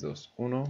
3, 2, 1.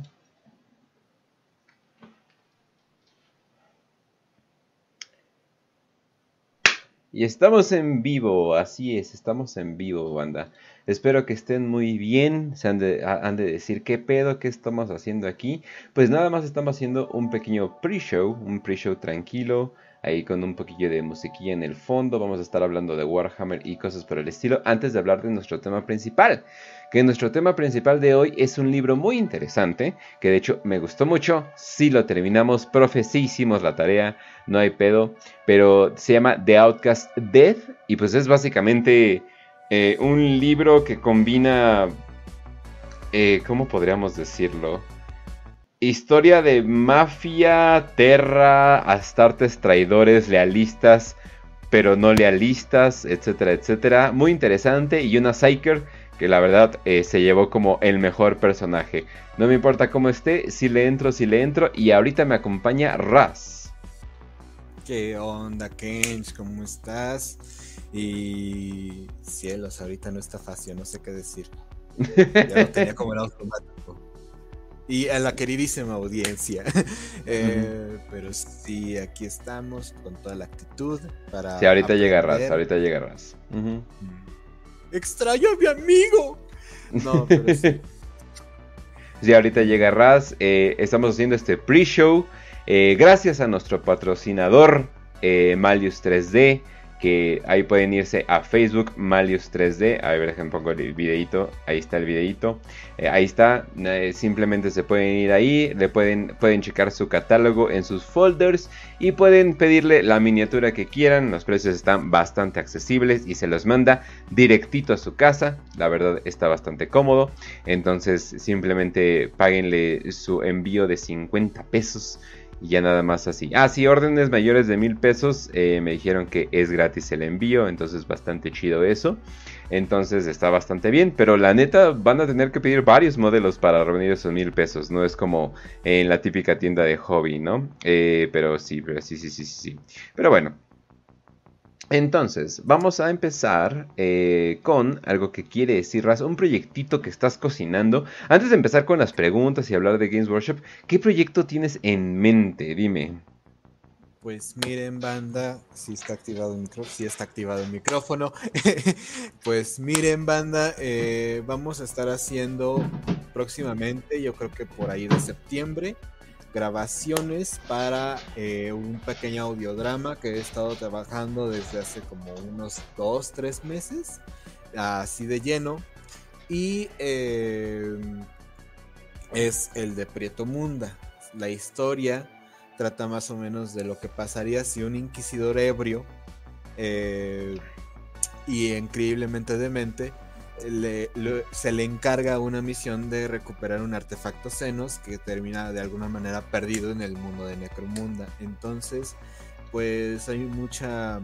Y estamos en vivo, así es, estamos en vivo, banda. Espero que estén muy bien, se han de, han de decir qué pedo, qué estamos haciendo aquí. Pues nada más estamos haciendo un pequeño pre-show, un pre-show tranquilo, ahí con un poquillo de musiquilla en el fondo. Vamos a estar hablando de Warhammer y cosas por el estilo antes de hablar de nuestro tema principal que nuestro tema principal de hoy es un libro muy interesante, que de hecho me gustó mucho, sí lo terminamos, profe, sí hicimos la tarea, no hay pedo, pero se llama The Outcast Death y pues es básicamente eh, un libro que combina, eh, ¿cómo podríamos decirlo? Historia de mafia, terra, astartes traidores, lealistas, pero no lealistas, etcétera, etcétera. Muy interesante y una Psyker que la verdad eh, se llevó como el mejor personaje. No me importa cómo esté, si le entro, si le entro. Y ahorita me acompaña Raz. ¿Qué onda, Kench? ¿Cómo estás? Y cielos, ahorita no está fácil, no sé qué decir. Ya lo tenía como en automático. Y a la queridísima audiencia. Eh, pero sí, aquí estamos con toda la actitud para. Sí, ahorita llega Raz, ahorita llega Raz extraño a mi amigo. No, pero sí. sí ahorita llega Raz. Eh, estamos haciendo este pre-show. Eh, gracias a nuestro patrocinador, eh, Malius 3D que ahí pueden irse a Facebook Malius 3D. A ver, déjenme pongo el videito. Ahí está el videito. Eh, ahí está. Eh, simplemente se pueden ir ahí. Le pueden, pueden checar su catálogo en sus folders. Y pueden pedirle la miniatura que quieran. Los precios están bastante accesibles. Y se los manda directito a su casa. La verdad está bastante cómodo. Entonces simplemente páguenle su envío de 50 pesos. Y ya nada más así. Ah, sí, órdenes mayores de mil pesos. Eh, me dijeron que es gratis el envío. Entonces bastante chido eso. Entonces está bastante bien. Pero la neta van a tener que pedir varios modelos para reunir esos mil pesos. No es como en la típica tienda de hobby, ¿no? Eh, pero sí, sí, sí, sí, sí. Pero bueno. Entonces, vamos a empezar eh, con algo que quiere decir Raz, un proyectito que estás cocinando. Antes de empezar con las preguntas y hablar de Games Workshop, ¿qué proyecto tienes en mente? Dime. Pues miren, banda, si está activado el micrófono, si está activado el micrófono. pues miren, banda, eh, vamos a estar haciendo próximamente, yo creo que por ahí de septiembre, grabaciones para eh, un pequeño audiodrama que he estado trabajando desde hace como unos 2, 3 meses, así de lleno. Y em, es el de Prieto Munda. La historia trata más o menos de lo que pasaría si un inquisidor ebrio eh, y increíblemente demente se le encarga una misión de recuperar un artefacto Xenos que termina de alguna manera perdido en el mundo de Necromunda. Entonces, pues hay mucha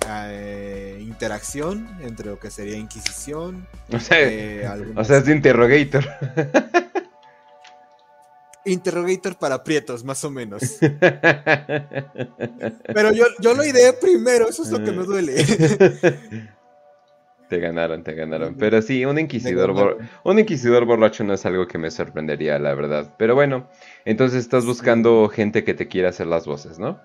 eh, interacción entre lo que sería Inquisición. O sea, eh, es de Interrogator. Interrogator para prietos, más o menos. Pero yo, yo lo ideé primero, eso es lo que me duele. Te ganaron, te ganaron. Pero sí, un inquisidor, un inquisidor borracho no es algo que me sorprendería, la verdad. Pero bueno, entonces estás buscando gente que te quiera hacer las voces, ¿no?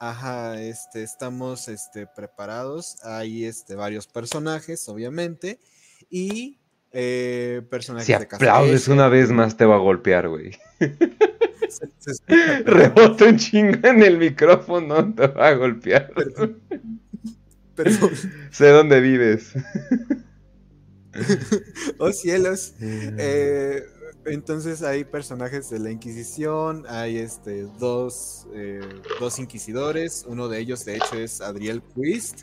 Ajá, este, estamos este, preparados. Hay este, varios personajes, obviamente. Y eh, personajes si aplaudes una vez más, te va a golpear, güey. Rebota un chingo en el micrófono, te va a golpear. sé dónde vives. oh cielos. Eh, entonces hay personajes de la Inquisición, hay este dos, eh, dos inquisidores, uno de ellos de hecho es Adriel Quist,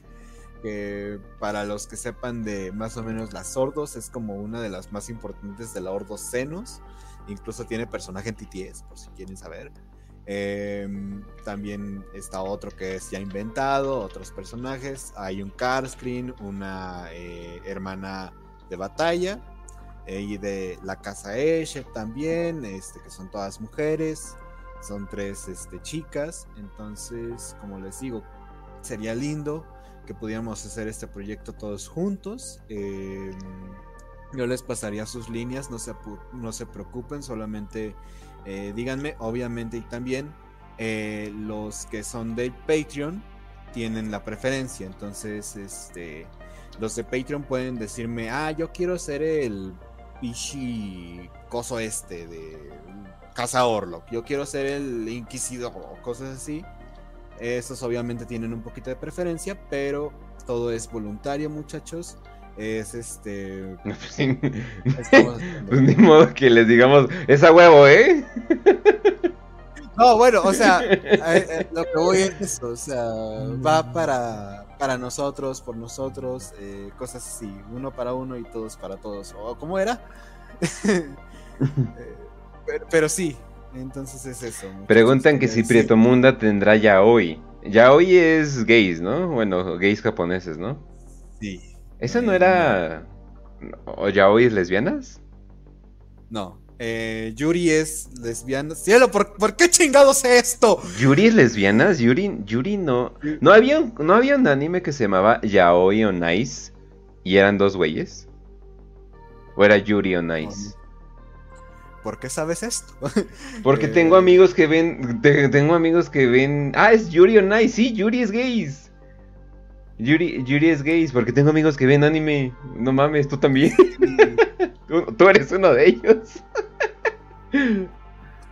que para los que sepan de más o menos las Ordos es como una de las más importantes de la Ordo Senos, incluso tiene personaje en TTS por si quieren saber. Em, también está otro que es ya inventado, otros personajes. Hay un car screen, una eh, hermana de batalla eh, y de la casa Escher también, este, que son todas mujeres. Son tres este, chicas. Entonces, como les digo, sería lindo que pudiéramos hacer este proyecto todos juntos. Em, Yo les pasaría sus líneas, no se, no se preocupen, solamente eh, díganme, obviamente, y también eh, los que son de Patreon tienen la preferencia. Entonces, este, los de Patreon pueden decirme, ah, yo quiero ser el pichi coso este de Casa Orlok, yo quiero ser el Inquisidor o cosas así. Esos obviamente tienen un poquito de preferencia, pero todo es voluntario, muchachos. Es este. pues ni modo que les digamos, esa huevo, ¿eh? No, bueno, o sea, lo que voy es eso, o sea, va para, para nosotros, por nosotros, eh, cosas así, uno para uno y todos para todos. ¿O cómo era? Eh, pero, sí, entonces es eso. Preguntan que si Prieto Munda tendrá ya hoy. Ya hoy es gays, ¿no? Bueno, gays japoneses, ¿no? Sí. ¿Esa no era... ¿O ya hoy es lesbianas? No. Eh, Yuri es lesbiana. Cielo, ¿por, qué chingados es esto? ¿Yuri es lesbiana? Yuri, Yuri no. ¿No había, un, ¿No había un anime que se llamaba Yaoi on Ice? ¿Y eran dos güeyes? ¿O era Yuri on Ice? ¿Por qué sabes esto? Porque tengo amigos que ven. Tengo amigos que ven. Ah, es Yuri on Ice. Sí, Yuri es gays. Yuri, Yuri es gays porque tengo amigos que ven anime. No mames, tú también. tú, eres uno de ellos.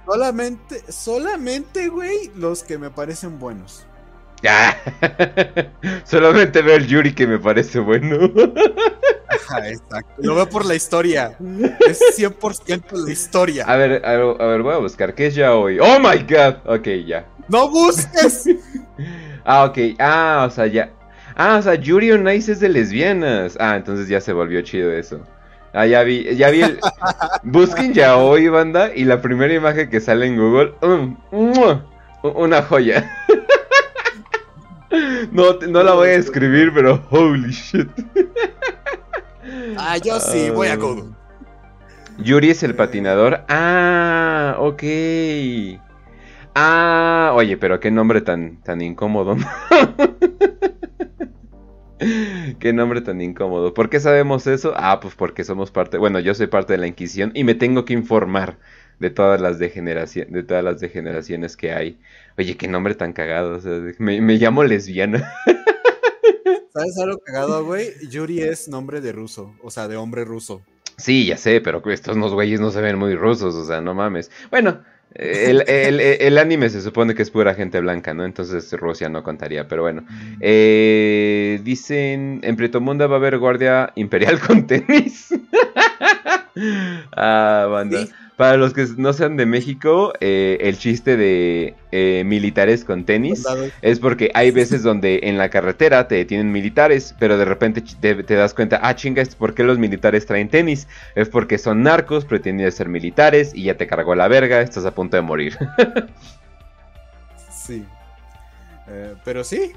solamente, solamente, güey, los que me parecen buenos. Solamente veo el Yuri que me parece bueno. exacto. Lo veo por la historia. Es 100% la historia. A ver, a ver, voy a buscar. ¿Qué es ya hoy? ¡Oh my god! Ok, ya. ¡No busques! ah, ok. Ah, o sea, ya. Ah, o sea, Yuri on Ice es de lesbianas. Ah, entonces ya se volvió chido eso. Ah, ya vi, ya vi el... Busquen ya hoy, banda, y la primera imagen que sale en Google, una joya. no, no la voy a escribir, pero holy shit. ah, yo sí, voy a Google. Yuri es el patinador. Ah, ok. Ah, oye, pero qué nombre tan, tan incómodo. Qué nombre tan incómodo. ¿Por qué sabemos eso? Ah, pues porque somos parte, bueno, yo soy parte de la Inquisición y me tengo que informar de todas las degeneraciones, de todas las degeneraciones que hay. Oye, qué nombre tan cagado. me, llamo lesbiana. ¿Sabes algo cagado, güey? Yuri es nombre de ruso, o sea, de hombre ruso. Sí, ya sé, pero estos dos güeyes no se ven muy rusos, o sea, no mames. Bueno, el, el, anime se supone que es pura gente blanca, ¿no? Entonces Rusia no contaría, pero bueno. Mm. Eh, dicen, en Pretomunda va a haber guardia imperial con tenis. ah, banda. Para los que no sean de México, eh, el chiste de eh, militares con tenis es porque hay veces donde en la carretera te detienen militares, pero de repente te, das cuenta, ah, chinga, ¿por qué los militares traen tenis? Es porque son narcos, pretenden ser militares y ya te cargó la verga, estás a punto de morir. sí. Eh, pero sí,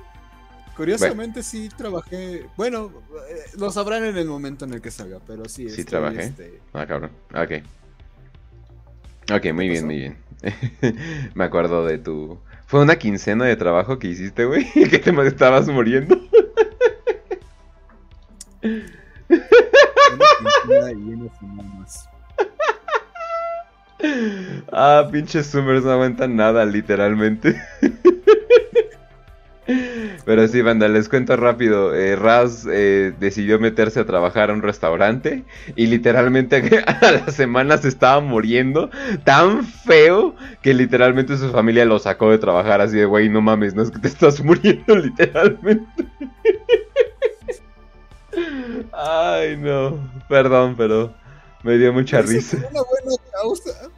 Curiosamente sí trabajé. Bueno, lo sabrán en el momento en el que salga, pero sí. Sí trabajé. Este... Ah, cabrón. Ok. Ok, muy bien, muy bien. Me acuerdo de tu... Fue una quincena de trabajo que hiciste, güey, que te estabas muriendo. ah, pinches Summers no aguantan nada, literalmente. Pero sí, banda, les cuento rápido. Eh, Raz eh, decidió meterse a trabajar a un restaurante y literalmente a la semana se estaba muriendo tan feo que literalmente su familia lo sacó de trabajar así de, güey, no mames, no es que te estás muriendo literalmente. Ay, no, perdón, pero me dio mucha risa. Una buena causa.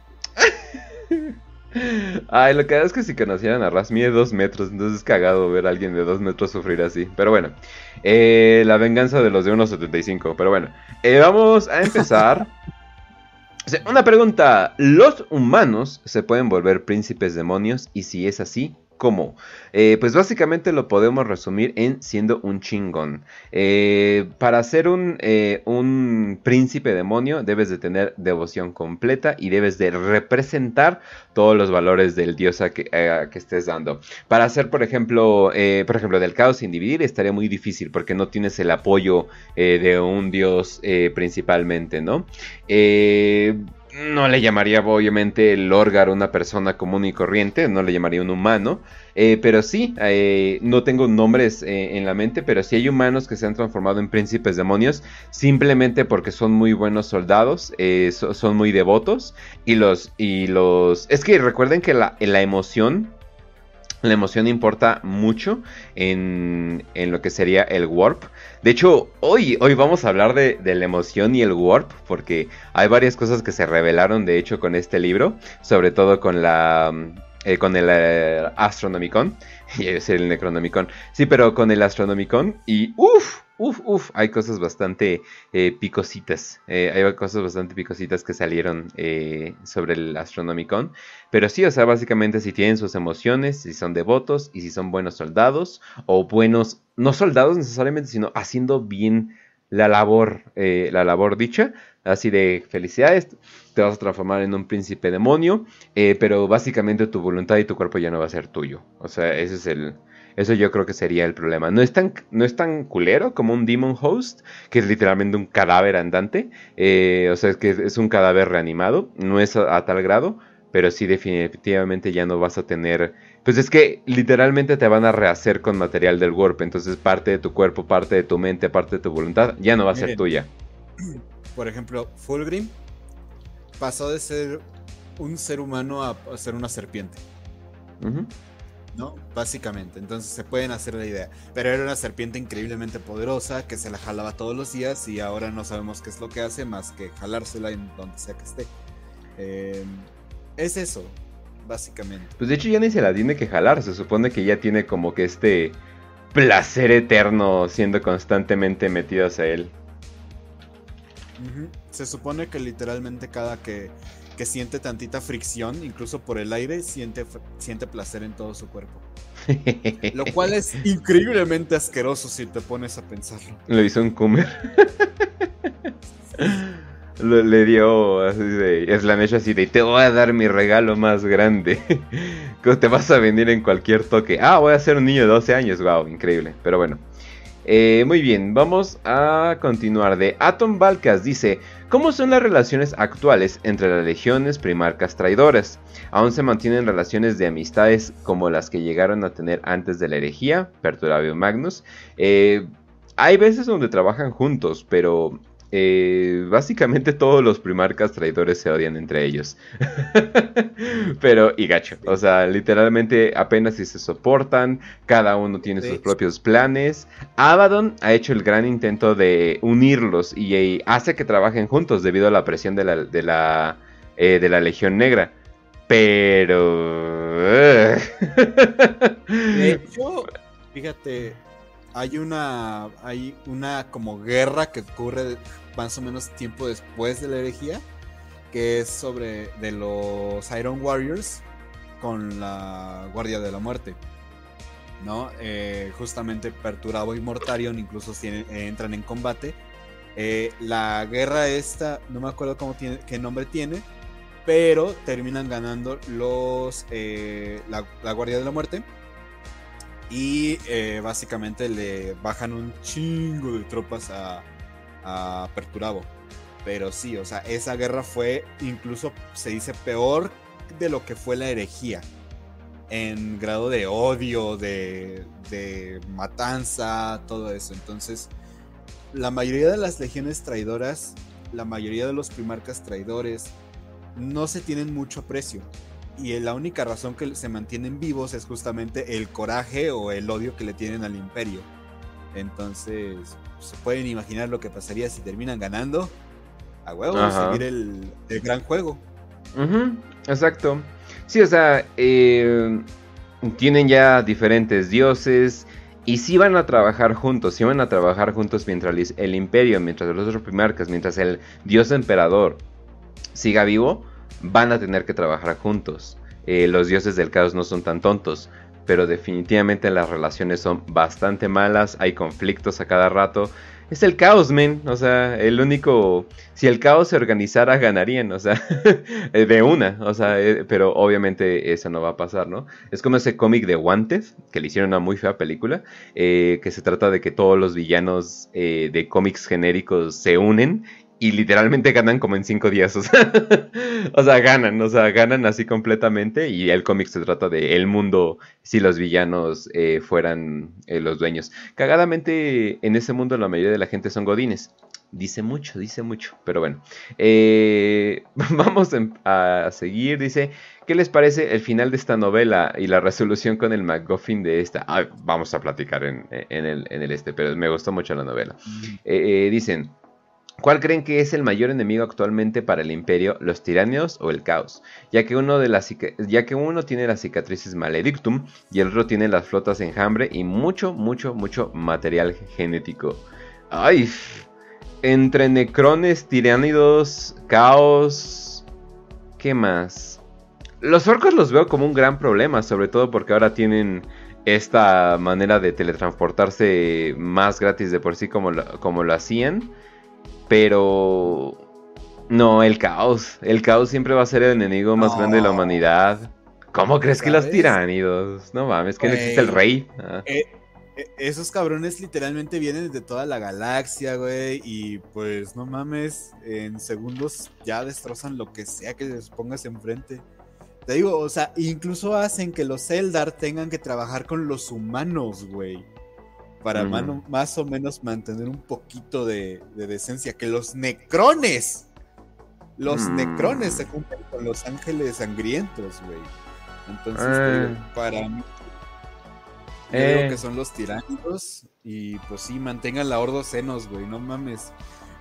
Ay, lo que es que si conocieran a Raz mide dos metros, entonces es cagado ver a alguien de dos metros sufrir así. Pero bueno, eh, la venganza de los de 1.75. Pero bueno, eh, vamos a empezar. Una pregunta, ¿los humanos se pueden volver príncipes demonios? Y si es así, ¿Cómo? Eh, pues básicamente lo podemos resumir en siendo un chingón. Eh, para ser un, eh, un, príncipe demonio debes de tener devoción completa y debes de representar todos los valores del dios a que, estés dando. Para ser, por ejemplo, por ejemplo, del caos sin dividir estaría muy difícil porque no tienes el apoyo de un dios principalmente, ¿no? No le llamaría obviamente el Orgar una persona común y corriente, no le llamaría un humano, eh, pero sí, eh, no tengo nombres eh, en la mente, pero sí hay humanos que se han transformado en príncipes demonios simplemente porque son muy buenos soldados, son muy devotos y los, y los... Es que recuerden que la emoción la emoción importa mucho en, en, lo que sería el warp. De hecho, hoy, hoy vamos a hablar de, la emoción y el warp, porque hay varias cosas que se revelaron, de hecho, con este libro, sobre todo con la... Eh, con el eh, Astronomicon, y es el Necronomicon, sí, pero con el Astronomicon, y uff, Uf, uf, hay cosas bastante eh, picositas. Eh, hay cosas bastante picositas que salieron eh, sobre el Astronomicon. Pero sí, o sea, básicamente si tienen sus emociones, si son devotos y si son buenos soldados o buenos, no soldados necesariamente, sino haciendo bien la labor, la labor dicha. Así de felicidades, te vas a transformar en un príncipe demonio, pero básicamente tu voluntad y tu cuerpo ya no va a ser tuyo. O sea, ese es el, eso yo creo que sería el problema. No es tan, no es tan culero como un Demon Host, que es literalmente un cadáver andante. Eh, o sea, es que es un cadáver reanimado. No es a, tal grado, pero sí definitivamente ya no vas a tener... Pues es que literalmente te van a rehacer con material del Warp. Entonces parte de tu cuerpo, parte de tu mente, parte de tu voluntad, ya no va a ser tuya. Por ejemplo, Fulgrim pasó de ser un ser humano a, ser una serpiente. ¿No? Básicamente, entonces se pueden hacer la idea. Pero era una serpiente increíblemente poderosa que se la jalaba todos los días y ahora no sabemos qué es lo que hace más que jalársela en donde sea que esté. Em, es eso, básicamente. Pues de hecho ya ni se la tiene que jalar, se supone que ya tiene como que este placer eterno siendo constantemente metido hacia él. Se supone que literalmente cada que que siente tantita fricción, incluso por el aire, siente, siente placer en todo su cuerpo. Lo cual es increíblemente asqueroso si te pones a pensarlo. Lo hizo un Kumer. le dio así de. Es la así de. Te voy a dar mi regalo más grande. te vas a venir en cualquier toque. Ah, voy a ser un niño de 12 años. Wow, increíble. Pero bueno. Eh, muy bien, vamos a continuar. De Atom Balkas dice: ¿Cómo son las relaciones actuales entre las legiones primarcas traidoras? ¿Aún se mantienen relaciones de amistades como las que llegaron a tener antes de la herejía, Perturabio Magnus? Eh, hay veces donde trabajan juntos, pero eh, básicamente todos los primarcas traidores se odian entre ellos. Pero, y gacho, o sea, literalmente apenas si se soportan, cada uno tiene sus propios planes. Abaddon ha hecho el gran intento de unirlos y, hace que trabajen juntos debido a la presión de la, de la, eh, de la Legión Negra. Pero... de hecho, fíjate, hay una hay una como guerra que ocurre más o menos tiempo después de la herejía que es sobre de los Iron Warriors con la Guardia de la Muerte no eh, justamente Perturabo y Mortarion incluso entran en combate. Eh, la guerra esta no me acuerdo cómo tiene qué nombre tiene pero terminan ganando los eh, la Guardia de la Muerte y eh, básicamente le bajan un chingo de tropas a, a Perturabo. Pero sí, o sea, esa guerra fue incluso, se dice, peor de lo que fue la herejía. En grado de odio, de, de matanza, todo eso. Entonces, la mayoría de las legiones traidoras, la mayoría de los primarcas traidores, no se tienen mucho aprecio y la única razón que se mantienen vivos es justamente el coraje o el odio que le tienen al imperio. Entonces, se pueden imaginar lo que pasaría si terminan ganando. A huevo, seguir el, gran juego. exacto. Sí, o sea, eh, tienen ya diferentes dioses. Y si van a trabajar juntos, si van a trabajar juntos mientras el imperio, mientras los otros primarcas, mientras el dios emperador siga vivo, van a tener que trabajar juntos. Eh, los dioses del caos no son tan tontos. pero definitivamente las relaciones son bastante malas, hay conflictos a cada rato. Es el caos, men. O sea, el único. Si el caos se organizara, ganarían. O sea, de una. O sea, eh, pero obviamente eso no va a pasar, ¿no? Es como ese cómic de Wanted, que le hicieron una muy fea película. Eh, que se trata de que todos los villanos eh, de cómics genéricos se unen y literalmente ganan como en cinco días. O sea, o sea, ganan, o sea, ganan así completamente. Y el cómic se trata de el mundo si los villanos eh, fueran eh, los dueños. Cagadamente, en ese mundo la mayoría de la gente son godines. Dice mucho, dice mucho. Pero bueno, eh, vamos a seguir. Dice, ¿qué les parece el final de esta novela y la resolución con el MacGuffin de esta? vamos a platicar en, el, en, el, este, pero me gustó mucho la novela. Mm. dicen... ¿Cuál creen que es el mayor enemigo actualmente para el imperio, los tiranios o el caos? Ya que uno, de las, ya que uno tiene las cicatrices maledictum y el otro tiene las flotas enjambre y mucho, mucho, mucho material genético. Ay, entre necrones, tiránidos, caos... ¿Qué más? Los orcos los veo como un gran problema, sobre todo porque ahora tienen esta manera de teletransportarse más gratis de por sí como como lo hacían. Pero... No, el caos. El caos siempre va a ser el enemigo más grande de la humanidad. ¿Cómo crees que los tiránidos? No mames, que no existe el rey. Ah. Eh, eh, esos cabrones literalmente vienen de toda la galaxia, güey. Y pues no mames, en segundos ya destrozan lo que sea que les pongas enfrente. Te digo, o sea, incluso hacen que los Eldar tengan que trabajar con los humanos, güey para más o menos mantener un poquito de, decencia. Que los necrones, los mm. necrones se cumplen con los ángeles sangrientos, güey. Entonces, ah. para mí, creo eh. que son los tiránicos. Y pues sí, mantengan la Ordo Senos, güey, no mames.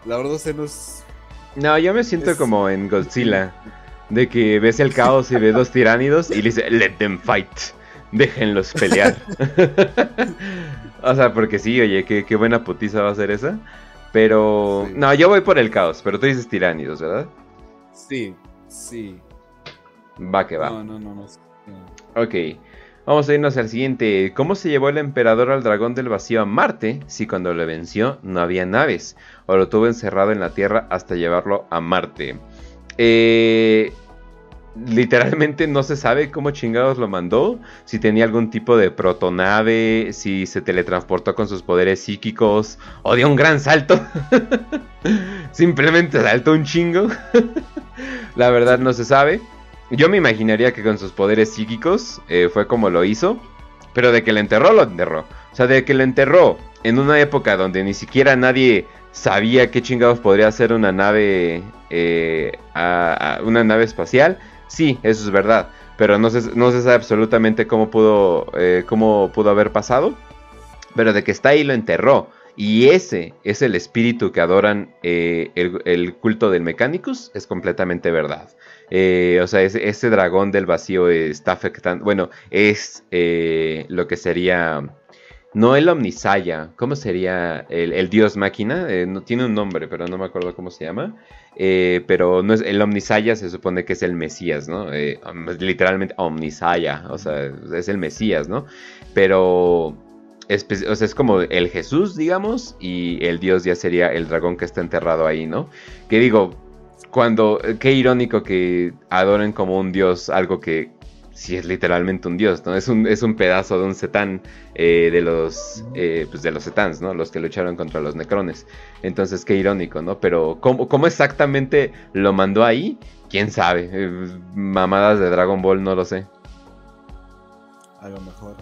La Ordo Senos. No, yo me siento como en Godzilla. De que ves el caos y ves dos tiránidos y le dice, let them fight déjenlos pelear. o sea, porque sí, oye, qué, buena putiza va a ser esa. Pero, no, yo voy por el caos, pero tú dices tiránidos, ¿verdad? Sí, sí. Va que va. No, no, no, no. Ok, vamos a irnos al siguiente. ¿Cómo se llevó el emperador al dragón del vacío a Marte si cuando lo venció no había naves? O lo tuvo encerrado en la Tierra hasta llevarlo a Marte. Eh, literalmente no se sabe cómo chingados lo mandó, si tenía algún tipo de protonave, si se teletransportó con sus poderes psíquicos o dio un gran salto. Simplemente saltó un chingo. La verdad no se sabe. Yo me imaginaría que con sus poderes psíquicos eh, fue como lo hizo, pero de que lo enterró, lo enterró. O sea, de que lo enterró en una época donde ni siquiera nadie sabía qué chingados podría ser una nave, eh, una nave espacial Sí, eso es verdad. Pero no se, no sabe absolutamente cómo pudo, eh, cómo pudo haber pasado. Pero de que está ahí lo enterró. Y ese es el espíritu que adoran eh, el, culto del Mechanicus. Es completamente verdad. Eh, o sea, ese, dragón del vacío está afectando. Bueno, es lo que sería. No el Omnisaya, ¿cómo sería el, dios máquina? no, tiene un nombre, pero no me acuerdo cómo se llama. Eh, pero no es el Omnisaya se supone que es el Mesías, ¿no? Eh, literalmente Omnisaya, o sea, es el Mesías, ¿no? Pero es, sea, es como el Jesús, digamos, y el Dios ya sería el dragón que está enterrado ahí, ¿no? Que digo, cuando, qué irónico que adoren como un Dios algo que sí es literalmente un dios, ¿no? Es un, es un pedazo de un setán eh, de los eh, pues de los setans, ¿no? Los que lucharon contra los necrones. Entonces, qué irónico, ¿no? Pero ¿cómo, cómo exactamente lo mandó ahí? ¿Quién sabe? Eh, mamadas de Dragon Ball, no lo sé. A lo mejor.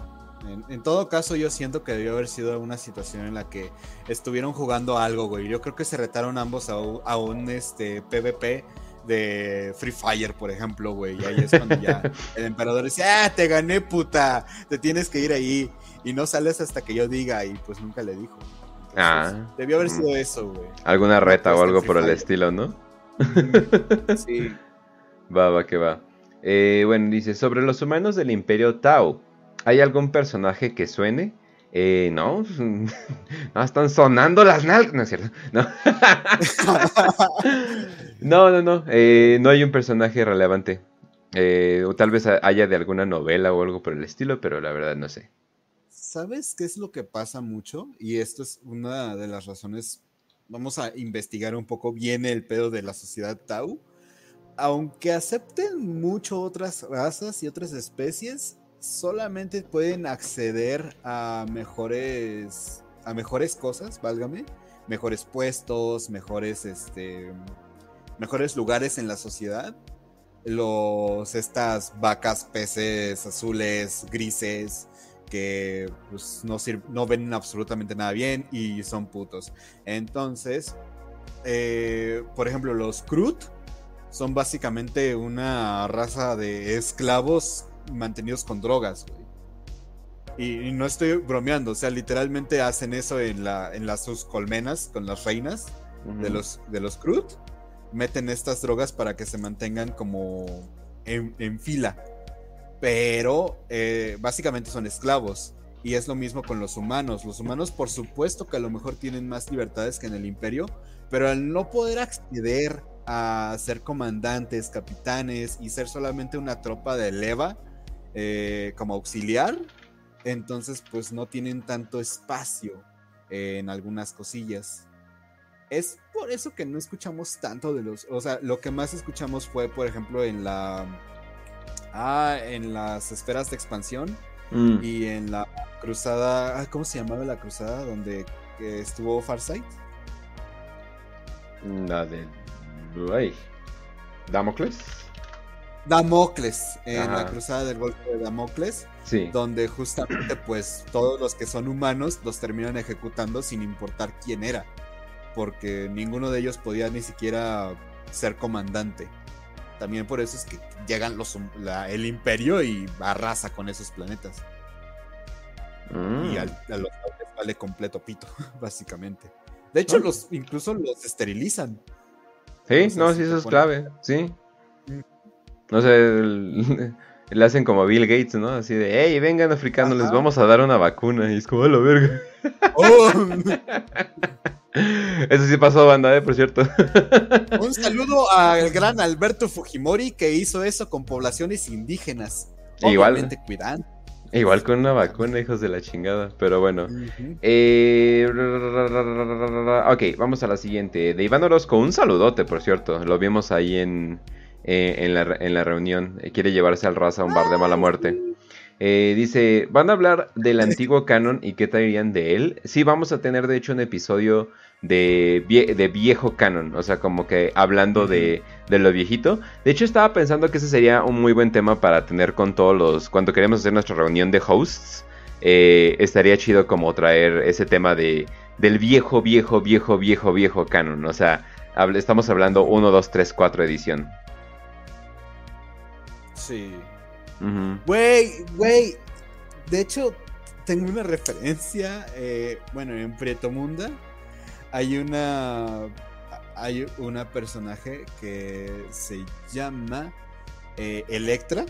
En, todo caso, yo siento que debió haber sido una situación en la que estuvieron jugando algo, güey. Yo creo que se retaron ambos a, a un este, PvP de Free Fire, por ejemplo, güey. Y ahí es cuando ya el emperador dice, ah, te gané, puta, te tienes que ir ahí. Y no sales hasta que yo diga, y pues nunca le dijo. ah. Debió haber sido mm. eso, güey. Alguna reta o algo por el estilo, ¿no? sí. Va, va, que va. Eh, bueno, dice, sobre los humanos del Imperio Tao, ¿hay algún personaje que suene? Eh, no, no, están sonando las nalgas, no es cierto. No, no, no, no, eh, no hay un personaje relevante. Eh, o tal vez haya de alguna novela o algo por el estilo, pero la verdad no sé. ¿Sabes qué es lo que pasa mucho? Y esto es una de las razones. Vamos a investigar un poco bien el pedo de la sociedad Tau. Aunque acepten mucho otras razas y otras especies, solamente pueden acceder a mejores a mejores cosas, válgame, mejores puestos, mejores este mejores lugares en la sociedad. Los estas vacas, peces azules, grises que pues, no, no ven absolutamente nada bien y son putos. Entonces, eh, por ejemplo, los Krut son básicamente una raza de esclavos mantenidos con drogas, Y, no estoy bromeando, o sea, literalmente hacen eso en, la, en las sus colmenas con las reinas de los, de los Krut. Meten estas drogas para que se mantengan como en, fila. Pero eh, básicamente son esclavos. Y es lo mismo con los humanos. Los humanos, por supuesto que a lo mejor tienen más libertades que en el imperio, pero al no poder acceder a ser comandantes, capitanes y ser solamente una tropa de leva, eh, como auxiliar, entonces pues no tienen tanto espacio en algunas cosillas. Es por eso que no escuchamos tanto de los, o sea, lo que más escuchamos fue, por ejemplo, en la, ah, en las esferas de expansión mm. y en la cruzada, ah, ¿cómo se llamaba la cruzada donde estuvo Farsight? La de, Damocles. Damocles, en la cruzada del golpe de Damocles, donde justamente pues todos los que son humanos los terminan ejecutando sin importar quién era, porque ninguno de ellos podía ni siquiera ser comandante. También por eso es que llegan los, el imperio y arrasa con esos planetas. Y mm. a los vale completo pito, básicamente. De hecho, los incluso los esterilizan. Sí, no, sí, eso es clave, sí. No sé, le hacen como Bill Gates, ¿no? Así de, hey, vengan africanos, les vamos a dar una vacuna. Y es como, a la verga. Oh. Eso sí pasó, banda, ¿eh? Por cierto. Un saludo al gran Alberto Fujimori que hizo eso con poblaciones indígenas. Igual. cuidando. Igual con una vacuna, hijos de la chingada. Pero bueno. Eh, ok, vamos a la siguiente. De Iván Orozco, un saludote, por cierto. Lo vimos ahí en, eh, en, la, en, la, reunión. Eh, quiere llevarse al raza a un bar de mala muerte. Eh, dice, ¿van a hablar del antiguo canon y qué traerían de él? Sí, vamos a tener de hecho un episodio de, de viejo canon, o sea, como que hablando de, de, lo viejito. De hecho, estaba pensando que ese sería un muy buen tema para tener con todos los, cuando queremos hacer nuestra reunión de hosts, estaría chido como traer ese tema de, del viejo, viejo, viejo, viejo, viejo canon, o sea, estamos hablando 1, 2, 3, 4 edición. Sí. Güey, güey. De hecho, tengo una referencia. Eh, bueno, en Prieto Munda hay una. Hay una personaje que se llama eh, Electra.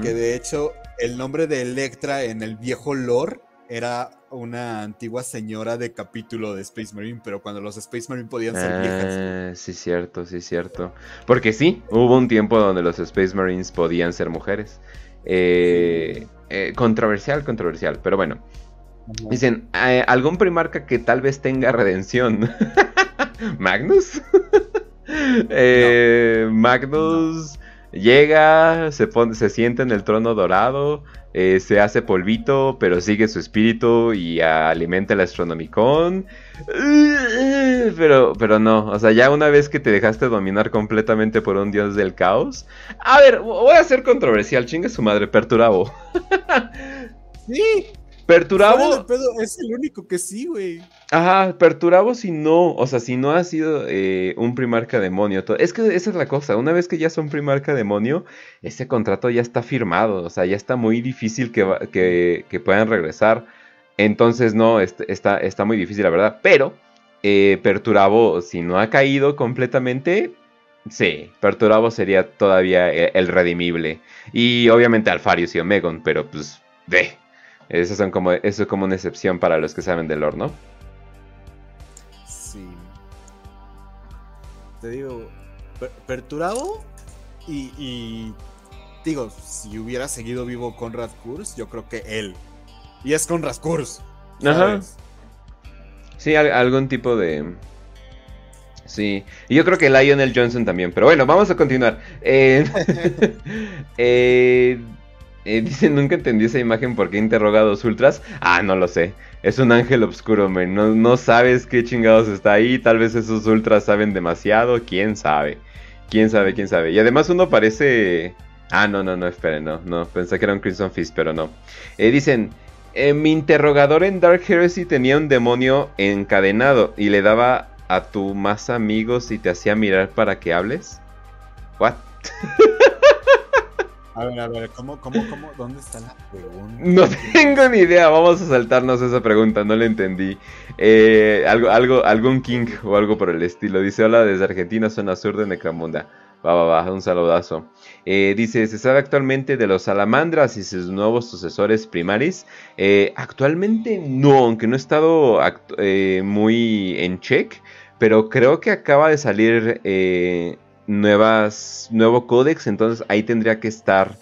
Que de hecho, el nombre de Electra en el viejo lore era una antigua señora de capítulo de Space Marine, pero cuando los Space Marine podían ser viejas. Ah, sí, cierto, sí, cierto. Porque sí, hubo un tiempo donde los Space Marines podían ser mujeres. Eh, eh, controversial, controversial, pero bueno. Dicen, eh, ¿algún primarca que tal vez tenga redención? ¿Magnus? Magnus llega, se, pone, se sienta en el trono dorado, eh, se hace polvito, pero sigue su espíritu y alimenta el Astronomicon. Pero, pero no, o sea, ya una vez que te dejaste dominar completamente por un dios del caos. A ver, voy a ser controversial, chingue su madre, Perturabo. sí, Perturabo. es el único que sí, güey. Ajá, Perturabo si no, o sea, si no ha sido eh, un primarca demonio. Es que esa es la cosa, una vez que ya son primarca demonio, ese contrato ya está firmado, o sea, ya está muy difícil que, que, puedan regresar. Entonces, no, está, está muy difícil, la verdad. Pero, eh, Perturabo, si no ha caído completamente, sí, Perturabo sería todavía el, el redimible. Y obviamente Alfarius y Omegon, pero pues, ve. Eso, son como, eso es como una excepción para los que saben del lore, ¿no? Sí. Te digo, perturado y, digo, si hubiera seguido vivo Conrad Kurz, yo creo que él. Y es Conrad Kurz. Ajá. Sí, algún tipo de... Sí, y yo creo que Lionel Johnson también, pero bueno, vamos a continuar. Eh, eh, eh, dicen, nunca entendí esa imagen porque interroga a dos ultras. Ah, no lo sé. Es un ángel oscuro, man. No, no sabes qué chingados está ahí. Tal vez esos ultras saben demasiado. ¿Quién sabe? ¿Quién sabe? ¿Quién sabe? Y además uno parece... Ah, no, no, no, esperen, no. No, pensé que era un Crimson Fist, pero no. dicen, mi interrogador en Dark Heresy tenía un demonio encadenado y le daba a tu más amigos y te hacía mirar para que hables? ¿What? A ver, a ver, ¿cómo, cómo, cómo? ¿Dónde está la pregunta? No tengo ni idea, vamos a saltarnos esa pregunta, no la entendí. Eh, algo, algo, algún king o algo por el estilo. Dice, hola desde Argentina, zona sur de Necramunda. Va, va, va, un saludazo. Eh, dice, ¿se sabe actualmente de los salamandras y sus nuevos sucesores primaris? Eh, actualmente no, aunque no he estado muy en check pero creo que acaba de salir eh, nuevas, nuevo códex, entonces ahí tendría que estar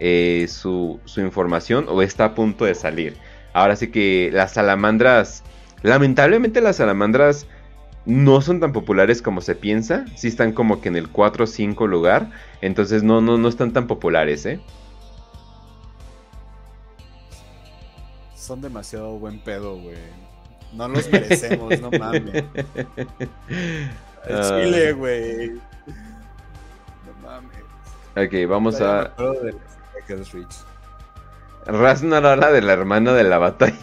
eh, su, información o está a punto de salir. Ahora sí que las salamandras, lamentablemente las salamandras no son tan populares como se piensa, sí están como que en el 4 o 5 lugar, entonces no, no, no están tan populares, ¿eh? Son demasiado buen pedo, güey. No los merecemos, no mames. El ah. chile, güey. No mames. Ok, vamos a. Rasnar ahora de la hermana de la batalla.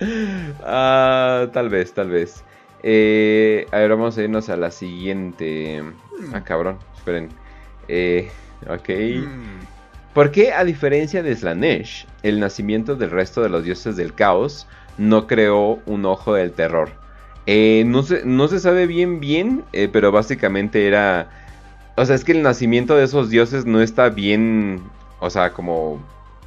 ah, tal vez, tal vez. Eh, a ver, vamos a irnos a la siguiente. Ah, hmm. cabrón, esperen. Eh, ok. Hmm. ¿Por qué, a diferencia de Slanesh, el nacimiento del resto de los dioses del caos no creó un ojo del terror. Eh, no, se, no se sabe bien bien, eh, pero básicamente era... O sea, es que el nacimiento de esos dioses no está bien, o sea, como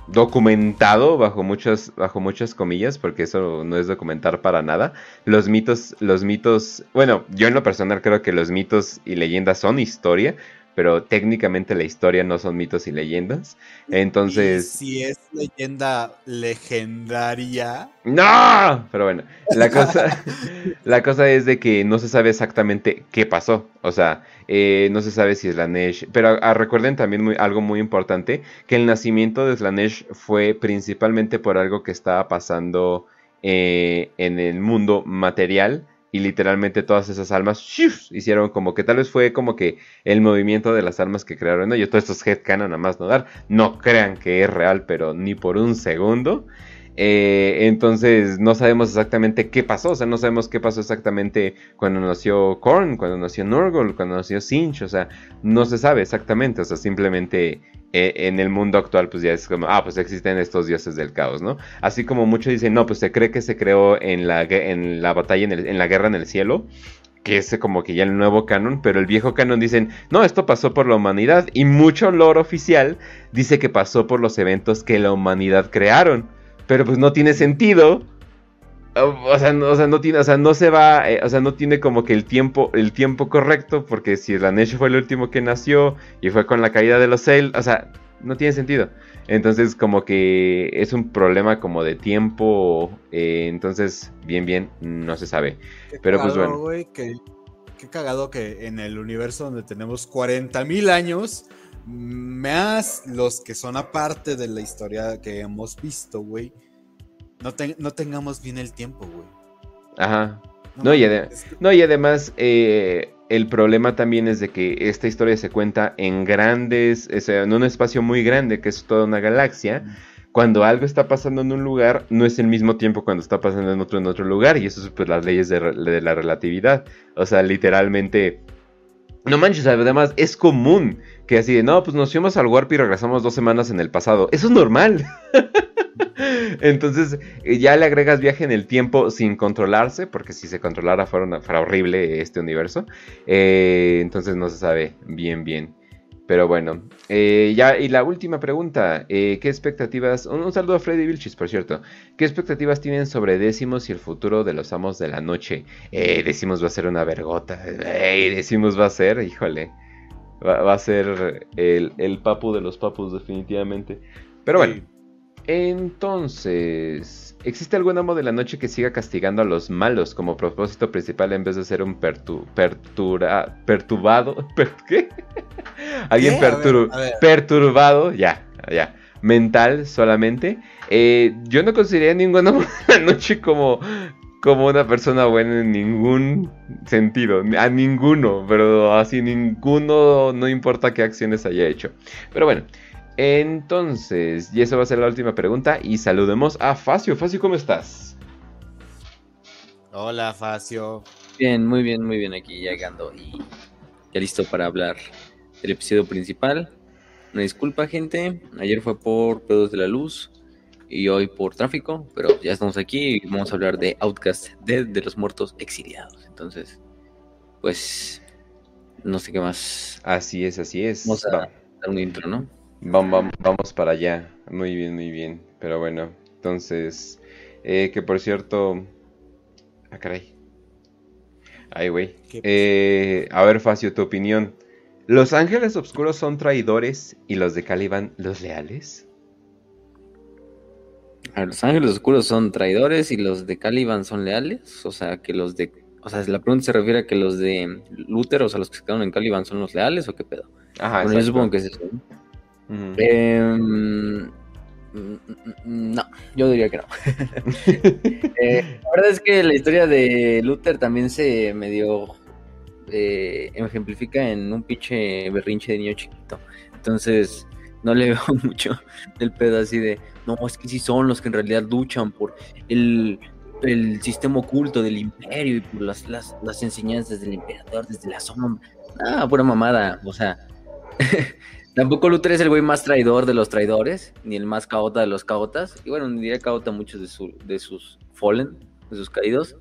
documentado bajo muchas, bajo muchas comillas, porque eso no es documentar para nada. Los mitos, los mitos, bueno, yo en lo personal creo que los mitos y leyendas son historia, pero técnicamente la historia no son mitos y leyendas. Entonces. si es leyenda legendaria. ¡No! Pero bueno, la cosa, la cosa es de que no se sabe exactamente qué pasó. O sea, eh, no se sabe si Slanesh. Pero ah, recuerden también algo muy importante: que el nacimiento de Slanesh fue principalmente por algo que estaba pasando eh, en el mundo material y literalmente todas esas almas hicieron como que tal vez fue como que el movimiento de las almas que crearon ellos. Todos estos headcanon a más no dar. No crean que es real, pero ni por un segundo. Eh, entonces no sabemos exactamente qué pasó, o sea, no sabemos qué pasó exactamente cuando nació Korn, cuando nació Nurgle, cuando nació Sinch, o sea, no se sabe exactamente, o sea, simplemente eh, en el mundo actual pues ya es como, ah, pues existen estos dioses del caos, ¿no? Así como muchos dicen, no, pues se cree que se creó en la, en la batalla, en, la guerra en el cielo, que es como que ya el nuevo canon, pero el viejo canon dicen, no, esto pasó por la humanidad, y mucho lore oficial dice que pasó por los eventos que la humanidad crearon, pero pues no tiene sentido. O sea, no, o sea, no tiene, o sea, no se va, eh, o sea, no tiene como que el tiempo, el tiempo correcto, porque si Slanesh fue el último que nació y fue con la caída de los Cell, o sea, no tiene sentido. Entonces, como que es un problema como de tiempo. Eh, entonces, bien, bien, no se sabe. Pero pues bueno. qué, cagado que en el universo donde tenemos 40.000 años, más los que son aparte de la historia que hemos visto, güey, no, no tengamos bien el tiempo, güey. Ajá. No, y, no, y además, eh, el problema también es de que esta historia se cuenta en grandes, o sea, en un espacio muy grande, que es toda una galaxia. Cuando algo está pasando en un lugar, no es el mismo tiempo cuando está pasando en otro en otro lugar. Y eso es pues las leyes de, la relatividad. O sea, literalmente. No manches, además es común que así de, no, pues nos fuimos al Warp y regresamos dos semanas en el pasado. Eso es normal. Entonces eh, ya le agregas viaje en el tiempo sin controlarse, porque si se controlara fuera, horrible este universo. Eh, entonces no se sabe bien, bien. Pero bueno, eh, ya, y la última pregunta, ¿qué expectativas? Un, saludo a Freddy Vilchis, por cierto. ¿Qué expectativas tienen sobre Décimos y el futuro de los amos de la noche? Décimos va a ser una vergota. Décimos va a ser, híjole. Va, a ser el, el, papu de los papus, definitivamente. Pero bueno, entonces, ¿existe algún amo de la noche que siga castigando a los malos como propósito principal en vez de ser un pertu pertura perturbado? ¿Qué? Alguien perturbado, ya, ya mental solamente. Eh, yo no consideraría ningún amo de la noche como, como una persona buena en ningún sentido, a ninguno, pero así ninguno, no importa qué acciones haya hecho. Pero bueno, entonces, y esa va a ser la última pregunta y saludemos a Facio. Facio, ¿cómo estás? Hola, Facio. Bien, muy bien, muy bien aquí llegando y ya listo para hablar del episodio principal. Una disculpa, gente. Ayer fue por pedos de la luz y hoy por tráfico, pero ya estamos aquí y vamos a hablar de Outcast, de, de los muertos exiliados. Entonces, pues, no sé qué más. Así es, así es. Vamos a dar un intro, ¿no? Vamos, vamos para allá. Muy bien, muy bien. Pero bueno, entonces, eh, que por cierto... Ah, caray. Ay, güey. Eh, a ver, Facio, tu opinión. ¿Los ángeles oscuros son traidores y los de Caliban los leales? los ángeles oscuros son traidores y los de Caliban son leales. O sea, que los de. O sea, la pregunta se refiere a que los de Luther, o sea, los que se quedaron en Caliban son los leales o qué pedo. Ajá, bueno, yo supongo que es eso. Em, no, yo diría que no. Eh, la verdad es que la historia de Luther también se medio eh, ejemplifica en un pinche berrinche de niño chiquito. Entonces, no le veo mucho del pedo así de, no, es que sí son los que en realidad luchan por el, el sistema oculto del imperio y por las, las, las enseñanzas del emperador desde la sombra. Ah, pura mamada, o sea. Tampoco Luther es el güey más traidor de los traidores, ni el más caota de los caotas. Y bueno, diría caota muchos de, su, de sus fallen, de sus caídos.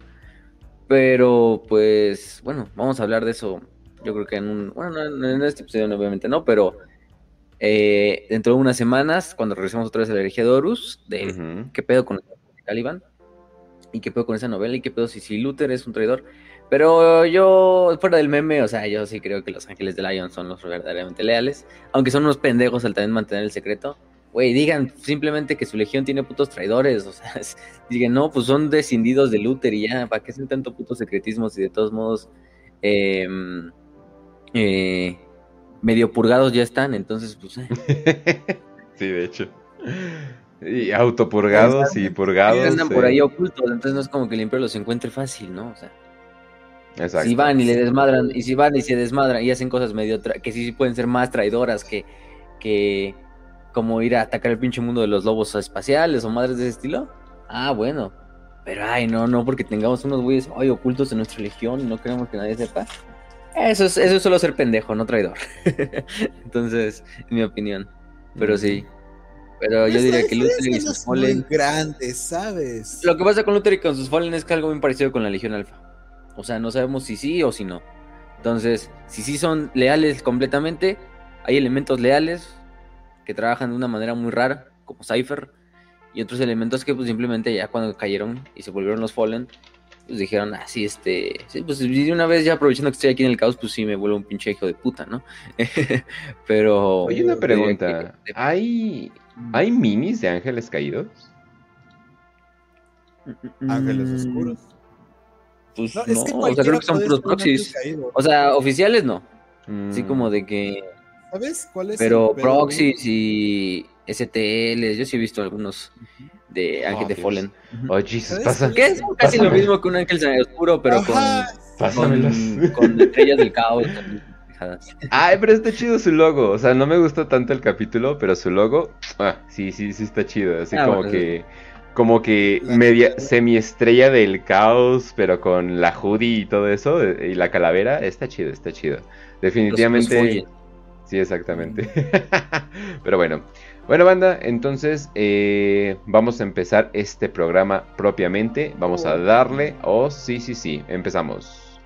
Pero pues, bueno, vamos a hablar de eso. Yo creo que en un. Bueno, en este episodio obviamente no, pero eh, dentro de unas semanas, cuando regresemos otra vez a la herejía de Horus, de qué pedo con Caliban, y qué pedo con esa novela, y qué pedo si, si Luther es un traidor. Pero yo, fuera del meme, o sea, yo sí creo que los ángeles de Lion son los verdaderamente leales. Aunque son unos pendejos al también mantener el secreto. Güey, digan simplemente que su legión tiene putos traidores. O sea, digan, no, pues son descendidos de Luther y ya, ¿para qué hacen tanto puto secretismo si de todos modos em, eh, medio purgados ya están? Entonces, pues. Eh. sí, de hecho. Y autopurgados y purgados. Andan por ahí ocultos, entonces no es como que el imperio los encuentre fácil, ¿no? O sea. Si van y le desmadran, y si van y se desmadran y hacen cosas medio que sí pueden ser más traidoras que, que como ir a atacar el pinche mundo de los lobos espaciales o madres de ese estilo. Ah, bueno. Pero ay, no, no, porque tengamos unos güeyes hoy ocultos en nuestra legión y no queremos que nadie sepa. Eso es, eso es solo ser pendejo, no traidor. Entonces, en mi opinión. Pero sí. Pero yo diría que Luther y sus Fallen. grandes, ¿sabes? Lo que pasa con Luther y con sus Fallen es que algo muy parecido con la Legión Alfa. O sea, no sabemos si sí o si no. Entonces, si sí son leales completamente, hay elementos leales que trabajan de una manera muy rara, como Cypher, y otros elementos que pues simplemente ya cuando cayeron y se volvieron los Fallen, pues dijeron, ah, sí, este, sí, pues de una vez ya aprovechando que estoy aquí en el caos, pues sí me vuelvo un pinche hijo de puta, ¿no? Pero... Oye, una pregunta, ¿hay, ¿hay minis de ángeles caídos? Ángeles oscuros. Pues no, o sea, creo que son puros proxies. O sea, oficiales no. Así mm. como de que. ¿Sabes cuál es? Pero proxies y STL, yo sí he visto algunos de Ángel de Fallen. Oh, Jesus, pasa. Que es casi lo mismo que un Ángel Oscuro, pero con, con, con, estrellas del caos. Ay, pero está chido su logo. O sea, no me gustó tanto el capítulo, pero su logo, ah, sí, sí, sí está chido. Así ah, como que como que media semiestrella del caos, pero con la hoodie y todo eso, y la calavera, está chido, está chido. Definitivamente. Sí, exactamente. pero bueno. Bueno, banda, entonces eh, vamos a empezar este programa propiamente. Vamos a darle. Oh, sí, sí, sí. Empezamos.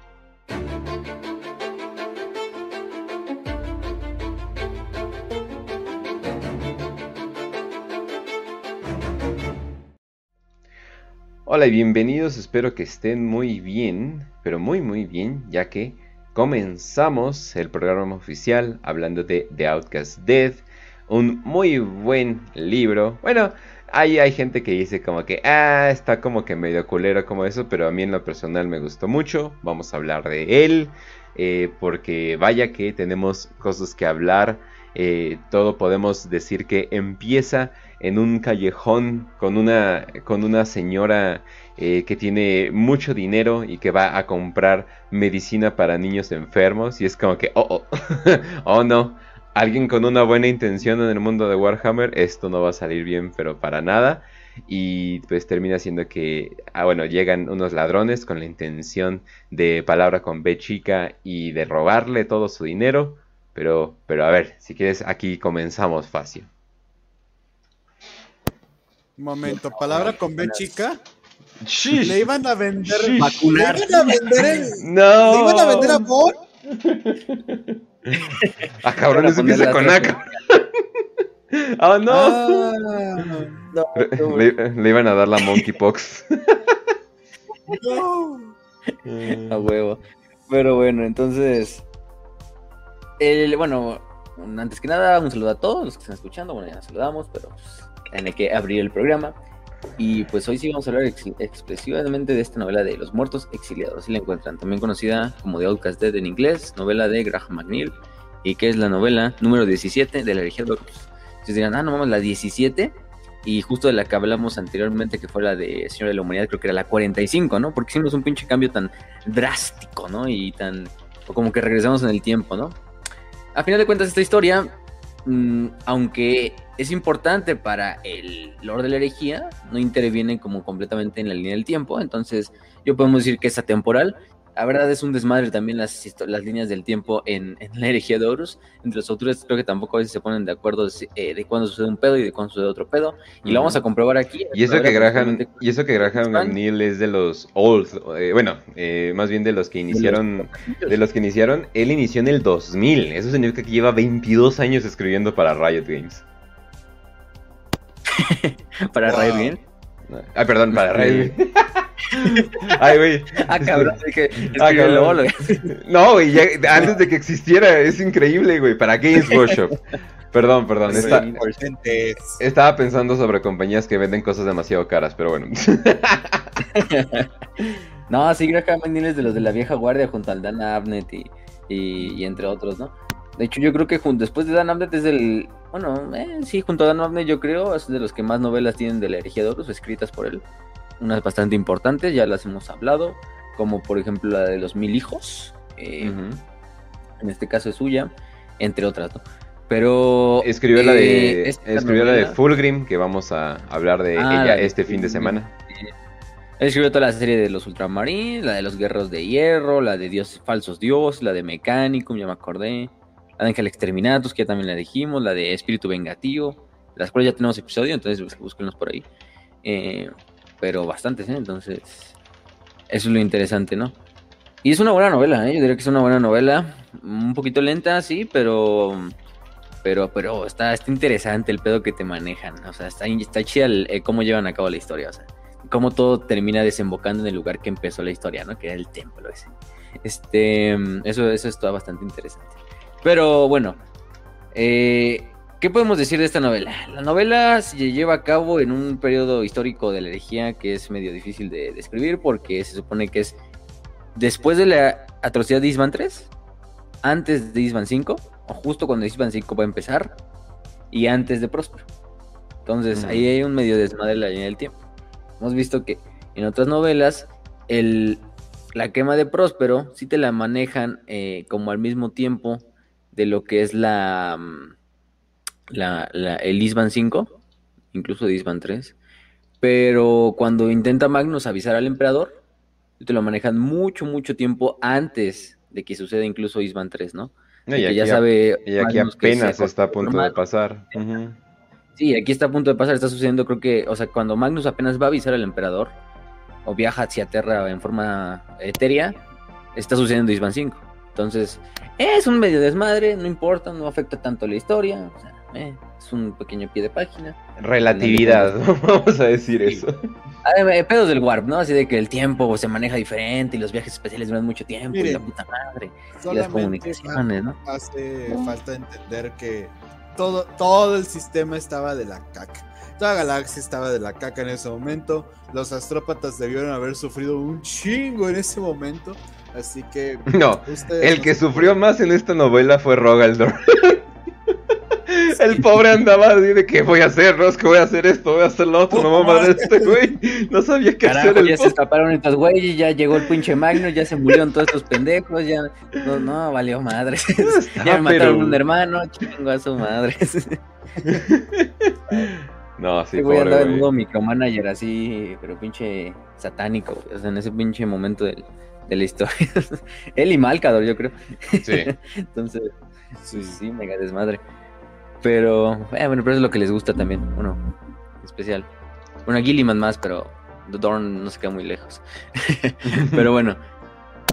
Hola y bienvenidos, espero que estén muy bien, pero muy muy bien, ya que comenzamos el programa oficial hablando de The Outcast Dead, un muy buen libro. Bueno, ahí hay gente que dice como que, ah, está como que medio culero como eso, pero a mí en lo personal me gustó mucho. Vamos a hablar de él, eh, porque vaya que tenemos cosas que hablar. Eh, todo podemos decir que empieza en un callejón con una, con una señora eh, que tiene mucho dinero y que va a comprar medicina para niños enfermos y es como que, oh, oh, oh no, alguien con una buena intención en el mundo de Warhammer, esto no va a salir bien, pero para nada. Y pues termina siendo que, ah, bueno, llegan unos ladrones con la intención de palabra con B chica y de robarle todo su dinero. Pero, pero a ver, si quieres, aquí comenzamos fácil. Momento, palabra con B chica. Le iban a vender. Vacunar. Le iban a vender el- No. Le iban a vender a Bond. Ah, cabrón, eso empieza con A. Oh, no. Ah, No, no, Le, le iban a dar la monkeypox. no. a huevo. Pero bueno, entonces. El, bueno, antes que nada, un saludo a todos los que están escuchando. Bueno, ya nos saludamos, pero pues, tiene que abrir el programa. Y pues hoy sí vamos a hablar ex- expresivamente de esta novela de Los Muertos Exiliados. Así la encuentran, también conocida como The Outcast Dead en inglés, novela de Graham McNeil, y que es la novela número 17 de la herejía de. Ustedes dirán, ah, no mames, la 17, y justo de la que hablamos anteriormente, que fue la de Señor de la Humanidad, creo que era la 45, ¿no? Porque hicimos un pinche cambio tan drástico, ¿no? Y tan. o como que regresamos en el tiempo, ¿no? A final de cuentas, esta historia, mm, aunque es importante para el lore de la herejía, no interviene como completamente en la línea del tiempo, entonces yo podemos decir que es atemporal. La verdad es un desmadre también las, las líneas del tiempo en, en la herejía de Horus. Entre los autores creo que tampoco a veces se ponen de acuerdo eh, de cuándo sucede un pedo y de cuándo sucede otro pedo. Y lo vamos a comprobar aquí. Y eso que Ahora, Graham, y eso que Graham. McNeil es de los old, eh, bueno, eh, más bien de los que iniciaron, de los que iniciaron, él inició en el 2000. Eso significa que lleva 22 años escribiendo para Riot Games. Para Wow. Riot Games. Ay, perdón, para Riot. Ay, güey. Ah, cabrón, dije, Ah, escribió el cabrón. logo, No, güey, ya antes de que existiera, es increíble, güey, para Games Workshop. Perdón, perdón, está- estaba pensando sobre compañías que venden cosas demasiado caras, pero bueno. No, sí, Graham McNeil es de los de la vieja guardia junto al Dan Abnett y, y, y entre otros, ¿no? De hecho, yo creo que jun- después de Dan Abnett es el... Bueno, eh, sí, junto a Dan Abnett yo creo es de los que más novelas tienen de la herejía de Horus escritas por él. Unas bastante importantes, ya las hemos hablado, como por ejemplo la de los mil hijos, eh, en este caso es suya, entre otras, ¿no? Pero... Escribió la de eh, escribió la de Fulgrim, que vamos a hablar de Ah, ella este fin de semana. Él escribió toda la serie de los Ultramarines, la de los Guerreros de Hierro, la de Dios Falsos Dios, la de Mechanicum, ya me acordé, Ángel Exterminatus, que ya también la dijimos, la de Espíritu Vengativo, las cuales ya tenemos episodio, entonces bus- búsquenlos por ahí. Eh, pero bastantes, ¿eh? Entonces, eso es lo interesante, ¿no? Y es una buena novela, ¿eh? Yo diría que es una buena novela, un poquito lenta, sí, pero... Pero, pero está, está interesante el pedo que te manejan, o sea, está, está chida eh, cómo llevan a cabo la historia, o sea cómo todo termina desembocando en el lugar que empezó la historia, ¿no? Que era el templo ese. Este, eso, eso está bastante interesante. Pero bueno, eh, ¿qué podemos decir de esta novela? La novela se lleva a cabo en un periodo histórico de la herejía que es medio difícil de describir porque se supone que es después de la atrocidad de Isban 3, antes de Isban 5, o justo cuando Isban 5 va a empezar, y antes de Próspero. Entonces ahí hay un medio desmadre en la línea del tiempo. Hemos visto que en otras novelas el, la quema de Próspero sí te la manejan eh, como al mismo tiempo de lo que es la, mm, la, la- el Isban 5, incluso de Isban 3. Pero cuando intenta Magnus avisar al emperador, te lo manejan mucho, mucho tiempo antes de que suceda incluso Isban 3, ¿no? Y aquí, ya sabe y aquí apenas se está a punto de pasar. Sí, aquí está a punto de pasar, está sucediendo, creo que, o sea, cuando Magnus apenas va a avisar al emperador, o viaja hacia Terra en forma etérea, está sucediendo Isban 5. Entonces, es un medio desmadre, no importa, no afecta tanto la historia, o sea, eh, es un pequeño pie de página. Relatividad, vamos a decir eso. Ah, pedos del warp, ¿no? Así de que el tiempo se maneja diferente y los viajes especiales duran mucho tiempo y la puta madre. Y las comunicaciones, ¿no? Hace falta entender que todo, todo el sistema estaba de la caca. Toda galaxia estaba de la caca en ese momento. Los astrópatas debieron haber sufrido un chingo en ese momento. Así que. No, el que sufrió más en esta novela fue Rogaldor. El pobre andaba así de que voy a hacer, ¿no? Es que voy a hacer esto, voy a hacer lo otro, no mames, este güey. No sabía qué hacer. El ya se escaparon estos güeyes, ya llegó el pinche Magno, ya se murieron todos estos pendejos, ya. No, no, valió madre. ya me mataron un hermano, chingo a su madre. no, sí, voy a andar en modo micromanager así, pero pinche satánico, o sea, en ese pinche momento del, de la historia. Él y Malcador, yo creo. Sí. Entonces, sí, sí, mega desmadre. Pero, eh, bueno, pero es lo que les gusta también, uno especial. Bueno, Gilliman más, pero The Dorn no se queda muy lejos. pero bueno,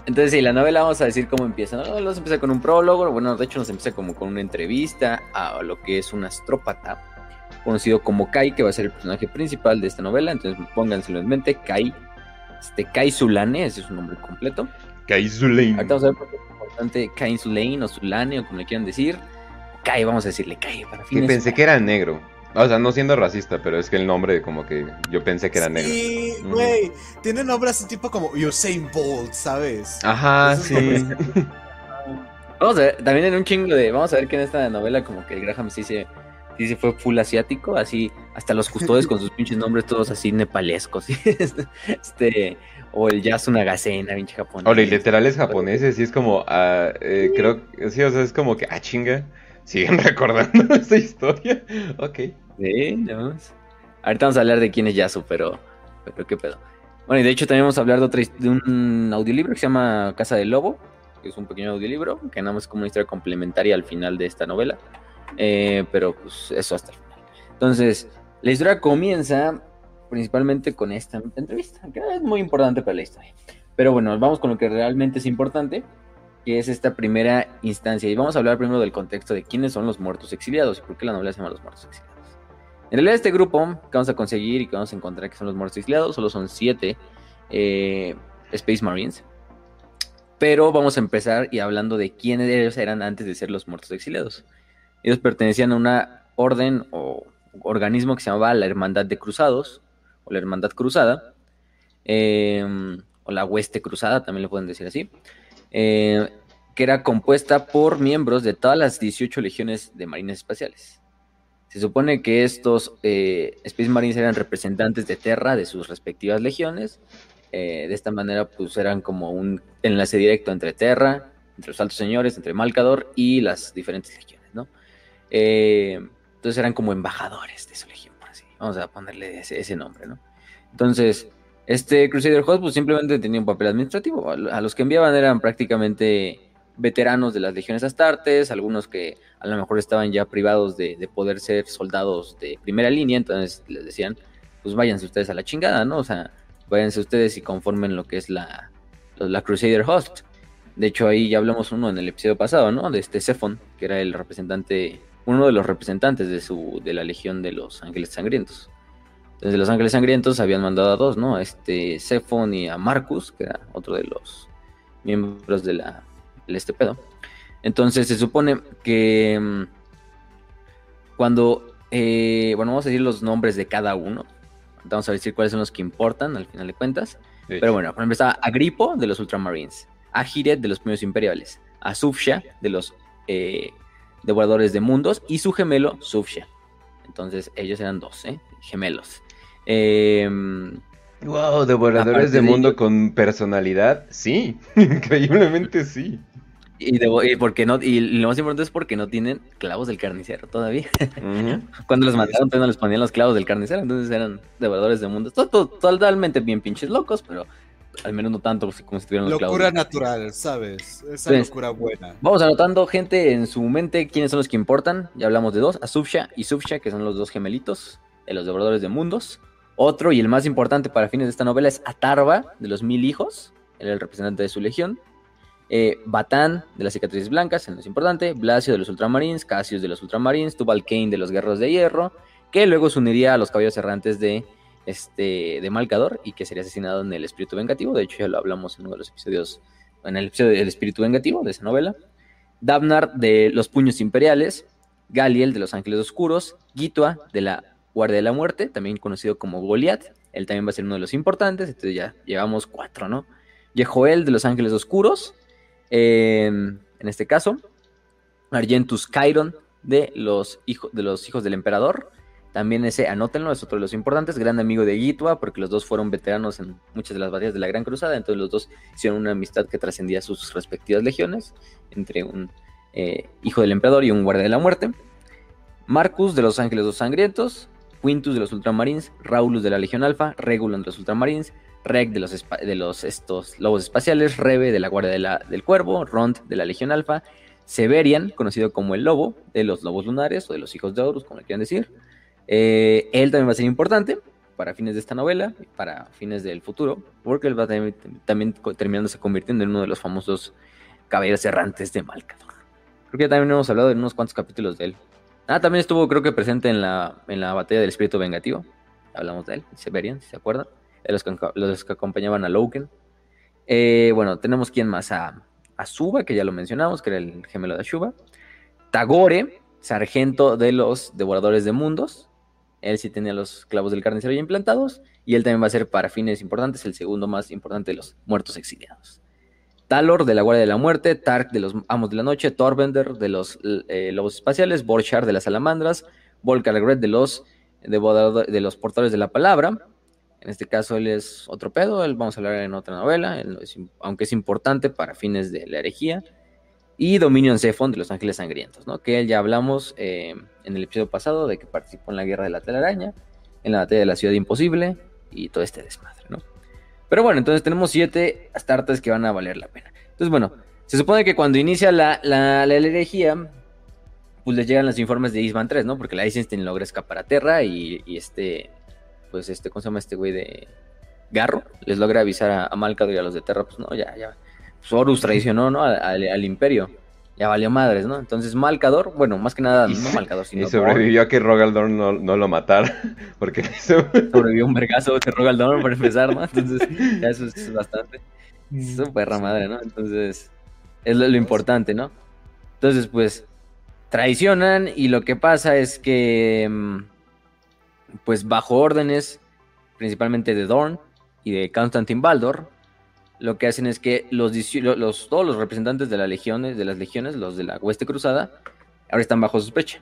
entonces sí, la novela vamos a decir cómo empieza. ¿no? Nos empieza con un prólogo, bueno, de hecho nos empieza como con una entrevista a lo que es un astrópata, conocido como Kai, que va a ser el personaje principal de esta novela. Entonces pónganselo en mente, Kai, este Kai Zulane, ese es su nombre completo. Kai Zulane. Ahorita vamos a ver por qué es importante Kai Zulane o Zulane o como le quieran decir. Kai, vamos a decirle Kai para fines. pensé que era negro. O sea, no siendo racista, pero es que el nombre como que yo pensé que era negro. Sí, güey. Tiene nombre así tipo como Usain Bolt, ¿sabes? Ajá, sí. Vamos a ver, también en un chingo de... Vamos a ver que en esta novela como que el Graham sí se, sí se fue full asiático, así hasta los custodios con sus pinches nombres todos así nepalescos. este... O el Yasu Nagasena, pinche japonés. O el literal es japonés, sí es como... Uh, eh, creo... Sí, o sea, es como que... Ah, chinga siguen recordando esa historia. Ok. Sí, Ahorita vamos a hablar de quién es Yasu, pero, pero qué pedo. Bueno, y de hecho también vamos a hablar de, otro, de un audiolibro que se llama Casa del Lobo, que es un pequeño audiolibro, que nada más es como una historia complementaria al final de esta novela. Eh, pero pues eso hasta el final. Entonces, la historia comienza principalmente con esta entrevista, que es muy importante para la historia. Pero bueno, vamos con lo que realmente es importante, que es esta primera instancia. Y vamos a hablar primero del contexto de quiénes son los muertos exiliados y por qué la novela se llama Los Muertos Exiliados. En realidad este grupo que vamos a conseguir y que vamos a encontrar que son los muertos exiliados, solo son siete eh, Space Marines. Pero vamos a empezar y hablando de quiénes eran antes de ser los muertos exiliados. Ellos pertenecían a una orden o organismo que se llamaba la Hermandad de Cruzados, o la Hermandad Cruzada, eh, o la Hueste Cruzada, también le pueden decir así. Eh, que era compuesta por miembros de todas las 18 legiones de marines espaciales. Se supone que estos eh, Space Marines eran representantes de Terra de sus respectivas legiones. Eh, de esta manera, pues eran como un enlace directo entre Terra, entre los altos señores, entre Malcador y las diferentes legiones, ¿no? entonces eran como embajadores de su legión, por así. Vamos a ponerle ese, ese nombre, ¿no? Entonces, este Crusader Host pues simplemente tenía un papel administrativo. A los que enviaban eran prácticamente veteranos de las legiones astartes, algunos que a lo mejor estaban ya privados de, poder ser soldados de primera línea, entonces les decían, pues váyanse ustedes a la chingada, ¿no? O sea, váyanse ustedes y conformen lo que es la, la Crusader Host. De hecho, ahí ya hablamos uno en el episodio pasado, ¿no? De este Cephon, que era el representante, uno de los representantes de su, de la Legión de los Ángeles Sangrientos. Desde Los Ángeles Sangrientos habían mandado a dos, ¿no? A este Cephon y a Marcus, que era otro de los miembros de la este pedo. Entonces se supone que mm, cuando, eh, bueno, vamos a decir los nombres de cada uno. Vamos a decir cuáles son los que importan al final de cuentas. Pero bueno, por ejemplo está Agripo de los Ultramarines, Agiret de los Primeros Imperiales, Azufsha de los eh, Devoradores de Mundos y su gemelo Sufsha. Entonces ellos eran dos, ¿eh? gemelos. Eh, wow, devoradores de, mundo con personalidad, sí, increíblemente sí. Y, y, porque no, y lo más importante es porque no tienen clavos del carnicero todavía. Cuando los mataron, no les ponían los clavos del carnicero, entonces eran devoradores de mundo. totalmente bien pinches locos, pero al menos no tanto como si los clavos. Locura natural, ¿sabes? Esa locura buena. Vamos anotando, gente, en su mente quiénes son los que importan. Ya hablamos de dos, Asufsha y Sufsha, que son los dos gemelitos de los devoradores de mundos. Otro, y el más importante para fines de esta novela, es Atarva, de los mil hijos. Era el representante de su legión. Eh, Batán de las cicatrices blancas, el más importante, Blasio de los Ultramarines, Cassius de los Ultramarines, Tubal Cain de los Guerreros de Hierro, que luego se uniría a los caballos errantes de, este, de Malcador y que sería asesinado en el Espíritu Vengativo. De hecho, ya lo hablamos en uno de los episodios, en el episodio del Espíritu Vengativo de esa novela. Dabnar de los Puños Imperiales, Galiel de los Ángeles Oscuros, Gitua de la Guardia de la Muerte, también conocido como Goliath. Él también va a ser uno de los importantes, entonces ya llevamos cuatro, ¿no? Yehoel de los Ángeles Oscuros, en este caso, Argentus Chiron de los, de los hijos del emperador. También ese, anótenlo, es otro de los importantes, gran amigo de Gitua, porque los dos fueron veteranos en muchas de las batallas de la Gran Cruzada, entonces los dos hicieron una amistad que trascendía sus respectivas legiones, entre un eh, hijo del emperador y un guardia de la muerte. Marcus de los Ángeles Dos Sangrientos, Quintus de los Ultramarines, Raulus de la Legión Alfa, Regulon de los Ultramarines, Reg de los, de los estos lobos espaciales, Rebe de la Guardia del Cuervo, Rond de la Legión Alfa, Severian, conocido como el Lobo de los Lobos Lunares o de los Hijos de Horus, como le quieran decir. Eh, él también va a ser importante para fines de esta novela para fines del futuro, porque él va también, también terminándose convirtiendo en uno de los famosos caballeros errantes de Malcador. Creo que ya también hemos hablado de unos cuantos capítulos de él. Ah, también estuvo creo que presente en la, en la batalla del espíritu vengativo. Hablamos de él, Severian, si se acuerdan los que, los que acompañaban a Loken. Eh, bueno, tenemos quién más, a, a Suba, que ya lo mencionamos, que era el gemelo de Shuba. Tagore, sargento de los devoradores de mundos. Él sí tenía los clavos del carnicero ya implantados. Y él también va a ser para fines importantes el segundo más importante de los muertos exiliados. Talor de la Guardia de la Muerte, Tark de los Amos de la Noche, Torbender de los eh, Lobos Espaciales, Borchar de las Salamandras, Volcar de los, de los Portadores de la Palabra, en este caso él es otro pedo, él vamos a hablar en otra novela, aunque es importante para fines de la herejía. Y Dominion Zephon de los Ángeles Sangrientos, ¿no? Que ya hablamos eh, en el episodio pasado de que participó en la Guerra de la Telaraña, en la batalla de la Ciudad Imposible y todo este desmadre, ¿no? Pero bueno, entonces tenemos siete astartes que van a valer la pena. Entonces, bueno, se supone que cuando inicia la, la, herejía, pues les llegan los informes de Isman 3, ¿no? Porque la Eisenstein logra escapar a Terra y, y este pues este, ¿cómo se llama este güey de Garro? Les logra avisar a, a y a los de Terra, pues no, ya, ya. Pues Horus traicionó, ¿no? Al, imperio. Ya valió madres, ¿no? Entonces Malcador, bueno, más que nada, no Malcador, sino. Y sobrevivió a que Rogaldor no, no lo matara. Porque sobrevivió un vergazo de Rogaldor para empezar, ¿no? Entonces, ya eso es bastante. Es su perra madre, ¿no? Entonces, es lo, lo importante, ¿no? Entonces, pues, traicionan y lo que pasa es que mm, pues bajo órdenes principalmente de Dorn y de Constantin Baldor, lo que hacen es que los, todos los representantes de, las legiones, de las legiones, los de la hueste cruzada, ahora están bajo sospecha.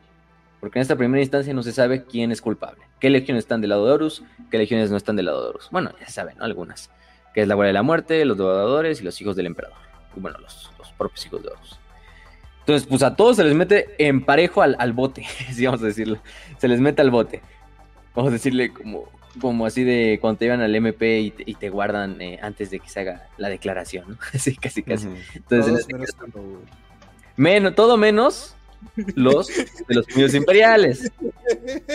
Porque en esta primera instancia no se sabe quién es culpable. ¿Qué legiones están del lado de Horus? ¿Qué legiones no están del lado de Horus? Bueno, ya se saben, algunas. Que es la Guardia de la Muerte, los devoradores y los hijos del emperador. Y bueno, los, los propios hijos de Horus. Entonces, pues a todos se les mete en parejo al, al bote, si vamos a decirlo. Se les mete al bote vamos a decirle como, como así de cuando te llevan al MP y te, guardan eh, antes de que se haga la declaración, ¿no? Así, casi, casi. Entonces, menos, todo menos los de los puños imperiales.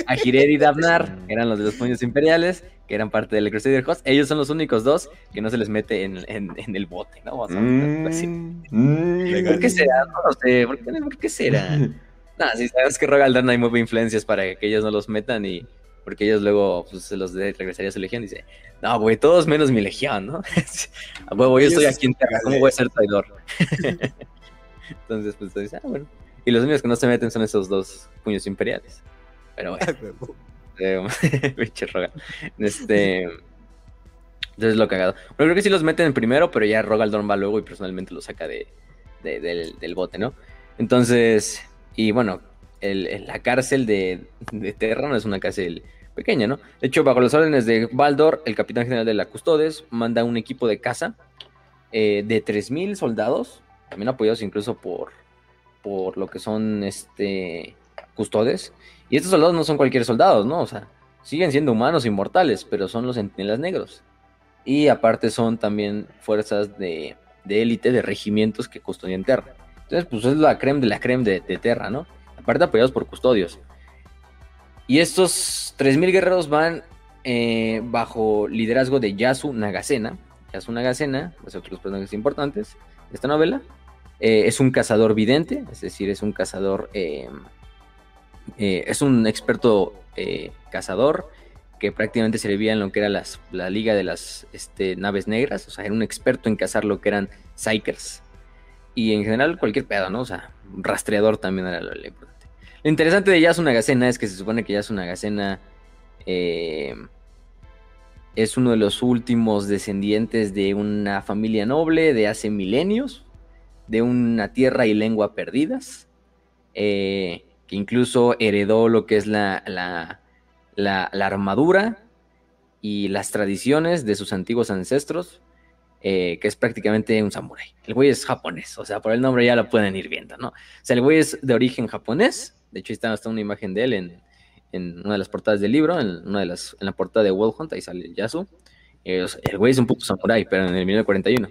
Ajired y Dabnar eran los de los puños imperiales, que eran parte del Crusader Host. Ellos son los únicos dos que no se les mete en, en, el bote, ¿no? Mm, mm. ¿Por qué será? No sé, ¿por qué, ¿por qué será? Nada, si sabes que Rogaldan hay mueve influencias para que ellos no los metan y porque ellos luego pues, se los de, regresaría a su legión. Dice, no, güey, todos menos mi legión, ¿no? a huevo, yo estoy aquí en Terra, ¿cómo voy a ser traidor? Entonces, pues dice, ah, bueno. Y los únicos que no se meten son esos dos puños imperiales. Pero bueno. este. Entonces lo cagado. Bueno, creo que sí los meten primero, pero ya Rogaldorn va luego y personalmente lo saca de, del, del, bote, ¿no? Entonces, y bueno, el, la cárcel de, de Terra no es una cárcel pequeña, ¿no? De hecho, bajo las órdenes de Baldor, el capitán general de la Custodes manda un equipo de caza eh, de 3.000 soldados, también apoyados incluso por, por lo que son este, custodes. Y estos soldados no son cualquier soldados, ¿no? O sea, siguen siendo humanos inmortales, pero son los centinelas negros. Y aparte son también fuerzas de, élite, de regimientos que custodian Terra. Entonces, pues es la creme de la creme de, de Terra, ¿no? Aparte apoyados por custodios. Y estos 3.000 guerreros van eh, bajo liderazgo de Yasu Nagasena. Yasu Nagasena, es otro de los personajes importantes. esta novela. Eh, es un cazador vidente, es decir, es un cazador, eh, eh, es un experto cazador que prácticamente servía en lo que era la liga de las este, naves negras, o sea, era un experto en cazar lo que eran psychers y en general cualquier pedo, ¿no? O sea, rastreador también era lo. Lo interesante de Yasu Nagacena es que se supone que Yasu Nagacena eh, es uno de los últimos descendientes de una familia noble de hace milenios, de una tierra y lengua perdidas, eh, que incluso heredó lo que es la, la, la, armadura y las tradiciones de sus antiguos ancestros, eh, que es prácticamente un samurái. El güey es japonés, o sea, por el nombre ya lo pueden ir viendo, ¿no? O sea, el güey es de origen japonés, de hecho está hasta una imagen de él en, en una de las portadas del libro, en, una de las, en la portada de World Hunt, ahí sale Yasu. Eh, el güey es un puto samurai, pero en el 1941.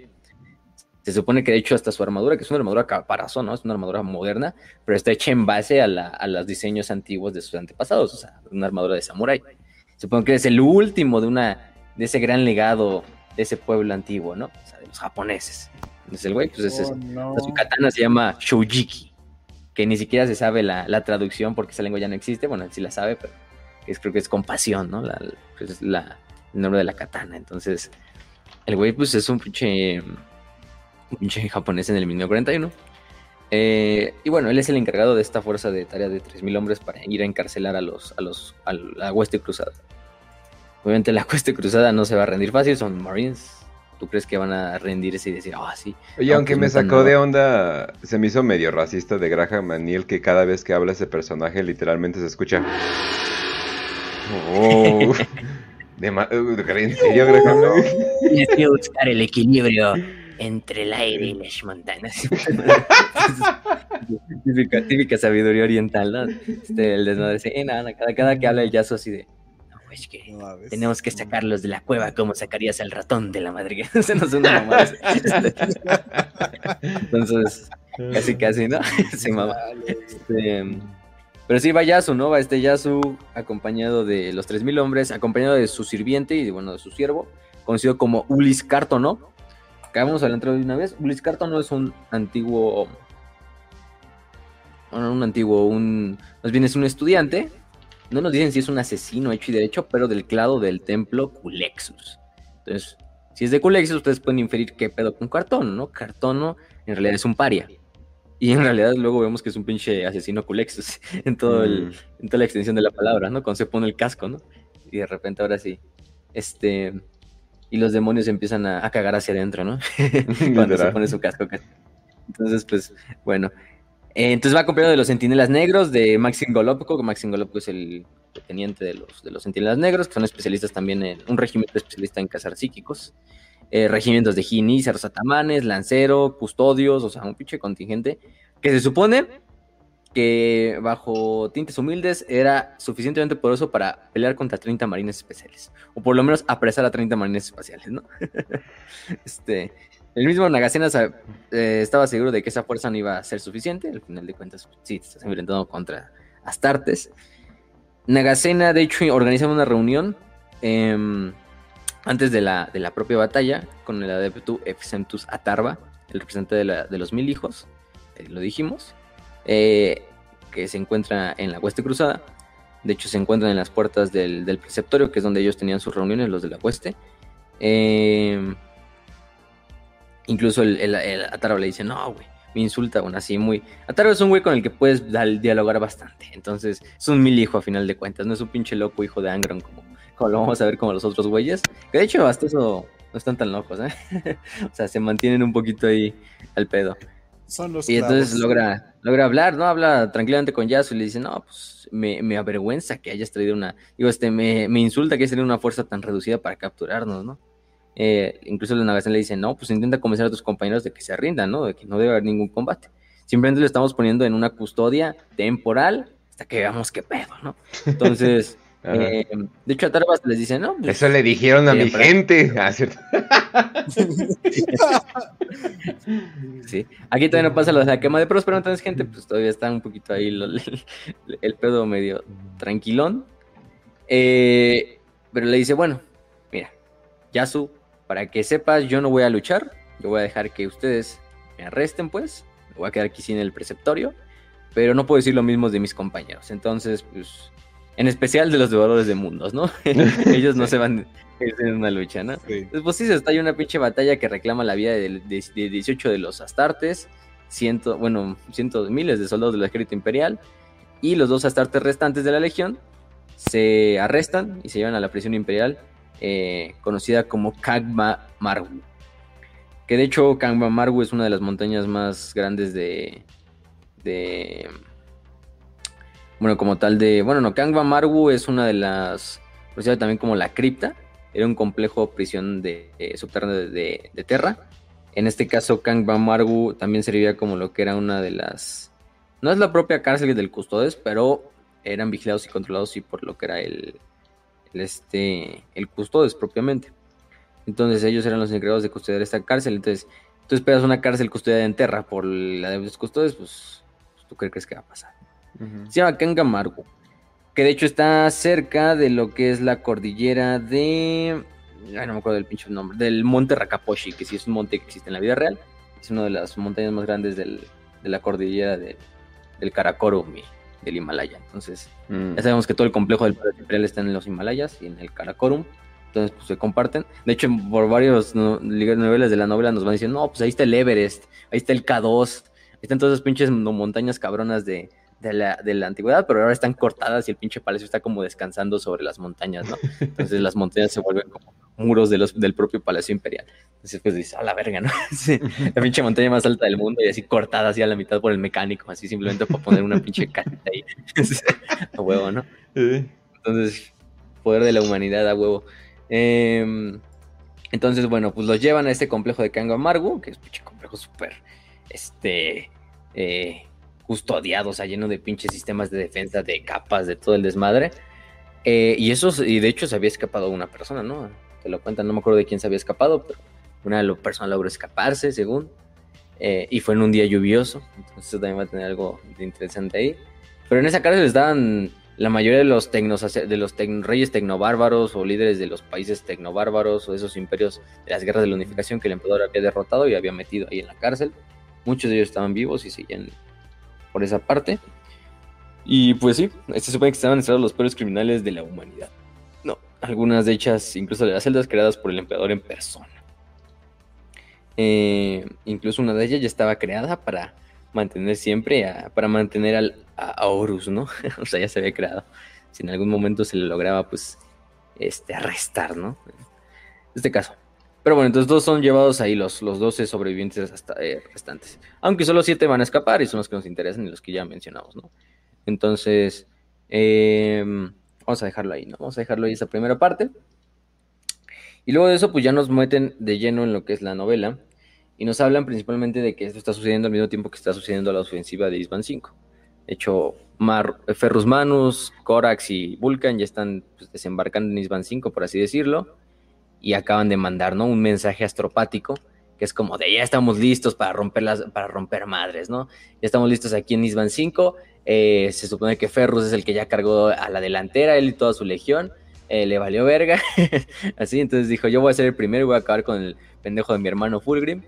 Se supone que de hecho hasta su armadura, que es una armadura caparazón, ¿no? Es una armadura moderna, pero está hecha en base a, los diseños antiguos de sus antepasados, o sea, una armadura de samurái. Supongo que es el último de una de ese gran legado de ese pueblo antiguo, ¿no? O sea, de los japoneses. Entonces el güey, pues es, oh, su katana se llama Shoujiki que ni siquiera se sabe la, traducción porque esa lengua ya no existe, bueno, él sí la sabe, pero es, creo que es compasión, ¿no? La, pues es la, el nombre de la katana. Entonces, el güey pues es un pinche, pinche japonés en el 1941. Eh, y bueno, él es el encargado de esta fuerza de tarea de 3.000 hombres para ir a encarcelar a los, a los, a la hueste cruzada. Obviamente la hueste cruzada no se va a rendir fácil, son marines, ¿Tú crees que van a rendirse y decir, ah, sí? Oye, aunque me sacó de onda, se me hizo medio racista de Graham Maniel que cada vez que habla ese personaje literalmente se escucha. Oh, de ¿En serio, Graham Tienes que buscar el equilibrio entre el aire y las montañas. típica, sabiduría oriental, ¿no? Este, el desmadre, sí, nada, cada, cada que habla el yazo así de es que tenemos que sacarlos de la cueva como sacarías al ratón de la madriguera. Se nos una mamá. Entonces, casi casi, ¿no? Se mamá. Este, pero sí va Yasu, ¿no? Va este Yasu acompañado de los 3.000 hombres, acompañado de su sirviente y, bueno, de su siervo, conocido como Ulis Carto, ¿no? Acabamos a la entrada de una vez. Ulis Carto no es un antiguo... No, un antiguo, un... Más bien es un estudiante no nos dicen si es un asesino hecho y derecho, pero del clado del templo Culexus. Entonces, si es de Culexus, ustedes pueden inferir qué pedo con Cartono, ¿no? Cartono en realidad es un paria. Y en realidad luego vemos que es un pinche asesino Culexus en, todo el, mm. en toda la extensión de la palabra, ¿no? Cuando se pone el casco, ¿no? Y de repente ahora sí. Este. Y los demonios empiezan a, cagar hacia adentro, ¿no? Cuando se pone su casco. Entonces, pues, bueno. Eh, entonces va acompañado de los Centinelas Negros, de Maxim Golopko, que Maxim Golopko es el teniente de los, de los Centinelas Negros, que son especialistas también en un regimiento especialista en cazar psíquicos. Eh, regimientos de Ginízaros, Atamanes, Lancero, Custodios, o sea, un pinche contingente que se supone que bajo tintes humildes era suficientemente poderoso para pelear contra 30 marines especiales, o por lo menos apresar a 30 marines espaciales, ¿no? este, el mismo Nagasena eh, estaba seguro de que esa fuerza no iba a ser suficiente. Al final de cuentas, sí, estás enfrentando contra Astartes. Nagasena, de hecho, organiza una reunión em, antes de la, de la, propia batalla con el adepto Epicentус Atarba, el representante de, los mil hijos, eh, lo dijimos, eh, que se encuentra en la Hueste Cruzada. De hecho, se encuentran en las puertas del, del preceptorio, que es donde ellos tenían sus reuniones, los de la Hueste. Eh, Incluso el, el, le dice, no, güey, me insulta, bueno, así muy... Ataro es un güey con el que puedes dialogar bastante. Entonces, es un mil hijo a final de cuentas, no es un pinche loco hijo de Angron como, como lo vamos a ver como los otros güeyes. Que de hecho, hasta eso no están tan locos, ¿eh? o sea, se mantienen un poquito ahí al pedo. Son los y entonces logra, logra hablar, ¿no? Habla tranquilamente con Yasu y le dice, no, pues me, me avergüenza que hayas traído una... Digo, este, me, me insulta que hayas tenido una fuerza tan reducida para capturarnos, ¿no? Eh, incluso la navegación le dice, no, pues intenta convencer a tus compañeros de que se rindan, ¿no? De que no debe haber ningún combate. Simplemente lo estamos poniendo en una custodia temporal hasta que veamos qué pedo, ¿no? Entonces, eh, de hecho a Tarbas les dice, no. Pues, Eso le dijeron a mi gente. Ah, sí, aquí todavía no pasa lo de la quema de pros, pero entonces gente, pues todavía está un poquito ahí el, pedo medio tranquilón. Eh, pero le dice, bueno, mira, Yasu para que sepas, yo no voy a luchar, yo voy a dejar que ustedes me arresten, pues, me voy a quedar aquí sin el preceptorio, pero no puedo decir lo mismo de mis compañeros. Entonces, pues, en especial de los devoradores de mundos, ¿no? Ellos no se van en una lucha, ¿no? Sí. Entonces, pues sí, se estalla una pinche batalla que reclama la vida de, de- de 18 de los astartes, ciento, bueno, cientos, miles de soldados del ejército imperial, y los dos astartes restantes de la legión se arrestan y se llevan a la prisión imperial eh, conocida como Kagma Margu. Que de hecho Kagma Margu es una de las montañas más grandes de... de bueno, como tal de... Bueno, no, Kagma Margu es una de las... conocida también como la cripta. Era un complejo prisión de, eh, subterráneo de, de- de Terra. En este caso, Kagma Margu también servía como lo que era una de las... No es la propia cárcel del Custodes, pero eran vigilados y controlados y por lo que era el, el, este, el Custodes propiamente. Entonces ellos eran los encargados de custodiar esta cárcel. Entonces, tú esperas una cárcel custodiada en Terra por la de los Custodes, pues, pues, ¿tú qué crees que va a pasar? Se llama Kangamargu, que de hecho está cerca de lo que es la cordillera de... Ay, no me acuerdo del pinche nombre, del monte Rakaposhi, que sí es un monte que existe en la vida real. Es una de las montañas más grandes del- de la cordillera de- del Karakorum y del Himalaya. Entonces, Mm. ya sabemos que todo el complejo del Palacio Imperial está en los Himalayas y en el Karakorum. Entonces, pues se comparten. De hecho, por varios no- novelas de la novela nos van diciendo, no, pues ahí está el Everest, ahí está el K2, ahí están todas esas pinches montañas cabronas de, de la, de la antigüedad, pero ahora están cortadas y el pinche palacio está como descansando sobre las montañas, ¿no? Entonces las montañas se vuelven como muros de los, del propio Palacio Imperial. Entonces, pues dices, a la verga, ¿no? Sí, la pinche montaña más alta del mundo y así cortada así a la mitad por el mecánico, así simplemente para poner una pinche casita ahí. a huevo, ¿no? Entonces, poder de la humanidad a huevo. Em, entonces, bueno, pues los llevan a este complejo de Kango Amargu, que es un pinche complejo súper, este, eh, custodiado, o sea, lleno de pinches sistemas de defensa, de capas, de todo el desmadre. Eh, y eso, y de hecho se había escapado una persona, ¿no? Te lo cuentan, no me acuerdo de quién se había escapado, pero una persona logró escaparse, según. Eh, y fue en un día lluvioso, entonces también va a tener algo de interesante ahí. Pero en esa cárcel estaban la mayoría de los tecnos, de los reyes tecnobárbaros o líderes de los países tecnobárbaros o de esos imperios de las guerras de la unificación que el emperador había derrotado y había metido ahí en la cárcel. Muchos de ellos estaban vivos y seguían por esa parte. Y pues sí, se supone que estaban encerrados los peores criminales de la humanidad. No, algunas de ellas, incluso de las celdas creadas por el emperador en persona. Eh, incluso una de ellas ya estaba creada para mantener siempre, a- para mantener al, a, Horus, ¿no? o sea, ya se había creado. Si en algún momento se le lograba, pues, este, arrestar, ¿no? Este caso. Pero bueno, entonces todos son llevados ahí, los, los 12 sobrevivientes hasta, eh, restantes. Aunque solo 7 van a escapar y son los que nos interesan y los que ya mencionamos, ¿no? Entonces, eh, vamos a dejarlo ahí, ¿no? Vamos a dejarlo ahí esa primera parte. Y luego de eso, pues ya nos meten de lleno en lo que es la novela. Y nos hablan principalmente de que esto está sucediendo al mismo tiempo que está sucediendo la ofensiva de Isban 5. De hecho, Mar, Ferrus Manus, Corax y Vulcan ya están pues, desembarcando en Isban 5, por así decirlo. Y acaban de mandar, ¿no? Un mensaje astropático que es como de ya estamos listos para romper, las, para romper madres, ¿no? Ya estamos listos aquí en Isban 5. eh, se supone que Ferrus es el que ya cargó a la delantera, él y toda su legión. eh, le valió verga. Así, entonces dijo, yo voy a ser el primero y voy a acabar con el pendejo de mi hermano Fulgrim.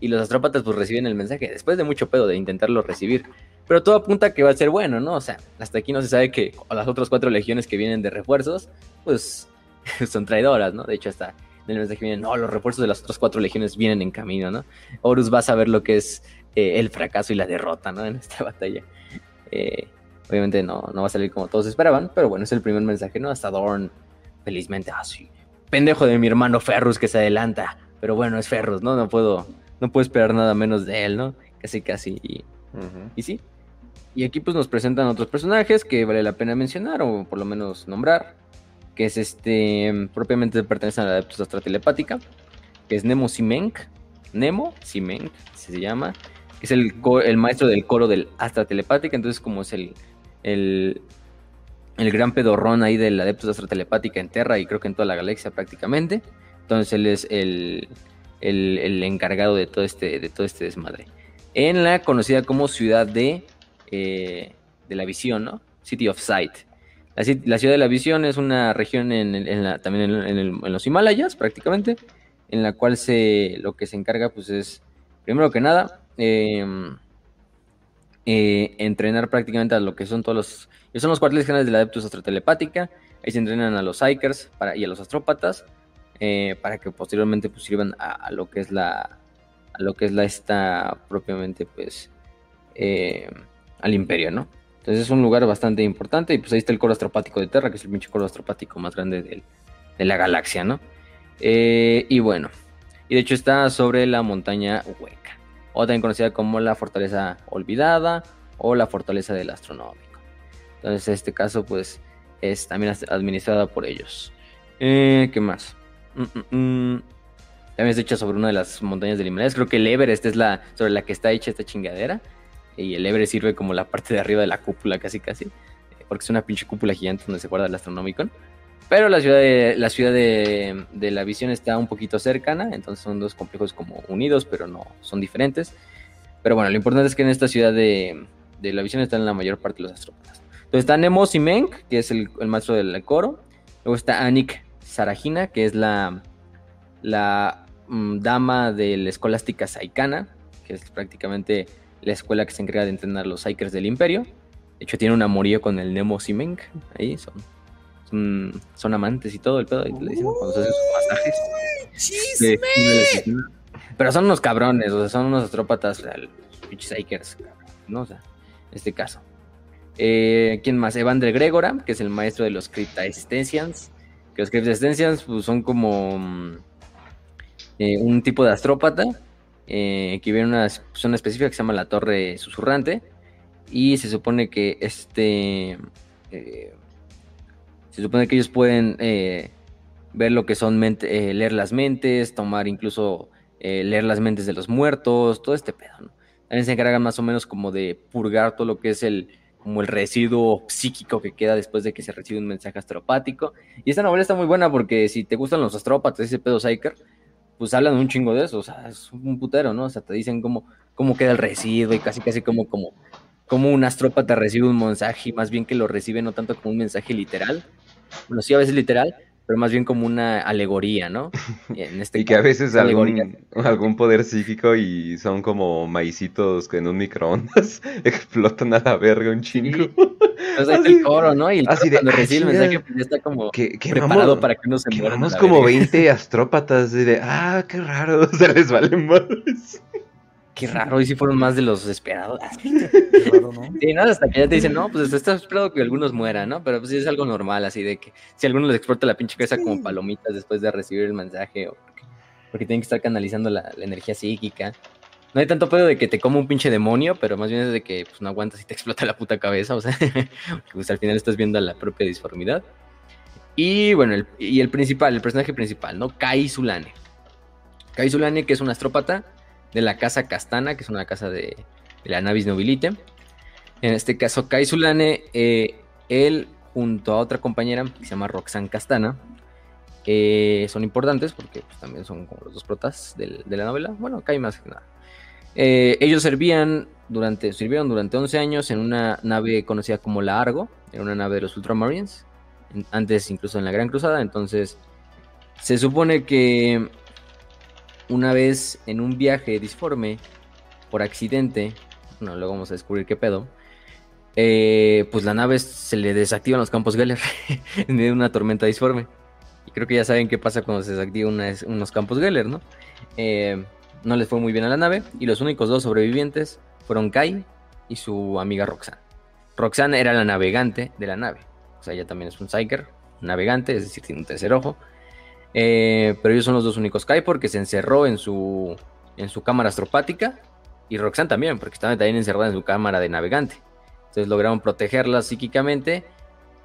Y los astrópatas pues reciben el mensaje después de mucho pedo de intentarlo recibir. Pero todo apunta a que va a ser bueno, ¿no? O sea, hasta aquí no se sabe que las otras cuatro legiones que vienen de refuerzos, pues son traidoras, ¿no? De hecho, hasta en el mensaje viene, no, los refuerzos de las otras cuatro legiones vienen en camino, ¿no? Horus va a saber lo que es eh, el fracaso y la derrota, ¿no? En esta batalla. Eh, obviamente no, no va a salir como todos esperaban, pero bueno, es el primer mensaje, ¿no? Hasta Dorn, felizmente, ah, sí, pendejo de mi hermano Ferrus que se adelanta, pero bueno, es Ferrus, ¿no? No puedo, no puedo esperar nada menos de él, ¿no? Casi, casi, y, y sí. Y aquí pues nos presentan otros personajes que vale la pena mencionar o por lo menos nombrar, que es este, propiamente pertenecen a la Adeptus Astra Telepática, que es Nemo Simenk, Nemo Simenk se llama, que es el, el maestro del coro del Astra Telepática, entonces como es el, el, el gran pedorrón ahí del Adeptus Astra Telepática en Terra y creo que en toda la galaxia prácticamente, entonces él es el, el, el encargado de todo, este, de todo este desmadre. En la conocida como ciudad de, eh, de la visión, ¿no? City of Sight. La, la ciudad de la visión es una región en, en la- también en, el- en los Himalayas prácticamente, en la cual se, lo que se encarga pues es, primero que nada, em, eh, entrenar prácticamente a lo que son todos los... Son los cuarteles generales de la Adeptus Astrotelepática. Ahí se entrenan a los Psychers para, y a los Astrópatas eh, para que posteriormente pues, sirvan a, lo que es la... A lo que es la esta propiamente pues... Eh, al imperio, ¿no? Entonces es un lugar bastante importante y pues ahí está el coro astropático de Terra, que es el pinche coro astropático más grande de la galaxia, ¿no? y bueno, y de hecho está sobre la montaña Hueca, o también conocida como la fortaleza olvidada o la fortaleza del astronómico. Entonces, en este caso, pues es también administrada por ellos. Eh, ¿Qué más? Mm, mm, mm. También está hecha sobre una de las montañas del Himalaya. Creo que el Everest es la sobre la que está hecha esta chingadera. Y el Everest sirve como la parte de arriba de la cúpula, casi casi. Porque es una pinche cúpula gigante donde se guarda el astronómico. Pero la ciudad de la ciudad de, la visión está un poquito cercana, entonces son dos complejos como unidos, pero no son diferentes. Pero bueno, lo importante es que en esta ciudad de, la visión están la mayor parte de los astrópatas. Entonces está Nemo Simenk, que es el, maestro del coro. Luego está Anik Sarajina, que es la, la mm, dama de la escolástica saikana, que es prácticamente la escuela que se encarga de entrenar a los Saikers del imperio. De hecho, tiene un amorío con el Nemo Simenk. Ahí son son, amantes y todo el pedo. Y le dicen cuando se hacen sus masajes. pero son unos cabrones, o sea, son unos astrópatas, o sea, pinches ¿no? O sea, en este caso. Eh, ¿Quién más? Evander Gregora, que es el maestro de los Cryptastensians. Que los Cryptastensians pues, son como mm, eh, un tipo de astrópata eh, que viene una zona específica que se llama la Torre Susurrante. Y se supone que este se supone que ellos pueden eh, ver lo que son eh, leer las mentes, tomar incluso eh, leer las mentes de los muertos, todo este pedo, ¿no? También se encargan más o menos como de purgar todo lo que es el como el residuo psíquico que queda después de que se recibe un mensaje astropático. Y esta novela está muy buena porque si te gustan los astrópatas, ese pedo Psyker, pues hablan un chingo de eso, o sea, es un putero, ¿no? O sea, te dicen cómo, cómo queda el residuo y casi casi como, como, como un astrópata recibe un mensaje, más bien que lo recibe no tanto como un mensaje literal, bueno, sí a veces literal, pero más bien como una alegoría, ¿no? En este y que a veces algún, algún poder psíquico y son como maicitos que en un microondas explotan a la verga un chingo. Entonces ahí el coro, ¿no? Y el así cuando recibe el mensaje pues, ya está como preparado para que uno se muera. Vamos como 20 astrópatas de, ah, qué raro, se les vale más. Qué raro, y si fueron más de los esperados. Raro, ¿no? Sí, ¿no? Hasta que ya te dicen, no, pues está esperado que algunos mueran, ¿no? Pero pues es algo normal, así de que si alguno les explota la pinche cabeza como palomitas después de recibir el mensaje, o porque, tienen que estar canalizando la, energía psíquica. No hay tanto pedo de que te coma un pinche demonio, pero más bien es de que pues, no aguantas y te explota la puta cabeza, o sea, pues al final estás viendo la propia disformidad. Y bueno, el, y el principal, el personaje principal, ¿no? Kai Sulane. Kai Sulane, que es un astrópata de la casa Castana, que es una casa de, la Navis Nobilite. En este caso, Kai Sulane, eh, él junto a otra compañera que se llama Roxanne Castana, son importantes porque pues, también son como los dos protas de, la novela. Bueno, Kai más que nada. Eh, ellos servían durante, sirvieron durante 11 años en una nave conocida como la Argo, era una nave de los Ultramarines, antes incluso en la Gran Cruzada, entonces se supone que una vez en un viaje disforme, por accidente, bueno, luego vamos a descubrir qué pedo, eh, pues la nave se le desactivan los campos Geller en de una tormenta disforme. Y creo que ya saben qué pasa cuando se desactivan unos campos Geller, ¿no? Eh, no les fue muy bien a la nave y los únicos dos sobrevivientes fueron Kai y su amiga Roxanne. Roxanne era la navegante de la nave. O sea, ella también es un Psyker, navegante, es decir, tiene un tercer ojo. Eh, pero ellos son los dos únicos Kai porque se encerró en su, en su cámara astropática. Y Roxanne también, porque estaba también encerrada en su cámara de navegante. Entonces lograron protegerla psíquicamente.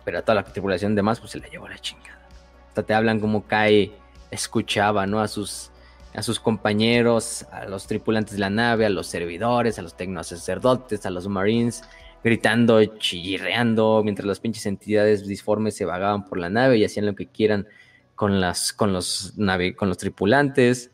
Pero a toda la tripulación de más, pues se la llevó la chingada. Hasta te hablan como Kai escuchaba, ¿no? A sus, a sus compañeros, a los tripulantes de la nave, a los servidores, a los tecnosacerdotes, a los marines, gritando, chirreando, mientras las pinches entidades disformes se vagaban por la nave y hacían lo que quieran con, las, con, los, con los tripulantes,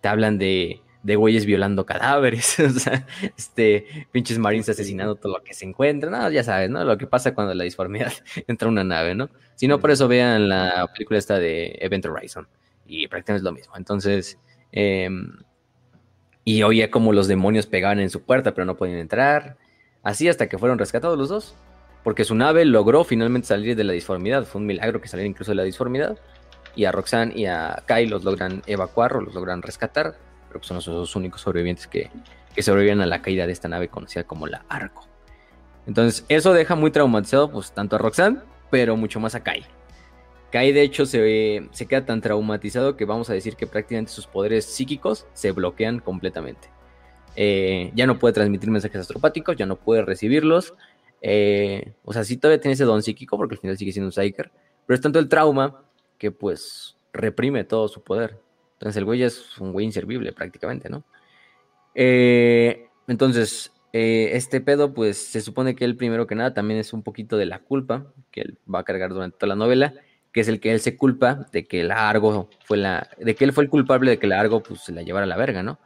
te hablan de, de güeyes violando cadáveres, o sea, este, pinches marines asesinando todo lo que se encuentra, no, ya sabes, ¿no? Lo que pasa cuando la disformidad entra a una nave, ¿no? Si no, por eso vean la película esta de Event Horizon, y prácticamente es lo mismo. Entonces, em, y oía como los demonios pegaban en su puerta, pero no podían entrar. Así hasta que fueron rescatados los dos, porque su nave logró finalmente salir de la disformidad. Fue un milagro que saliera incluso de la disformidad. Y a Roxanne y a Kai los logran evacuar o los logran rescatar, pero son los dos únicos sobrevivientes que, que sobreviven a la caída de esta nave conocida como la Arco. Entonces, eso deja muy traumatizado pues tanto a Roxanne, pero mucho más a Kai. Kai de hecho se, se queda tan traumatizado que vamos a decir que prácticamente sus poderes psíquicos se bloquean completamente. Eh, ya no puede transmitir mensajes astropáticos, ya no puede recibirlos. Eh, o sea, sí todavía tiene ese don psíquico porque al final sigue siendo un Psyker. Pero es tanto el trauma que pues reprime todo su poder. Entonces el güey es un güey inservible prácticamente, ¿no? Eh, entonces, este pedo, pues se supone que él primero que nada también es un poquito de la culpa que él va a cargar durante toda la novela que es el que él se culpa de que la Argo fue la, de que él fue el culpable de que la Argo pues se la llevara a la verga, ¿no?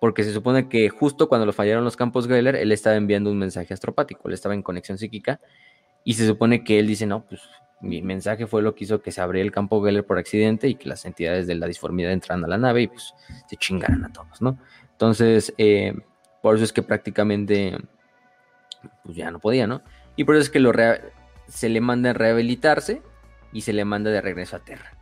Porque se supone que justo cuando lo fallaron los campos Geller, él estaba enviando un mensaje astropático, él estaba en conexión psíquica, y se supone que él dice, no, pues mi mensaje fue lo que hizo que se abriera el campo Geller por accidente y que las entidades de la disformidad entraran a la nave y pues se chingaran a todos, ¿no? Entonces, eh, por eso es que prácticamente, pues ya no podía, ¿no? Y por eso es que lo se le manda a rehabilitarse y se le manda de regreso a Terra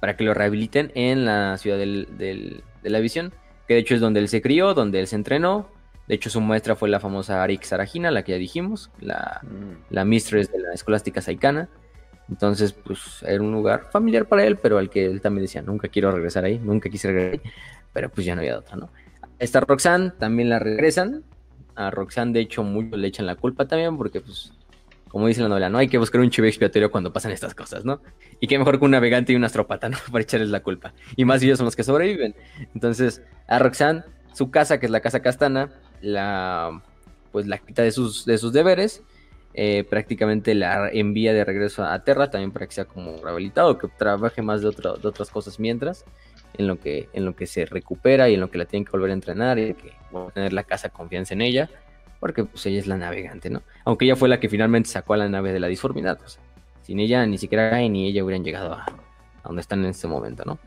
para que lo rehabiliten en la ciudad de la visión, que de hecho es donde él se crió, donde él se entrenó. De hecho, su maestra fue la famosa Arik Sarajina, la que ya dijimos, la, mm. la mistress de la escolástica saicana. Entonces, pues era un lugar familiar para él, pero al que él también decía, nunca quiero regresar ahí, nunca quise regresar ahí, pero pues ya no había otra, ¿no? Esta Roxanne también la regresan. A Roxanne, de hecho, muchos le echan la culpa también, porque pues como dice la novela, no hay que buscar un chivo expiatorio cuando pasan estas cosas, ¿no? Y qué mejor que un navegante y un astrópata, ¿no? Para echarles la culpa. Y más ellos son los que sobreviven. Entonces, a Roxanne, su casa, que es la casa castana, la pues la quita de sus, de sus deberes. Eh, prácticamente la envía de regreso a Terra, también para que sea como rehabilitado, que trabaje más de, de otras cosas mientras, en lo, que, en lo que se recupera y en lo que la tienen que volver a entrenar y que a tener la casa confianza en ella porque pues ella es la navegante, ¿no? Aunque ella fue la que finalmente sacó a la nave de la disformidad, sin ella ni siquiera Guy ni ella hubieran llegado a, donde están en este momento, ¿no?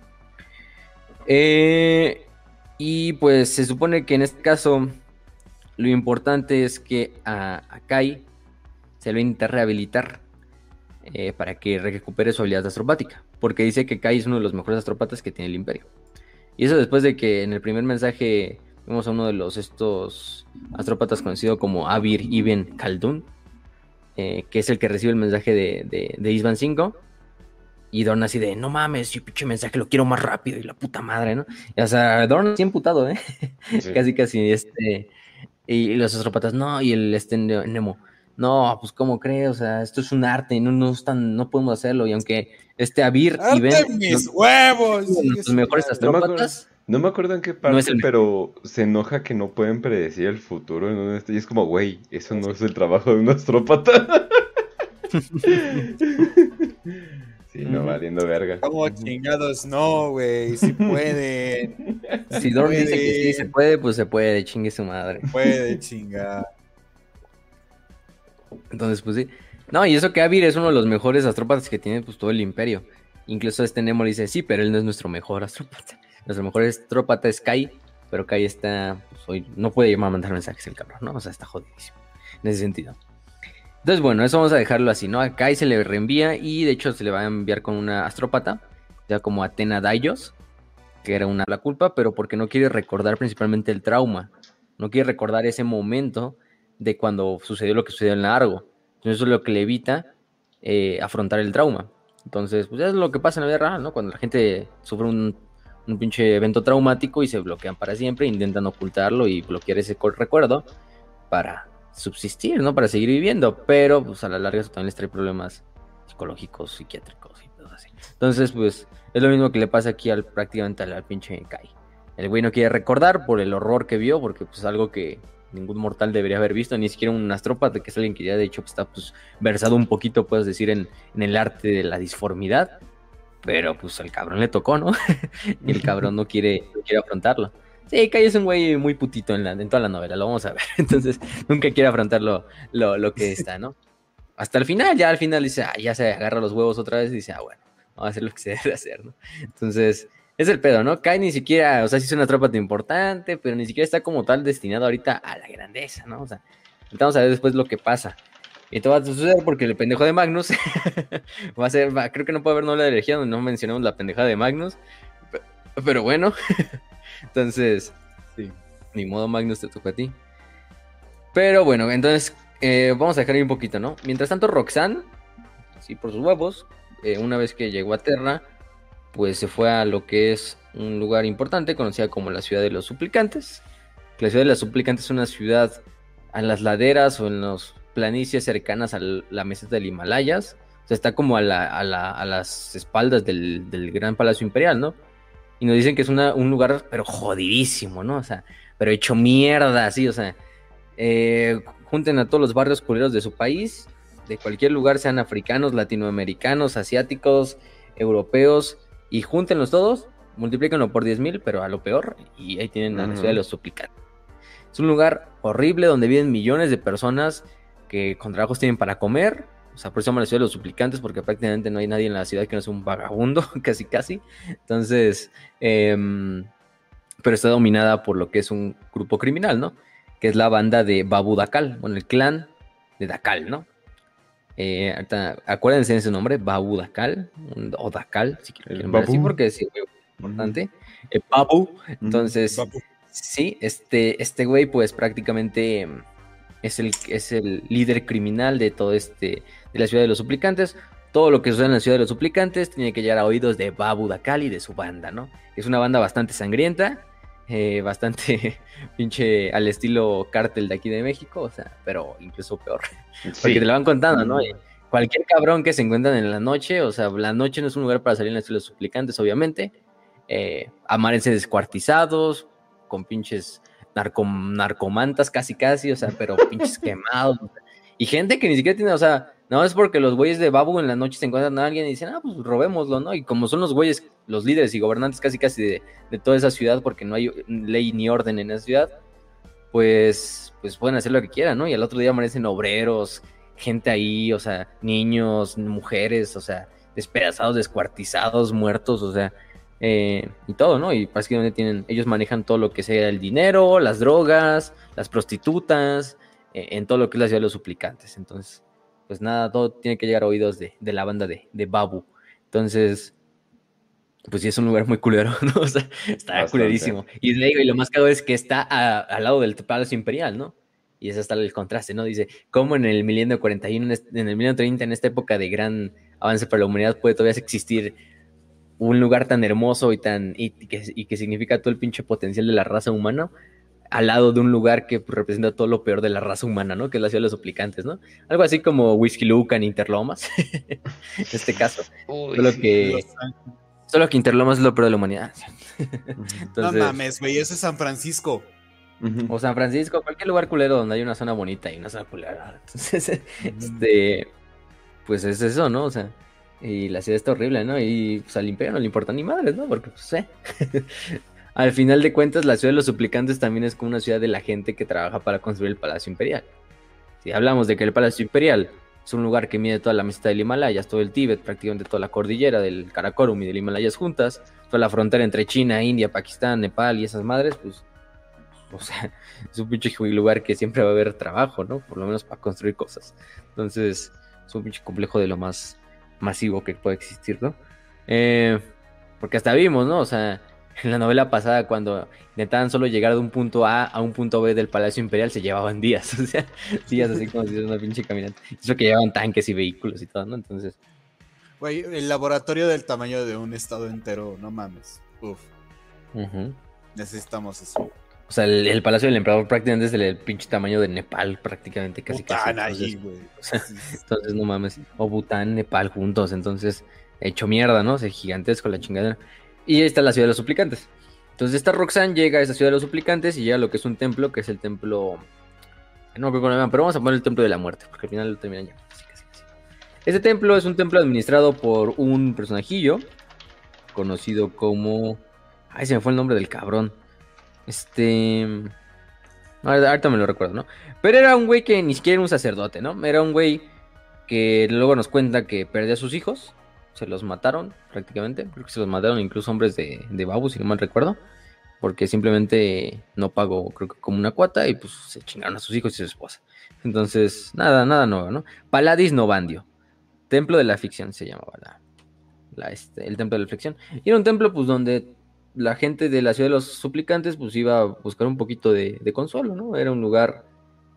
Eh, y pues se supone que en este caso lo importante es que a, Kai se lo intenta rehabilitar eh, para que recupere su habilidad astropática, porque dice que Kai es uno de los mejores astrópatas que tiene el imperio. Y eso después de que en el primer mensaje Vemos a uno de los estos astrópatas conocido como Abir Ibn Khaldun, eh, que es el que recibe el mensaje de, de, Isban 5. Y Dorn así de, no mames, yo pinche mensaje lo quiero más rápido y la puta madre, ¿no? o sea, Dorn así emputado, ¿eh? casi, casi, este... Y, los astrópatas, no, y el este Nemo, no, pues cómo crees, o sea, esto es un arte, no, no, están, no podemos hacerlo. Y aunque este Abir y Ben... mis huevos! Los mejores astrópatas... No me acuerdo en qué parte, pero se enoja que no pueden predecir el futuro en Y es como, güey, eso no es el trabajo de un astrópata. sí, no, valiendo verga. Como chingados, no, güey, si pueden. Si Dorn dice que sí se puede, pues se puede, chingue su madre. Puede chingar. Entonces, pues sí. No, y eso que Avir es uno de los mejores astrópatas que tiene pues todo el imperio. Incluso este Nemo dice, sí, pero él no es nuestro mejor astrópata. Nuestro mejor astrópata es Kai, pero Kai está, pues, hoy no puede llamar a mandar mensajes el cabrón, ¿no? O sea, está jodidísimo en ese sentido. Entonces, bueno, eso vamos a dejarlo así, ¿no? A Kai se le reenvía y de hecho se le va a enviar con una astrópata, ya como Atena Daios, que era una la culpa, pero porque no quiere recordar principalmente el trauma. No quiere recordar ese momento de cuando sucedió lo que sucedió en la Argo. Entonces, eso es lo que le evita eh, afrontar el trauma. Entonces, pues es lo que pasa en la vida real, ¿no? Cuando la gente sufre un un pinche evento traumático y se bloquean para siempre, intentan ocultarlo y bloquear ese recuerdo para subsistir, ¿no? Para seguir viviendo, pero pues a la larga eso también les trae problemas psicológicos, psiquiátricos y todo así. Entonces, pues es lo mismo que le pasa aquí al prácticamente al, pinche Kai. El güey no quiere recordar por el horror que vio, porque pues algo que ningún mortal debería haber visto, ni siquiera un astrópata, que es alguien que ya de hecho pues, está pues versado un poquito, puedes decir, en, el arte de la disformidad pero pues al cabrón le tocó, ¿no? y el cabrón no quiere, quiere afrontarlo. Sí, Kai es un güey muy putito en, la, toda la novela, lo vamos a ver. Entonces, nunca quiere afrontar lo, lo, que está, ¿no? Hasta el final, ya al final dice, ah, ya se agarra los huevos otra vez y dice, ah, bueno, vamos a hacer lo que se debe hacer, ¿no? Entonces, es el pedo, ¿no? Kai ni siquiera, o sea, sí es una tropa tan importante, pero ni siquiera está como tal destinado ahorita a la grandeza, ¿no? O sea, vamos a ver después lo que pasa. Y todo va a suceder porque el pendejo de Magnus va a ser, creo que no puede haber novela de energía donde no mencionamos la pendejada de Magnus, pero, bueno, entonces, sí, ni modo Magnus te toca a ti. Pero bueno, entonces eh, vamos a dejar ahí un poquito, ¿no? Mientras tanto, Roxanne, sí, por sus huevos, eh, una vez que llegó a Terra, pues se fue a lo que es un lugar importante, conocida como la ciudad de los suplicantes. La ciudad de los suplicantes es una ciudad en las laderas o en las planicies cercanas a la meseta del Himalayas. O sea, está como a, las espaldas del, gran palacio imperial, ¿no? Y nos dicen que es un lugar, pero jodidísimo, ¿no? O sea, pero hecho mierda, así, o sea. Eh, junten a todos los barrios culeros de su país, de cualquier lugar, sean africanos, latinoamericanos, asiáticos, europeos, y júntenlos todos, multiplíquenlo por 10.000, pero a lo peor, y ahí tienen la ciudad de los suplicantes. Es un lugar horrible donde viven millones de personas que con trabajos tienen para comer. O sea, por eso se llama la ciudad de los suplicantes, porque prácticamente no hay nadie en la ciudad que no sea un vagabundo, casi casi. Entonces, em, pero está dominada por lo que es un grupo criminal, ¿no? Que es la banda de Babu Dakal, bueno, el clan de Dakal, ¿no? Eh, acuérdense de ese nombre, Babu Dakal, o Dakal, si quieren ver así, porque es importante. Babu, entonces, sí, este, este güey, pues prácticamente em, es el, es el líder criminal de todo este, de la ciudad de los suplicantes. Todo lo que sucede en la ciudad de los suplicantes tiene que llegar a oídos de Babu Dakal y de su banda, ¿no? Es una banda bastante sangrienta, eh, bastante pinche al estilo cártel de aquí de México, o sea, pero incluso peor. Porque te lo van contando, ¿no? cualquier cabrón que se encuentran en la noche, o sea, la noche no es un lugar para salir en la ciudad de los suplicantes, obviamente. Eh, descuartizados, con pinches narcomantas casi casi, o sea, pero pinches quemados. Y gente que ni siquiera tiene, o sea, no es porque los güeyes de Babu en la noche se encuentran a alguien y dicen, ah, pues robémoslo, ¿no? Y como son los güeyes, los líderes y gobernantes casi casi de, toda esa ciudad, porque no hay ley ni orden en esa ciudad, pues, pues pueden hacer lo que quieran, ¿no? Y al otro día aparecen obreros, gente ahí, o sea, niños, mujeres, o sea, despedazados, descuartizados, muertos, o sea, eh, y todo, ¿no? Y básicamente tienen, ellos manejan todo lo que sea el dinero, las drogas, las prostitutas, en todo lo que es la ciudad de los suplicantes. Entonces, pues nada, todo tiene que llegar a oídos de, la banda de, Babu. Entonces, pues sí es un lugar muy culero, ¿no? O sea, está culerísimo. Y, y lo más caro es que está al lado del Palacio Imperial, ¿no? Y ese está el contraste, ¿no? Dice, ¿cómo en el milenio 41, en el milenio 30, en esta época de gran avance para la humanidad, puede todavía existir un lugar tan hermoso y tan y, que, significa todo el pinche potencial de la raza humana al lado de un lugar que pues, representa todo lo peor de la raza humana, ¿no? Que es la ciudad de los suplicantes, ¿no? Algo así como Whiskey Luca en Interlomas, en este caso. solo que solo que Interlomas es lo peor de la humanidad. no mames, güey, eso es San Francisco. O San Francisco, cualquier lugar culero donde hay una zona bonita y una zona culera. Entonces, este, pues es eso, ¿no? O sea, y la ciudad está horrible, ¿no? Y pues, al imperio no le importa ni madres, ¿no? Porque, pues, eh. Al final de cuentas, la ciudad de los suplicantes también es como una ciudad de la gente que trabaja para construir el Palacio Imperial. Si hablamos de que el Palacio Imperial es un lugar que mide toda la meseta del Himalayas, todo el Tíbet, prácticamente toda la cordillera del Karakorum y del Himalayas juntas, toda la frontera entre China, India, Pakistán, Nepal y esas madres, pues, o sea, es un pinche lugar que siempre va a haber trabajo, ¿no? Por lo menos para construir cosas. Entonces, es un pinche complejo de lo más masivo que puede existir, ¿no? Eh, porque hasta vimos, ¿no? O sea, en la novela pasada, cuando intentaban solo llegar de un punto A a un punto B del Palacio Imperial, se llevaban días, o sea, días así como si fuera una pinche caminante. Eso que llevaban tanques y vehículos y todo, ¿no? Entonces. Güey, el laboratorio del tamaño de un estado entero, no mames. Uf. Necesitamos eso. O sea, el, Palacio del Emperador prácticamente es del pinche tamaño de Nepal, prácticamente casi Bután casi. Entonces, no mames. O Bután, Nepal juntos. Entonces, hecho mierda, ¿no? O sea, gigantesco la chingadera. Y está la ciudad de los suplicantes. Entonces, esta Roxanne llega a esa ciudad de los suplicantes y llega a lo que es un templo, que es el templo. No me acuerdo pero vamos a poner el templo de la muerte, porque al final lo terminan ya. Este templo es un templo administrado por un personajillo conocido como. Ay, se me fue el nombre del cabrón. Este. Ahorita me lo recuerdo, ¿no? Pero era un güey que ni siquiera era un sacerdote, ¿no? Era un güey que luego nos cuenta que perdió a sus hijos. Se los mataron prácticamente. Creo que se los mataron incluso hombres de, de Babu, si no mal recuerdo. Porque simplemente no pagó, creo que como una cuota y pues se chingaron a sus hijos y su esposa. Entonces, nada, nada nuevo, ¿no? Paladis Novandio. Templo de la ficción se llamaba la, este, el templo de la ficción. Y era un templo, pues, donde la gente de la ciudad de los suplicantes, pues, iba a buscar un poquito de, consuelo, ¿no? Era un lugar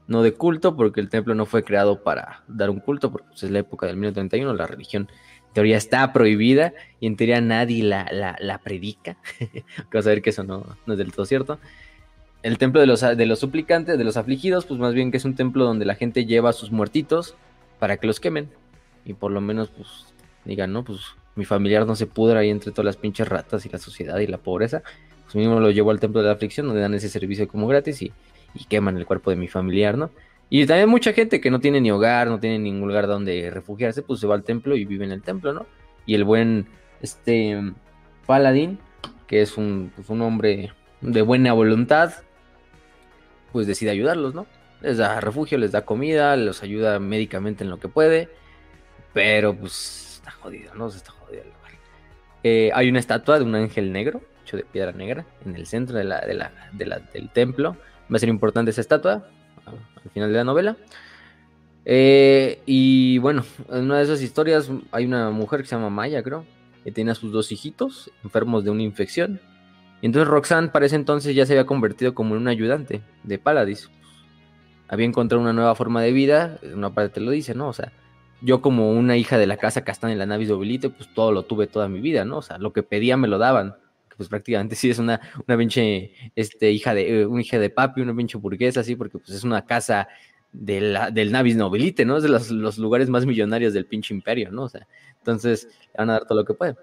no de culto, porque el templo no fue creado para dar un culto, porque pues, es la época del 1031, la religión teoría está prohibida y en teoría nadie la, la, predica. Vas a ver que eso no, no, es del todo cierto. El templo de los, de los suplicantes, de los afligidos, pues más bien que es un templo donde la gente lleva a sus muertitos para que los quemen. Y por lo menos, pues, digan, no, pues mi familiar no se pudra ahí entre todas las pinches ratas y la sociedad y la pobreza. Pues mismo lo llevo al templo de la aflicción, donde dan ese servicio como gratis y, y queman el cuerpo de mi familiar, ¿no? Y también mucha gente que no tiene ni hogar, no tiene ningún lugar donde refugiarse, pues se va al templo y vive en el templo, ¿no? Y el buen, este, paladín, que es un, pues un hombre de buena voluntad, pues decide ayudarlos, ¿no? Les da refugio, les da comida, los ayuda médicamente en lo que puede, pero pues está jodido, ¿no? Se está jodido el lugar. Eh, hay una estatua de un ángel negro, hecho de piedra negra, en el centro de la, de la, de la, del templo. Va a ser importante esa estatua, al final de la novela. Eh, y bueno, en una de esas historias hay una mujer que se llama Maya, creo, que tiene a sus dos hijitos enfermos de una infección. Y entonces Roxanne para ese entonces ya se había convertido como en un ayudante de Paladis. Había encontrado una nueva forma de vida, una parte te lo dice, ¿no? O sea, yo como una hija de la casa Castán en la Navis Dobilite, pues todo lo tuve toda mi vida, ¿no? O sea, lo que pedía me lo daban pues prácticamente sí es una, una pinche este, hija de, eh, una hija de papi, una pinche burguesa, así, porque pues es una casa del Navis Nobilite, ¿no? Es de los, los, lugares más millonarios del pinche imperio, ¿no? O sea, entonces le van a dar todo lo que puede.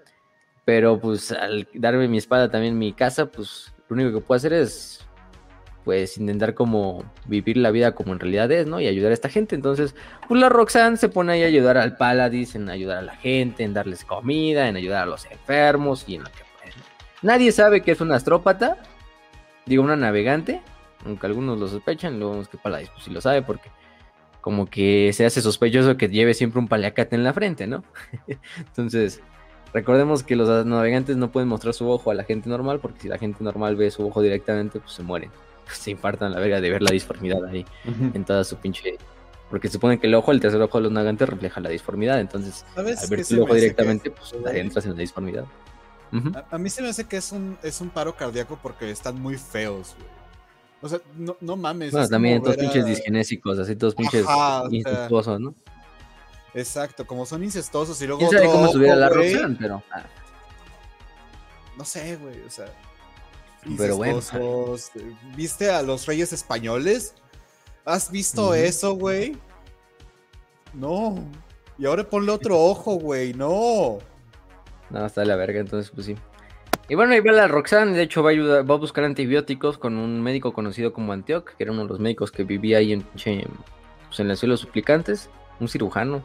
Pero pues al darme mi espada también mi casa, pues lo único que puedo hacer es pues intentar como vivir la vida como en realidad es, ¿no? Y ayudar a esta gente. Entonces, pues la Roxanne se pone ahí a ayudar al Paladis, en ayudar a la gente, en darles comida, en ayudar a los enfermos y en lo que Nadie sabe que es una astrópata, digo, una navegante, aunque algunos lo sospechan, luego vemos que Paladis pues sí lo sabe porque como que se hace sospechoso que lleve siempre un paliacate en la frente, ¿no? Entonces, recordemos que los navegantes no pueden mostrar su ojo a la gente normal porque si la gente normal ve su ojo directamente, pues se mueren. Se infartan la verga de ver la disformidad ahí en toda su pinche porque supone que el ojo, el tercer ojo de los navegantes refleja la disformidad, entonces al ver tu ojo directamente, pues entras en la disformidad. Uh -huh. a, a, mí se me hace que es un, es un paro cardíaco porque están muy feos, güey. O sea, no, no mames. También todos pinches disgenésicos, así todos pinches Ajá, incestuosos, o sea, ¿no? Exacto, como son incestuosos y luego. ¿Quién sabe cómo subir a la Roxanne, pero. Ah. No sé, güey, o sea. Pero bueno. ¿Viste a los reyes españoles? ¿Has visto uh -huh. eso, güey? No. Y ahora ponle otro ojo, güey, no. No, está de la verga, entonces pues sí. Y bueno, ahí va la Roxanne, de hecho va a, ayudar, va a buscar antibióticos con un médico conocido como Antioch, que era uno de los médicos que vivía ahí en, pues, en la ciudad de los suplicantes, un cirujano.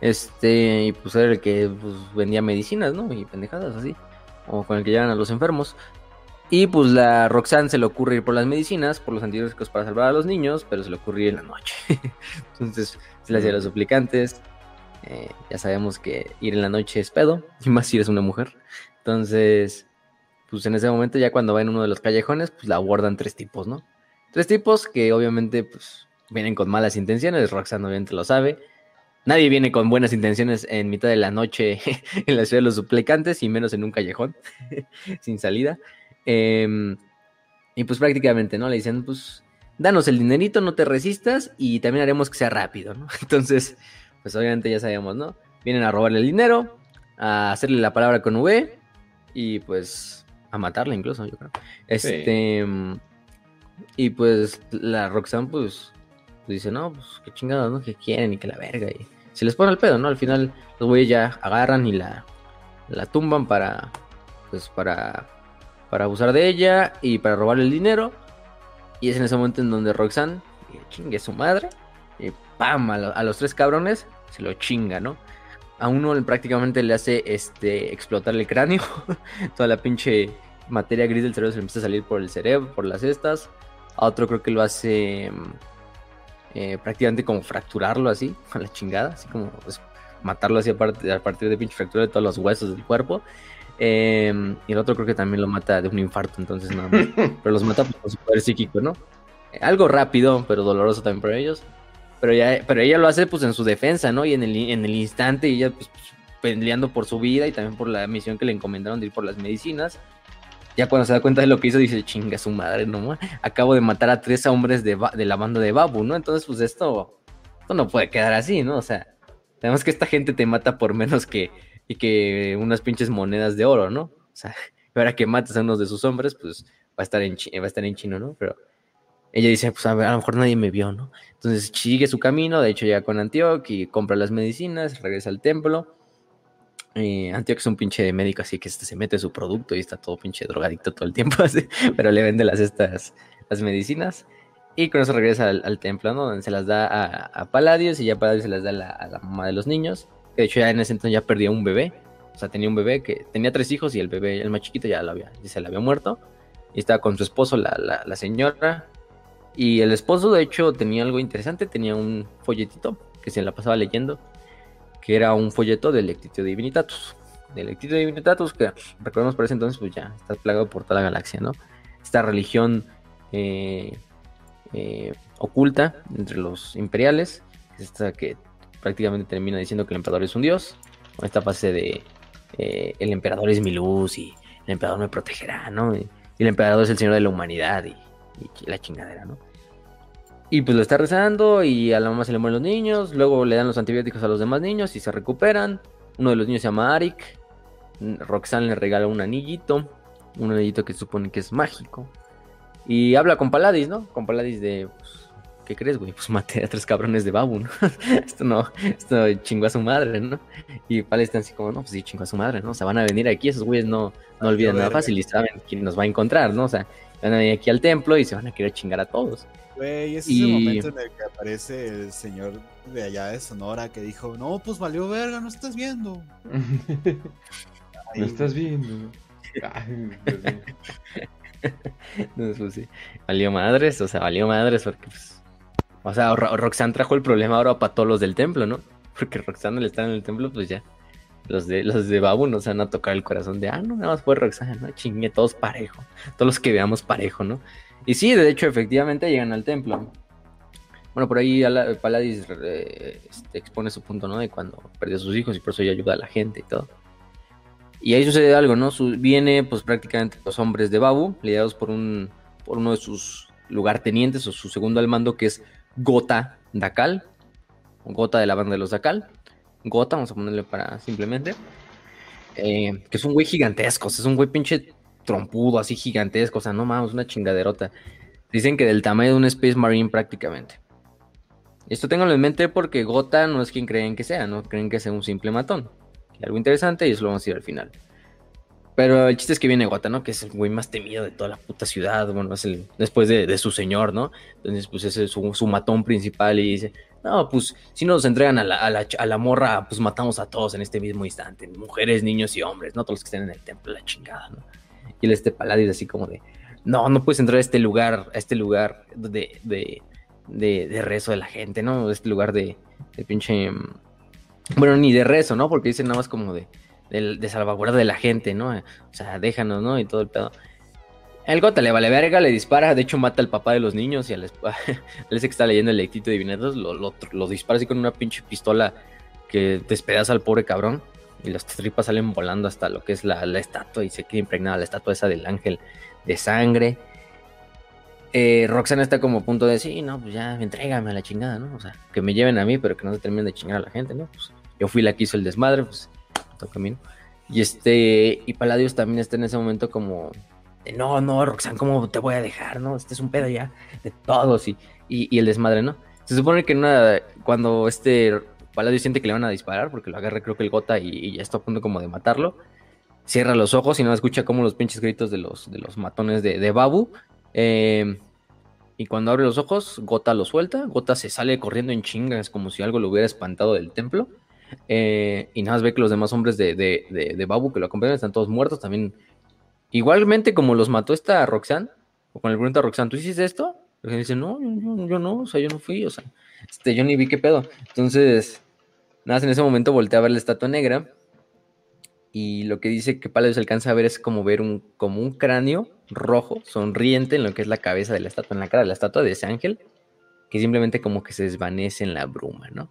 Este, y pues era el que pues, vendía medicinas, ¿no? Y pendejadas así. O con el que llevan a los enfermos. Y pues la Roxanne se le ocurre ir por las medicinas, por los antibióticos para salvar a los niños, pero se le ocurre ir en la noche. Entonces se le hacía a los suplicantes, eh, ya sabemos que ir en la noche es pedo, y más si eres una mujer. Entonces, pues en ese momento, ya cuando va en uno de los callejones, pues la abordan tres tipos, ¿no? Tres tipos que obviamente, pues, vienen con malas intenciones. Roxanne obviamente lo sabe. Nadie viene con buenas intenciones en mitad de la noche en la ciudad de los suplicantes, y menos en un callejón, sin salida. Eh, y pues prácticamente, ¿no? Le dicen, pues, danos el dinerito, no te resistas, y también haremos que sea rápido, ¿no? Entonces pues obviamente ya sabemos, ¿no? Vienen a robarle el dinero, a hacerle la palabra con V y pues a matarla incluso, yo creo. Este y pues la Roxanne pues, pues, dice, "No, pues qué chingados, ¿no? Que quieren y que la verga y se les pone el pedo, ¿no? Al final los güeyes ya agarran y la la tumban para pues para para abusar de ella y para robarle el dinero. Y es en ese momento en donde Roxanne chingue su madre ¡pam! A, lo, a, los tres cabrones se lo chinga, ¿no? A uno prácticamente le hace este, explotar el cráneo. Toda la pinche materia gris del cerebro se le empieza a salir por el cerebro, por las estas. A otro creo que lo hace eh, prácticamente como fracturarlo así, a la chingada. Así como, pues, matarlo así a, partir, a partir de pinche fractura de todos los huesos del cuerpo. Em, y el otro creo que también lo mata de un infarto, entonces nada más. pero los mata por su poder psíquico, ¿no? Algo rápido, pero doloroso también para ellos. Pero, ya, pero ella lo hace pues en su defensa, ¿no? Y en el, en el instante ella pues, peleando por su vida y también por la misión que le encomendaron de ir por las medicinas. Ya cuando se da cuenta de lo que hizo, dice, chinga su madre, ¿no? Acabo de matar a tres hombres de, de la banda de Babu, ¿no? Entonces, pues esto, no puede quedar así, ¿no? O sea, tenemos que esta gente te mata por menos que, y que unas pinches monedas de oro, ¿no? O sea, ahora que matas a uno de sus hombres, pues va a estar en, va a estar en chino, ¿no? Pero ella dice, pues a, ver, a lo mejor nadie me vio, ¿no? Entonces sigue su camino, de hecho llega con Antioch y compra las medicinas, regresa al templo. Eh, Antioch es un pinche médico así que este, se mete su producto y está todo pinche drogadicto todo el tiempo, así, pero le vende las, estas, las medicinas. Y con eso regresa al, templo, ¿no? Donde se las da a, a, Palladios y ya Palladios se las da a la, a la, mamá de los niños. Que de hecho ya en ese entonces ya perdió un bebé. O sea, tenía un bebé que tenía tres hijos y el bebé, el más chiquito, ya, lo había, ya se le había muerto. Y estaba con su esposo, la, la señora, y el esposo, de hecho, tenía algo interesante, tenía un folletito que se la pasaba leyendo, que era un folleto del Lectitio Divinitatus. Del Lectitio Divinitatus, que recordemos por ese entonces, pues ya está plagado por toda la galaxia, ¿no? Esta religión eh, eh, oculta entre los imperiales, esta que prácticamente termina diciendo que el emperador es un dios, con esta fase de eh, el emperador es mi luz y el emperador me protegerá, ¿no? Y, el emperador es el señor de la humanidad y y la chingadera, ¿no? Y pues lo está rezando y a la mamá se le mueren los niños, luego le dan los antibióticos a los demás niños y se recuperan. Uno de los niños se llama Arik, Roxanne le regala un anillito, un anillito que supone que es mágico. Y habla con Paladis, ¿no? Con Paladis de, pues, ¿qué crees, güey? Pues maté a tres cabrones de Babu, ¿no? esto no, esto chingó a su madre, ¿no? Y Paladis está así como, no, pues sí, chingó a su madre, ¿no? O sea, van a venir aquí, esos güeyes no, no olvidan nada fácil y saben quién nos va a encontrar, ¿no? O sea, van a venir aquí al templo y se van a querer chingar a todos. Güey, ese es el momento en el que aparece el señor de allá de Sonora que dijo, no, pues valió verga, no estás viendo. no estás viendo. no, pues sí. Valió madres, o sea, valió madres porque pues... O sea, Roxanne trajo el problema ahora para todos los del templo, ¿no? Porque Roxanne al estar en el templo, pues ya los de, los de Babu nos van a tocar el corazón de, ah, no, nada más fue Roxana, ¿no? Chingue, todos parejo. Todos los que veamos parejo, ¿no? Y sí, de hecho, efectivamente llegan al templo. Bueno, por ahí Paladis eh, este, expone su punto, ¿no? De cuando perdió a sus hijos y por eso ella ayuda a la gente y todo. Y ahí sucede algo, ¿no? viene, pues prácticamente los hombres de Babu, liderados por, un, por uno de sus lugartenientes o su segundo al mando, que es Gota Dakal, Gota de la banda de los Dakal. Gota, vamos a ponerle para simplemente. Eh, que es un güey gigantesco, es un güey pinche trompudo, así gigantesco, o sea, no mames, una chingaderota. Dicen que del tamaño de un Space Marine prácticamente. Esto tengo en mente porque Gota no es quien creen que sea, no creen que sea un simple matón. Algo interesante y eso lo vamos a ir al final. Pero el chiste es que viene Gota, ¿no? Que es el güey más temido de toda la puta ciudad. Bueno, es el después de, su señor, ¿no? Entonces, pues ese es su, su matón principal y dice, no, pues si nos entregan a la, a, la, a la, morra, pues matamos a todos en este mismo instante. Mujeres, niños y hombres, no todos los que estén en el templo, la chingada, ¿no? Y el este Paladis así como de, no, no puedes entrar a este lugar, a este lugar de, de, de, de rezo de la gente, ¿no? Este lugar de, de pinche... Mm, bueno, ni de rezo, ¿no? Porque dicen nada más como de, de, de salvaguarda de la gente, ¿no? O sea, déjanos, ¿no? Y todo el pedo. El Gota le vale verga, le dispara, de hecho mata al papá de los niños y al ese que está leyendo el lectito de Divinatos lo, lo, dispara así con una pinche pistola que despedaza al pobre cabrón y las tripas salen volando hasta lo que es la, estatua y se queda impregnada la estatua esa del ángel de sangre. Eh, Roxana está como a punto de decir, sí, no, pues ya, entrégame a la chingada, ¿no? O sea, que me lleven a mí, pero que no se terminen de chingar a la gente, ¿no? Pues yo fui la que hizo el desmadre, pues toca a mí, Y este, y Paladios también está en ese momento como no, no, Roxanne, ¿cómo te voy a dejar? No, este es un pedo ya de todos y, y, el desmadre, ¿no? Se supone que una, cuando este Paladio siente que le van a disparar, porque lo agarra creo que el gota y, ya está a punto como de matarlo, cierra los ojos y no escucha como los pinches gritos de los, de los matones de, Babu. Eh, y cuando abre los ojos, Gota lo suelta. Gota se sale corriendo en chingas, como si algo lo hubiera espantado del templo. Eh, y nada más ve que los demás hombres de, de, de Babu que lo acompañan están todos muertos. También Igualmente como los mató esta Roxanne, o con el pregunta a Roxanne, ¿tú hiciste esto? Y dice, no, yo, no, o sea, yo no fui, o sea, este, yo ni vi qué pedo. Entonces, Nada en ese momento voltea a ver la estatua negra y lo que dice que Palacios alcanza a ver es como ver un, como un cráneo rojo, sonriente en lo que es la cabeza de la estatua, en la cara de la estatua de ese ángel, que simplemente como que se desvanece en la bruma, ¿no?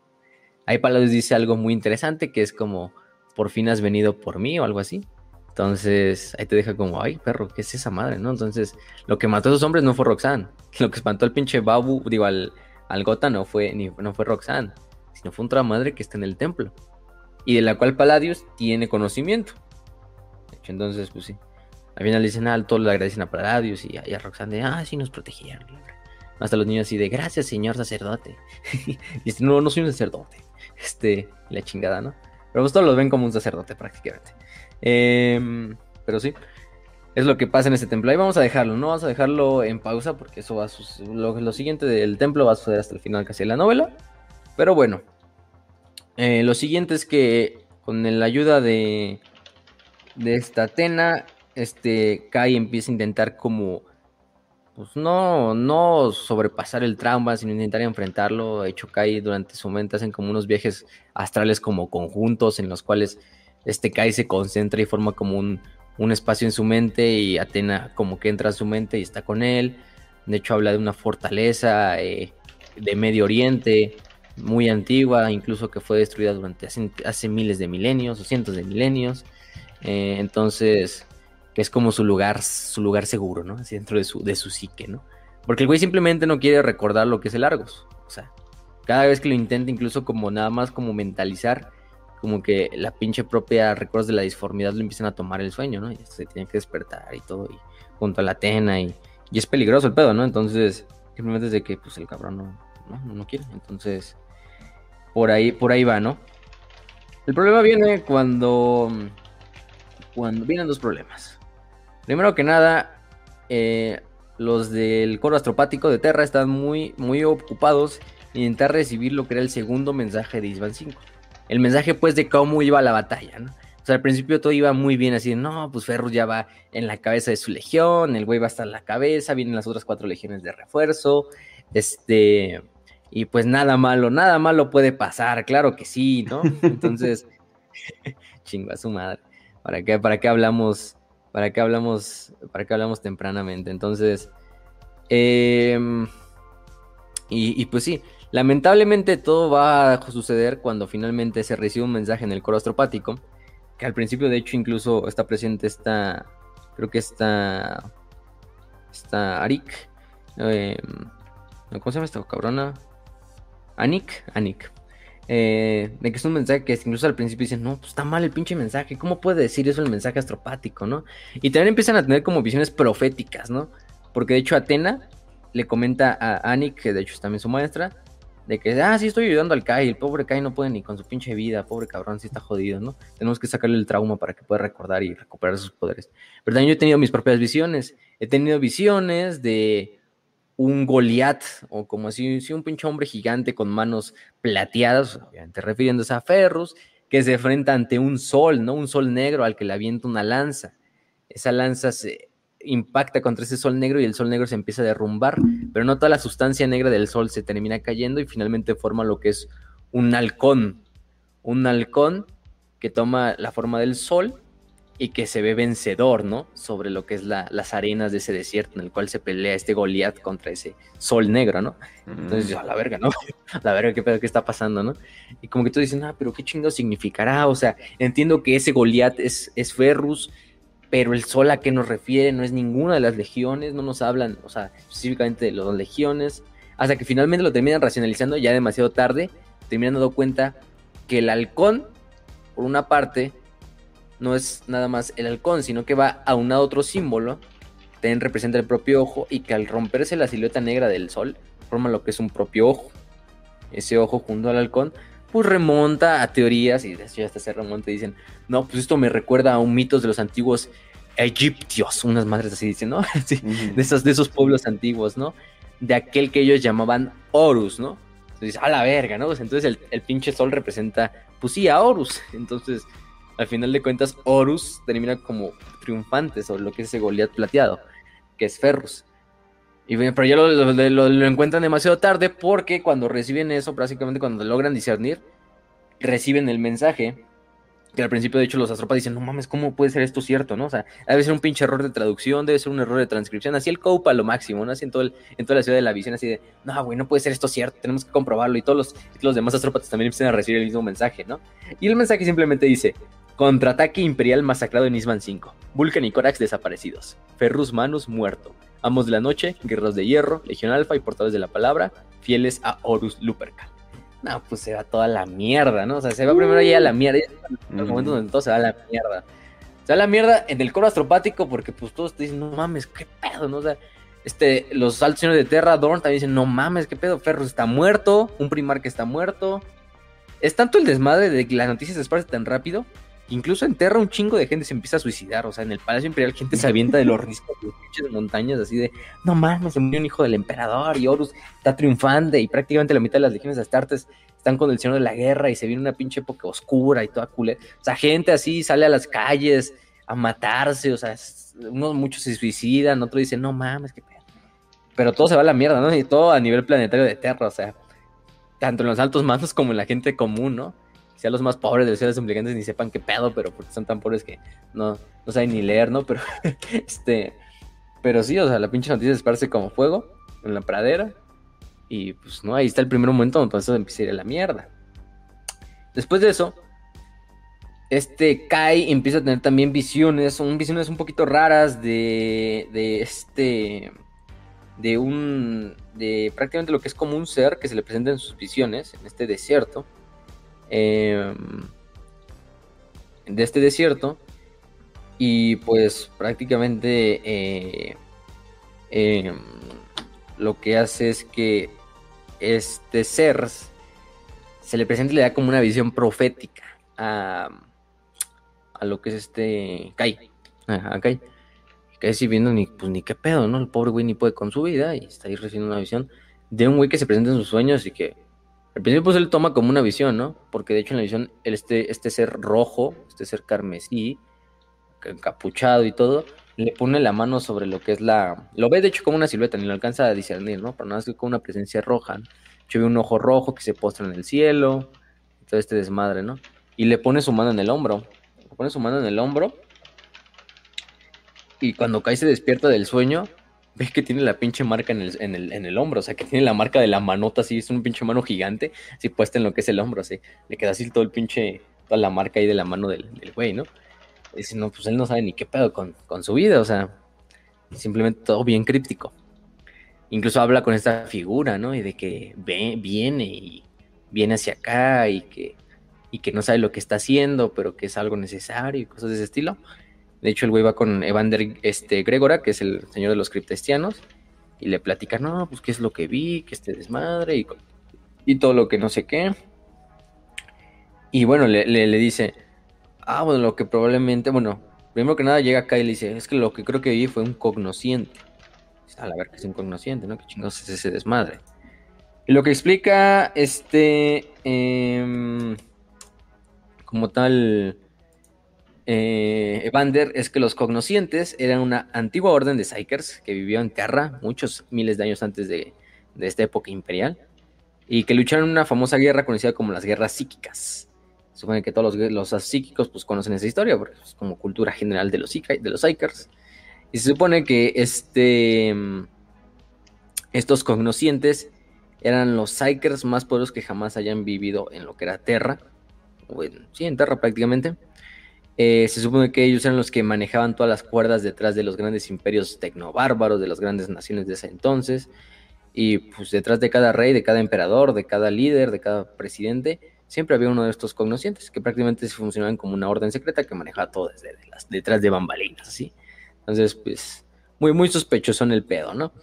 Ahí Palacios dice algo muy interesante que es como, por fin has venido por mí o algo así. Entonces ahí te deja como, ay, perro, ¿qué es esa madre, no? Entonces lo que mató a esos hombres no fue Roxanne. Lo que espantó al pinche Babu, digo, al, al Gota no fue, ni, no fue Roxanne, sino fue otra madre que está en el templo y de la cual Palladius tiene conocimiento. Entonces, pues sí. Al final dicen, ah, todos le agradecen a Palladius y a, Roxanne de, ah, sí nos protegieron. Hasta los niños así de, gracias, señor sacerdote. y este, no, no soy un sacerdote. Este, la chingada, ¿no? Pero pues todos los ven como un sacerdote prácticamente. Em, pero sí, es lo que pasa en este templo. Ahí vamos a dejarlo, no vamos a dejarlo en pausa porque eso va a lo, lo siguiente del templo va a suceder hasta el final casi de la novela. Pero bueno, eh, lo siguiente es que con la ayuda de, de esta Atena, este Kai empieza a intentar como, pues no, no sobrepasar el trauma, sino intentar enfrentarlo. De hecho, Kai durante su mente hacen como unos viajes astrales como conjuntos en los cuales este Kai se concentra y forma como un, un espacio en su mente y Atena como que entra a su mente y está con él. De hecho, habla de una fortaleza eh, de Medio Oriente muy antigua, incluso que fue destruida durante hace, miles de milenios o cientos de milenios. Eh, entonces, que es como su lugar, su lugar seguro, ¿no? Así dentro de su, de su psique, ¿no? Porque el güey simplemente no quiere recordar lo que es el Argos. O sea, cada vez que lo intenta, incluso como nada más como mentalizar, como que la pinche propia recuerdos de la disformidad lo empiezan a tomar el sueño, ¿no? Y se tiene que despertar y todo, y junto a la Atena, y, y es peligroso el pedo, ¿no? Entonces, simplemente es de que, pues, el cabrón no, no, no quiere. Entonces, por ahí, por ahí va, ¿no? El problema viene cuando, cuando vienen dos problemas. Primero que nada, eh, los del coro astropático de Terra están muy, muy ocupados en intentar recibir lo que era el segundo mensaje de Isban 5. El mensaje, pues, de cómo iba la batalla, ¿no? O sea, al principio todo iba muy bien, así, no, pues Ferrus ya va en la cabeza de su legión, el güey va a estar en la cabeza, vienen las otras cuatro legiones de refuerzo, este, y pues nada malo, nada malo puede pasar, claro que sí, ¿no? Entonces, chingo a su madre. ¿Para qué, para qué hablamos? ¿Para qué hablamos? ¿Para qué hablamos tempranamente? Entonces, em, y, pues sí, lamentablemente todo va a suceder cuando finalmente se recibe un mensaje en el coro astropático, que al principio de hecho incluso está presente esta, creo que está, está Arik, em, ¿cómo se llama esta cabrona? Anik, Anik. Eh, de que es un mensaje que incluso al principio dicen, no, pues está mal el pinche mensaje, ¿cómo puede decir eso el mensaje astropático, no? Y también empiezan a tener como visiones proféticas, ¿no? Porque de hecho Atena le comenta a Anik, que de hecho es también su maestra, de que, ah, sí estoy ayudando al Kai, el pobre Kai no puede ni con su pinche vida, pobre cabrón, sí está jodido, ¿no? Tenemos que sacarle el trauma para que pueda recordar y recuperar sus poderes. Pero también yo he tenido mis propias visiones, he tenido visiones de un Goliat, o como si, si un pinche hombre gigante con manos plateadas, obviamente refiriéndose a Ferrus, que se enfrenta ante un sol, ¿no? Un sol negro al que le avienta una lanza. Esa lanza se impacta contra ese sol negro y el sol negro se empieza a derrumbar, pero no toda la sustancia negra del sol se termina cayendo y finalmente forma lo que es un halcón. Un halcón que toma la forma del sol y que se ve vencedor, ¿no? Sobre lo que es las arenas de ese desierto en el cual se pelea este Goliat contra ese sol negro, ¿no? Entonces, a la verga, ¿no? A la verga, ¿qué pedo qué está pasando, no? Y como que tú dices, ah, pero qué chingo significará, o sea, entiendo que ese Goliat es, es Ferrus, pero el sol a qué nos refiere no es ninguna de las legiones, no nos hablan, o sea, específicamente de las legiones, hasta que finalmente lo terminan racionalizando ya demasiado tarde, terminan dando cuenta que el halcón, por una parte, no es nada más el halcón, sino que va a un otro símbolo, también representa el propio ojo y que al romperse la silueta negra del sol, forma lo que es un propio ojo. Ese ojo junto al halcón, pues remonta a teorías y de hecho hasta se remonta y dicen, no, pues esto me recuerda a un mitos de los antiguos egipcios, unas madres así dicen, ¿no? de, esos, de esos pueblos antiguos, ¿no? De aquel que ellos llamaban Horus, ¿no? Entonces, a la verga, ¿no? Pues entonces el, el pinche sol representa, pues sí, a Horus. Entonces, al final de cuentas, Horus termina como triunfante sobre lo que es ese Goliat plateado, que es Ferrus. Y, pero ya lo, encuentran demasiado tarde porque cuando reciben eso, básicamente cuando logran discernir, reciben el mensaje que al principio, de hecho, los astrópatas dicen, no mames, ¿cómo puede ser esto cierto, no? O sea, debe ser un pinche error de traducción, debe ser un error de transcripción, así el copa lo máximo, ¿no? Así en, todo el, en toda la ciudad de la visión, así de, no, güey, no puede ser esto cierto, tenemos que comprobarlo, y todos los, los demás astrópatas también empiezan a recibir el mismo mensaje, ¿no? Y el mensaje simplemente dice, contraataque imperial masacrado en Isman 5, Vulcan y Corax desaparecidos, Ferrus Manus muerto, Amos de la Noche, Guerreros de Hierro, Legión Alfa y Portadores de la Palabra, fieles a Horus Lupercal. No, pues se va toda la mierda, ¿no? O sea, se va primero ya a la mierda. En el momento donde todo se va a la mierda. Se va a la mierda en el coro astropático porque pues todos te dicen, no mames, qué pedo, ¿no? O sea, este, los altos señores de Terra, Dorn también dicen, no mames, qué pedo, Ferro está muerto, un primar que está muerto. Es tanto el desmadre de que las noticias se esparcen tan rápido Incluso en Terra un chingo de gente se empieza a suicidar. O sea, en el Palacio Imperial gente se avienta de los riscos de las montañas, así de, no mames, se murió un hijo del emperador y Horus está triunfando y prácticamente la mitad de las legiones de Astartes están con el Señor de la Guerra y se viene una pinche época oscura y toda culera. O sea, gente así sale a las calles a matarse, o sea, unos muchos se suicidan, otros dicen, no mames, qué pedo. Pero todo se va a la mierda, ¿no? Y todo a nivel planetario de Terra, o sea, tanto en los altos mandos como en la gente común, ¿no? Sea los más pobres de los seres implicantes ni sepan qué pedo, pero porque son tan pobres que no, no saben ni leer, ¿no? Pero, este, pero sí, o sea, la pinche noticia esparce como fuego en la pradera. Y pues, no, ahí está el primer momento donde entonces empieza a ir a la mierda. Después de eso, este Kai empieza a tener también visiones, son visiones un poquito raras de, de este, de un, de prácticamente lo que es como un ser que se le presenta en sus visiones, en este desierto Em, de este desierto y pues prácticamente eh, em, lo que hace es que este ser se le presenta y le da como una visión profética a, a lo que es este Kai. A Kai. Kai si viendo ni, pues, ni qué pedo, ¿no? El pobre güey ni puede con su vida y está ahí recibiendo una visión de un güey que se presenta en sus sueños y que al principio pues él toma como una visión, ¿no? Porque de hecho en la visión este, este ser rojo, este ser carmesí, encapuchado y todo, le pone la mano sobre lo que es la... Lo ve de hecho como una silueta, ni lo alcanza a discernir, ¿no? Pero nada más que con una presencia roja. Yo ve un ojo rojo que se postra en el cielo, todo este desmadre, ¿no? Y le pone su mano en el hombro. Le pone su mano en el hombro. Y cuando cae se despierta del sueño, ves que tiene la pinche marca en el, en, el, hombro, o sea, que tiene la marca de la manota, así, es un pinche mano gigante, así puesta en lo que es el hombro, así, le queda así todo el pinche, toda la marca ahí de la mano del, güey, ¿no? Y dice, no, pues él no sabe ni qué pedo con, su vida, o sea, simplemente todo bien críptico. Incluso habla con esta figura, ¿no? Y de que ve, viene y viene hacia acá y que, y que no sabe lo que está haciendo, pero que es algo necesario y cosas de ese estilo. De hecho, el güey va con Evander este, Gregora, que es el señor de los criptestianos, y le platica, no, pues qué es lo que vi, que este desmadre, y, y todo lo que no sé qué. Y bueno, le, le, dice, ah, bueno, lo que probablemente, bueno, primero que nada llega acá y le dice, es que lo que creo que vi fue un cognosciente. A la ver que es un cognosciente, ¿no? ¿Qué chingados es ese desmadre? Y lo que explica, este, em, como tal, eh, Evander es que los cognoscientes eran una antigua orden de Psykers que vivió en Terra muchos miles de años antes de, esta época imperial y que lucharon en una famosa guerra conocida como las guerras psíquicas. Supone que todos los, psíquicos pues, conocen esa historia porque es como cultura general de los, de Psykers. Y se supone que este, estos cognoscientes eran los Psykers más poderosos que jamás hayan vivido en lo que era Terra. Bueno, sí, en Terra prácticamente eh, se supone que ellos eran los que manejaban todas las cuerdas detrás de los grandes imperios tecnobárbaros, de las grandes naciones de ese entonces. Y pues detrás de cada rey, de cada emperador, de cada líder, de cada presidente, siempre había uno de estos cognoscientes que prácticamente funcionaban como una orden secreta que manejaba todo desde detrás de bambalinas, así. Entonces, pues, muy, muy sospechoso en el pedo, ¿no?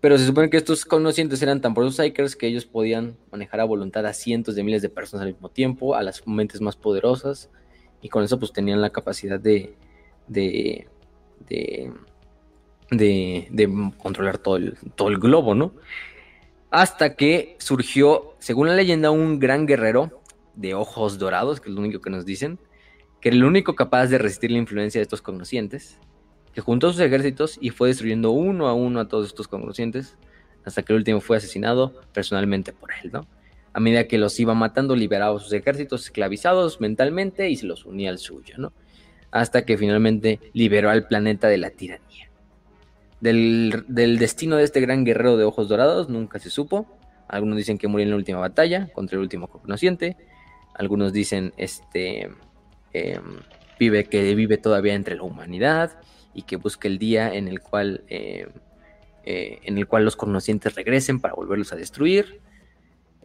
Pero se supone que estos cognoscientes eran tan psychers que ellos podían manejar a voluntad a cientos de miles de personas al mismo tiempo, a las mentes más poderosas, y con eso pues tenían la capacidad de, de, de, controlar todo el, todo el globo, ¿no? Hasta que surgió, según la leyenda, un gran guerrero de ojos dorados, que es lo único que nos dicen, que era el único capaz de resistir la influencia de estos cognoscientes, que juntó sus ejércitos y fue destruyendo uno a uno a todos estos cognoscientes, hasta que el último fue asesinado personalmente por él, ¿no? A medida que los iba matando, liberaba sus ejércitos esclavizados mentalmente y se los unía al suyo, ¿no? Hasta que finalmente liberó al planeta de la tiranía. Del, destino de este gran guerrero de ojos dorados nunca se supo. Algunos dicen que murió en la última batalla contra el último cognosciente. Algunos dicen este em, vive que vive todavía entre la humanidad y que busca el día en el cual em, eh, en el cual los conocientes regresen para volverlos a destruir.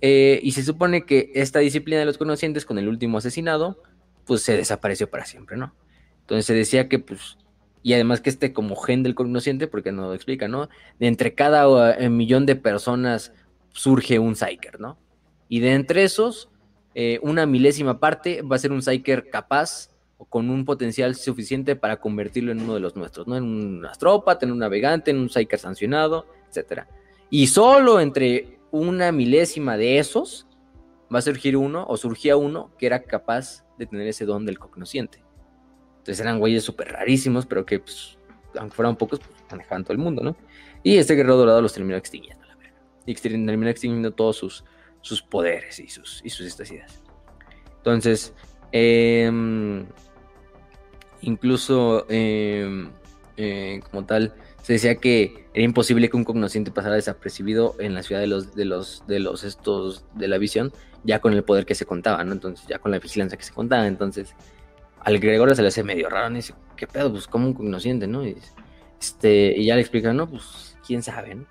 Eh, y se supone que esta disciplina de los conocientes con el último asesinado, pues se desapareció para siempre, ¿no? Entonces se decía que, pues, y además que este como gen del conociente, porque no lo explica, ¿no? De entre cada eh, millón de personas surge un Psyker, ¿no? Y de entre esos, una milésima parte va a ser un Psyker capaz o con un potencial suficiente para convertirlo en uno de los nuestros, ¿no? En un astrópata, en un navegante, en un Psyker sancionado, etc. Y solo entre una milésima de esos va a surgir uno, o surgía uno, que era capaz de tener ese don del cognosciente. Entonces eran güeyes súper rarísimos, pero que, pues, aunque fueran pocos, pues, manejaban todo el mundo, ¿no? Y este guerrero dorado los terminó extinguiendo, la verdad. Y terminó extinguiendo todos sus, sus poderes y sus, y sus estacidades. Entonces, eh, Incluso, em, eh, como tal, se decía que era imposible que un cognosciente pasara desapercibido en la ciudad de los, de los, de los estos de la visión, ya con el poder que se contaba, ¿no? Entonces, ya con la vigilancia que se contaba. Entonces, al Gregorio se le hace medio raro, y dice, ¿qué pedo? Pues como un cognosciente, ¿no? Y, este, y ya le explica, no, pues, quién sabe, ¿no?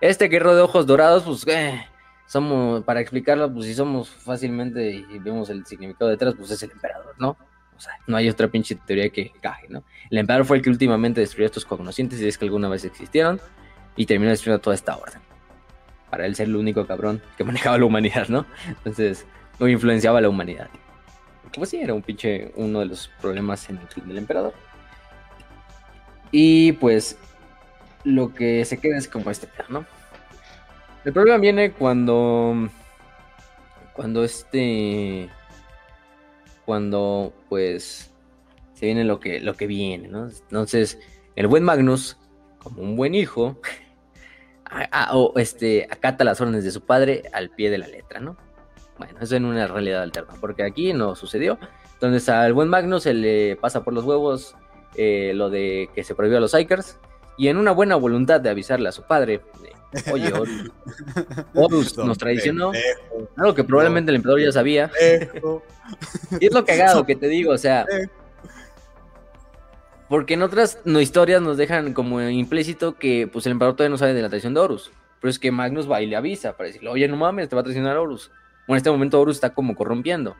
Este guerrero de ojos dorados, pues, eh, somos, para explicarlo, pues si somos fácilmente y vemos el significado detrás, pues es el emperador, ¿no? Sea, no hay otra pinche teoría que caje, ¿no? El emperador fue el que últimamente destruyó estos cognoscientes, y es que alguna vez existieron, y terminó destruyendo toda esta orden. Para él ser el único cabrón que manejaba la humanidad, ¿no? Entonces, no influenciaba a la humanidad. Pues sí, era un pinche uno de los problemas en el fin del emperador. Y pues, lo que se queda es como este ¿no? El problema viene cuando. Cuando este cuando pues se viene lo que, lo que viene, ¿no? Entonces, el buen Magnus, como un buen hijo, o este, acata las órdenes de su padre al pie de la letra, ¿no? Bueno, eso en una realidad alterna, porque aquí no sucedió. Entonces al buen Magnus se le pasa por los huevos eh, lo de que se prohibió a los Psychers, y en una buena voluntad de avisarle a su padre, Oye, Horus, nos traicionó. Algo que probablemente el emperador ya sabía. y es lo cagado que te digo, o sea. Porque en otras no, historias nos dejan como implícito que pues el emperador todavía no sabe de la traición de Horus. Pero es que Magnus va y le avisa para decirle, oye, no mames, te va a traicionar Horus. Bueno, en este momento Horus está como corrompiendo.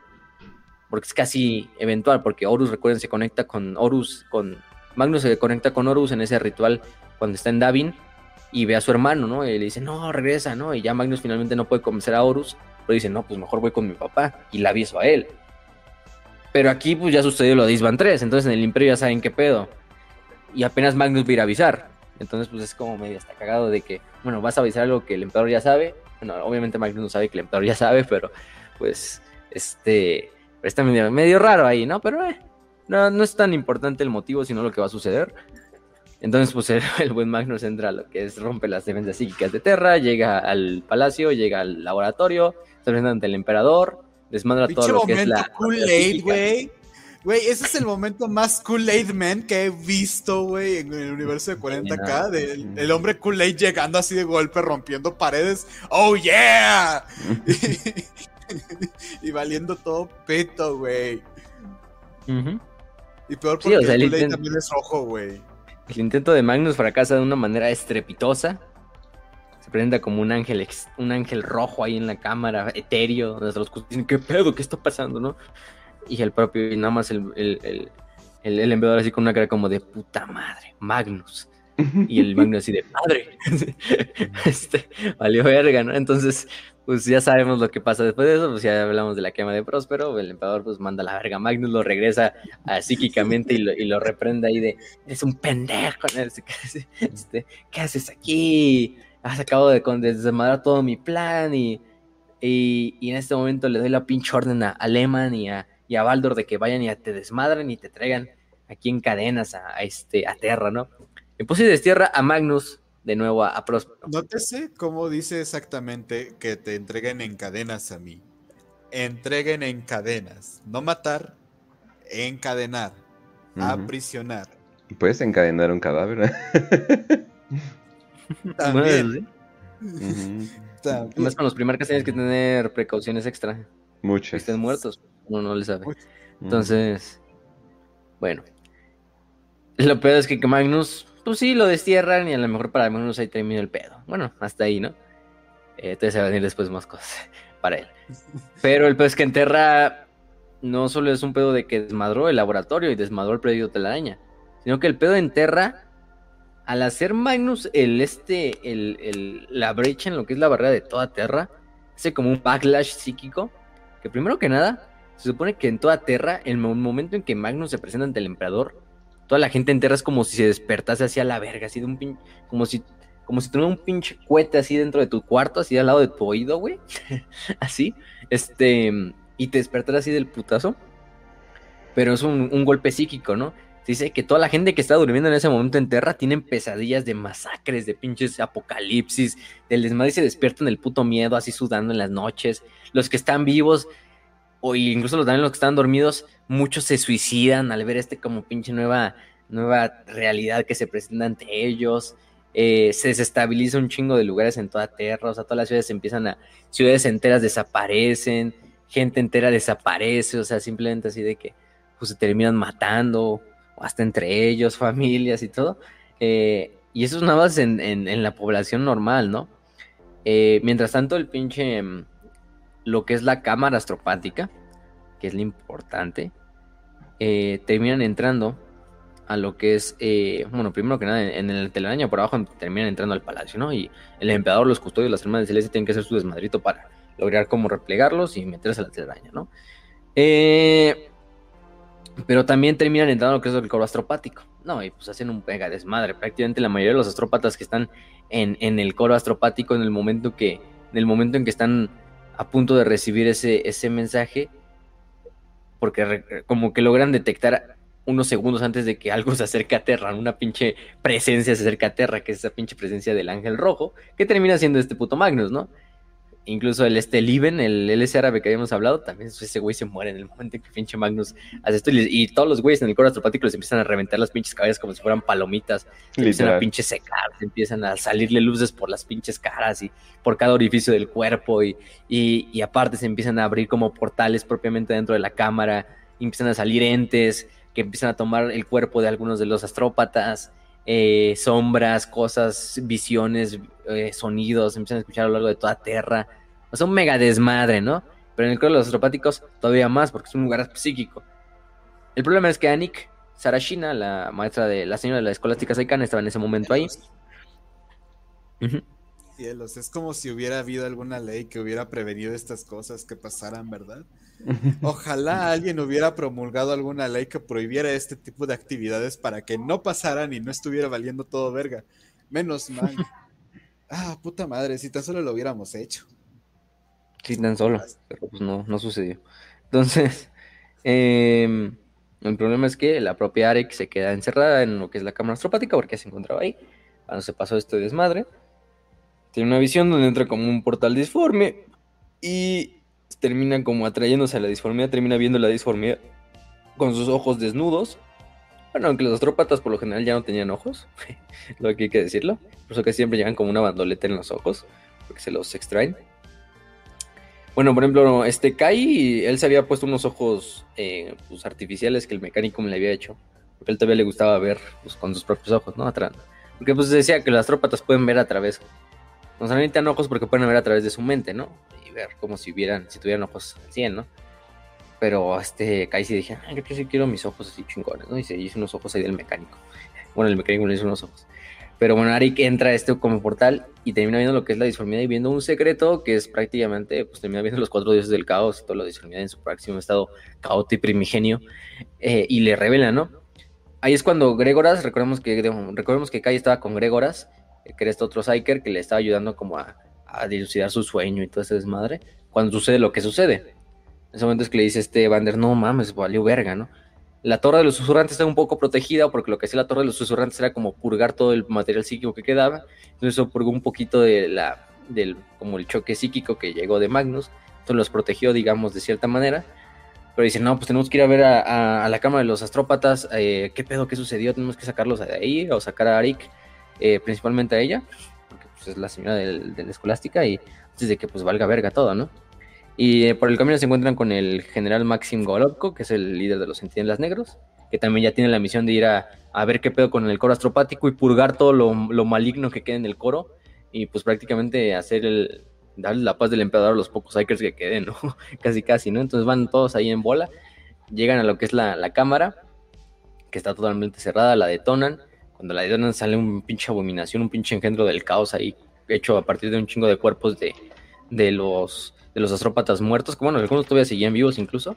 Porque es casi eventual, porque Horus, recuerden, se conecta con Horus, con Magnus se conecta con Horus en ese ritual cuando está en Davin y ve a su hermano, ¿no? Y le dice, no, regresa, ¿no? Y ya Magnus finalmente no puede convencer a Horus, pero dice, no, pues mejor voy con mi papá y le aviso a él. Pero aquí pues ya sucedió lo de Isban 3, entonces en el Imperio ya saben qué pedo. Y apenas Magnus va a ir a avisar. Entonces pues es como medio hasta cagado de que, bueno, vas a avisar algo que el emperador ya sabe. Bueno, obviamente Magnus no sabe que el emperador ya sabe, pero pues este está medio, medio raro ahí, ¿no? Pero eh, no, no es tan importante el motivo, sino lo que va a suceder. Entonces, pues el, buen Magnus entra a lo que es rompe las defensas psíquicas de Terra, llega al palacio, llega al laboratorio, se presenta ante el emperador, desmadra todo lo que es la. Kool-Aid, güey. Güey, ese es el momento más Kool-Aid Man que he visto, güey, en el universo de 40K. Del, el hombre Kool-Aid llegando así de golpe, rompiendo paredes. ¡Oh, yeah! y, valiendo todo peto, güey. Y peor porque Kool-Aid también es rojo, güey. El intento de Magnus fracasa de una manera estrepitosa. Se presenta como un ángel, un ángel rojo ahí en la cámara, etéreo, dicen, ¿qué pedo? ¿Qué está pasando? ¿no? Y el propio, y nada más el, el, el, enviador así con una cara como de puta madre, Magnus. Y el Magnus así de padre. este, valió verga, ¿no? Entonces, pues ya sabemos lo que pasa después de eso, pues ya hablamos de la quema de Próspero, el emperador pues manda la verga, Magnus lo regresa psíquicamente y lo, y lo, reprende ahí de, es un pendejo, este, ¿qué haces aquí? Has acabado de, desmadrar todo mi plan y, y, en este momento le doy la pinche orden a, Lehman y a, y a Baldor de que vayan y te desmadren y te traigan aquí en cadenas a, este, a Terra, ¿no? Y pues y destierra a Magnus de nuevo a, a Próspero. Nótese cómo dice exactamente que te entreguen en cadenas a mí. Entreguen en cadenas. No matar, encadenar, aprisionar. Puedes encadenar un cadáver. También, Bueno. Además, con los primarcas tienes que tener precauciones extra. Que Muchas. estén muertos. Uno no le sabe. Entonces, bueno. Lo peor es que Magnus, pues sí, lo destierran y a lo mejor para Magnus ahí termina el pedo. Bueno, hasta ahí, ¿no? Eh, entonces se van a venir después más cosas para él. Pero el es que en Terra no solo es un pedo de que desmadró el laboratorio y desmadró el predio de telaraña, sino que el pedo en Terra, al hacer Magnus el este, el, el- la brecha en lo que es la barrera de toda Terra, hace como un backlash psíquico, que primero que nada, se supone que en toda Terra, el mo- momento en que Magnus se presenta ante el emperador, toda la gente en Terra es como si se despertase hacia la verga, así de un pin... como si como si tuviera un pinche cohete así dentro de tu cuarto, así al lado de tu oído, güey. así. Este, y te despertar así del putazo. Pero es un, un golpe psíquico, ¿no? Dice que toda la gente que está durmiendo en ese momento en Terra tienen pesadillas de masacres, de pinches apocalipsis, del desmadre y se despiertan del puto miedo, así sudando en las noches. Los que están vivos, o incluso los, también los que están dormidos, muchos se suicidan al ver este como pinche nueva, nueva realidad que se presenta ante ellos. Eh, se desestabiliza un chingo de lugares en toda Terra, o sea, todas las ciudades empiezan a, ciudades enteras desaparecen, gente entera desaparece, o sea, simplemente así de que pues, se terminan matando, o hasta entre ellos, familias y todo. Eh, y eso es nada más en, en- en la población normal, ¿no? Eh, mientras tanto, el pinche, mm, lo que es la cámara astropática, que es lo importante, eh, terminan entrando a lo que es, eh, bueno, primero que nada, en, el telaraña por abajo terminan entrando al palacio, ¿no? Y el emperador, los custodios, las hermanas de Celeste tienen que hacer su desmadrito para lograr como replegarlos y meterse a la telaraña, ¿no? Eh, pero también terminan entrando a lo que es el coro astropático. No, y pues hacen un pega desmadre. Prácticamente la mayoría de los astrópatas que están en, en el coro astropático en el momento que, en el momento en que están a punto de recibir ese, ese mensaje, porque como que logran detectar unos segundos antes de que algo se acerque a Terra, una pinche presencia se acerca a Terra, que es esa pinche presencia del ángel rojo, que termina siendo este puto Magnus, ¿no? Incluso el este Liven, el LS árabe que habíamos hablado, también ese güey se muere en el momento en que pinche Magnus hace esto y, todos los güeyes en el coro astropático les empiezan a reventar las pinches cabezas como si fueran palomitas, se empiezan a pinche secar, se empiezan a salirle luces por las pinches caras y por cada orificio del cuerpo y, y, y aparte se empiezan a abrir como portales propiamente dentro de la cámara, y empiezan a salir entes que empiezan a tomar el cuerpo de algunos de los astrópatas, eh, sombras, cosas, visiones, eh, sonidos, empiezan a escuchar a lo largo de toda Tierra. O sea, un mega desmadre, ¿no? Pero en el coro de los astropáticos todavía más, porque es un lugar psíquico. El problema es que Anik Sarashina, la maestra de la señora de la escolástica Saikan, estaba en ese momento ahí. Cielos, es como si hubiera habido alguna ley que hubiera prevenido estas cosas que pasaran, ¿verdad? Ojalá alguien hubiera promulgado alguna ley que prohibiera este tipo de actividades para que no pasaran y no estuviera valiendo todo verga. Menos mal. Ah, puta madre, si tan solo lo hubiéramos hecho. Sí, tan solo, pero pues no, no sucedió. Entonces, em, el problema es que la propia Arek se queda encerrada en lo que es la cámara astropática porque se encontraba ahí. Cuando se pasó este desmadre, tiene una visión donde entra como un portal disforme y termina como atrayéndose a la disformidad, termina viendo la disformidad con sus ojos desnudos. Bueno, aunque los astrópatas por lo general ya no tenían ojos, lo que hay que decirlo. Por eso que siempre llegan como una bandoleta en los ojos, porque se los extraen. Bueno, por ejemplo, este Kai, él se había puesto unos ojos eh, pues, artificiales que el mecánico me le había hecho. Porque él todavía le gustaba ver pues, con sus propios ojos, ¿no? Atrás. Porque pues decía que las trópatas pueden ver a través. No se necesitan ojos porque pueden ver a través de su mente, ¿no? Ver como si vieran, si tuvieran ojos al 100, ¿no? Pero este Kai sí dije, ah, yo sí quiero mis ojos así chingones, ¿no? Y se hizo unos ojos ahí del mecánico. Bueno, el mecánico le hizo unos ojos. Pero bueno, Arik entra a este como portal y termina viendo lo que es la disformidad y viendo un secreto que es prácticamente, pues termina viendo los cuatro dioses del caos, toda la disformidad en su máximo estado caótico y primigenio, eh, y le revela, ¿no? Ahí es cuando Gregoras, recordemos que, recordemos que Kai estaba con Gregoras, eh, que era este otro Psyker que le estaba ayudando como a, a dilucidar su sueño y todo ese desmadre, cuando sucede lo que sucede. En ese momento es que le dice este Vander, no mames, valió verga, ¿no? la torre de los susurrantes está un poco protegida porque lo que hacía la torre de los susurrantes era como purgar todo el material psíquico que quedaba. Entonces eso purgó un poquito de la, del, como el choque psíquico que llegó de Magnus. Entonces los protegió, digamos, de cierta manera. Pero dicen, no, pues tenemos que ir a ver a, la cámara de los astrópatas. Eh, ¿Qué pedo? ¿Qué sucedió? Tenemos que sacarlos de ahí o sacar a Arik, eh, principalmente a ella, pues, es la señora de la escolástica y antes de que pues valga verga todo, ¿no? Y eh, por el camino se encuentran con el general Maxim Golovko, que es el líder de los Centinelas Negros, que también ya tiene la misión de ir a, ver qué pedo con el coro astropático y purgar todo lo, maligno que quede en el coro y pues prácticamente hacer el darle la paz del emperador a los pocos Psychers que queden, ¿no? casi casi, ¿no? Entonces van todos ahí en bola, llegan a lo que es la, la cámara, que está totalmente cerrada, la detonan. Cuando la detonan sale un pinche abominación, un pinche engendro del caos ahí, hecho a partir de un chingo de cuerpos de, de los de los astrópatas muertos, que bueno, algunos todavía seguían vivos incluso,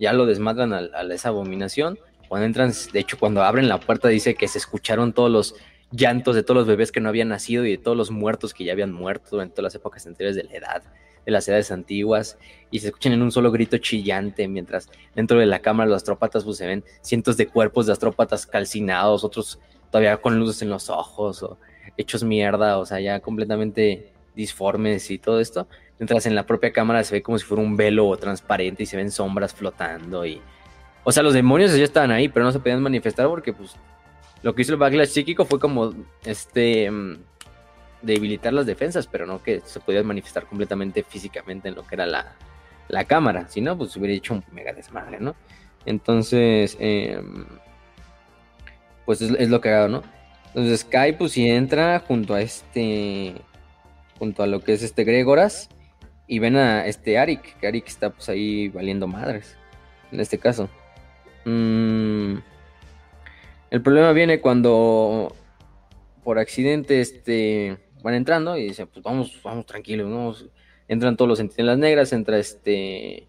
ya lo desmadran a, esa abominación. Cuando entran, de hecho, cuando abren la puerta dice que se escucharon todos los llantos de todos los bebés que no habían nacido y de todos los muertos que ya habían muerto durante todas las épocas anteriores de la edad, de las edades antiguas, y se escuchan en un solo grito chillante, mientras dentro de la cámara los astrópatas pues, se ven cientos de cuerpos de astrópatas calcinados, otros todavía con luces en los ojos, o hechos mierda, o sea, ya completamente disformes y todo esto. Mientras en la propia cámara se ve como si fuera un velo transparente y se ven sombras flotando y... O sea, los demonios ya estaban ahí, pero no se podían manifestar porque pues lo que hizo el backlash psíquico fue como este mm, debilitar las defensas, pero no que se podía manifestar completamente físicamente en lo que era la, la cámara. Si no, pues hubiera hecho un mega desmadre, ¿no? Entonces, em, pues es, es, lo que hago, ¿no? Entonces Sky, pues si entra junto a este, junto a lo que es este Gregoras, y ven a este Arik, que Arik está pues ahí valiendo madres, en este caso. Mm, el problema viene cuando por accidente este, van entrando y dicen, pues vamos, vamos tranquilos, ¿no? Entran todos los centinelas negras, entra este,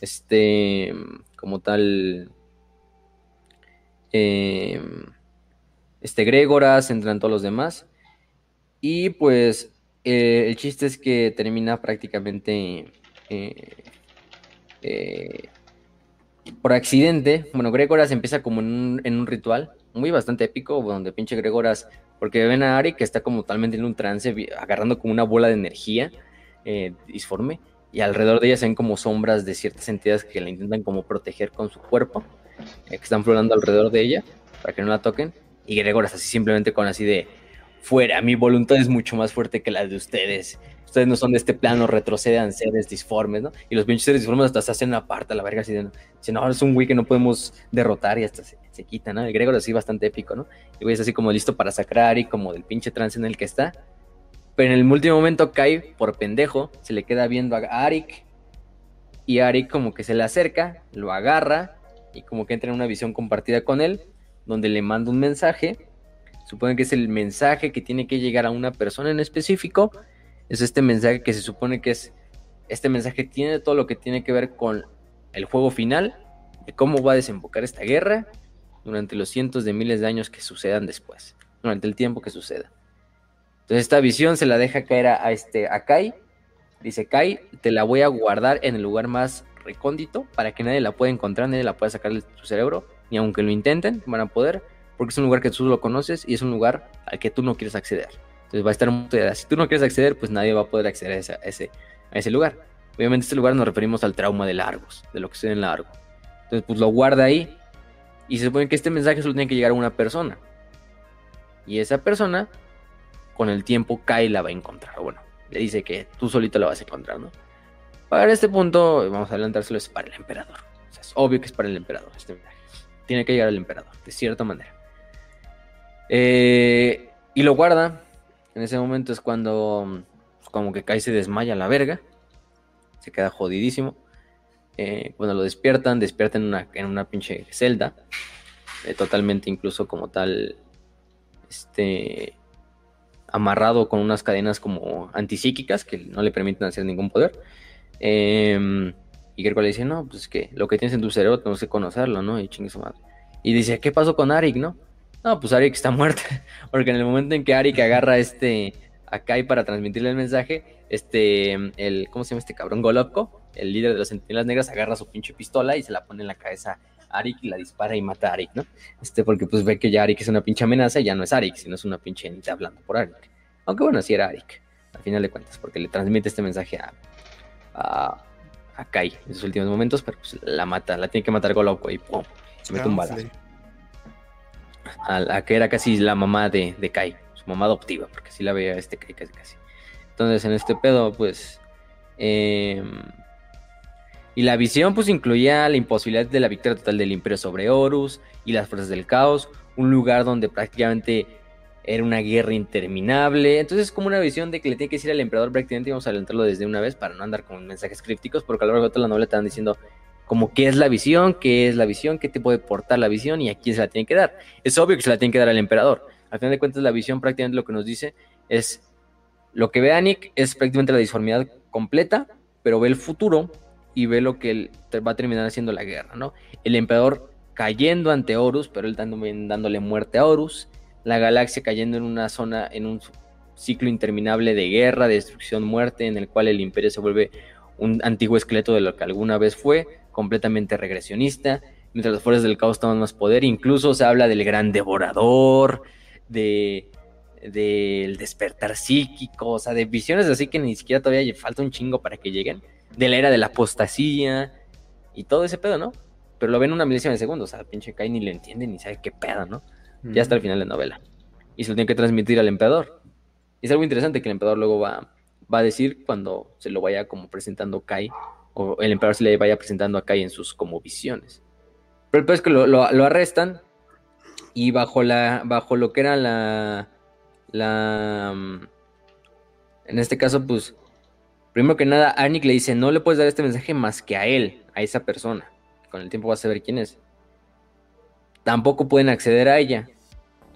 este, como tal, em, este Gregoras, entran todos los demás. Y pues eh, el chiste es que termina prácticamente eh, eh, por accidente. Bueno, Gregoras empieza como en un, ritual muy bastante épico, donde pinche Gregoras, porque ven a Ari que está como totalmente en un trance, agarrando como una bola de energía disforme, y alrededor de ella se ven como sombras de ciertas entidades que la intentan como proteger con su cuerpo, que están flotando alrededor de ella para que no la toquen. Y Gregoras así simplemente con así de fuera, mi voluntad es mucho más fuerte que la de ustedes. Ustedes no son de este plano, retrocedan seres disformes, ¿no? Y los pinches seres disformes hasta se hacen aparte a la verga, así de, si no, es un güey que no podemos derrotar y hasta se, se ¿no? El Gregor así bastante épico, ¿no? El güey es así como listo para sacrar y como del pinche trance en el que está. Pero en el último momento cae por pendejo, se le queda viendo a Arik y Arik como que se le acerca, lo agarra y como que entra en una visión compartida con él, donde le manda un mensaje supone que es el mensaje que tiene que llegar a una persona en específico. Es este mensaje que se supone que es, este mensaje tiene todo lo que tiene que ver con el juego final, de cómo va a desembocar esta guerra durante los cientos de miles de años que sucedan después, durante el tiempo que suceda. Entonces esta visión se la deja caer a, este, a Kai. Dice, Kai, te la voy a guardar en el lugar más recóndito para que nadie la pueda encontrar, nadie la pueda sacar de tu cerebro, ni aunque lo intenten, van a poder porque es un lugar que tú lo conoces y es un lugar al que tú no quieres acceder. Entonces va a estar un Si tú no quieres acceder, pues nadie va a poder acceder a ese, a ese, lugar. Obviamente, este lugar nos referimos al trauma de Largos, de lo que sucede en Largo. Entonces, pues lo guarda ahí. Y se supone que este mensaje solo tiene que llegar a una persona. Y esa persona, con el tiempo, y la va a encontrar. Bueno, le dice que tú solito la vas a encontrar, ¿no? Para este punto, vamos a adelantárselo, es para el emperador. Es obvio que es para el emperador este. Tiene que llegar al emperador, de cierta manera. Eh, y lo guarda. En ese momento es cuando pues, como que cae se desmaya la verga. Se queda jodidísimo. Eh, cuando lo despiertan, despiertan en una, en una pinche celda. Eh, totalmente incluso como tal. Este. Amarrado con unas cadenas como antipsíquicas que no le permiten hacer ningún poder. Em, y Greco le dice, no, pues que lo que tienes en tu cerebro tenemos que conocerlo, ¿no? Y chingue su madre. Y dice, ¿qué pasó con Arik, no? No, pues Arik está muerta. Porque en el momento en que Arik agarra este a Kai para transmitirle el mensaje, este, el, ¿cómo se llama este cabrón? Golovko, el líder de los Centinelas Negras, agarra su pinche pistola y se la pone en la cabeza Arik y la dispara y mata a Arik, ¿no? Este, porque pues ve que ya Arik es una pinche amenaza y ya no es Arik, sino es una pinche ente hablando por Arik. Aunque bueno, sí era Arik, al final de cuentas, porque le transmite este mensaje a, a, a Kai en sus últimos momentos, pero pues la mata, la tiene que matar Goloco y pum, se mete un balazo. A la que era casi la mamá de, de Kai, su mamá adoptiva, porque sí la veía este Kai casi casi. Entonces en este pedo, pues... em, y la visión pues incluía la imposibilidad de la victoria total del imperio sobre Horus y las fuerzas del caos, un lugar donde prácticamente era una guerra interminable. Entonces es como una visión de que le tiene que decir al emperador prácticamente, vamos a adelantarlo desde una vez para no andar con mensajes crípticos, porque a lo largo de toda la novela te diciendo como qué es la visión, qué es la visión, qué te puede portar la visión y a quién se la tiene que dar. Es obvio que se la tiene que dar al emperador. Al final de cuentas la visión prácticamente lo que nos dice es lo que ve Anik es prácticamente la disformidad completa, pero ve el futuro y ve lo que va a terminar haciendo la guerra, ¿no? El emperador cayendo ante Horus, pero él dándole muerte a Horus, la galaxia cayendo en una zona, en un ciclo interminable de guerra, destrucción, muerte, en el cual el imperio se vuelve un antiguo esqueleto de lo que alguna vez fue, completamente regresionista, mientras las fuerzas del caos toman más poder, incluso se habla del gran devorador, de del despertar psíquico, o sea, de visiones así que ni siquiera todavía falta un chingo para que lleguen, de la era de la apostasía y todo ese pedo, ¿no? Pero lo ven una milésima de segundo, o sea, pinche Kai ni le entiende ni sabe qué pedo, ¿no? Ya hasta el final de la novela. Y se lo tiene que transmitir al emperador. Y es algo interesante que el emperador luego va, va a decir cuando se lo vaya como presentando Kai, o el emperador se le vaya presentando a Kai en sus como visiones. Pero el peor es que lo, lo- lo arrestan y bajo la bajo lo que era la la mm, en este caso pues primero que nada Arnik le dice no le puedes dar este mensaje más que a él a esa persona con el tiempo vas a saber quién es tampoco pueden acceder a ella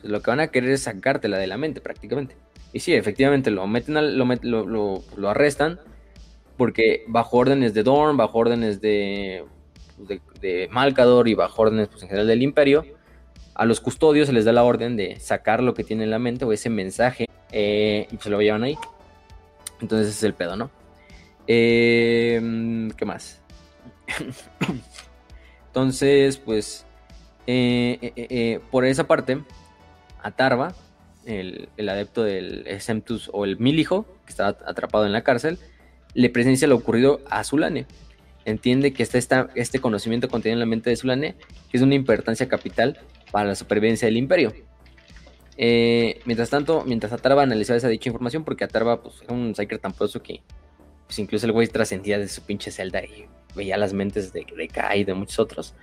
lo que van a querer es sacártela de la mente prácticamente y sí efectivamente lo meten al- lo, lo, lo- lo arrestan porque bajo órdenes de Dorn bajo órdenes de de, de Malcador y bajo órdenes pues, en general del imperio a los custodios se les da la orden de sacar lo que tiene en la mente o ese mensaje eh, y se lo llevan ahí. Entonces es el pedo, ¿no? Eh, ¿Qué más? Entonces, pues, eh, eh, por esa parte, Atarva, el, el adepto del Semtus o el Milijo, que está atrapado en la cárcel, le presencia lo ocurrido a Zulane. Entiende que está este conocimiento contenido en la mente de Zulane, que es una importancia capital para la supervivencia del imperio. Eh, mientras tanto, mientras Atarva analizaba esa dicha información, porque Atarva pues, era un Psyker tan poderoso que pues, incluso el güey trascendía de su pinche celda y veía las mentes de, de Kai y de muchos otros.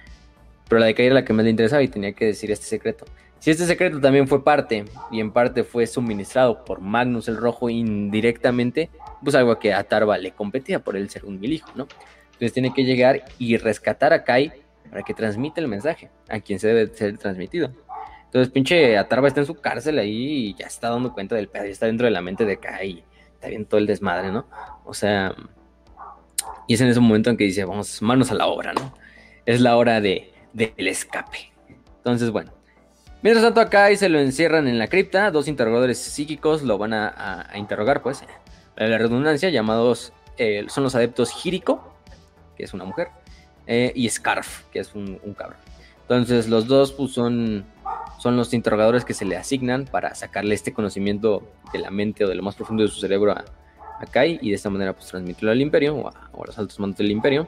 Pero la de Kai era la que más le interesaba y tenía que decir este secreto. Si este secreto también fue parte, y en parte fue suministrado por Magnus el Rojo indirectamente, pues algo que a Atarva le competía por él ser un mil hijo, ¿no? Entonces tiene que llegar y rescatar a Kai para que transmita el mensaje a quien se debe ser transmitido. Entonces, pinche Atarva está en su cárcel ahí y ya está dando cuenta del pedo, ya está dentro de la mente de Kai, está bien todo el desmadre, ¿no? O sea, y es en ese momento en que dice, vamos, manos a la obra, ¿no? Es la hora de, del escape. Entonces, bueno. Mientras tanto, a Kai se lo encierran en la cripta, dos interrogadores psíquicos lo van a, interrogar, pues, la redundancia, llamados, eh, son los adeptos Jiriko, que es una mujer, eh, y Scarf, que es un, cabrón. Entonces los dos pues, son, son los interrogadores que se le asignan para sacarle este conocimiento de la mente o de lo más profundo de su cerebro a, a Kai y de esta manera pues transmitirlo al imperio o a, o a los altos mandos del imperio.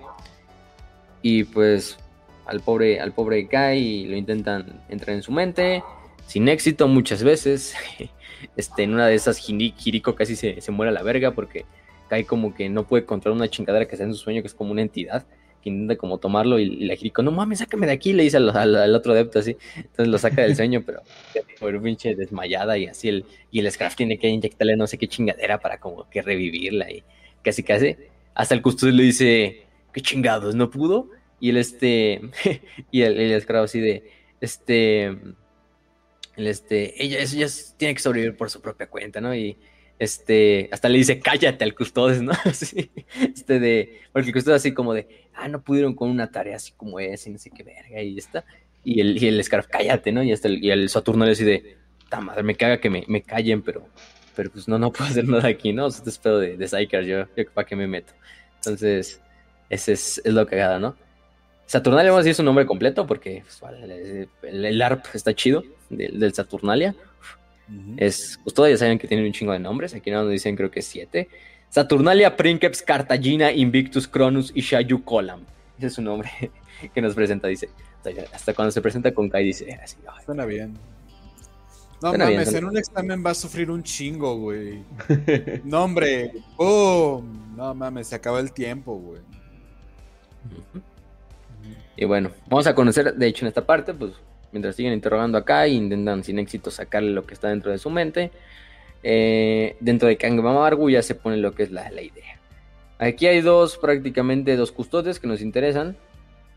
Y pues al pobre, al pobre Kai lo intentan entrar en su mente, sin éxito muchas veces. Este, en una de esas Jiriko casi se, se muere a la verga porque Kai como que no puede controlar una chingadera que está en su sueño, que es como una entidad, que intenta como tomarlo y, y la Jiriko, no mames, sácame de aquí, le dice al, al- al otro adepto así. Entonces lo saca del sueño, pero por un pinche desmayada y así el, y el Scraft tiene que inyectarle no sé qué chingadera para como que revivirla y casi casi. Hasta el custodio le dice, qué chingados, ¿no pudo? Y el este, y el, el Scraft así de, este, el este, ella, ella tiene que sobrevivir por su propia cuenta, ¿no? Y este, hasta le dice, cállate al custodes, ¿no? Así, este de, porque el custodes así como de, ah, no pudieron con una tarea así como esa y no sé qué verga, y está. Y el, y el Scarf, cállate, ¿no? Y hasta el, y el Saturno le dice, ta madre, me caga que me, me callen, pero, pero pues no, no puedo hacer nada aquí, ¿no? O sea, este es pedo de, de Psyker, yo, yo para qué me meto. Entonces, ese es, es lo cagada, ¿no? Saturnalia, vamos a decir su nombre completo porque pues, vale, el, el ARP está chido del, del Saturnalia. Es, ustedes ya saben que tienen un chingo de nombres. Aquí nos dicen, creo que siete. Saturnalia, Princeps, Cartagina, Invictus, Cronus y Shayu Colam. Ese es su nombre que nos presenta, dice. Hasta cuando se presenta con Kai dice así. "Ay, Suena bien. No Suena mames, en un examen va a sufrir un chingo, güey. No, hombre. ¡Pum! No mames, se acaba el tiempo, güey. Ujú. Y bueno, vamos a conocer, de hecho, en esta parte, pues, mientras siguen interrogando acá e intentan sin éxito sacarle lo que está dentro de su mente, eh, dentro de Kangamamargu ya se pone lo que es la, la idea. Aquí hay dos, prácticamente dos custodios que nos interesan.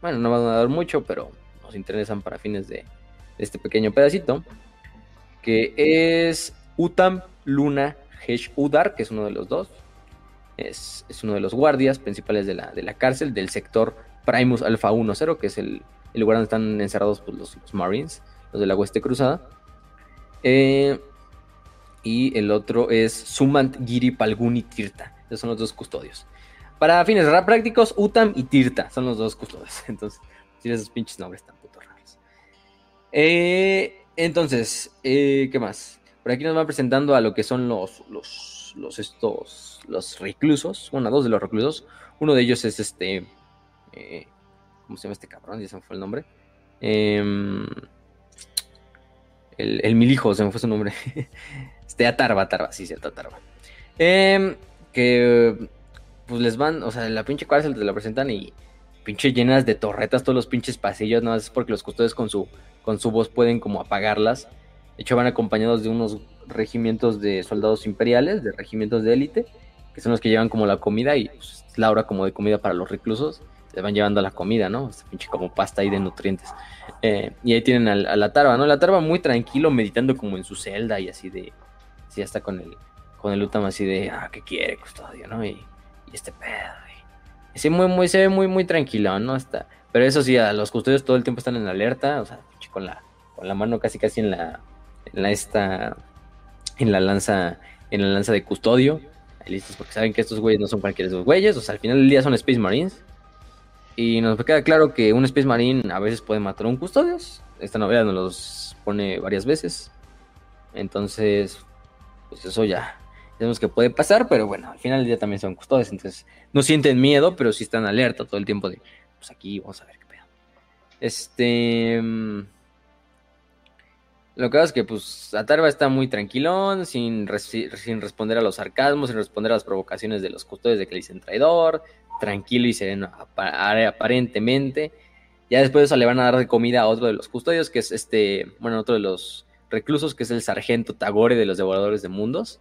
Bueno, no van a dar mucho, pero nos interesan para fines de, de este pequeño pedacito. Que es Utam Luna Hesh Udar, que es uno de los dos. Es, es uno de los guardias principales de la, de la cárcel del sector Primus Alpha 10, que es el, lugar donde están encerrados pues, los, Marines, los de la Hueste Cruzada. Eh, y el otro es Sumant Giri Palguni Tirta. Esos son los dos custodios. Para fines prácticos, Utam y Tirta son los dos custodios. Entonces, tiene esos pinches nombres tan putos raros. Eh, entonces, eh, ¿qué más? Por aquí nos van presentando a lo que son los, los, los estos, los reclusos. Bueno, dos de los reclusos. Uno de ellos es este. Eh, ¿Cómo se llama este cabrón? Ya se me fue el nombre. Em, el, el milijo, se me fue su nombre. Este, Atarba, Atarba, sí, cierto, Atarba. Em, que pues les van, o sea, la pinche cárcel te la presentan y pinche llenas de torretas todos los pinches pasillos, no es porque los custodios con su, con su voz pueden como apagarlas. De hecho, van acompañados de unos regimientos de soldados imperiales, de regimientos de élite, que son los que llevan como la comida y pues, es la hora como de comida para los reclusos. Le van llevando la comida, ¿no? Este pinche como pasta ahí de nutrientes. Eh, y ahí tienen a, la tarba, ¿no? La tarba muy tranquilo, meditando como en su celda y así de. Sí, hasta con el, con el Utam así de, ah, ¿qué quiere, custodio, no? Y, y este pedo, y, y sí, muy, muy, se ve muy, muy tranquilo, ¿no? Hasta, pero eso sí, a los custodios todo el tiempo están en alerta, o sea, con la, con la mano casi, casi en la, en la esta, en la lanza, en la lanza de custodio, ahí listos, porque saben que estos güeyes no son cualquier esos güeyes, o sea, al final del día son Space Marines. Y nos queda claro que un Space Marine a veces puede matar a un custodio. Esta novela nos los pone varias veces. Entonces, pues eso ya sabemos que puede pasar, pero bueno, al final día también son custodios. Entonces, no sienten miedo, pero sí están alerta todo el tiempo de, pues aquí vamos a ver qué pedo. Este... mm, Lo que pasa es que, pues, Atarva está muy tranquilón, sin, sin responder a los sarcasmos, sin responder a las provocaciones de los custodios de que le dicen traidor, tranquilo y sereno apa- aparentemente. Ya después de eso le van a dar de comida a otro de los custodios, que es este, bueno, otro de los reclusos, que es el sargento Tagore de los Devoradores de Mundos.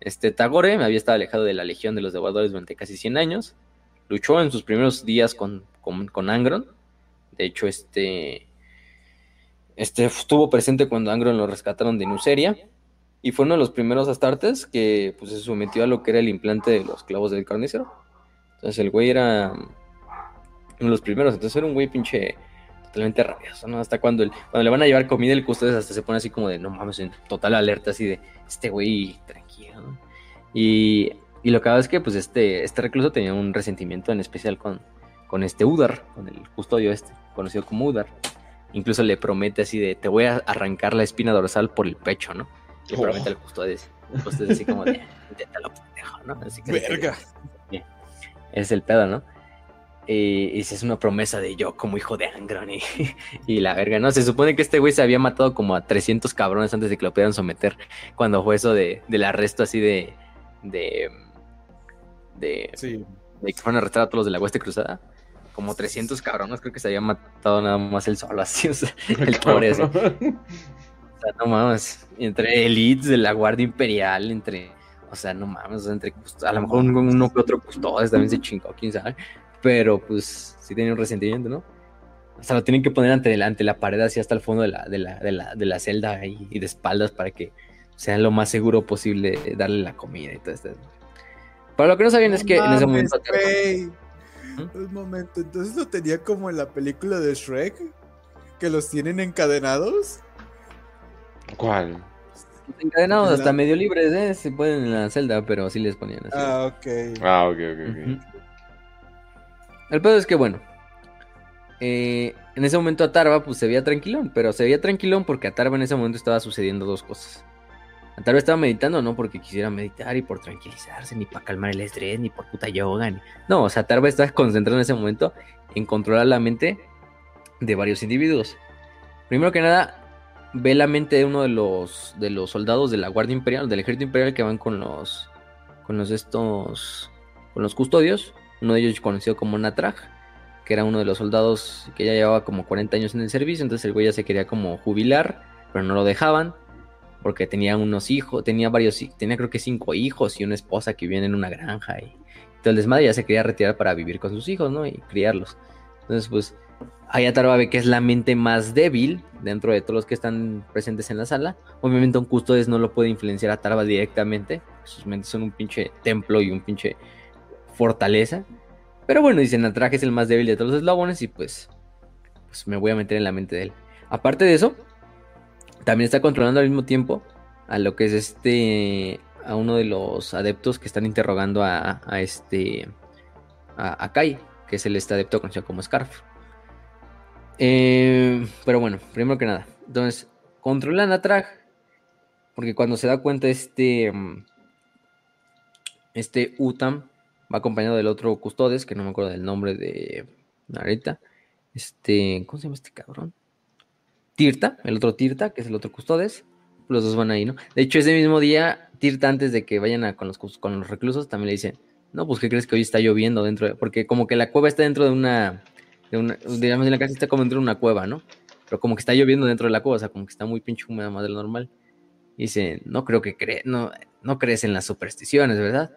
Este Tagore había estado alejado de la Legión de los Devoradores durante casi 100 años. Luchó en sus primeros días con, con, con Angron. De hecho, este, este estuvo presente cuando Angron lo rescataron de Nuceria. Y fue uno de los primeros astartes que pues, se sometió a lo que era el implante de los clavos del carnicero. Entonces el güey era uno de los primeros. Entonces era un güey pinche totalmente rabioso, ¿no? Hasta cuando, el- cuando le van a llevar comida, el custodio hasta se pone así como de, no mames, en total alerta, así de, este güey tranquilo, ¿no? Y, y lo que hago es que, pues, este, este recluso tenía un resentimiento en especial con, con este Udar, con el custodio este, conocido como Udar. Incluso le promete así de, te voy a arrancar la espina dorsal por el pecho, ¿no? Le Oh. promete al custodio, el custodio así como de, inténtalo, pendejo, ¿no? Así que Verga. Es el pedo, ¿no? Y, y si es una promesa de yo como hijo de Angron y, y la verga, ¿no? Se supone que este güey se había matado como a 300 cabrones antes de que lo pudieran someter. Cuando fue eso de, del arresto así de... de, de, Sí. de que fueron a arrestar a todos los de la Hueste Cruzada. Como 300 cabrones, creo que se había matado nada más él solo, así, o sea, el pobre así. O sea, no mames. Entre elites de la Guardia Imperial, entre. O sea, no mames. o sea, entre a lo mejor un- uno que otro custodes también se chingó, quién sabe. Pero pues sí tenía un resentimiento, ¿no? Hasta lo tienen que poner ante la, ante la pared, así hasta el fondo de la, de la, de la, de la celda ahí, y de espaldas para que sea lo más seguro posible darle la comida y todo esto. Pero lo que no sabían es que en ese mames, momento. ¿Mm? Un momento, entonces lo tenía como en la película de Shrek, que los tienen encadenados. ¿Cuál? Encadenados La- hasta medio libres, ¿eh? Se pueden en la celda, pero sí les ponían así. Ah, ok. Ah, ok, ok, ok. El pedo es que, bueno, eh, en ese momento Atarva pues se veía tranquilón, pero se veía tranquilón porque Atarva en ese momento estaba sucediendo dos cosas. Atarva estaba meditando no porque quisiera meditar y por tranquilizarse, ni para calmar el estrés, ni por puta yoga. Ni... No, o sea, Atarva estaba concentrado en ese momento en controlar la mente de varios individuos. Primero que nada, ve la mente de uno de los, de los soldados de la Guardia Imperial, del Ejército Imperial que van con los, con los estos, con los custodios. Uno de ellos conocido como Natraj, que era uno de los soldados que ya llevaba como 40 años en el servicio, entonces el güey ya se quería como jubilar, pero no lo dejaban porque tenía unos hijos, tenía varios, tenía creo que cinco hijos y una esposa que viene en una granja y todo el desmadre ya se quería retirar para vivir con sus hijos, ¿no? Y criarlos. Entonces, pues, Ayatarba ve que es la mente más débil dentro de todos los que están presentes en la sala. Obviamente un custodes no lo puede influenciar a Tarba directamente. Sus mentes son un pinche templo y un pinche fortaleza. Pero bueno, dicen, Atraje es el más débil de todos los eslabones y pues, pues me voy a meter en la mente de él. Aparte de eso, también está controlando al mismo tiempo a lo que es este. a uno de los adeptos que están interrogando a, a este. A, Kai, que es el este adepto conocido como Scarf. Eh, pero bueno, primero que nada. Entonces, controlan a Trag. Porque cuando se da cuenta este. Este Utam va acompañado del otro Custodes, que no me acuerdo del nombre de ahorita. Este. ¿Cómo se llama este cabrón? Tirta, el otro Tirta, que es el otro Custodes. Los dos van ahí, ¿no? De hecho, ese mismo día, Tirta, antes de que vayan a, con, los, con los reclusos, también le dice, no, pues, ¿qué crees que hoy está lloviendo dentro? De... Porque como que la cueva está dentro de una, de una, digamos, en la casa está como dentro de una cueva, ¿no? Pero como que está lloviendo dentro de la cueva, o sea, como que está muy pinche húmeda más de lo normal. dice, no creo que cree, no, no crees en las supersticiones, ¿verdad?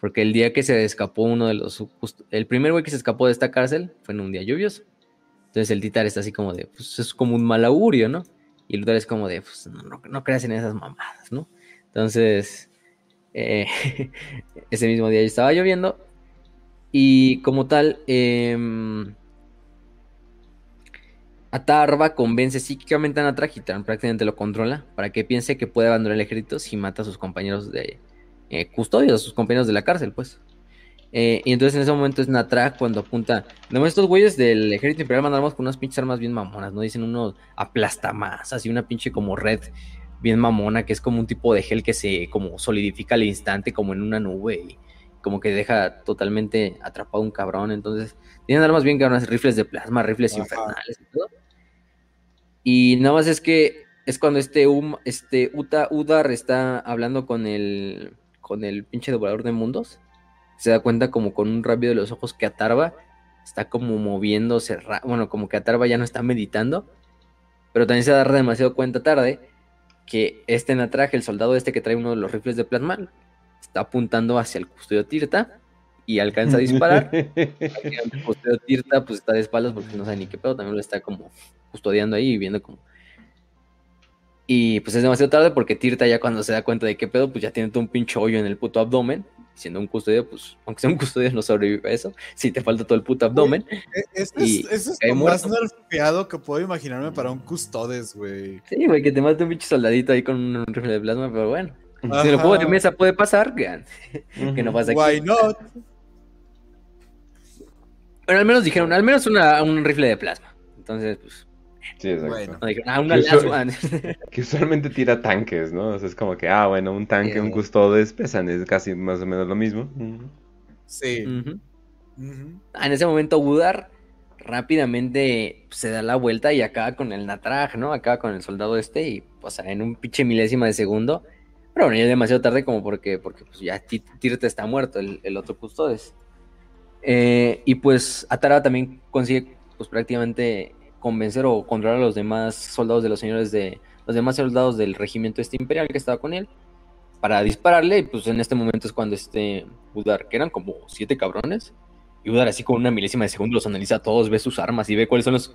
Porque el día que se escapó uno de los, el primer güey que se escapó de esta cárcel fue en un día lluvioso. Entonces el Titar está así como de, pues es como un mal augurio, ¿no? Y el Luthor es como de, pues no, no, creas en esas mamadas, ¿no? Entonces, eh, ese mismo día ya estaba lloviendo y como tal, eh, Atarva convence psíquicamente a Natra, prácticamente lo controla, para que piense que puede abandonar el ejército si mata a sus compañeros de eh, custodia, a sus compañeros de la cárcel, pues. Eh, y entonces en ese momento es Natra cuando apunta. No, estos güeyes del ejército imperial mandamos con unas pinches armas bien mamonas, ¿no? Dicen unos más, así una pinche como red bien mamona, que es como un tipo de gel que se como solidifica al instante, como en una nube, como que deja totalmente atrapado un cabrón. Entonces, tienen armas bien cabronas, rifles de plasma, rifles infernales y todo. Y nada más es que es cuando este, um, este Uta Udar está hablando con el, con el pinche devorador de mundos se da cuenta como con un rabio de los ojos que Atarva está como moviéndose, bueno, como que Atarva ya no está meditando, pero también se da demasiado cuenta tarde que este Natraje, el soldado este que trae uno de los rifles de plasma, está apuntando hacia el custodio Tirta y alcanza a disparar. el custodio Tirta pues está de espaldas porque no sabe ni qué pedo, también lo está como custodiando ahí y viendo como... Y pues es demasiado tarde porque Tirta ya cuando se da cuenta de qué pedo, pues ya tiene todo un pinche hoyo en el puto abdomen siendo un custodio, pues, aunque sea un custodio, no sobrevive a eso. Si te falta todo el puto abdomen. E, eso es, lo más nerfeado que puedo imaginarme para un custodes, güey. Sí, güey, que te mate un pinche soldadito ahí con un rifle de plasma, pero bueno. Si el juego de mesa puede pasar, que, que no pasa aquí. Why not? Pero al menos dijeron, al menos una, un rifle de plasma. Entonces, pues, Sí, exacto. Ah, que, usualmente tira tanques, ¿no? O sea, es como que, ah, bueno, un tanque, un custodes pesan, es casi más o menos lo mismo. Sí. Ah, en ese momento, Budar rápidamente se da la vuelta y acaba con el Natraj, ¿no? Acaba con el soldado este y, o sea, en un pinche milésima de segundo. Pero bueno, ya es demasiado tarde como porque, porque pues, ya Tirte está muerto, el, otro custodes. Eh, y pues Atara también consigue, pues prácticamente convencer o controlar a los demás soldados de los señores de los demás soldados del regimiento este imperial que estaba con él para dispararle y pues en este momento es cuando este Udar, que eran como siete cabrones, y Udar así con una milésima de segundo los analiza a todos, ve sus armas y ve cuáles son los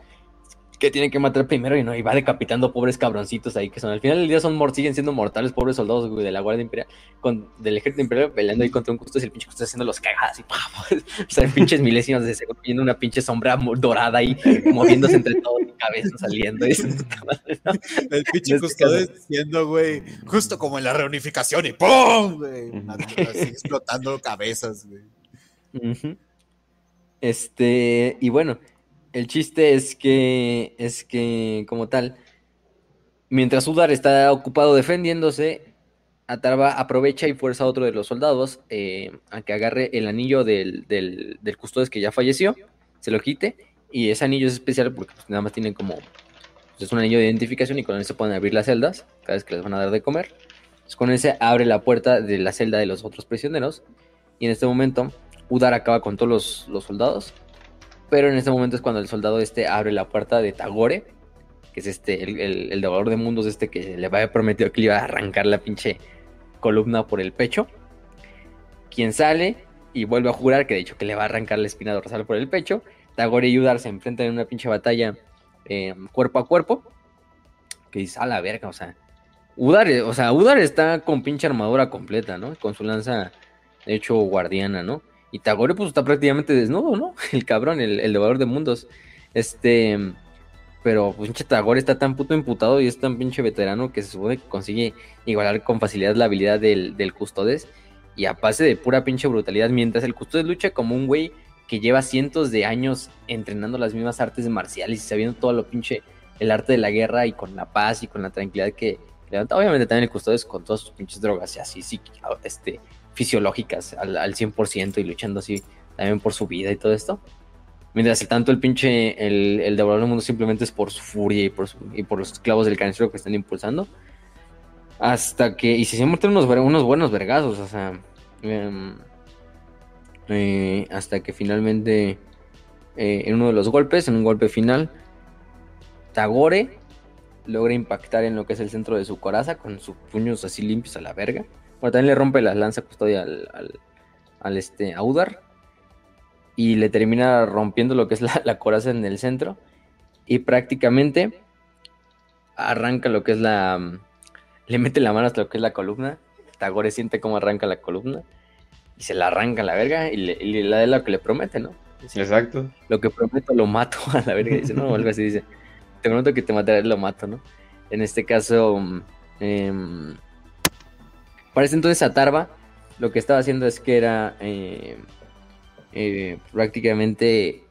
que tienen que matar primero y no, y va decapitando pobres cabronccitos ahí que son, al final del día son siguen siendo mortales, pobres soldados de la Guardia Imperial, con, del ejército imperial peleando ahí contra un custo y el pinche custo haciendo los cagadas y o sea, pinches milésimas de segundo viendo una pinche sombra dorada ahí moviéndose entre todos y cabezas saliendo. El pinche custodio diciendo, güey, justo como en la reunificación y ¡pum! Güey, así explotando cabezas, güey. Este, y bueno, el chiste es que, es que, como tal, mientras Udar está ocupado defendiéndose, Atarva aprovecha y fuerza a otro de los soldados eh, a que agarre el anillo del, del, del custodes que ya falleció, se lo quite, y ese anillo es especial porque pues, nada más tienen como, pues, es un anillo de identificación y con él se pueden abrir las celdas cada vez que les van a dar de comer. Entonces, con ese abre la puerta de la celda de los otros prisioneros, y en este momento Udar acaba con todos los, los soldados, pero en este momento es cuando el soldado este abre la puerta de Tagore, que es este, el, el, el de mundos este que le había prometido que le iba a arrancar la pinche columna por el pecho. Quien sale y vuelve a jurar que de hecho que le va a arrancar la espina dorsal por el pecho. Tagore y Udar se enfrentan en una pinche batalla eh, cuerpo a cuerpo. Que dice, a la verga, o sea. Udar, o sea, Udar está con pinche armadura completa, ¿no? Con su lanza, de hecho, guardiana, ¿no? Y Tagore, pues está prácticamente desnudo, ¿no? El cabrón, el, el devorador de mundos. Este. Pero pinche Tagore está tan puto imputado y es tan pinche veterano que se supone que consigue igualar con facilidad la habilidad del, del Custodes. Y a base de pura pinche brutalidad, mientras el Custodes lucha como un güey que lleva cientos de años entrenando las mismas artes marciales y sabiendo todo lo pinche, el arte de la guerra y con la paz y con la tranquilidad que levanta. Obviamente también el Custodes con todas sus pinches drogas y así, sí, este, fisiológicas al, al 100% y luchando así también por su vida y todo esto. Mientras tanto el pinche, el, el devorador del mundo simplemente es por su furia y por, su, y por los clavos del canistro que están impulsando. Hasta que, y se siempre unos, unos buenos vergazos, o sea, eh, eh, hasta que finalmente, eh, en uno de los golpes, en un golpe final, Tagore logra impactar en lo que es el centro de su coraza con sus puños así limpios a la verga. Bueno, también le rompe la lanza custodia al, al, al este, a Udar y le termina rompiendo lo que es la, la, coraza en el centro y prácticamente arranca lo que es la le mete la mano hasta lo que es la columna Tagore siente cómo arranca la columna y se la arranca a la verga y le, y le da lo que le promete, ¿no? Dice, Exacto. Lo que prometo lo mato a la verga. Dice, no, algo así dice. Te prometo que te mataré, lo mato, ¿no? En este caso, eh, parece entonces Atarva lo que estaba haciendo es que era eh, eh, prácticamente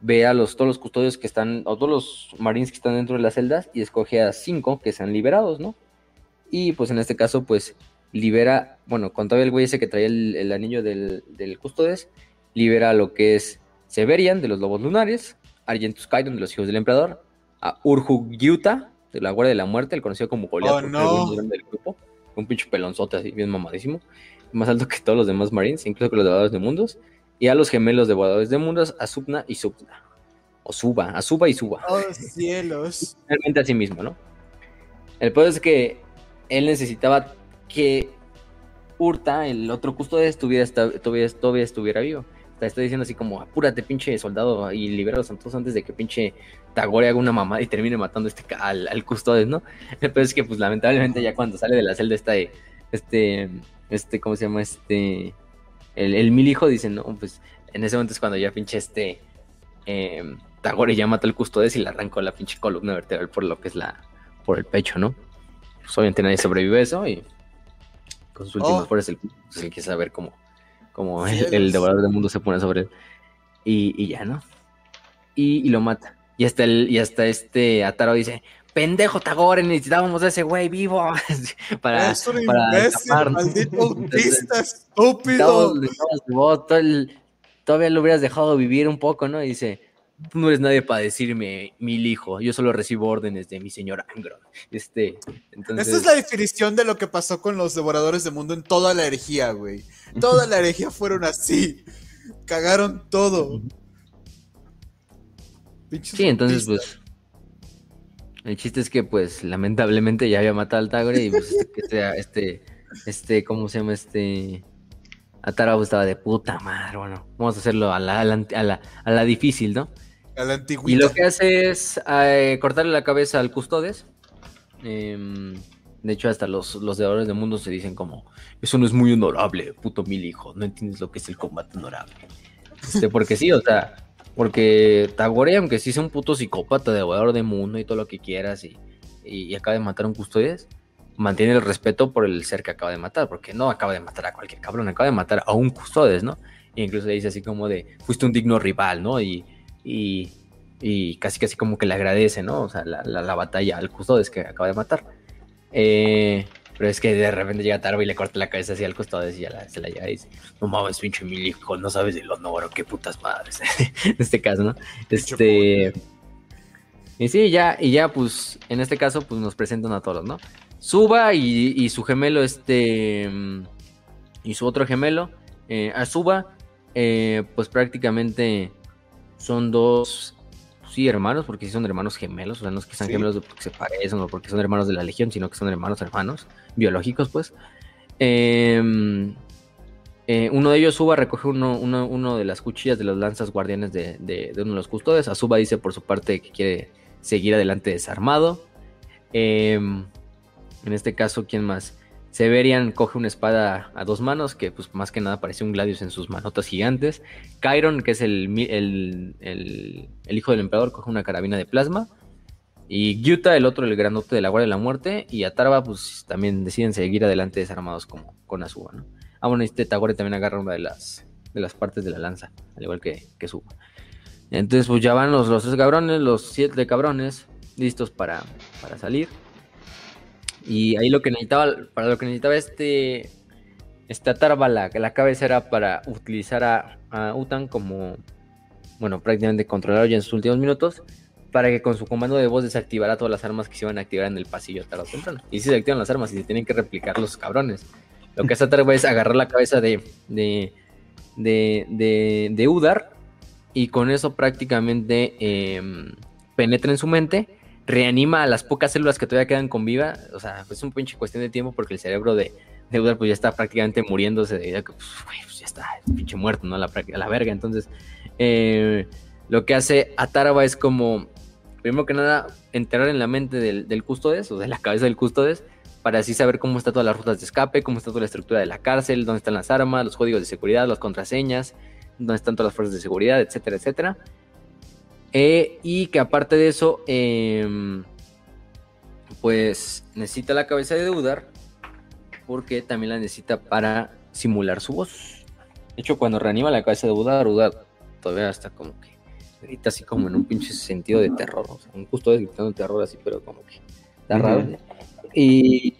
ve a los, todos los custodios que están, o todos los marines que están dentro de las celdas y escoge a cinco que sean liberados, ¿no? Y pues en este caso, pues libera, bueno, con todavía el güey ese que traía el, el anillo del, del, Custodes, libera a lo que es Severian de los Lobos Lunares, Argentus Kaidon de los Hijos del Emperador, a Urhu Gyuta de la Guardia de la Muerte, el conocido como Goliath, oh, no. del grupo, un pinche pelonzote así, bien mamadísimo, más alto que todos los demás Marines, incluso que los devoradores de mundos, y a los gemelos devoradores de mundos, a Subna y Subna. O Suba, a Suba y Suba. Oh, cielos. Realmente a sí mismo, ¿no? El peor es que él necesitaba que Urta, el otro custodio, estuviera, todavía, todavía estuviera vivo. Está, está diciendo así como, apúrate, pinche soldado, y libera a los santos antes de que pinche Tagore haga una mamada y termine matando este, al, al custodio, ¿no? Peor es que, pues, lamentablemente, ya cuando sale de la celda está este, este, ¿cómo se llama? Este, el, el mil hijo dice, no, pues, en ese momento es cuando ya pinche este, eh, Tagore ya mata al custodio y le arrancó la pinche columna vertebral por lo que es la, por el pecho, ¿no? Pues obviamente nadie sobrevive a eso y con sus últimas oh. fuerzas el, pues, el quiere saber cómo, cómo el, el, devorador del mundo se pone sobre él. Y, y ya, ¿no? Y, y, lo mata. Y hasta, el, y hasta este Ataro dice, pendejo Tagore, necesitábamos a ese güey vivo para, es un para imbécil, maldito autista, estúpido. Todo, todo el, todavía lo hubieras dejado vivir un poco, ¿no? Y dice, tú no eres nadie para decirme mil hijo, yo solo recibo órdenes de mi señor Angron. Este, entonces... Esta es la definición de lo que pasó con los devoradores de mundo en toda la herejía, güey. Toda la herejía fueron así. Cagaron todo. Sí, entonces pues... El chiste es que pues lamentablemente ya había matado al Tagore y pues este, este, este, ¿cómo se llama? Este... Atara estaba de puta madre, bueno, vamos a hacerlo a la, a la, a la, a la difícil, ¿no? Y lo que hace es eh, cortarle la cabeza al Custodes. Eh, de hecho, hasta los, los devoradores del mundo se dicen como, eso no es muy honorable, puto mil hijo, no entiendes lo que es el combate honorable. Este, porque sí, o sea, porque Tagore, aunque sí sea un puto psicópata, devorador de mundo y todo lo que quieras, y, y, y acaba de matar a un Custodes, mantiene el respeto por el ser que acaba de matar, porque no acaba de matar a cualquier cabrón, acaba de matar a un Custodes, ¿no? E incluso le dice así como de, fuiste un digno rival, ¿no? Y, y, y casi casi como que le agradece, ¿no? O sea, la, la, batalla al custodes que acaba de matar. Eh, pero es que de repente llega Tarva y le corta la cabeza así al custodes y ya se la lleva y dice, no mames, pinche mil hijo, no sabes del honor, qué putas madres. en este caso, ¿no? Este... Y sí, ya, y ya, pues, en este caso, pues nos presentan a todos, ¿no? Suba y, su gemelo, este, y su otro gemelo, eh, a Suba, eh, pues prácticamente son dos, sí, hermanos, porque sí son hermanos gemelos, o sea, no es que sean gemelos porque se parecen o porque son hermanos de la Legión, sino que son hermanos hermanos, biológicos, pues. Em, eh, uno de ellos, Suba, recoge uno, uno, de las cuchillas de las lanzas guardianes de, de, de uno de los custodes. A Suba dice por su parte que quiere seguir adelante desarmado. Em, en este caso, ¿quién más? Severian coge una espada a dos manos, que pues más que nada parece un Gladius en sus manotas gigantes. Chiron, que es el, el, hijo del emperador, coge una carabina de plasma. Y Gyuta, el otro, el granote de la Guardia de la Muerte. Y Atarva, pues también deciden seguir adelante desarmados como con Azuba, ¿no? Ah, bueno, este Tagore también agarra una de las, de las partes de la lanza, al igual que, que Suba. Entonces, pues ya van los, los tres cabrones, los siete cabrones, listos para, para salir. Y ahí lo que necesitaba, para lo que necesitaba este, este Atarba, la, la cabeza era para utilizar a, Utan como, bueno, prácticamente controlar ya en sus últimos minutos, para que con su comando de voz desactivara todas las armas que se iban a activar en el pasillo tarde o temprano. Y si se activan las armas y se tienen que replicar los cabrones. Lo que hace Atarba es agarrar la cabeza de, de, de, de, de Udar y con eso prácticamente em, penetra en su mente, reanima a las pocas células que todavía quedan con vida, o sea, es un pinche cuestión de tiempo porque el cerebro de, de pues ya está prácticamente muriéndose, de que pues, pues, ya está, pinche muerto, ¿no? A la, la verga, entonces eh, lo que hace Ataraba es como, primero que nada, enterrar en la mente del, custodes, o de la cabeza del custodes, para así saber cómo están todas las rutas de escape, cómo está toda la estructura de la cárcel, dónde están las armas, los códigos de seguridad, las contraseñas, donde están todas las fuerzas de seguridad, etcétera, etcétera. Eh, y que aparte de eso, em, pues necesita la cabeza de Udar, porque también la necesita para simular su voz. De hecho, cuando reanima la cabeza de Udar, Udar todavía está como que grita así como en un pinche sentido de terror. O sea, un justo gritando terror así, pero como que está raro. y,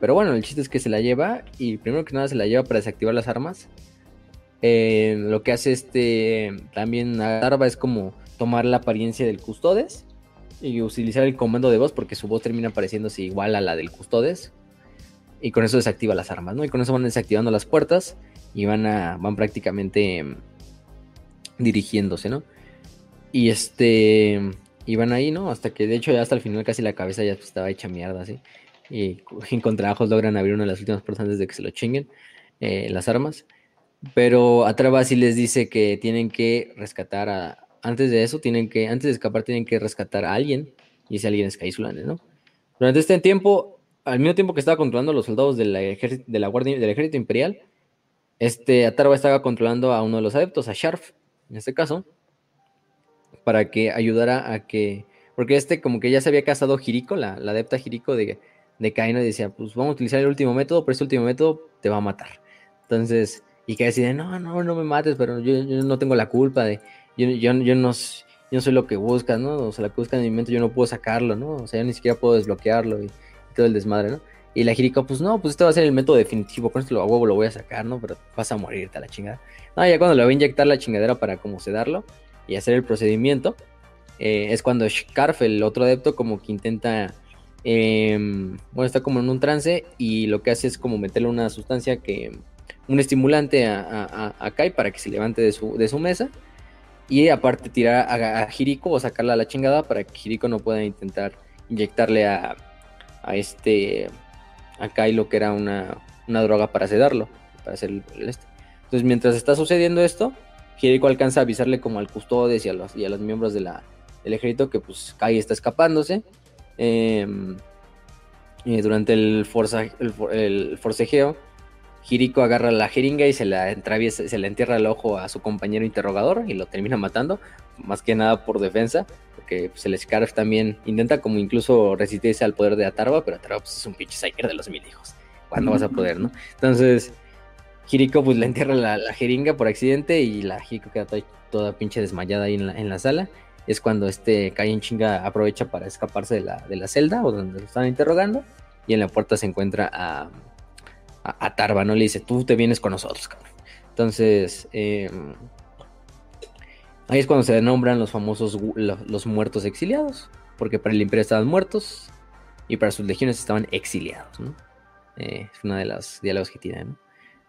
pero bueno, el chiste es que se la lleva y primero que nada se la lleva para desactivar las armas eh, lo que hace este también Arba es como tomar la apariencia del Custodes y utilizar el comando de voz porque su voz termina pareciéndose igual a la del Custodes y con eso desactiva las armas, ¿no? Y con eso van desactivando las puertas y van a van prácticamente em, dirigiéndose, ¿no? Y este y van ahí, ¿no? Hasta que de hecho ya hasta el final casi la cabeza ya estaba hecha mierda, ¿sí? Y en contrabajos logran abrir una de las últimas puertas antes de que se lo chinguen eh, las armas. Pero Atraba sí les dice que tienen que rescatar a. Antes de eso, tienen que. Antes de escapar, tienen que rescatar a alguien. Y ese alguien es Kaisulan, ¿no? Durante este tiempo, al mismo tiempo que estaba controlando a los soldados de la, de la guardia, del ejército imperial, este Atarba estaba controlando a uno de los adeptos, a Sharf, en este caso, para que ayudara a que. Porque este, como que ya se había casado Jiriko, la, la adepta Jiriko de, de Kaino, y decía: Pues vamos a utilizar el último método, pero este último método te va a matar. Entonces y que deciden, no, no, no me mates, pero yo, no tengo la culpa de, yo, yo, yo, no, yo soy lo que buscas, ¿no? O sea, lo que buscas en mi mente yo no puedo sacarlo, ¿no? O sea, yo ni siquiera puedo desbloquearlo y, todo el desmadre, ¿no? Y la Jirika, pues no, pues este va a ser el método definitivo, con esto lo a lo voy a sacar, ¿no? Pero vas a morirte a la chingada. No, ya cuando le voy a inyectar la chingadera para como sedarlo y hacer el procedimiento, eh, es cuando Scarf, el otro adepto, como que intenta, em, bueno, está como en un trance y lo que hace es como meterle una sustancia que un estimulante a, a, Kai para que se levante de su, de su mesa. Y aparte tirar a, a Hiriko o sacarla a la chingada para que Hiriko no pueda intentar inyectarle a, a este a Kai lo que era una, droga para sedarlo. Para hacer el, este. Entonces mientras está sucediendo esto, Hiriko alcanza a avisarle como al custodes y a los, y a los miembros del ejército que pues Kai está escapándose. Em, y durante el forcejeo Hiriko agarra la jeringa y se la entraviesa, se la entierra al ojo a su compañero interrogador y lo termina matando, más que nada por defensa, porque pues, el Scarf también intenta como incluso resistirse al poder de Atarba, pero Atarba pues, es un pinche Psyker de los mil hijos. ¿Cuándo vas a poder, no? Entonces, Hiriko pues le entierra la, jeringa por accidente y la Hiriko queda toda, pinche desmayada ahí en la, en la, sala. es cuando este Kai en chinga aprovecha para escaparse de la, de la celda o donde lo están interrogando y en la puerta se encuentra a, a, a Tarva, ¿no? Le dice, tú te vienes con nosotros, cabrón. Entonces, eh, ahí es cuando se nombran los famosos los muertos exiliados, porque para el imperio estaban muertos y para sus legiones estaban exiliados, ¿no? Eh, es una de los diálogos que tienen, ¿no?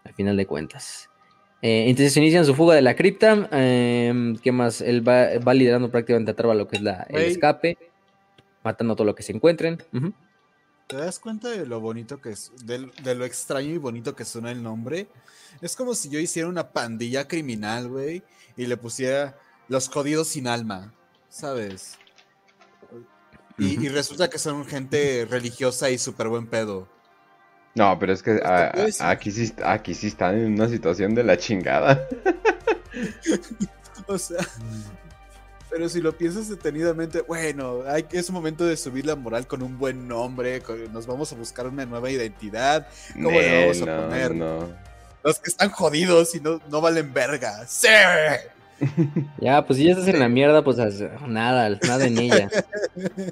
Al final de cuentas. Eh, entonces inician su fuga de la cripta. eh, ¿Qué más? Él va, va liderando prácticamente a Tarva lo que es la, el escape, matando todo lo que se encuentren. ¿Te das cuenta de lo bonito que es, de, de lo extraño y bonito que suena el nombre? Es como si yo hiciera una pandilla criminal, güey, y le pusiera los jodidos sin alma, ¿sabes? Y, resulta que son gente religiosa y súper buen pedo. No, pero es que te a- puedes- a- aquí, sí, aquí sí están en una situación de la chingada. O sea, pero si lo piensas detenidamente, bueno, hay, es momento de subir la moral con un buen nombre, con- nos vamos a buscar una nueva identidad. ¿Cómo le vamos a poner? no. Los que están jodidos y no, no valen verga. ¡Sí! Ya, pues si ya estás en la mierda, pues nada, nada en ella.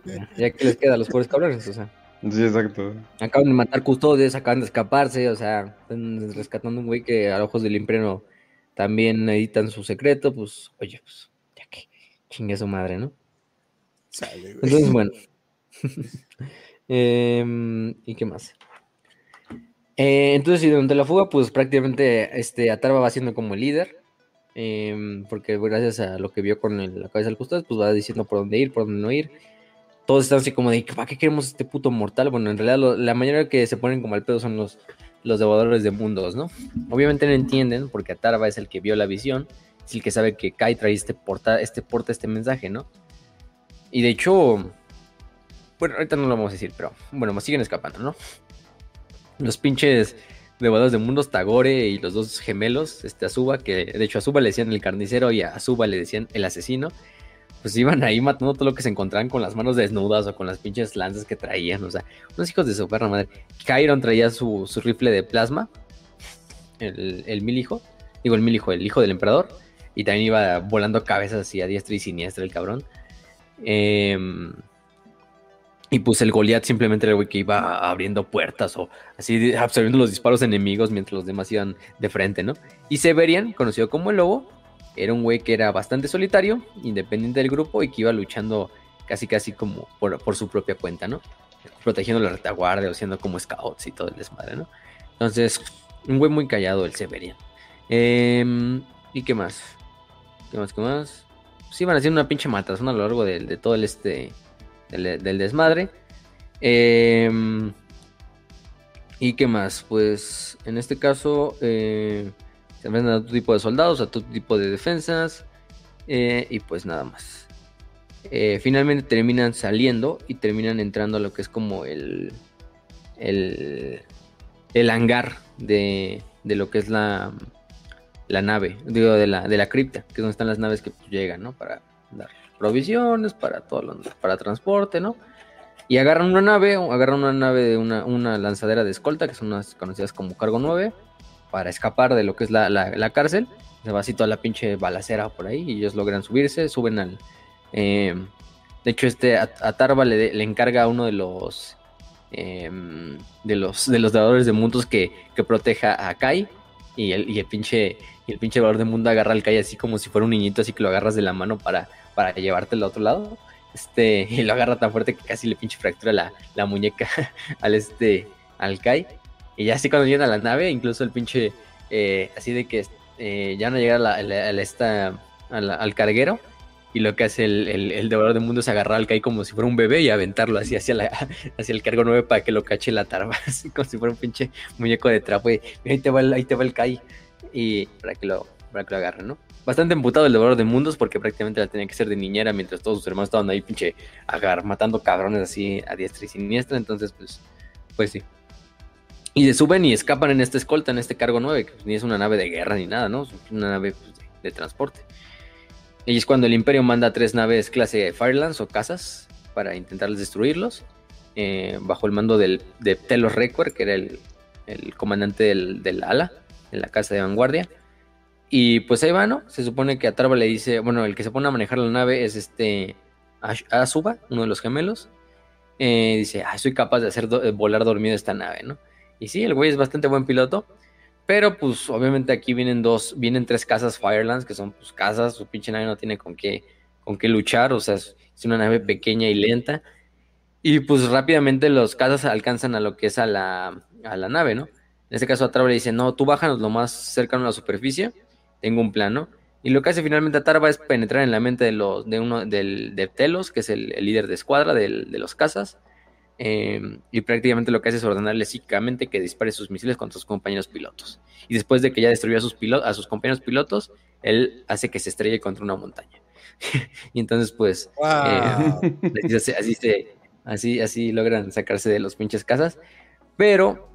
Ya, ya que les queda a los pobres cabrones, o sea. Sí, exacto. Acaban de matar custodios, acaban de escaparse, o sea, están rescatando un güey que a ojos del imperio también editan su secreto, pues, oye, pues, chingue su madre, ¿no? Güey. Entonces, bueno. Em, ¿Y qué más? Eh, entonces, y durante la fuga, pues prácticamente este, Atarva va siendo como el líder. em, porque gracias a lo que vio con el- la cabeza del custodio, pues va diciendo por dónde ir, por dónde no ir. Todos están así como de, ¿para qué queremos este puto mortal? Bueno, en realidad lo- la mayoría que se ponen como al pedo son los, los devoradores de mundos, ¿no? Obviamente no entienden, porque Atarva es el que vio la visión, es el que sabe que Kai trae este porta, este porta este mensaje, ¿no? Y de hecho, bueno, ahorita no lo vamos a decir, pero bueno, me siguen escapando, ¿no? Los pinches devoradores de mundos, Tagore y los dos gemelos, este Azuba, que de hecho a Azuba le decían el carnicero y a Azuba le decían el asesino, pues iban ahí matando todo lo que se encontraban con las manos desnudas o con las pinches lanzas que traían, o sea, unos hijos de su perra madre. Chiron traía su, su rifle de plasma, el, el mil hijo, digo el mil hijo, el hijo del emperador, y también iba volando cabezas así a diestra y siniestra el cabrón. Em, y pues el Goliath simplemente era el güey que iba abriendo puertas o así absorbiendo los disparos enemigos mientras los demás iban de frente, ¿no? Y Severian, conocido como el lobo, era un güey que era bastante solitario, independiente del grupo y que iba luchando casi casi como por, su propia cuenta, ¿no? Protegiendo la retaguardia o siendo como scouts y todo el desmadre, ¿no? Entonces, un güey muy callado el Severian. Em, ¿Y qué más? ¿Qué más? ¿Qué más? Sí, iban haciendo una pinche matazón a lo largo de, todo el este. del, desmadre. Em, ¿Y qué más? Pues en este caso eh, se enfrentan a todo tipo de soldados, a todo tipo de defensas. eh, y pues nada más. Eh, finalmente terminan saliendo y terminan entrando a lo que es como el. el. el hangar de, de lo que es la la nave, digo, de la, de la cripta, que es donde están las naves que llegan, ¿no? Para dar provisiones, para todo, lo- para transporte, ¿no? Y agarran una nave, agarran una nave de una, una lanzadera de escolta, que son unas conocidas como Cargo 9, para escapar de lo que es la, la- la cárcel. Se va así toda la pinche balacera por ahí, y ellos logran subirse, suben al... eh, de hecho, este a, a Tarva le, le encarga a uno de los... em, de los de los dadores de mundos que, que proteja a Kai y el, y el pinche el pinche valor de mundo agarra al Kai así como si fuera un niñito, así que lo agarras de la mano para, para llevarte al otro lado. Este, y lo agarra tan fuerte que casi le pinche fractura la, la muñeca al este, al Kai. Y ya así cuando llegan a la nave, incluso el pinche, eh, así de que eh, ya no llega a la, a a esta, a al carguero. Y lo que hace el, el, el devorador de mundo es agarrar al Kai como si fuera un bebé y aventarlo así hacia, la, hacia el cargo 9 para que lo cache la tarba, así como si fuera un pinche muñeco de trapo. Y ahí te va el, ahí te va el Kai y para que lo, para que lo agarren, ¿no? Bastante emputado el devorador de mundos porque prácticamente la tenía que ser de niñera mientras todos sus hermanos estaban ahí pinche agar, matando cabrones así a diestra y siniestra, entonces pues, pues sí. Y se suben y escapan en esta escolta, en este cargo 9, que pues, ni es una nave de guerra ni nada, ¿no? Es una nave pues, de, transporte. Y es cuando el imperio manda tres naves clase Firelands o casas para intentar destruirlos, eh, bajo el mando del, de Telos Requer, que era el, el comandante del, del ala, en la casa de vanguardia. Y pues ahí va, ¿no? Se supone que a Tarba le dice, bueno, el que se pone a manejar la nave es este Asuba, uno de los gemelos. Eh, dice, ah, soy capaz de hacer volar dormido esta nave, ¿no? Y sí, el güey es bastante buen piloto. Pero pues obviamente aquí vienen dos, vienen tres casas Firelands, que son pues casas, su pinche nave no tiene con qué, con qué luchar, o sea, es, una nave pequeña y lenta. Y pues rápidamente los casas alcanzan a lo que es a la, a la nave, ¿no? En este caso Atarva le dice, no, tú bájanos lo más cercano a la superficie, tengo un plano. Y lo que hace finalmente Atarva es penetrar en la mente de, los, de uno del, de Telos, que es el, líder de escuadra de los casas, Em, y prácticamente lo que hace es ordenarle psíquicamente que dispare sus misiles contra sus compañeros pilotos. Y después de que ya destruyó a sus, a sus compañeros pilotos, él hace que se estrelle contra una montaña. y entonces, pues, eh, así, así, así, logran sacarse de los pinches casas. Pero,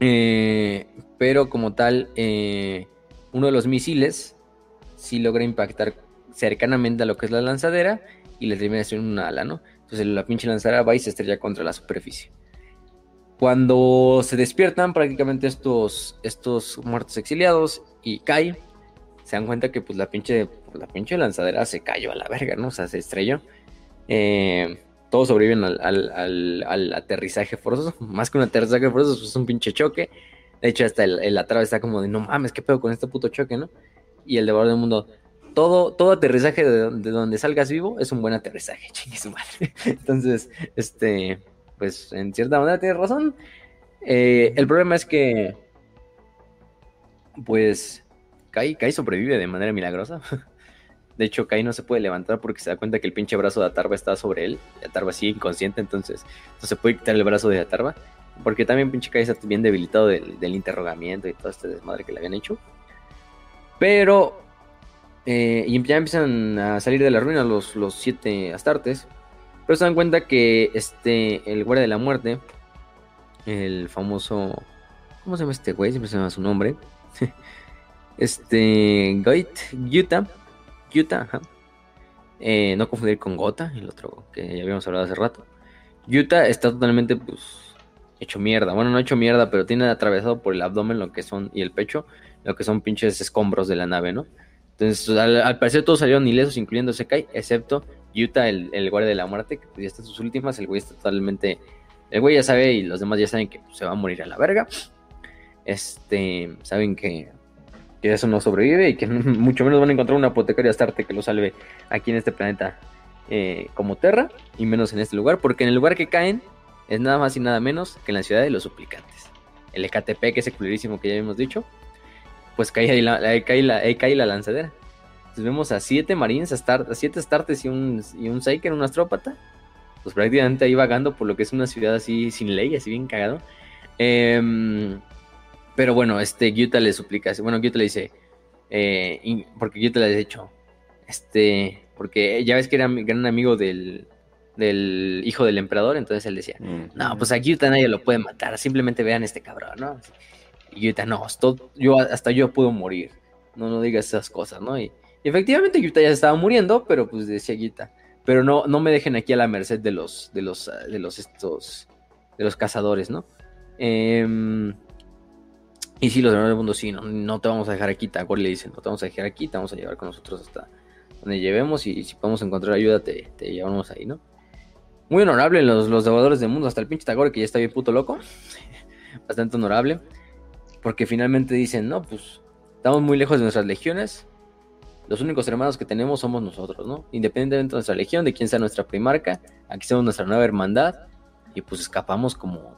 eh, pero como tal, eh, uno de los misiles sí logra impactar cercanamente a lo que es la lanzadera y le termina haciendo una ala, ¿no? Entonces la pinche lanzadera va y se estrella contra la superficie. Cuando se despiertan prácticamente estos, estos muertos exiliados y cae, se dan cuenta que pues la pinche, la pinche lanzadera se cayó a la verga, ¿no? O sea, se estrelló. Eh, todos sobreviven al, aterrizaje forzoso. Más que un aterrizaje forzoso, pues es un pinche choque. De hecho, hasta el, el está como de, no mames, ¿qué pedo con este puto choque, no? Y el devorador del mundo, todo, aterrizaje de, donde salgas vivo es un buen aterrizaje, chingue su madre. Entonces, este, pues en cierta manera tienes razón. Eh, el problema es que, pues, Kai, Kai sobrevive de manera milagrosa. De hecho, Kai no se puede levantar porque se da cuenta que el pinche brazo de Atarba está sobre él. Atarba sigue inconsciente, entonces no se puede quitar el brazo de Atarba. Porque también pinche Kai está bien debilitado del, del interrogamiento y todo este desmadre que le habían hecho. Pero eh, y ya empiezan a salir de la ruina los, los siete astartes. Pero se dan cuenta que este, el guardia de la muerte, el famoso. ¿Cómo se llama este güey? Siempre se llama su nombre. este. Goit, Yuta. Yuta, ajá. Eh, no confundir con Gota, el otro que ya habíamos hablado hace rato. Yuta está totalmente, pues, hecho mierda. Bueno, no hecho mierda, pero tiene atravesado por el abdomen lo que son y el pecho, lo que son pinches escombros de la nave, ¿no? Entonces, al, parecer todos salieron ilesos, incluyendo Sekai, excepto Yuta, el, el guardia de la muerte, que pues, ya está en sus últimas. El güey está totalmente. El güey ya sabe y los demás ya saben que pues, se va a morir a la verga. Este, saben que, que eso no sobrevive y que mucho menos van a encontrar una apotecaria Astarte que lo salve aquí en este planeta eh, como Terra, y menos en este lugar, porque en el lugar que caen es nada más y nada menos que en la ciudad de los suplicantes. El EKTP, que es el culerísimo que ya habíamos dicho, pues cae ahí la, cae la, cae la lanzadera. Entonces vemos a siete marines, a, start, a siete startes y un, y un Seiken, un astrópata. Pues prácticamente ahí vagando por lo que es una ciudad así sin ley, así bien cagado. Em, pero bueno, este Gyuta le suplica, bueno, Gyuta le dice, eh, porque Gyuta le ha dicho, este, porque ya ves que era gran amigo del, del hijo del emperador, entonces él decía, no, pues a Gyuta nadie lo puede matar, simplemente vean este cabrón, ¿no? Y Yuta, no, yo, hasta yo puedo morir. No, no digas esas cosas, ¿no? Y, efectivamente Yuta ya estaba muriendo, pero pues decía Yuta, pero no, no me dejen aquí a la merced de los, de los, de los estos, de los cazadores, ¿no? Em, y sí, los demás del mundo, sí, no, te vamos a dejar aquí, Tagore le dicen, no te vamos a dejar aquí, te vamos a llevar con nosotros hasta donde llevemos y si podemos encontrar ayuda te, te llevamos ahí, ¿no? Muy honorable los, los devoradores del mundo, hasta el pinche Tagore que ya está bien puto loco. Bastante honorable. Porque finalmente dicen, no, pues estamos muy lejos de nuestras legiones. Los únicos hermanos que tenemos somos nosotros, ¿no? Independientemente de nuestra legión, de quién sea nuestra primarca, aquí somos nuestra nueva hermandad. Y pues escapamos como,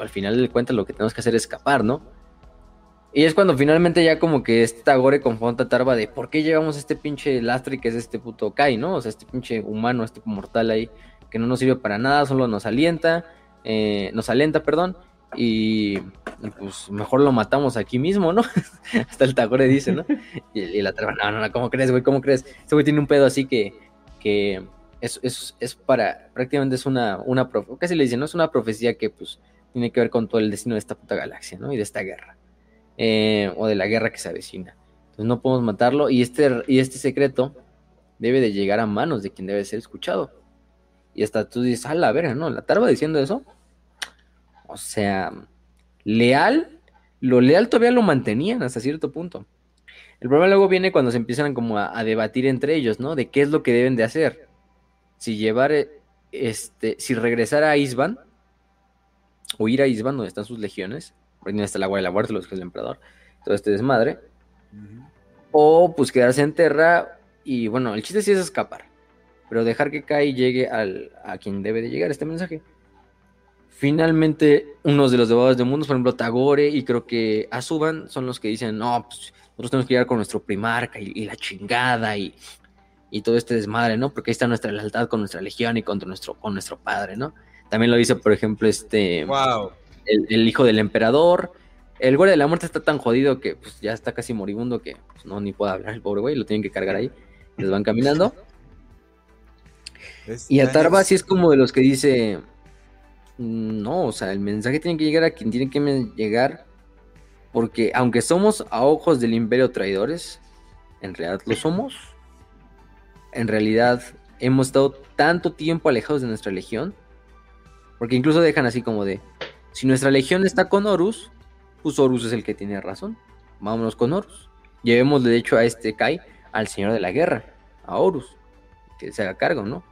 al final de cuentas, lo que tenemos que hacer es escapar, ¿no? Y es cuando finalmente ya como que este Tagore confronta a Tarba de por qué llevamos este pinche lastre que es este puto Kai, ¿no? O sea, este pinche humano, este mortal ahí, que no nos sirve para nada, solo nos alienta, eh, nos alienta, perdón, y, pues mejor lo matamos aquí mismo, ¿no? Hasta el Tagore dice, ¿no? Y, la traba, no, no, no, ¿cómo crees, güey? ¿Cómo crees? Este güey tiene un pedo así que, que es, es, es para, prácticamente es una, una, casi le dicen, ¿no? Es una profecía que pues tiene que ver con todo el destino de esta puta galaxia, ¿no? Y de esta guerra. Eh, o de la guerra que se avecina. Entonces no podemos matarlo y este, y este secreto debe de llegar a manos de quien debe ser escuchado. Y hasta tú dices, a la verga, ¿no? La tarba diciendo eso o sea, leal, lo leal todavía lo mantenían hasta cierto punto. El problema luego viene cuando se empiezan como a, a debatir entre ellos, ¿no? De qué es lo que deben de hacer. Si llevar, eh, este, si regresar a Isban, o ir a Isban, donde están sus legiones, donde está el agua de la muerte, los que es el emperador, todo este desmadre, Ujú. o pues quedarse en Terra y bueno, el chiste sí es escapar, pero dejar que Kai llegue al, a quien debe de llegar este mensaje. Finalmente, unos de los devoradores de mundos, por ejemplo, Tagore y creo que Azuban son los que dicen, no, pues nosotros tenemos que llegar con nuestro primarca y, y la chingada y, y todo este desmadre, ¿no? Porque ahí está nuestra lealtad con nuestra legión y contra nuestro, con nuestro padre, ¿no? También lo dice, por ejemplo, este Wow. El, el hijo del emperador. El guardia de la muerte está tan jodido que pues, ya está casi moribundo que pues, no ni puede hablar el pobre güey, lo tienen que cargar ahí. Les van caminando. Es- Y Atarba sí es como de los que dice, "Mm, no, o sea, el mensaje tiene que llegar a quien tiene que llegar, porque aunque somos a ojos del imperio traidores, en realidad lo somos. En realidad hemos estado tanto tiempo alejados de nuestra legión, porque incluso dejan así como de, si nuestra legión está con Horus, pues Horus es el que tiene razón. Vámonos con Horus. Llevémosle de hecho a este Kai, al señor de la guerra, a Horus, que se haga cargo, ¿no?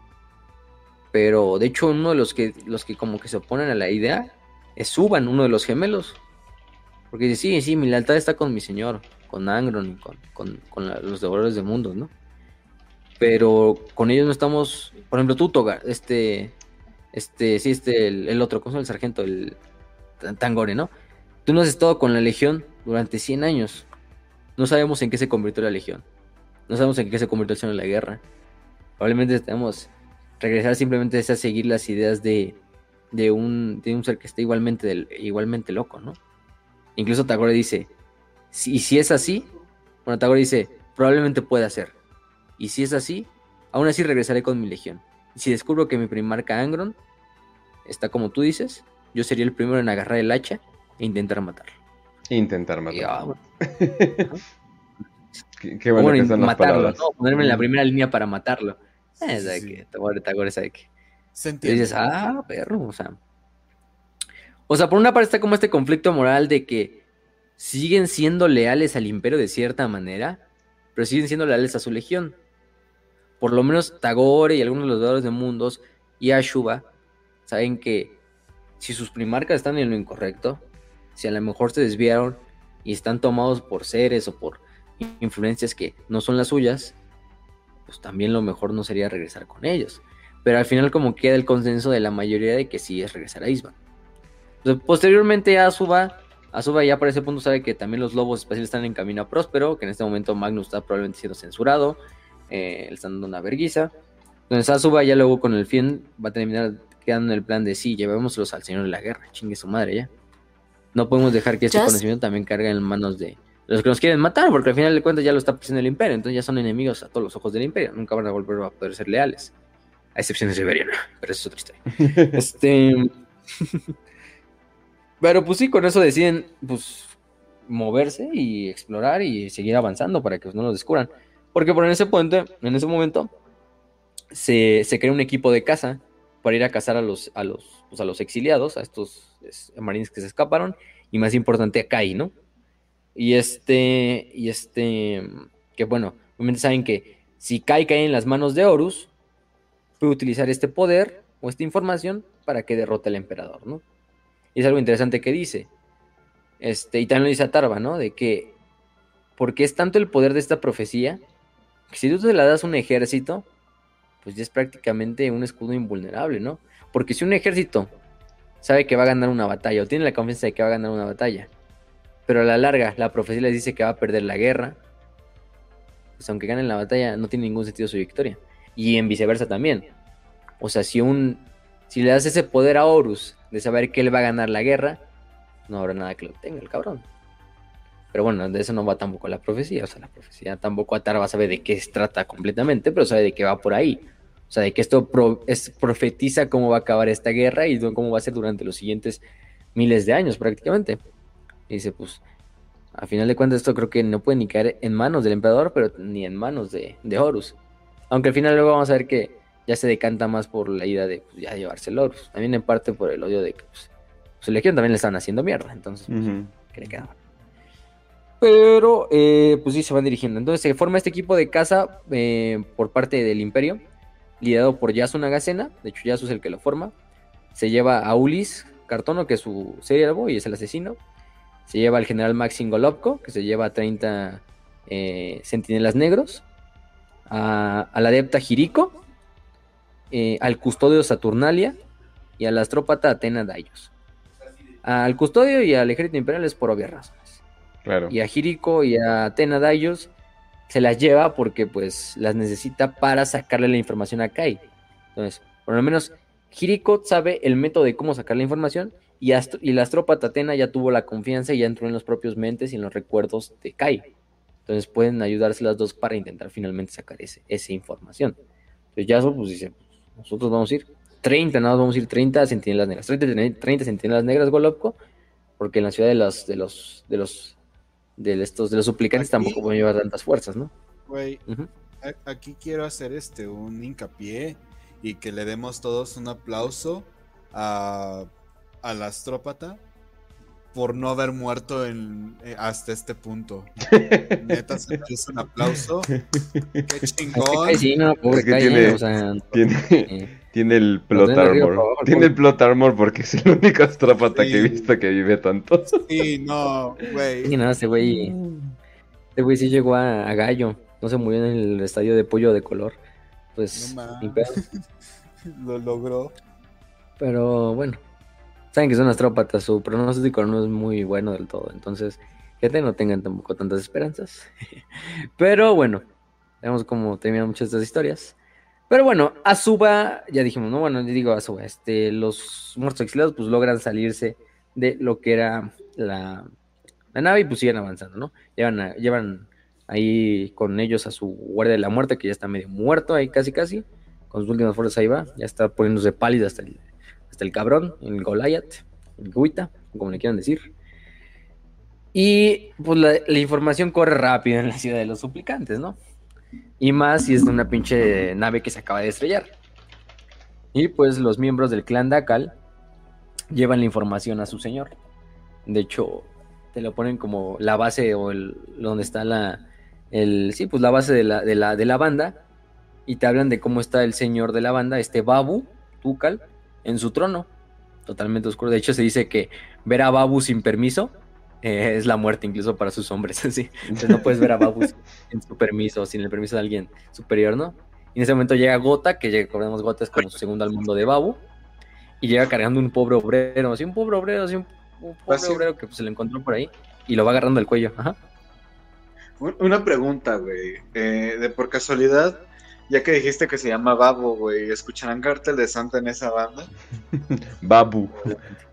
Pero de hecho uno de los que los que como que se oponen a la idea es Suban, uno de los gemelos. Porque dice, sí, sí, mi lealtad está con mi señor, con Angron con, con- con la- los devoradores de mundos, ¿no? Pero con ellos no estamos, por ejemplo, tú, este, este, sí, este, el, el otro, ¿cómo se llama el sargento? El Tan- Tangore, ¿no? Tú no has estado con la legión durante 100 años. No sabemos en qué se convirtió la legión. No sabemos en qué se convirtió el señor de la guerra. Probablemente tenemos regresar simplemente es a seguir las ideas de, de, un, de un ser que está igualmente, igualmente loco, ¿no? Incluso Tagore dice, y si es así, bueno, Tagore dice, probablemente pueda ser. Y si es así, aún así regresaré con mi legión. Y si descubro que mi primarca Angron está como tú dices, yo sería el primero en agarrar el hacha e intentar matarlo. Intentar Y, ah, matar. bueno, Qué, qué bueno bueno, que son las matarlo, palabras. ¿no? Ponerme en la Mm. primera línea para matarlo. Eh, Sí, sí. que Tagore, Tagore sabe que... Se Y entiende. dices, ah, perro, o sea. O sea, por una parte está como este conflicto moral de que siguen siendo leales al imperio de cierta manera, pero siguen siendo leales a su legión. Por lo menos Tagore y algunos de los dadores de mundos y Ashuba saben que si sus primarcas están en lo incorrecto, si a lo mejor se desviaron y están tomados por seres o por influencias que no son las suyas, pues también lo mejor no sería regresar con ellos. Pero al final como queda el consenso de la mayoría de que sí es regresar a. Entonces, posteriormente Azuba, Azuba ya para ese punto sabe que también los lobos espaciales están en camino a Próspero, que en este momento Magnus está probablemente siendo censurado, eh, le están dando una verguiza. Entonces Azuba ya luego con el fin va a terminar quedando en el plan de sí, llevémoslos al señor de la guerra, chingue su madre ya. No podemos dejar que este Just- conocimiento también cargue en manos de los que nos quieren matar, porque al final de cuentas ya lo está presionando el imperio, entonces ya son enemigos a todos los ojos del imperio, nunca van a volver a poder ser leales. A excepción de Siberiano, pero eso es otra historia. este. pero pues sí, con eso deciden pues moverse y explorar y seguir avanzando para que pues, no los descubran. Porque por en ese puente, en ese momento, se, se crea un equipo de caza para ir a cazar a los, a los, pues, a los exiliados, a estos es, marines que se escaparon, y más importante a Kai, ¿no? Y este, y este, que bueno, obviamente saben que si Kai cae en las manos de Horus, puede utilizar este poder o esta información para que derrote al emperador, ¿no? Y es algo interesante que dice. Este, y también lo dice Atarva, ¿no? De que, porque es tanto el poder de esta profecía, que si tú te la das a un ejército, pues ya es prácticamente un escudo invulnerable, ¿no? Porque si un ejército sabe que va a ganar una batalla, o tiene la confianza de que va a ganar una batalla, pero a la larga la profecía les dice que va a perder la guerra, pues aunque ganen la batalla, no tiene ningún sentido su victoria. Y en viceversa también. O sea, si un si le das ese poder a Horus de saber que él va a ganar la guerra, no habrá nada que lo tenga el cabrón. Pero bueno, de eso no va tampoco la profecía. O sea, la profecía tampoco Atarva sabe de qué se trata completamente, pero sabe de qué va por ahí. O sea, de que esto pro- es, profetiza cómo va a acabar esta guerra y cómo va a ser durante los siguientes miles de años prácticamente. Y dice, pues, a final de cuentas esto creo que no puede ni caer en manos del emperador, pero ni en manos de, de Horus. Aunque al final luego vamos a ver que ya se decanta más por la idea de pues, ya llevarse el Horus. También en parte por el odio de que pues, su legión también le están haciendo mierda. Entonces, pues, que le pero eh, pues sí se van dirigiendo. Entonces se forma este equipo de caza eh, por parte del Imperio, liderado por Yasu Nagasena. De hecho, Yasu es el que lo forma. Se lleva a Ulis Cartono, que es su serial y es el asesino. Se lleva al general Maxim Golovko, que se lleva a 30 eh, centinelas negros. A, la adepta Jiriko. al custodio Saturnalia. Y al astrópata Atena Dayos. Al custodio y al ejército imperial es por obvias razones. Y a Jiriko y a Atena Dayos se las lleva porque pues las necesita para sacarle la información a Kai. Entonces, por lo menos Jiriko sabe el método de cómo sacar la información y, y la tropa Atena ya tuvo la confianza y ya entró en los propios mentes y en los recuerdos de Kai. Entonces pueden ayudarse las dos para intentar finalmente sacar ese, esa información. Entonces Yasuo pues dice, nosotros vamos a ir 30, nada, vamos a ir 30 centinelas negras, 30, 30 centinelas negras Golovko, porque en la ciudad de los, de los, de los de estos de los suplicantes tampoco pueden llevar tantas fuerzas, ¿no? Güey, aquí quiero hacer este un hincapié y que le demos todos un aplauso a al astrópata por no haber muerto en, eh, hasta este punto. Neta, se merece un aplauso. Qué chingón. Sí, no, tiene, o sea, tiene, eh, tiene el plot armor. tiene el plot armor porque es el único astrópata que he visto que vive tanto. Sí, no, güey. Sí, no, ese güey. Ese güey sí llegó a, Gallo. No se murió en el estadio de pollo de color. Pues, no ni pedo. Lo logró. Pero bueno. Saben que son astrópatas, su pronóstico no es muy bueno del todo. Entonces, gente, no tengan tampoco tantas esperanzas. Pero bueno, vemos cómo terminan muchas de estas historias. Pero bueno, Azuba, ya dijimos, ¿no? Bueno, digo Azuba, este, los muertos exiliados pues logran salirse de lo que era la, nave y pues siguen avanzando, ¿no? Llevan, llevan ahí con ellos a su guardia de la muerte, que ya está medio muerto ahí casi casi, con sus últimas fuerzas ahí va, ya está poniéndose pálido hasta el, hasta el cabrón, el Goliath, el Guita, como le quieran decir. Y pues la, la información corre rápido en la ciudad de los suplicantes, ¿no? Y más si es de una pinche nave que se acaba de estrellar. Y pues los miembros del clan Dakal llevan la información a su señor. De hecho, te lo ponen como la base o el donde está la el sí, pues la base de la, de la, de la banda y te hablan de cómo está el señor de la banda, este Babu Tukal en su trono, totalmente oscuro. De hecho se dice que ver a Babu sin permiso eh, es la muerte incluso para sus hombres, así. Entonces no puedes ver a Babu sin su permiso, sin el permiso de alguien superior, ¿no? Y en ese momento llega Gota, que recordemos Gota es como su segundo al mundo de Babu, y llega cargando un pobre obrero, así un pobre obrero, así un, pobre obrero que pues, se le encontró por ahí, y lo va agarrando el cuello, ajá. Una pregunta, güey, eh, de por casualidad, ya que dijiste que se llama Babu, güey, ¿escucharán Cartel de Santa en esa banda? Babu,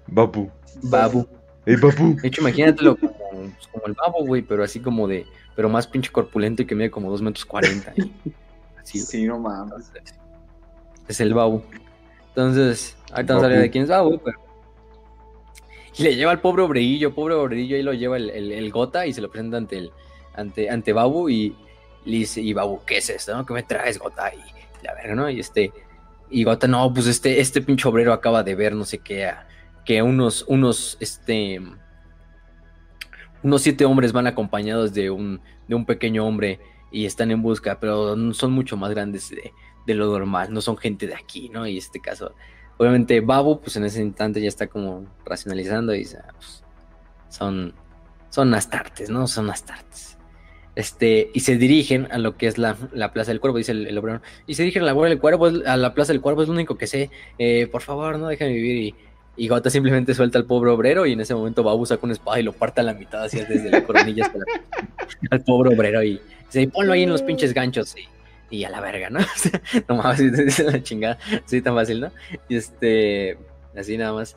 Babu. Babu. ¡Ey, papu! De hecho, imagínatelo como, pues, como el babo, güey, pero así como de. Pero más pinche corpulento y que mide como 2 metros 40. Así, sí, no mames. Es el babo. Entonces, ahorita no sabía de quién es babo, pero. Y le lleva al pobre obreillo, pobre obreillo, ahí lo lleva el, el, gota y se lo presenta ante el ante, ante Babu y le dice, y Babu, ¿qué es esto? No? ¿Qué me traes, Gota? Y la verga, ¿no? Y este, y Gota, no, pues este, este pinche obrero acaba de ver no sé qué a, que unos, unos, este, unos siete hombres van acompañados de un, de un pequeño hombre y están en busca, pero son mucho más grandes de, lo normal, no son gente de aquí, ¿no? Y este caso, obviamente Babu, pues en ese instante ya está como racionalizando y dice, ah, pues, son, son astartes, ¿no? Son astartes. Este, y se dirigen a lo que es la, Plaza del Cuervo, dice el, obrero. Y se dirigen a la, del Cuervo, a la Plaza del Cuervo, es lo único que sé. Eh, por favor, no dejen vivir. Y y Gota simplemente suelta al pobre obrero y en ese momento Babu saca una espada y lo parte a la mitad así desde la coronilla hasta al pobre obrero y dice, ponlo ahí en los pinches ganchos y, a la verga, ¿no? no más, dice la chingada, así tan fácil, ¿no? Y este, así nada más.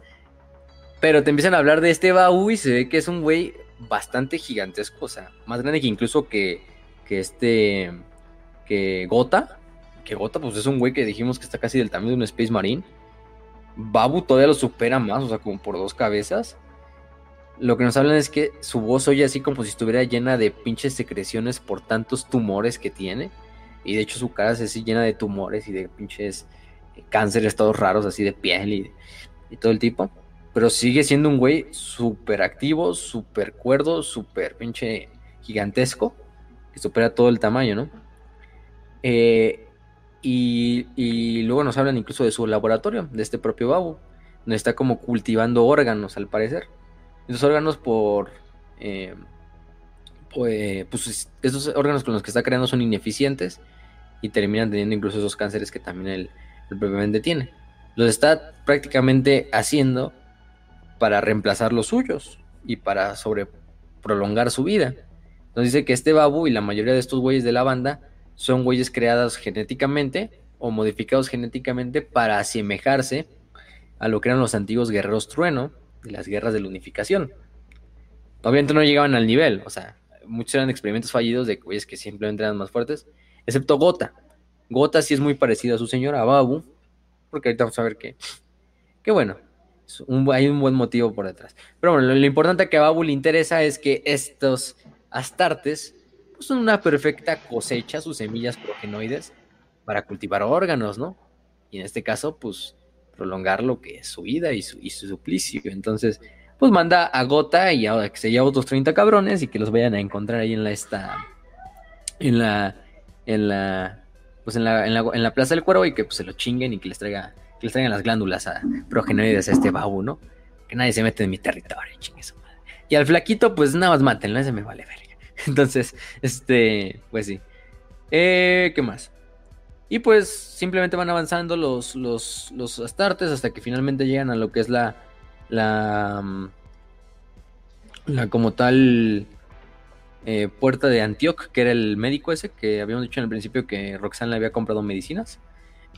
Pero te empiezan a hablar de este Babu y se ve que es un güey bastante gigantesco, o sea, más grande que incluso que, que este, que Gota, que Gota pues es un güey que dijimos que está casi del tamaño de un Space Marine Babu todavía lo supera más, o sea, como por dos cabezas. Lo que nos hablan es que su voz oye así como si estuviera llena de pinches secreciones por tantos tumores que tiene. Y de hecho su cara es así llena de tumores y de pinches cánceres todos raros así de piel y, y todo el tipo. Pero sigue siendo un güey súper activo, súper cuerdo, súper pinche gigantesco que supera todo el tamaño, ¿no? Eh, y, luego nos hablan incluso de su laboratorio, de este propio Babu, donde está como cultivando órganos, al parecer. Esos órganos por... Eh, pues, pues esos órganos con los que está creando son ineficientes y terminan teniendo incluso esos cánceres que también el, el propiamente tiene. Los está prácticamente haciendo para reemplazar los suyos y para sobre prolongar su vida. Nos dice que este babu y la mayoría de estos güeyes de la banda son güeyes creados genéticamente o modificados genéticamente para asemejarse a lo que eran los antiguos guerreros trueno de las guerras de la unificación. Obviamente no llegaban al nivel, o sea, muchos eran experimentos fallidos de güeyes que simplemente eran más fuertes, excepto Gota. Gota sí es muy parecido a su señora, a Babu, porque ahorita vamos a ver que, que bueno, hay un buen motivo por detrás. Pero bueno, lo, importante que a Babu le interesa es que estos astartes son una perfecta cosecha, sus semillas progenoides, para cultivar órganos, ¿no? Y en este caso, pues, prolongar lo que es su vida y su, y su suplicio. Entonces, pues manda a Gota y ahora que se lleva otros 30 cabrones y que los vayan a encontrar ahí en la esta. En la. En la. Pues en la, en la, en la Plaza del Cuero y que pues, se lo chinguen y que les traiga que les traigan las glándulas a progenoides a este babu, ¿no? Que nadie se mete en mi territorio, chingue su madre. Y al flaquito, pues nada más mátenlo, ese me vale verga. Entonces, este, pues sí. Eh, ¿Qué más? Y pues simplemente van avanzando los, los, los astartes hasta que finalmente llegan a lo que es la, la, mm, la como tal eh, puerta de Antioch, que era el médico ese que habíamos dicho en el principio que Roxanne le había comprado medicinas.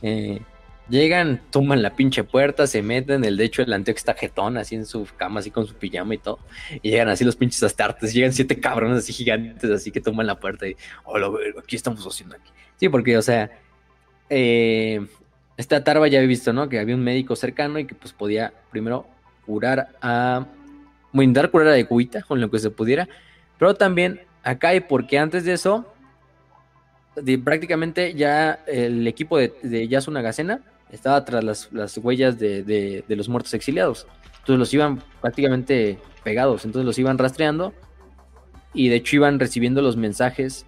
Eh, Llegan, toman la pinche puerta, se meten, el de hecho el anteo está jetón, así en su cama, así con su pijama y todo. Y llegan así los pinches astartes, llegan siete cabrones así gigantes, así que toman la puerta y, hola, aquí estamos haciendo aquí. Sí, porque, o sea, eh, esta Tarba ya había visto, ¿no? Que había un médico cercano y que pues podía primero curar a, bueno, dar curar a de cuita con lo que se pudiera, pero también acá y porque antes de eso, prácticamente ya el equipo de, de Yasuna Gacena estaba tras las, huellas de, los muertos exiliados. Entonces los iban prácticamente pegados, entonces los iban rastreando y de hecho iban recibiendo los mensajes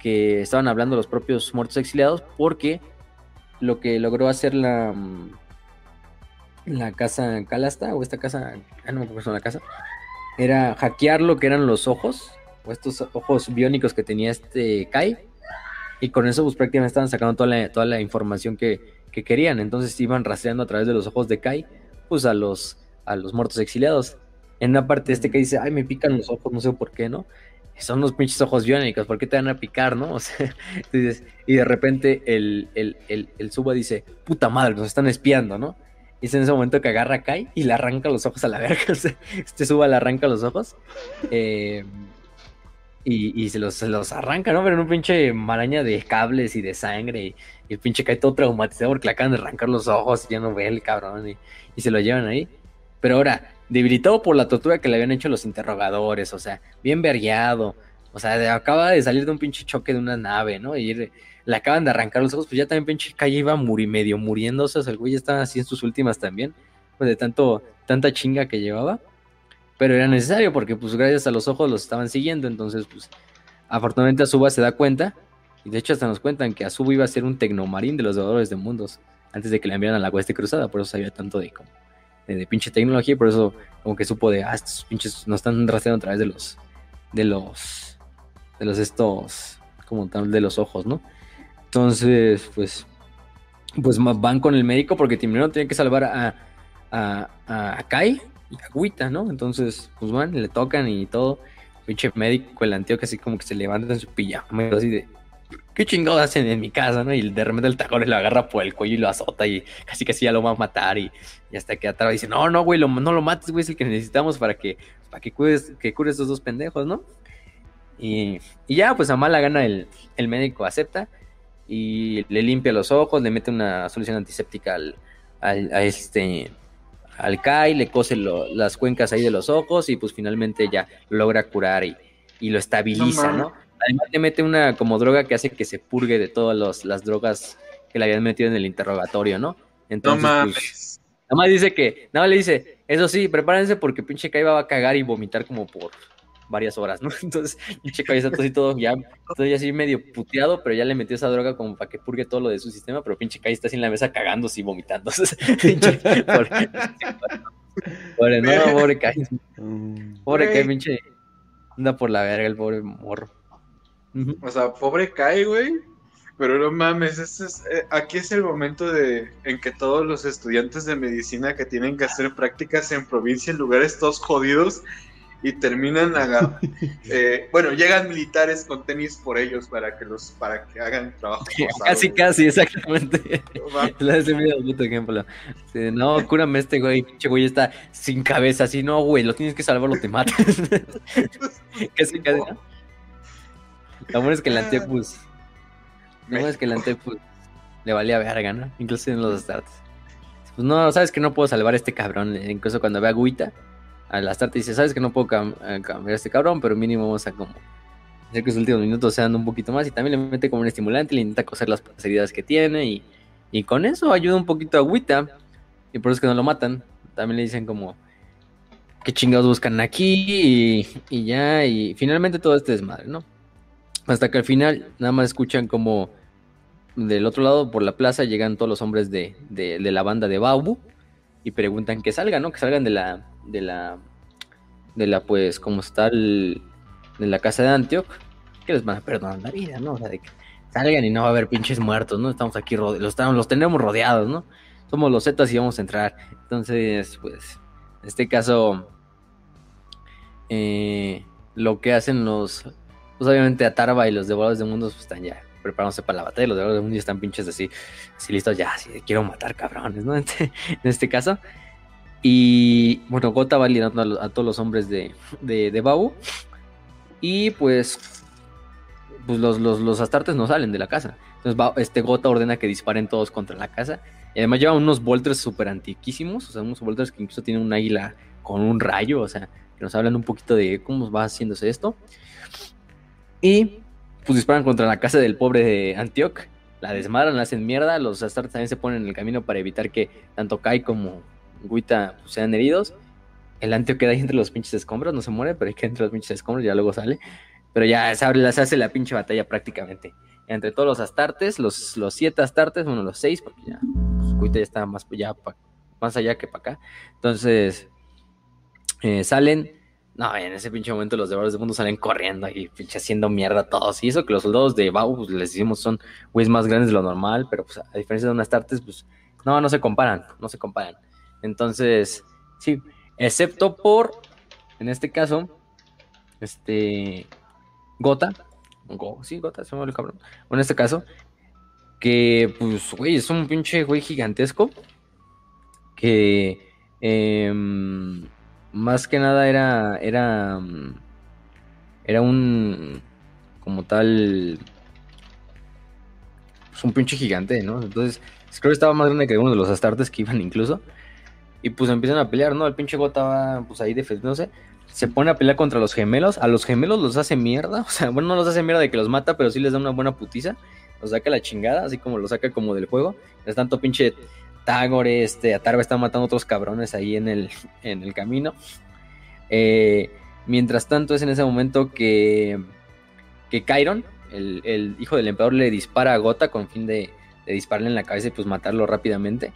que estaban hablando los propios muertos exiliados porque lo que logró hacer la, mm, la casa Calasta o esta casa, ah, no me acuerdo la casa, era hackear lo que eran los ojos o estos ojos biónicos que tenía este Kai y con eso pues prácticamente estaban sacando toda toda la información que, que querían. Entonces iban rastreando a través de los ojos de Kai, pues a los, a los muertos exiliados. En una parte de este que dice, ay, me pican los ojos, no sé por qué, ¿no? Son los pinches ojos biónicos, ¿por qué te van a picar, no? O sea, y de repente el, el, el, Suba dice, puta madre, nos están espiando, ¿no? Y es en ese momento que agarra a Kai y le arranca los ojos a la verga. este Suba le arranca los ojos. Eh, y, se, los, los, arranca, ¿no? Pero en un pinche maraña de cables y de sangre. Y, el pinche cae todo traumatizado porque le acaban de arrancar los ojos y ya no ve el cabrón. Y, se lo llevan ahí. Pero ahora, debilitado por la tortura que le habían hecho los interrogadores, o sea, bien vergueado. O sea, acaba de salir de un pinche choque de una nave, ¿no? Y le acaban de arrancar los ojos, pues ya también pinche calle iba muri, medio muriéndose. O sea, el güey ya estaba así en sus últimas también. Pues de tanto, tanta chinga que llevaba pero era necesario porque pues gracias a los ojos los estaban siguiendo, entonces pues afortunadamente Azuba se da cuenta y de hecho hasta nos cuentan que Azuba iba a ser un tecnomarín de los devoradores de mundos antes de que le enviaran a la Oeste Cruzada, por eso sabía tanto de como de, pinche tecnología y por eso como que supo de ah, estos pinches nos están rastreando a través de los de los de los estos como tal de los ojos, ¿no? Entonces, pues pues van con el médico porque primero tienen que salvar a, a, a Kai y agüita, ¿no? Entonces, pues van, le tocan y todo. Pinche médico, el antioque así como que se levanta en su pijama así de, ¿qué chingados hacen en mi casa, no? Y de repente el tacón lo agarra por el cuello y lo azota y casi así ya lo va a matar y, hasta que atrás dice, no, no, güey, no lo mates, güey, es el que necesitamos para que, para que cures, que cures estos dos pendejos, ¿no? Y, y ya, pues a mala gana el, el médico acepta y le limpia los ojos, le mete una solución antiséptica al, al a este al Kai, le cose las cuencas ahí de los ojos y pues finalmente ya lo logra curar y, lo estabiliza, ¿no? Además le mete una como droga que hace que se purgue de todas las drogas que le habían metido en el interrogatorio, ¿no? Entonces, pues, nada más dice que, nada más le dice, eso sí, prepárense porque pinche Kai va a cagar y vomitar como por varias horas, ¿no? Entonces, pinche cabeza todo así todo ya, todo ya así medio puteado, pero ya le metió esa droga como para que purgue todo lo de su sistema, pero pinche Kai está así en la mesa cagándose y vomitando. pinche, pobre, pobre, no, pobre Kai. Mm. Pobre. Kai, pinche. Anda por la verga el pobre morro. O sea, pobre Kai, güey. Pero no mames, este es, eh, aquí es el momento de en que todos los estudiantes de medicina que tienen que hacer prácticas en provincia, en lugares todos jodidos, y terminan aga- eh, bueno, llegan militares con tenis por ellos para que los para que hagan trabajo. forzado, Casi, güey. casi, exactamente. La ejemplo. Sí, no, cúrame este güey, pinche güey está sin cabeza, así, no, güey, lo tienes que salvar o te matas. casi, casi, ¿no? Lo bueno es que el Antepus, lo bueno es que el Antepus le valía verga, ¿no? Incluso en los starts. Pues no, sabes que no puedo salvar a este cabrón, eh, incluso cuando ve a Guita, a la start dice, sabes que no puedo eh, cambiar a este cabrón, pero mínimo vamos a como hacer que sus últimos minutos sean un poquito más y también le mete como un estimulante le intenta coser las heridas que tiene y, y con eso ayuda un poquito a Agüita y por eso es que no lo matan. También le dicen como qué chingados buscan aquí y, ya y finalmente todo este desmadre, ¿no? Hasta que al final nada más escuchan como del otro lado por la plaza llegan todos los hombres de, de- de la banda de Baubu y preguntan que salgan, ¿no? Que salgan de la de la de la pues como está el, de la casa de Antioch, que les van a perdonar la vida, ¿no? O sea, de que salgan y no va a haber pinches muertos, ¿no? Estamos aquí, los, los tenemos rodeados, ¿no? Somos los Zetas y vamos a entrar. Entonces, pues, en este caso, eh, lo que hacen los, pues obviamente Atarva y los devoradores de mundos pues, están ya preparándose para la batalla, los devoradores de mundos están pinches así, así listos, ya, así, quiero matar cabrones, ¿no? Este, en este caso. Y bueno, Gota va liderando a, todos los hombres de, de, de Babu. Y pues, pues los, los, los astartes no salen de la casa. Entonces va- este Gota ordena que disparen todos contra la casa. Y además lleva unos volters súper antiquísimos. O sea, unos volters que incluso tienen un águila con un rayo. O sea, que nos hablan un poquito de cómo va haciéndose esto. Y pues disparan contra la casa del pobre de Antioch. La desmadran, la hacen mierda. Los astartes también se ponen en el camino para evitar que tanto Kai como Guita pues, sean heridos. El Antioch queda ahí entre los pinches escombros, no se muere, pero hay que entre los pinches escombros, ya luego sale. Pero ya se, abre, se hace la pinche batalla prácticamente. Entre todos los astartes, los, los siete astartes, bueno, los seis, porque ya pues, ya está más, ya más allá que para acá. Entonces, eh, salen. No, en ese pinche momento los devoradores del mundo salen corriendo y pinche haciendo mierda a todos. Y eso que los soldados de Bau, pues les decimos, son güeyes más grandes de lo normal, pero pues a diferencia de unas Astartes, pues no, no se comparan, no se comparan. Entonces, sí, excepto por, en este caso, este, Gota, Go, sí, Gota, se el cabrón. En este caso, que pues, güey, es un pinche güey gigantesco, que em, más que nada era, era, era un, como tal, pues un pinche gigante, ¿no? Entonces, creo que estaba más grande que uno de los astartes que iban incluso. Y pues empiezan a pelear, ¿no? El pinche Gota va pues ahí defendiéndose. Se pone a pelear contra los gemelos. A los gemelos los hace mierda. O sea, bueno, no los hace mierda de que los mata, pero sí les da una buena putiza. Los saca la chingada, así como lo saca como del juego. Es tanto pinche Tagore, este, Atarva está matando otros cabrones ahí en el, en el camino. Eh, mientras tanto, es en ese momento que, que Chiron, el, el hijo del emperador, le dispara a Gota con fin de, de dispararle en la cabeza y pues matarlo rápidamente.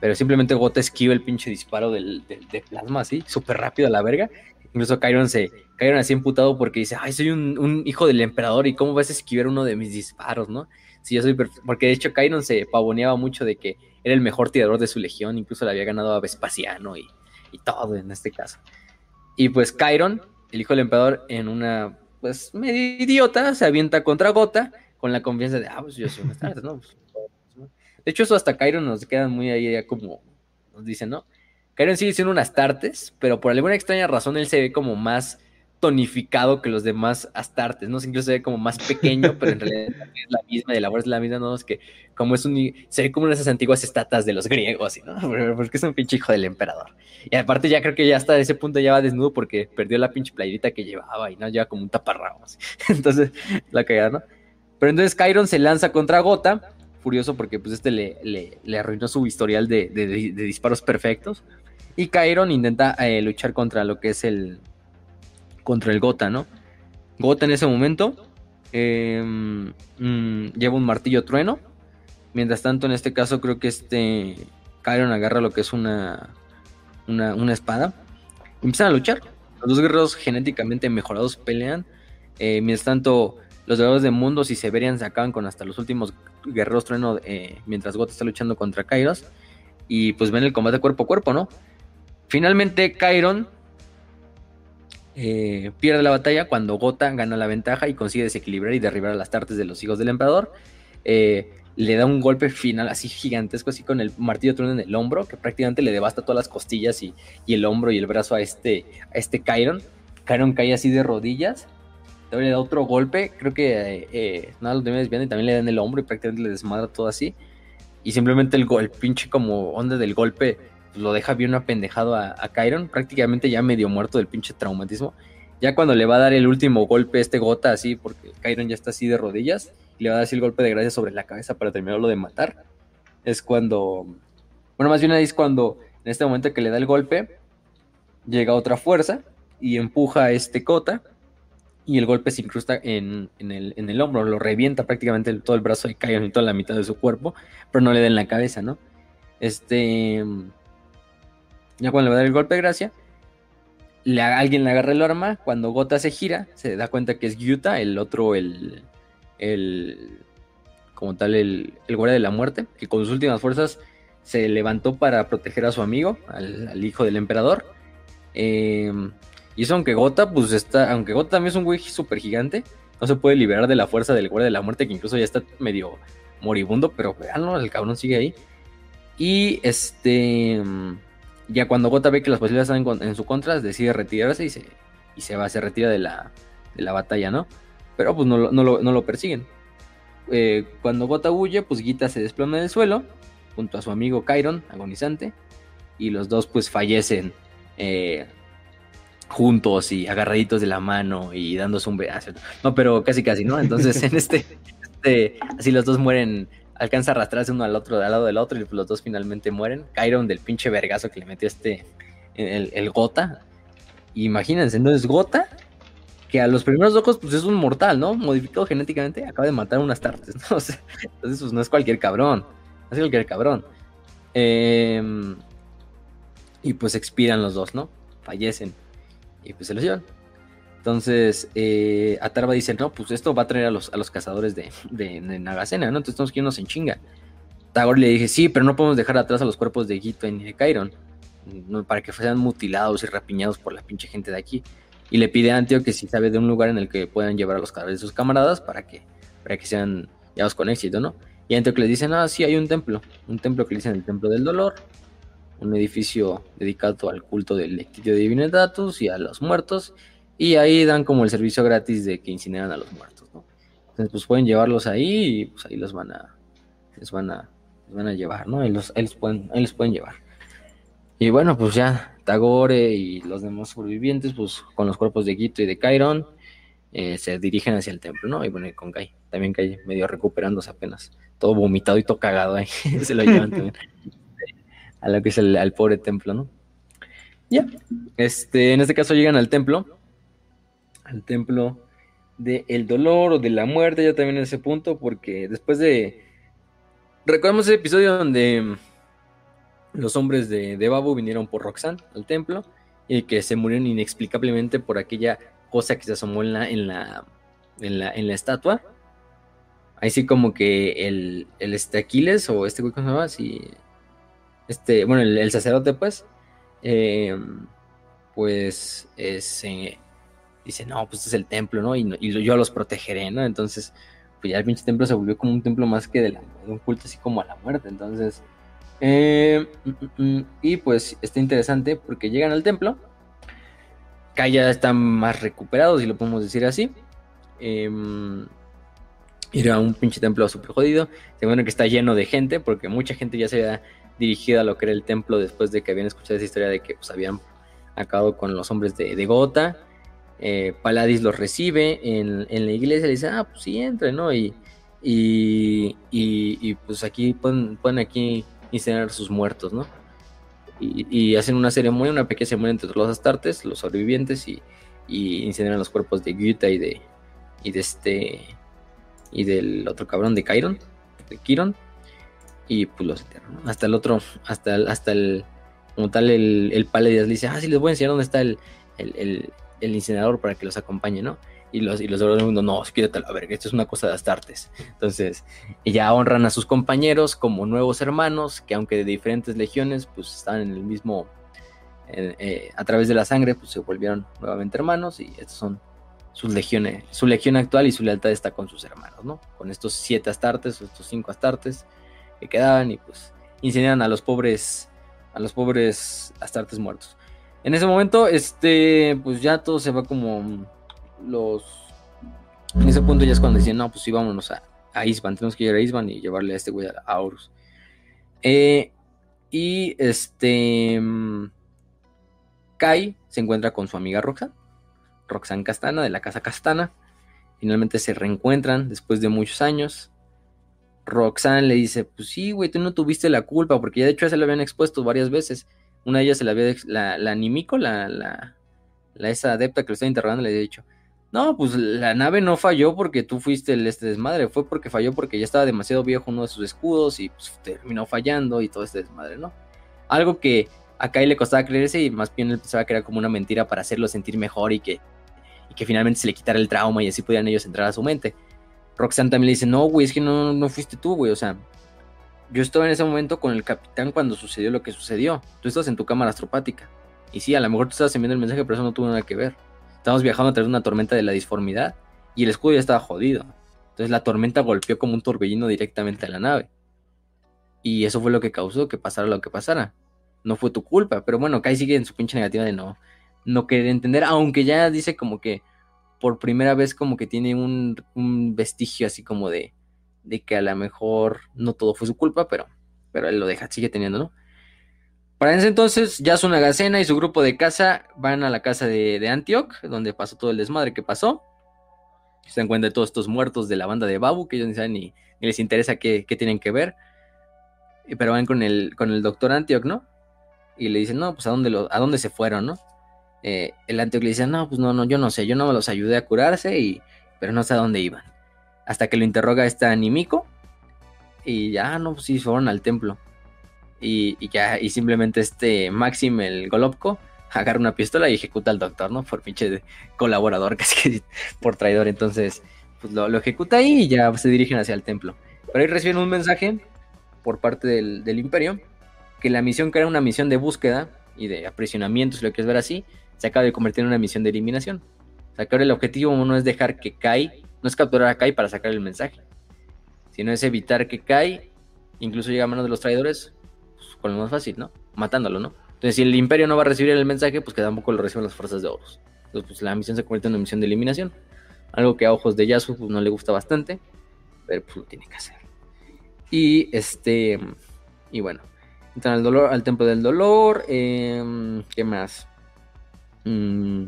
Pero simplemente Gota esquiva el pinche disparo del, de plasma así, súper rápido a la verga. Incluso Chiron se Chiron así emputado porque dice, ay, soy un, hijo del emperador y cómo vas a esquivar uno de mis disparos, ¿no? Si yo soy perfe-". Porque de hecho Chiron se pavoneaba mucho de que era el mejor tirador de su legión, incluso le había ganado a Vespasiano y, y todo en este caso. Y pues Chiron, el hijo del emperador, en una, pues medio idiota, se avienta contra Gota con la confianza de, ah, pues yo soy un ¿no? De hecho, eso hasta Chiron nos queda muy ahí ya como nos dicen, ¿no? Chiron sigue siendo un Astartes, pero por alguna extraña razón él se ve como más tonificado que los demás Astartes, ¿no? Incluso se ve como más pequeño, pero en realidad es la misma, de labor es la misma, ¿no? Es que como es un... Se ve como una de esas antiguas estatuas de los griegos, ¿sí, ¿no? Porque es un pinche hijo del emperador. Y aparte ya creo que ya hasta ese punto ya va desnudo porque perdió la pinche playerita que llevaba y no lleva como un taparrabo. así. Entonces, la cagada, ¿no? Pero entonces Chiron se lanza contra Gota, furioso porque pues este le, le, le arruinó su historial de, de- disparos perfectos. Y Chiron intenta eh, luchar contra lo que es el... contra el Gota, ¿no? Gota en ese momento em, mm, lleva un martillo trueno. Mientras tanto, en este caso, creo que este Kyron agarra lo que es una, una, espada. Y empiezan a luchar. Los dos guerreros genéticamente mejorados pelean. Eh, mientras tanto, los guerreros de Mundos y Severian se acaban con hasta los últimos guerreros trueno eh, mientras Gota está luchando contra Kairos. Y pues ven el combate cuerpo a cuerpo, ¿no? Finalmente, Kyron eh, pierde la batalla cuando Gota gana la ventaja y consigue desequilibrar y derribar a las tartes de los hijos del emperador. Eh, le da un golpe final así gigantesco, así con el martillo trueno en el hombro, que prácticamente le devasta todas las costillas y, el hombro y el brazo a este, a este cae así de rodillas. Le da otro golpe, creo que eh, nada lo termina desviando y también le da en el hombro y prácticamente le desmadra todo así. Y simplemente el, el pinche como onda del golpe lo deja bien apendejado a, a Kyron, prácticamente ya medio muerto del pinche traumatismo. Ya cuando le va a dar el último golpe este gota así, porque Kyron ya está así de rodillas, le va a dar así el golpe de gracia sobre la cabeza para terminarlo de matar, es cuando, bueno, más bien es cuando en este momento que le da el golpe, llega otra fuerza y empuja a este Kota y el golpe se incrusta en, el, en el, hombro, lo revienta prácticamente todo el brazo de Kyron y toda la mitad de su cuerpo, pero no le da en la cabeza, ¿no? Este, ya cuando le va a dar el golpe de gracia, le, alguien le agarra el arma. Cuando Gota se gira, se da cuenta que es Gyuta, el otro, el. el como tal, el, el guardia de la muerte, que con sus últimas fuerzas se levantó para proteger a su amigo, al, hijo del emperador. Em, y eso aunque Gota, pues está, aunque Gota también es un güey súper gigante, no se puede liberar de la fuerza del guardia de la muerte, que incluso ya está medio moribundo, pero veanlo, el cabrón sigue ahí. Y este... Ya cuando Gota ve que las posibilidades están en, su contra, decide retirarse y se, y se va, se retira de la, de la batalla, ¿no? Pero pues no, lo, persiguen. Eh, cuando Gota huye, pues Gita se desploma en el suelo, junto a su amigo Chiron, agonizante, y los dos pues fallecen eh, juntos y agarraditos de la mano y dándose un beso. No, pero casi casi, ¿no? Entonces en este, este así los dos mueren alcanza a arrastrarse uno al otro, al lado del otro, y los dos finalmente mueren. Cayeron del pinche vergazo que le metió este, el, el Gota. Imagínense, entonces Gota, que a los primeros ojos, pues es un mortal, ¿no? Modificado genéticamente, acaba de matar unas tartes, ¿no? entonces, pues no es cualquier cabrón, no es cualquier cabrón. Em, y pues expiran los dos, ¿no? Fallecen. Y pues se los llevan. Entonces, eh, Atarba dice, no, pues esto va a traer a los, a los cazadores de, de, Nagasena, ¿no? Entonces tenemos que irnos en chinga. Tagor le dije, sí, pero no podemos dejar atrás a los cuerpos de Gito y de Kairon, para que sean mutilados y rapiñados por la pinche gente de aquí. Y le pide a Antio que si sabe de un lugar en el que puedan llevar a los cadáveres de sus camaradas para que, para que sean llevados con éxito, ¿no? Y Antio que le dice, no, sí, hay un templo, un templo que le dicen el Templo del Dolor, un edificio dedicado al culto del Lectitio Divinitatus y a los muertos, y ahí dan como el servicio gratis de que incineran a los muertos, ¿no? Entonces, pues pueden llevarlos ahí y pues ahí los van a, les van a, van a llevar, ¿no? Ahí los, pueden, ahí pueden llevar. Y bueno, pues ya Tagore y los demás sobrevivientes, pues con los cuerpos de Gito y de Chiron, eh, se dirigen hacia el templo, ¿no? Y bueno, con Kai, también Kai medio recuperándose apenas, todo vomitado y todo cagado ahí, se lo llevan también a lo que es el al pobre templo, ¿no? Ya, este, en este caso llegan al templo al templo del dolor o de la muerte, ya también en ese punto, porque después de... Recordemos ese episodio donde los hombres de, de Babu vinieron por Roxanne al templo y que se murieron inexplicablemente por aquella cosa que se asomó en la, en la, en la, en la estatua. Ahí sí como que el, el este Aquiles o este güey, ¿cómo se llama? Sí, este, bueno, el, sacerdote pues, eh, pues es, dice, no, pues este es el templo, ¿no? Y, yo los protegeré, ¿no? Entonces, pues ya el pinche templo se volvió como un templo más que de, un culto así como a la muerte. Entonces, eh, mm, mm, mm, y pues está interesante porque llegan al templo, acá ya están más recuperados, si lo podemos decir así. Eh, era un pinche templo súper jodido. Se que está lleno de gente, porque mucha gente ya se había dirigido a lo que era el templo después de que habían escuchado esa historia de que pues, habían acabado con los hombres de, de Gota eh, Paladis los recibe en, la iglesia, le dice, ah, pues sí, entre, ¿no? Y, y, pues aquí pueden, pueden aquí incinerar sus muertos, ¿no? Y, hacen una ceremonia, una pequeña ceremonia entre los astartes, los sobrevivientes y, y incendiaron los cuerpos de Gyuta y de, y de este, y del otro cabrón de Chiron, de Kiron, y pues los enterraron. Hasta el otro, hasta el, hasta el, como tal, el, el Palladius le dice, ah, sí, les voy a enseñar dónde está el, el, el, el incinerador para que los acompañe, ¿no? Y los, y los del mundo, no, quédate a la verga, esto es una cosa de Astartes. Entonces, ya honran a sus compañeros como nuevos hermanos, que aunque de diferentes legiones, pues están en el mismo, eh, a través de la sangre, pues se volvieron nuevamente hermanos, y estos son sus legiones, su legión actual y su lealtad está con sus hermanos, ¿no? Con estos siete Astartes, estos cinco Astartes que quedaban, y pues incendian a los pobres, a los pobres Astartes muertos. En ese momento, este, pues ya todo se va como los... En ese punto ya es cuando decían, no, pues sí, vámonos a, a Isban, tenemos que ir a Isban y llevarle a este güey a, a Horus. Eh, y este... Kai se encuentra con su amiga Roxanne, Roxanne Castana, de la casa Castana. Finalmente se reencuentran después de muchos años. Roxanne le dice, pues sí, güey, tú no tuviste la culpa, porque ya de hecho ya se le habían expuesto varias veces. Una de ellas se la había, la, la Nimiko, la, la, la, esa adepta que lo estaba interrogando, le había dicho, no, pues la nave no falló porque tú fuiste el este desmadre, fue porque falló porque ya estaba demasiado viejo uno de sus escudos y pues, terminó fallando y todo este desmadre, ¿no? Algo que a Kai le costaba creerse y más bien él pensaba que era como una mentira para hacerlo sentir mejor y que, y que finalmente se le quitara el trauma y así pudieran ellos entrar a su mente. Roxanne también le dice, no, güey, es que no, no fuiste tú, güey, o sea, yo estaba en ese momento con el capitán cuando sucedió lo que sucedió. Tú estás en tu cámara astropática. Y sí, a lo mejor tú estabas enviando el mensaje, pero eso no tuvo nada que ver. Estábamos viajando a través de una tormenta de la disformidad y el escudo ya estaba jodido. Entonces la tormenta golpeó como un torbellino directamente a la nave. Y eso fue lo que causó que pasara lo que pasara. No fue tu culpa, pero bueno, Kai sigue en su pinche negativa de no, no querer entender, aunque ya dice como que por primera vez como que tiene un, vestigio así como de, de que a lo mejor no todo fue su culpa, pero, pero él lo deja, sigue teniendo, ¿no? Para ese entonces, ya Gacena y su grupo de casa van a la casa de, Antioch, donde pasó todo el desmadre que pasó. Se dan cuenta de todos estos muertos de la banda de Babu, que ellos ni saben ni, ni les interesa qué, qué, tienen que ver. Pero van con el, con el doctor Antioch, ¿no? Y le dicen, no, pues a dónde, lo, a dónde se fueron, ¿no? Eh, el Antioch le dice, no, pues no, no, yo no sé, yo no me los ayudé a curarse, y, pero no sé a dónde iban. Hasta que lo interroga esta Nimiko. Y ya, no, pues sí, fueron al templo. Y, ya, y simplemente este Maxim, el Golobko, agarra una pistola y ejecuta al doctor, ¿no? Por pinche colaborador, casi que por traidor. Entonces, pues lo, lo, ejecuta ahí y ya se dirigen hacia el templo. Pero ahí reciben un mensaje por parte del, del Imperio que la misión que era una misión de búsqueda y de aprisionamiento, si lo quieres ver así, se acaba de convertir en una misión de eliminación. O sea, que ahora el objetivo no es dejar que Kai, no es capturar a Kai para sacar el mensaje, sino es evitar que Kai incluso llegue a manos de los traidores pues, con lo más fácil, ¿no? Matándolo, ¿no? Entonces, si el Imperio no va a recibir el mensaje, pues que tampoco lo reciben las fuerzas de Horus. Entonces, pues la misión se convierte en una misión de eliminación. Algo que a ojos de Yasu pues, no le gusta bastante, pero pues lo tiene que hacer. Y este, y bueno, entran al, dolor, al templo del dolor. Eh, ¿Qué más? Mm,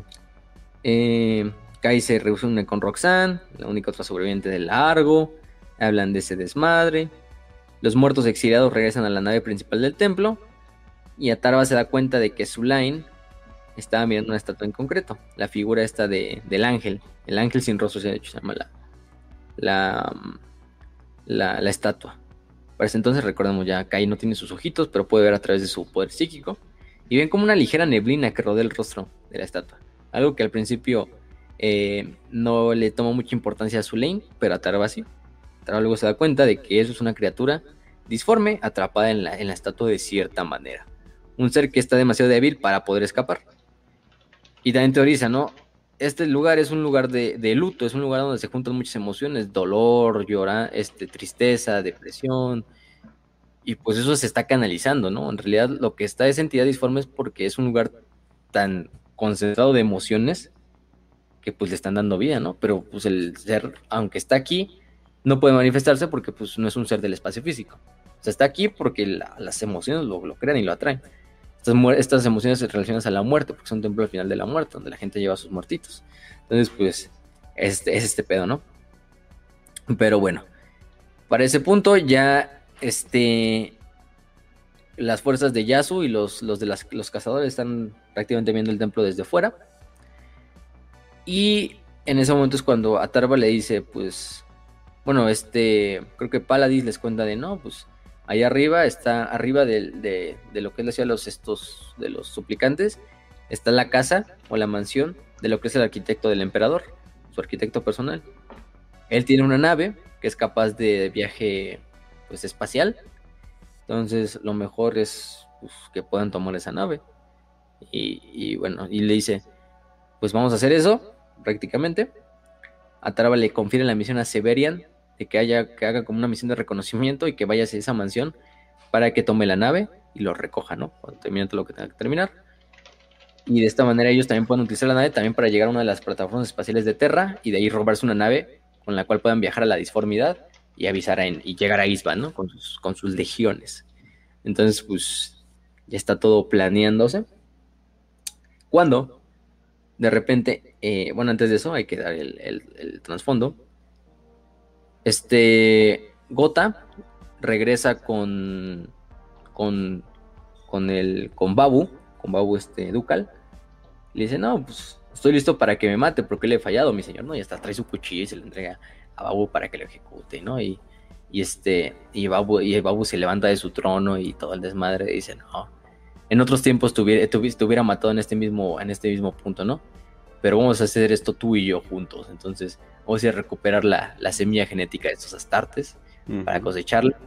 eh, Kai se reúne con Roxanne, la única otra sobreviviente del largo. Hablan de ese desmadre. Los muertos exiliados regresan a la nave principal del templo. Y Atarva se da cuenta de que Sulain estaba mirando una estatua en concreto. La figura esta de, del ángel. El ángel sin rostro se, llama la, la, la, la estatua. Para ese entonces recordemos ya, Kai no tiene sus ojitos, pero puede ver a través de su poder psíquico. Y ven como una ligera neblina que rodea el rostro de la estatua. Algo que al principio eh, no le tomó mucha importancia a Sulain, pero a Tarva sí. Tarva luego se da cuenta de que eso es una criatura disforme atrapada en la, en la estatua de cierta manera. Un ser que está demasiado débil para poder escapar. Y también teoriza, ¿no? Este lugar es un lugar de, de, luto, es un lugar donde se juntan muchas emociones, dolor, llorar, este, tristeza, depresión, y pues eso se está canalizando, ¿no? En realidad lo que está esa entidad disforme es porque es un lugar tan concentrado de emociones que pues le están dando vida, ¿no? Pero pues el ser, aunque está aquí, no puede manifestarse porque pues no es un ser del espacio físico. O sea, está aquí porque la, las emociones lo, crean y lo atraen. Estas, estas emociones se relacionan a la muerte, porque es un templo al final de la muerte, donde la gente lleva a sus muertitos. Entonces, pues, es es este pedo, ¿no? Pero bueno, para ese punto ya este, las fuerzas de Yasu y los, los de las, los cazadores están prácticamente viendo el templo desde fuera. Y en ese momento es cuando Atarva le dice, pues, bueno, este, creo que Paladis les cuenta de, no, pues, ahí arriba está, arriba de, de, lo que es la ciudad de los, estos, de los suplicantes, está la casa o la mansión de lo que es el arquitecto del emperador, su arquitecto personal. Él tiene una nave que es capaz de viaje, pues, espacial. Entonces, lo mejor es pues, que puedan tomar esa nave. Y, bueno, y le dice, pues vamos a hacer eso, prácticamente. Ataraba le confiere la misión a Severian de que haya que haga como una misión de reconocimiento y que vaya hacia esa mansión para que tome la nave y lo recoja, ¿no? Cuando termine lo que tenga que terminar. Y de esta manera ellos también pueden utilizar la nave también para llegar a una de las plataformas espaciales de Terra y de ahí robarse una nave con la cual puedan viajar a la disformidad y avisar a, y llegar a Isban, ¿no? Con sus, con sus legiones. Entonces, pues ya está todo planeándose. Cuando de repente, eh, bueno, antes de eso hay que dar el, trasfondo. Este, Gota regresa con, con, con el, con Babu, con Babu este Ducal. Le dice, no, pues estoy listo para que me mate porque le he fallado, mi señor, ¿no? Y hasta trae su cuchillo y se le entrega a Babu para que lo ejecute, ¿no? Y, y este, y Babu, y Babu se levanta de su trono y todo el desmadre y dice, no, en otros tiempos te hubiera, matado en este mismo, en este mismo punto, ¿no? Pero vamos a hacer esto tú y yo juntos. Entonces, vamos a, ir a recuperar la, semilla genética de estos astartes para cosecharla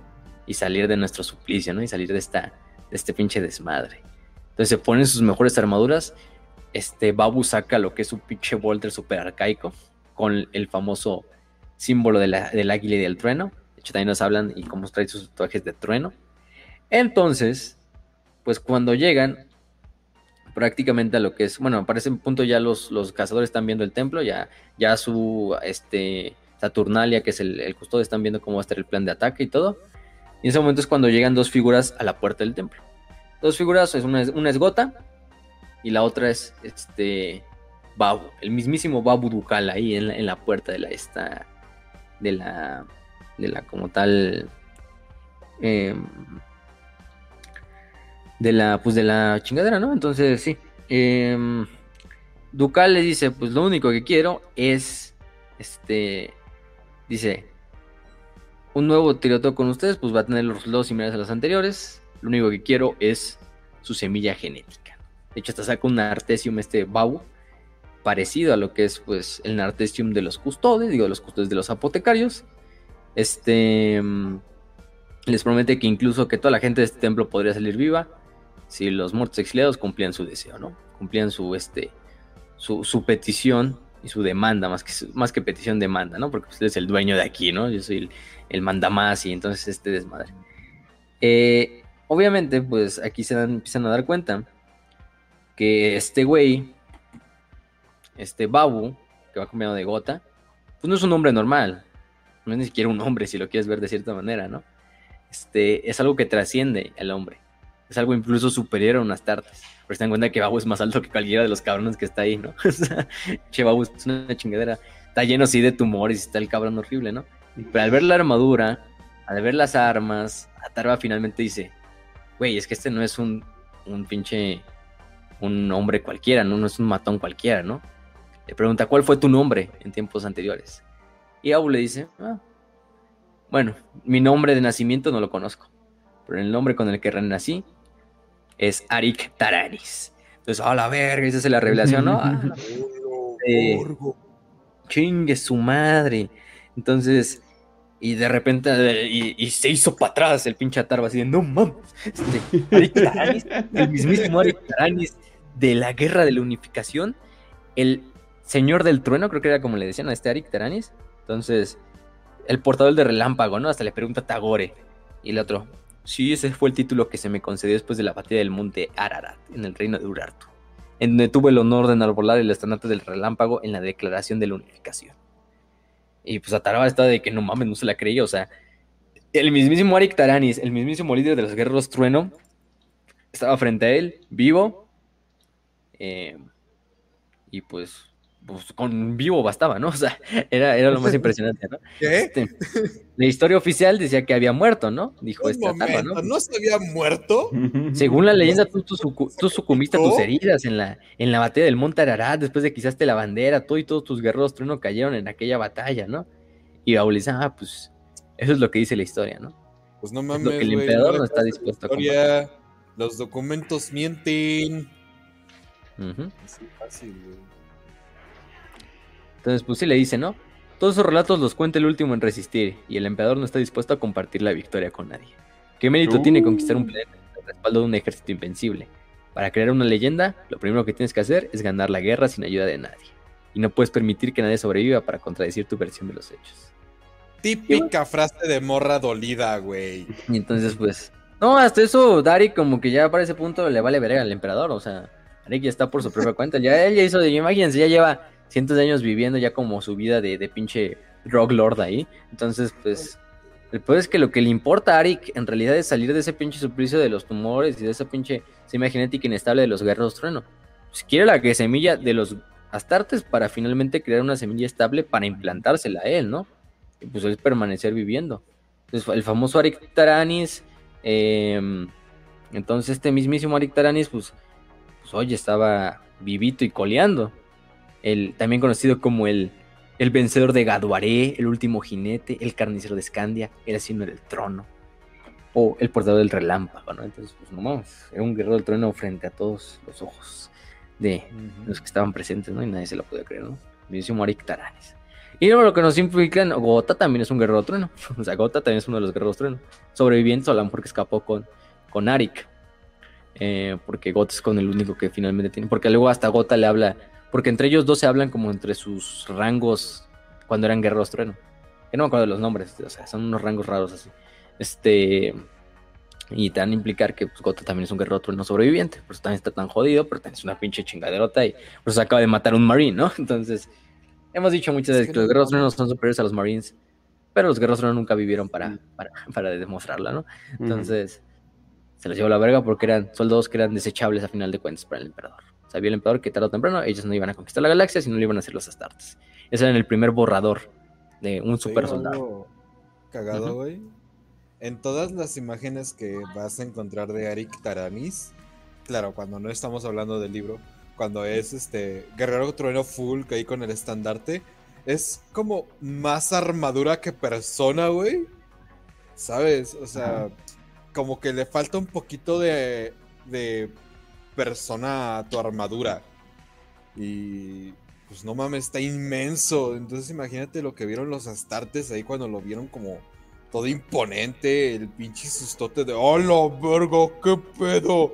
y salir de nuestro suplicio, ¿no? Y salir de esta, de este pinche desmadre. Entonces se ponen sus mejores armaduras. Este Babu saca lo que es un pinche Volter super arcaico con el famoso símbolo de del águila y del trueno. De hecho, también nos hablan y cómo trae sus tatuajes de trueno. Entonces, pues cuando llegan prácticamente a lo que es, bueno, para ese punto ya los, los cazadores están viendo el templo, ya, ya su este, Saturnalia, que es el, custodio, están viendo cómo va a estar el plan de ataque y todo. Y en ese momento es cuando llegan dos figuras a la puerta del templo. Dos figuras, es una, una es Gota y la otra es este Babu, el mismísimo Babu Ducal ahí en la, en la puerta de la esta de la de la como tal eh, de la, pues de la chingadera, ¿no? Entonces, sí. Em, Ducal le dice, pues lo único que quiero es, este, dice, un nuevo tiroteo con ustedes, pues va a tener los resultados similares a los anteriores. Lo único que quiero es su semilla genética. De hecho, hasta saca un Artesium, este Bau, parecido a lo que es, pues, el Artesium de los custodes, digo, los custodes de los apotecarios. Este, em, les promete que incluso que toda la gente de este templo podría salir viva si los muertos exiliados cumplían su deseo, ¿no? Cumplían su, este, su, petición y su demanda, más que, más que petición, demanda, ¿no? Porque usted es el dueño de aquí, ¿no? Yo soy el, el mandamás y entonces este desmadre. Eh, obviamente, pues aquí se empiezan a dar cuenta que este güey, este Babu, que va comiendo de gota, pues no es un hombre normal. No es ni siquiera un hombre, si lo quieres ver de cierta manera, ¿no? Este, es algo que trasciende al hombre es algo incluso superior a unas tartas. Pero se dan cuenta que Babu es más alto que cualquiera de los cabrones que está ahí, ¿no? o sea, che, Babu es una chingadera. Está lleno así de tumores está el cabrón horrible, ¿no? Pero al ver la armadura, al ver las armas, Atarva finalmente dice, güey, es que este no es un, un pinche, un hombre cualquiera, ¿no? No es un matón cualquiera, ¿no? Le pregunta, ¿cuál fue tu nombre en tiempos anteriores? Y Babu le dice, ah, bueno, mi nombre de nacimiento no lo conozco, pero el nombre con el que renací es Arik Taranis. Entonces, a la verga, esa es la revelación, ¿no? Ah, eh, chingue su madre. Entonces, y de repente, y, se hizo para atrás el pinche Atarva, así de, no mames, este, Arik Taranis, el mismísimo Arik Taranis de la guerra de la unificación, el señor del trueno, creo que era como le decían a este Arik Taranis. Entonces, el portador de relámpago, ¿no? Hasta le pregunta Tagore. Y el otro, Sí, ese fue el título que se me concedió después de la batalla del monte Ararat, en el reino de Urartu, en donde tuve el honor de enarbolar el estandarte del relámpago en la declaración de la unificación. Y pues Ataraba estaba de que no mames, no se la creía, o sea, el mismísimo Arik Taranis, el mismísimo líder de los guerreros trueno, estaba frente a él, vivo, eh, y pues pues con vivo bastaba, ¿no? O sea, era, era lo más impresionante, ¿no? ¿Qué? Este, la historia oficial decía que había muerto, ¿no? Dijo Un esta etapa, ¿no? ¿no se había muerto? Según la leyenda, tú, tú, sucu- tú sucumbiste a tus heridas en la, en la batalla del Monte Ararat, después de que izaste la bandera, tú y todos tus guerreros trueno cayeron en aquella batalla, ¿no? Y dice, ah, pues eso es lo que dice la historia, ¿no? Pues no lo mames, que el emperador no está dispuesto a historia. Los documentos mienten. Ujú. Así fácil, güey. Entonces, pues sí le dice, ¿no? Todos esos relatos los cuenta el último en resistir, y el emperador no está dispuesto a compartir la victoria con nadie. ¿Qué mérito Uh. tiene conquistar un planeta con el respaldo de un ejército invencible? Para crear una leyenda, lo primero que tienes que hacer es ganar la guerra sin ayuda de nadie. Y no puedes permitir que nadie sobreviva para contradecir tu versión de los hechos. Típica frase de morra dolida, güey. Y entonces, pues. No, hasta eso, Darik, como que ya para ese punto le vale verga al emperador. O sea, Darik ya está por su propia cuenta. Ya él ya hizo, imagínense, ya lleva cientos de años viviendo ya como su vida de, de pinche drug lord ahí. Entonces, pues. El peor es que lo que le importa a Arik en realidad es salir de ese pinche suplicio de los tumores y de esa pinche semilla genética inestable de los guerreros trueno. Pues quiere la que semilla de los astartes para finalmente crear una semilla estable para implantársela a él, ¿no? Y pues es permanecer viviendo. Entonces, el famoso Arik Taranis. eh, entonces, este mismísimo Arik Taranis, pues, pues, estaba vivito y coleando. El, también conocido como el, el vencedor de Gaduaré, el último jinete, el carnicero de Escandia, el asino del trono. O el portador del relámpago, ¿no? Entonces, pues no mames, era un guerrero del trono frente a todos los ojos de los que estaban presentes, ¿no? Y nadie se lo podía creer, ¿no? Mismísimo Arik Taranis. Y luego lo que nos implican, Gota también es un guerrero trueno. O sea, Gota también es uno de los guerreros trueno. Sobreviviente, a lo mejor que escapó con, con Arik. Eh, porque Gota es con el único que finalmente tiene. Porque luego hasta Gota le habla. Porque entre ellos dos se hablan como entre sus rangos cuando eran guerreros trueno. Que no me acuerdo de los nombres. O sea, son unos rangos raros así. Este. Y te van a implicar que pues, Gota también es un guerrero trueno sobreviviente. Por eso también está tan jodido, pero también es una pinche chingaderota. Y por eso acaba de matar a un marine, ¿no? Entonces. Hemos dicho muchas Es veces que los guerreros truenos son superiores a los marines. Pero los guerreros truenos nunca vivieron para, para, para demostrarla, ¿no? Entonces, se los llevó la verga porque eran soldados que eran desechables a final de cuentas para el emperador. Sabía el emperador que tarde o temprano ellos no iban a conquistar la galaxia, sino lo iban a hacer los astartes. Ese era el primer borrador de un super soldado. Cagado, güey. En todas las imágenes que vas a encontrar de Arik Taranis, claro, cuando no estamos hablando del libro, cuando es este Guerrero Trueno Full, que ahí con el estandarte, es como más armadura que persona, güey. ¿Sabes? O sea, como que le falta un poquito de, de persona a tu armadura. Y pues no mames, está inmenso. Entonces imagínate lo que vieron los astartes ahí cuando lo vieron como todo imponente, el pinche sustote de ¡Hola, verga! ¿Qué pedo?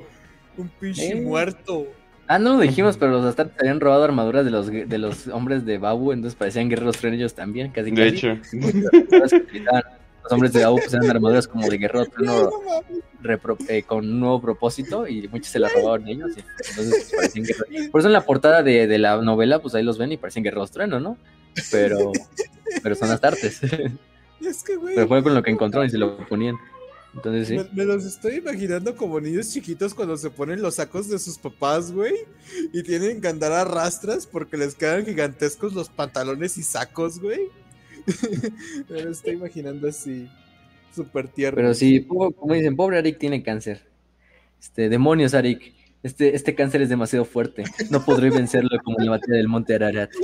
Un pinche Eh. muerto. Ah, no lo dijimos, pero los astartes habían robado armaduras de los, de los hombres de Babu, entonces parecían guerreros ellos también, casi De casi. hecho. Los hombres de pues eran armaduras como de guerrero No eh, con un nuevo propósito y muchos se la robaron ellos. y entonces parecían guerreros. Por eso en la portada de, de la novela, pues ahí los ven y parecen guerreros trueno, ¿no? Pero, pero son astartes. Es que, güey. pero fue con lo que encontraron y se lo ponían. Entonces sí. Me, me los estoy imaginando como niños chiquitos cuando se ponen los sacos de sus papás, güey. Y tienen que andar a rastras porque les quedan gigantescos los pantalones y sacos, güey. me lo estoy imaginando así. Súper tierno. Pero sí, como dicen, pobre Arik tiene cáncer. Este, demonios, Arik. Este, este cáncer es demasiado fuerte. No podré vencerlo como en la batalla del Monte Ararat.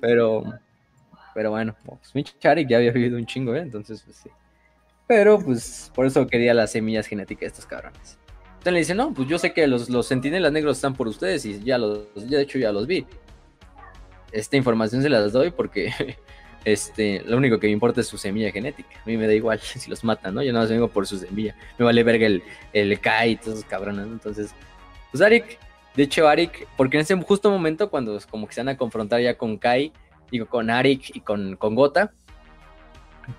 Pero, pero bueno, pues pinche Arik ya había vivido un chingo, ¿eh? Entonces, pues sí. Pero, pues, por eso quería las semillas genéticas de estos cabrones. Entonces le dice, no, pues yo sé que los, los centinelas negros están por ustedes y ya los, ya de hecho ya los vi. Esta información se las doy porque este, lo único que me importa es su semilla genética. A mí me da igual si los matan, ¿no? Yo nada más vengo por su semilla. Me vale verga el, el Kai y todos esos cabrones. Entonces, pues Arik, de hecho Arik, porque en ese justo momento cuando es como que se van a confrontar ya con Kai, digo, con Arik y con, con Gota,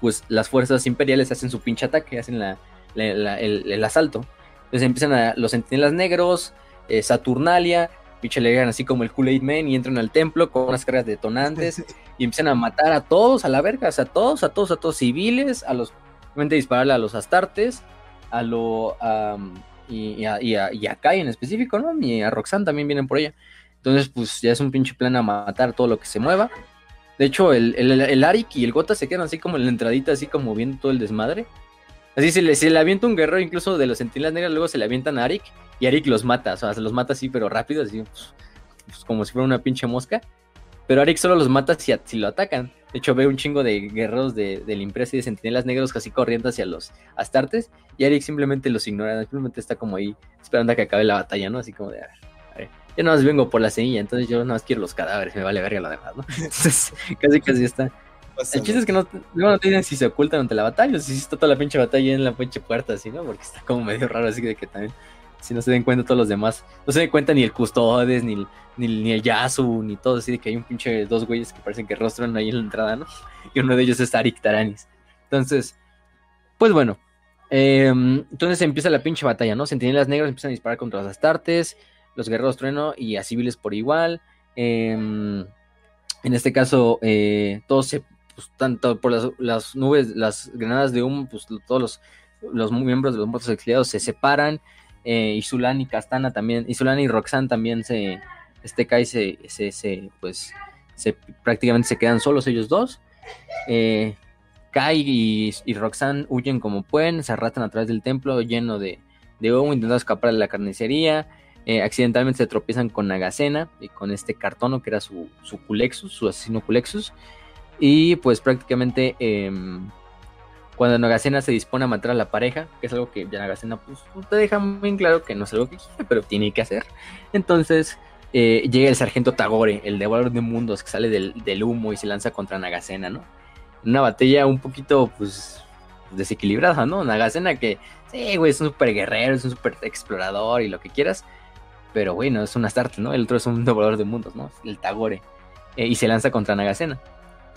pues las fuerzas imperiales hacen su pinche ataque, hacen la, el asalto. Entonces empiezan a los centinelas negros, eh, Saturnalia, pinche le llegan así como el Kool-Aid Man y entran al templo con unas cargas detonantes y empiezan a matar a todos a la verga, o sea, a todos, a todos, a todos civiles, a los, obviamente dispararle a los astartes, a lo, y, y a, y, a, y a Kai en específico, ¿no? Y a Roxanne también vienen por ella. Entonces, pues ya es un pinche plan a matar todo lo que se mueva. De hecho, el, el, el Arik y el Gota se quedan así como en la entradita, así como viendo todo el desmadre. Así se le, se le avienta un guerrero, incluso de los sentinelas negras, luego se le avientan a Arik y Arik los mata, o sea, se los mata así, pero rápido, así pues, pues, como si fuera una pinche mosca. Pero Arik solo los mata si, si lo atacan. De hecho, ve un chingo de guerreros de, del impreso y de sentinelas negros casi corriendo hacia los astartes. Y Arik simplemente los ignora, simplemente está como ahí esperando a que acabe la batalla, ¿no? Así como de, a ver, a ver. Yo nada más vengo por la semilla, entonces yo nada más quiero los cadáveres, me vale verga lo demás, ¿no? Casi casi está. El chiste es que no, no te dicen si se ocultan ante la batalla o si está toda la pinche batalla en la pinche puerta, así, ¿no? Porque está como medio raro, así de que también, si no se den cuenta todos los demás, no se den cuenta ni el Custodes, ni el, ni, ni el Yasu, ni todo, así de que hay un pinche dos güeyes que parecen que rostran ahí en la entrada, ¿no? Y uno de ellos es Arik Taranis. Entonces, pues bueno, eh, entonces empieza la pinche batalla, ¿no? Sentinelas negros empiezan a disparar contra los astartes, los guerreros trueno y a civiles por igual. Eh, en este caso, eh, todos se pues, tanto por las, nubes, las granadas de humo, pues todos los, los miembros de los muertos exiliados se separan. Eh, y Castana también, y Roxanne también se, este Kai se, se, se, pues, se, prácticamente se quedan solos ellos dos. Eh, Kai y, y, Roxanne huyen como pueden, se arrastran a través del templo lleno de, de humo, intentando escapar de la carnicería. Eh, accidentalmente se tropiezan con Nagacena y con este cartono que era su, su Culexus, su asesino Culexus. Y pues prácticamente eh, cuando Nagacena se dispone a matar a la pareja, que es algo que ya Nagacena pues, te deja muy claro que no es algo que quiere, pero tiene que hacer. Entonces eh, llega el sargento Tagore, el devorador de mundos, que sale del, del, humo y se lanza contra Nagacena, ¿no? Una batalla un poquito pues desequilibrada, ¿no? Nagacena que, sí, güey, es un super guerrero, es un super explorador y lo que quieras. Pero bueno, es un Astarte, ¿no? El otro es un devorador de mundos, ¿no? El Tagore. Eh, y se lanza contra Nagacena.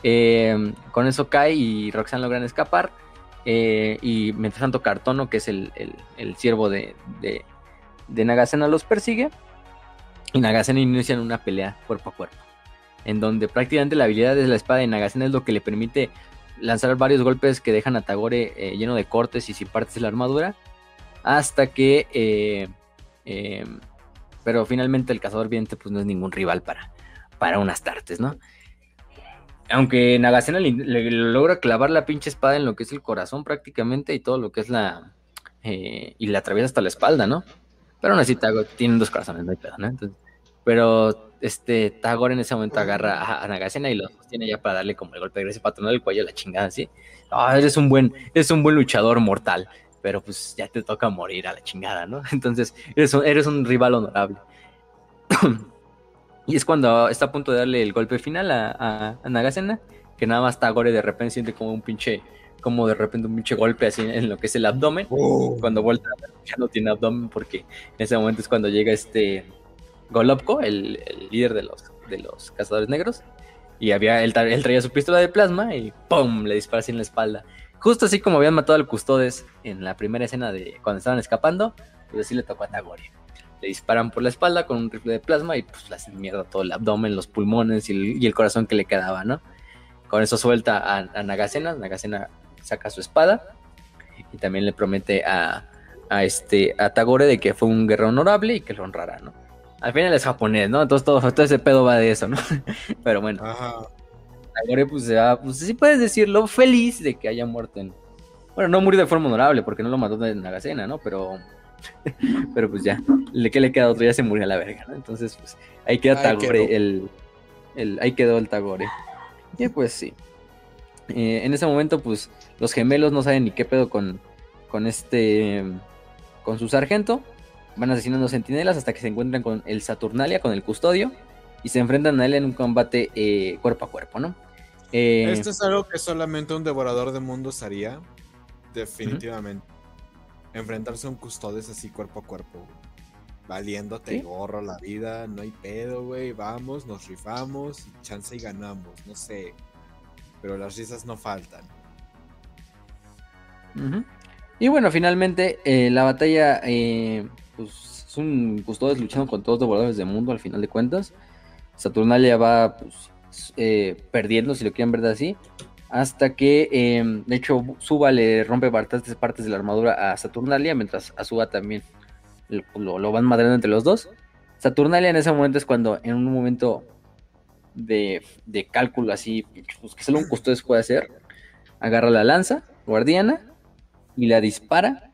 Eh, con eso Kai y Roxanne logran escapar. Eh, y mientras tanto, Cartono, que es el, el, siervo de, de, de, Nagacena, los persigue. Y Nagacena inician una pelea cuerpo a cuerpo. En donde prácticamente la habilidad de la espada de Nagacena es lo que le permite lanzar varios golpes que dejan a Tagore eh, lleno de cortes y sin partes de la armadura. Hasta que. Pero finalmente el cazador viente pues no es ningún rival para, para unas tartes, ¿no? Aunque Nagacena le, logra clavar la pinche espada en lo que es el corazón prácticamente y todo lo que es la... Eh, y le atraviesa hasta la espalda, ¿no? Pero aún así Tagore tienen dos corazones, no hay pedo, ¿no? Entonces, pero este Tagore en ese momento agarra a, a Nagacena y lo sostiene ya para darle como el golpe de gracia patronal del cuello a la chingada, ¿sí? Oh, eres un buen, eres un buen luchador mortal, pero pues ya te toca morir a la chingada, ¿no? Entonces, eres un, eres un rival honorable. Y es cuando está a punto de darle el golpe final a, a, a Nagacena, que nada más Tagore de repente siente como un pinche, como de repente un pinche golpe así en lo que es el abdomen. Oh. Cuando vuelta ya no tiene abdomen porque en ese momento es cuando llega este Golobko, el, el líder de los, de los cazadores negros. Y había, él, él, traía su pistola de plasma y ¡pum! le dispara así en la espalda. Justo así como habían matado al Custodes en la primera escena de cuando estaban escapando, pues así le tocó a Tagore le disparan por la espalda con un rifle de plasma y pues le hacen mierda todo el abdomen, los pulmones y el, y el corazón que le quedaba, ¿no? Con eso suelta a, a, Nagacena, Nagacena saca su espada y también le promete a, a, este, a Tagore de que fue un guerrero honorable y que lo honrará, ¿no? Al final es japonés, ¿no? Entonces todo, todo ese pedo va de eso, ¿no? Pero bueno. Ajá. Tagore pues se va, pues sí puedes decirlo, feliz de que haya muerto en... Bueno, no murió de forma honorable porque no lo mató de Nagacena, ¿no? Pero Pero pues ya, le que le queda otro, ya se murió a la verga, ¿no? Entonces, pues ahí queda Tagore, el, el, ahí quedó el Tagore. Y pues sí. Eh, en ese momento, pues los gemelos no saben ni qué pedo con, con este, con su sargento. Van asesinando sentinelas hasta que se encuentran con el Saturnalia, con el custodio, y se enfrentan a él en un combate eh, cuerpo a cuerpo, ¿no? Eh, Esto es algo que solamente un devorador de mundos haría, definitivamente. Enfrentarse a un custodes así cuerpo a cuerpo. Valiéndote ¿Sí? gorro la vida, no hay pedo, güey. Vamos, nos rifamos, chance y ganamos, no sé. Pero las risas no faltan. Uh -huh. Y bueno, finalmente eh, la batalla, eh, pues es un custodes luchando con todos los devoradores del mundo al final de cuentas. Saturnalia va pues, eh, perdiendo, si lo quieren ver así hasta que, eh, de hecho, Suba le rompe bastantes partes de la armadura a Saturnalia, mientras a Suba también lo, van madreando entre los dos. Saturnalia en ese momento es cuando, en un momento de, de cálculo así, pues, que solo un custodes puede hacer, agarra la lanza guardiana y la dispara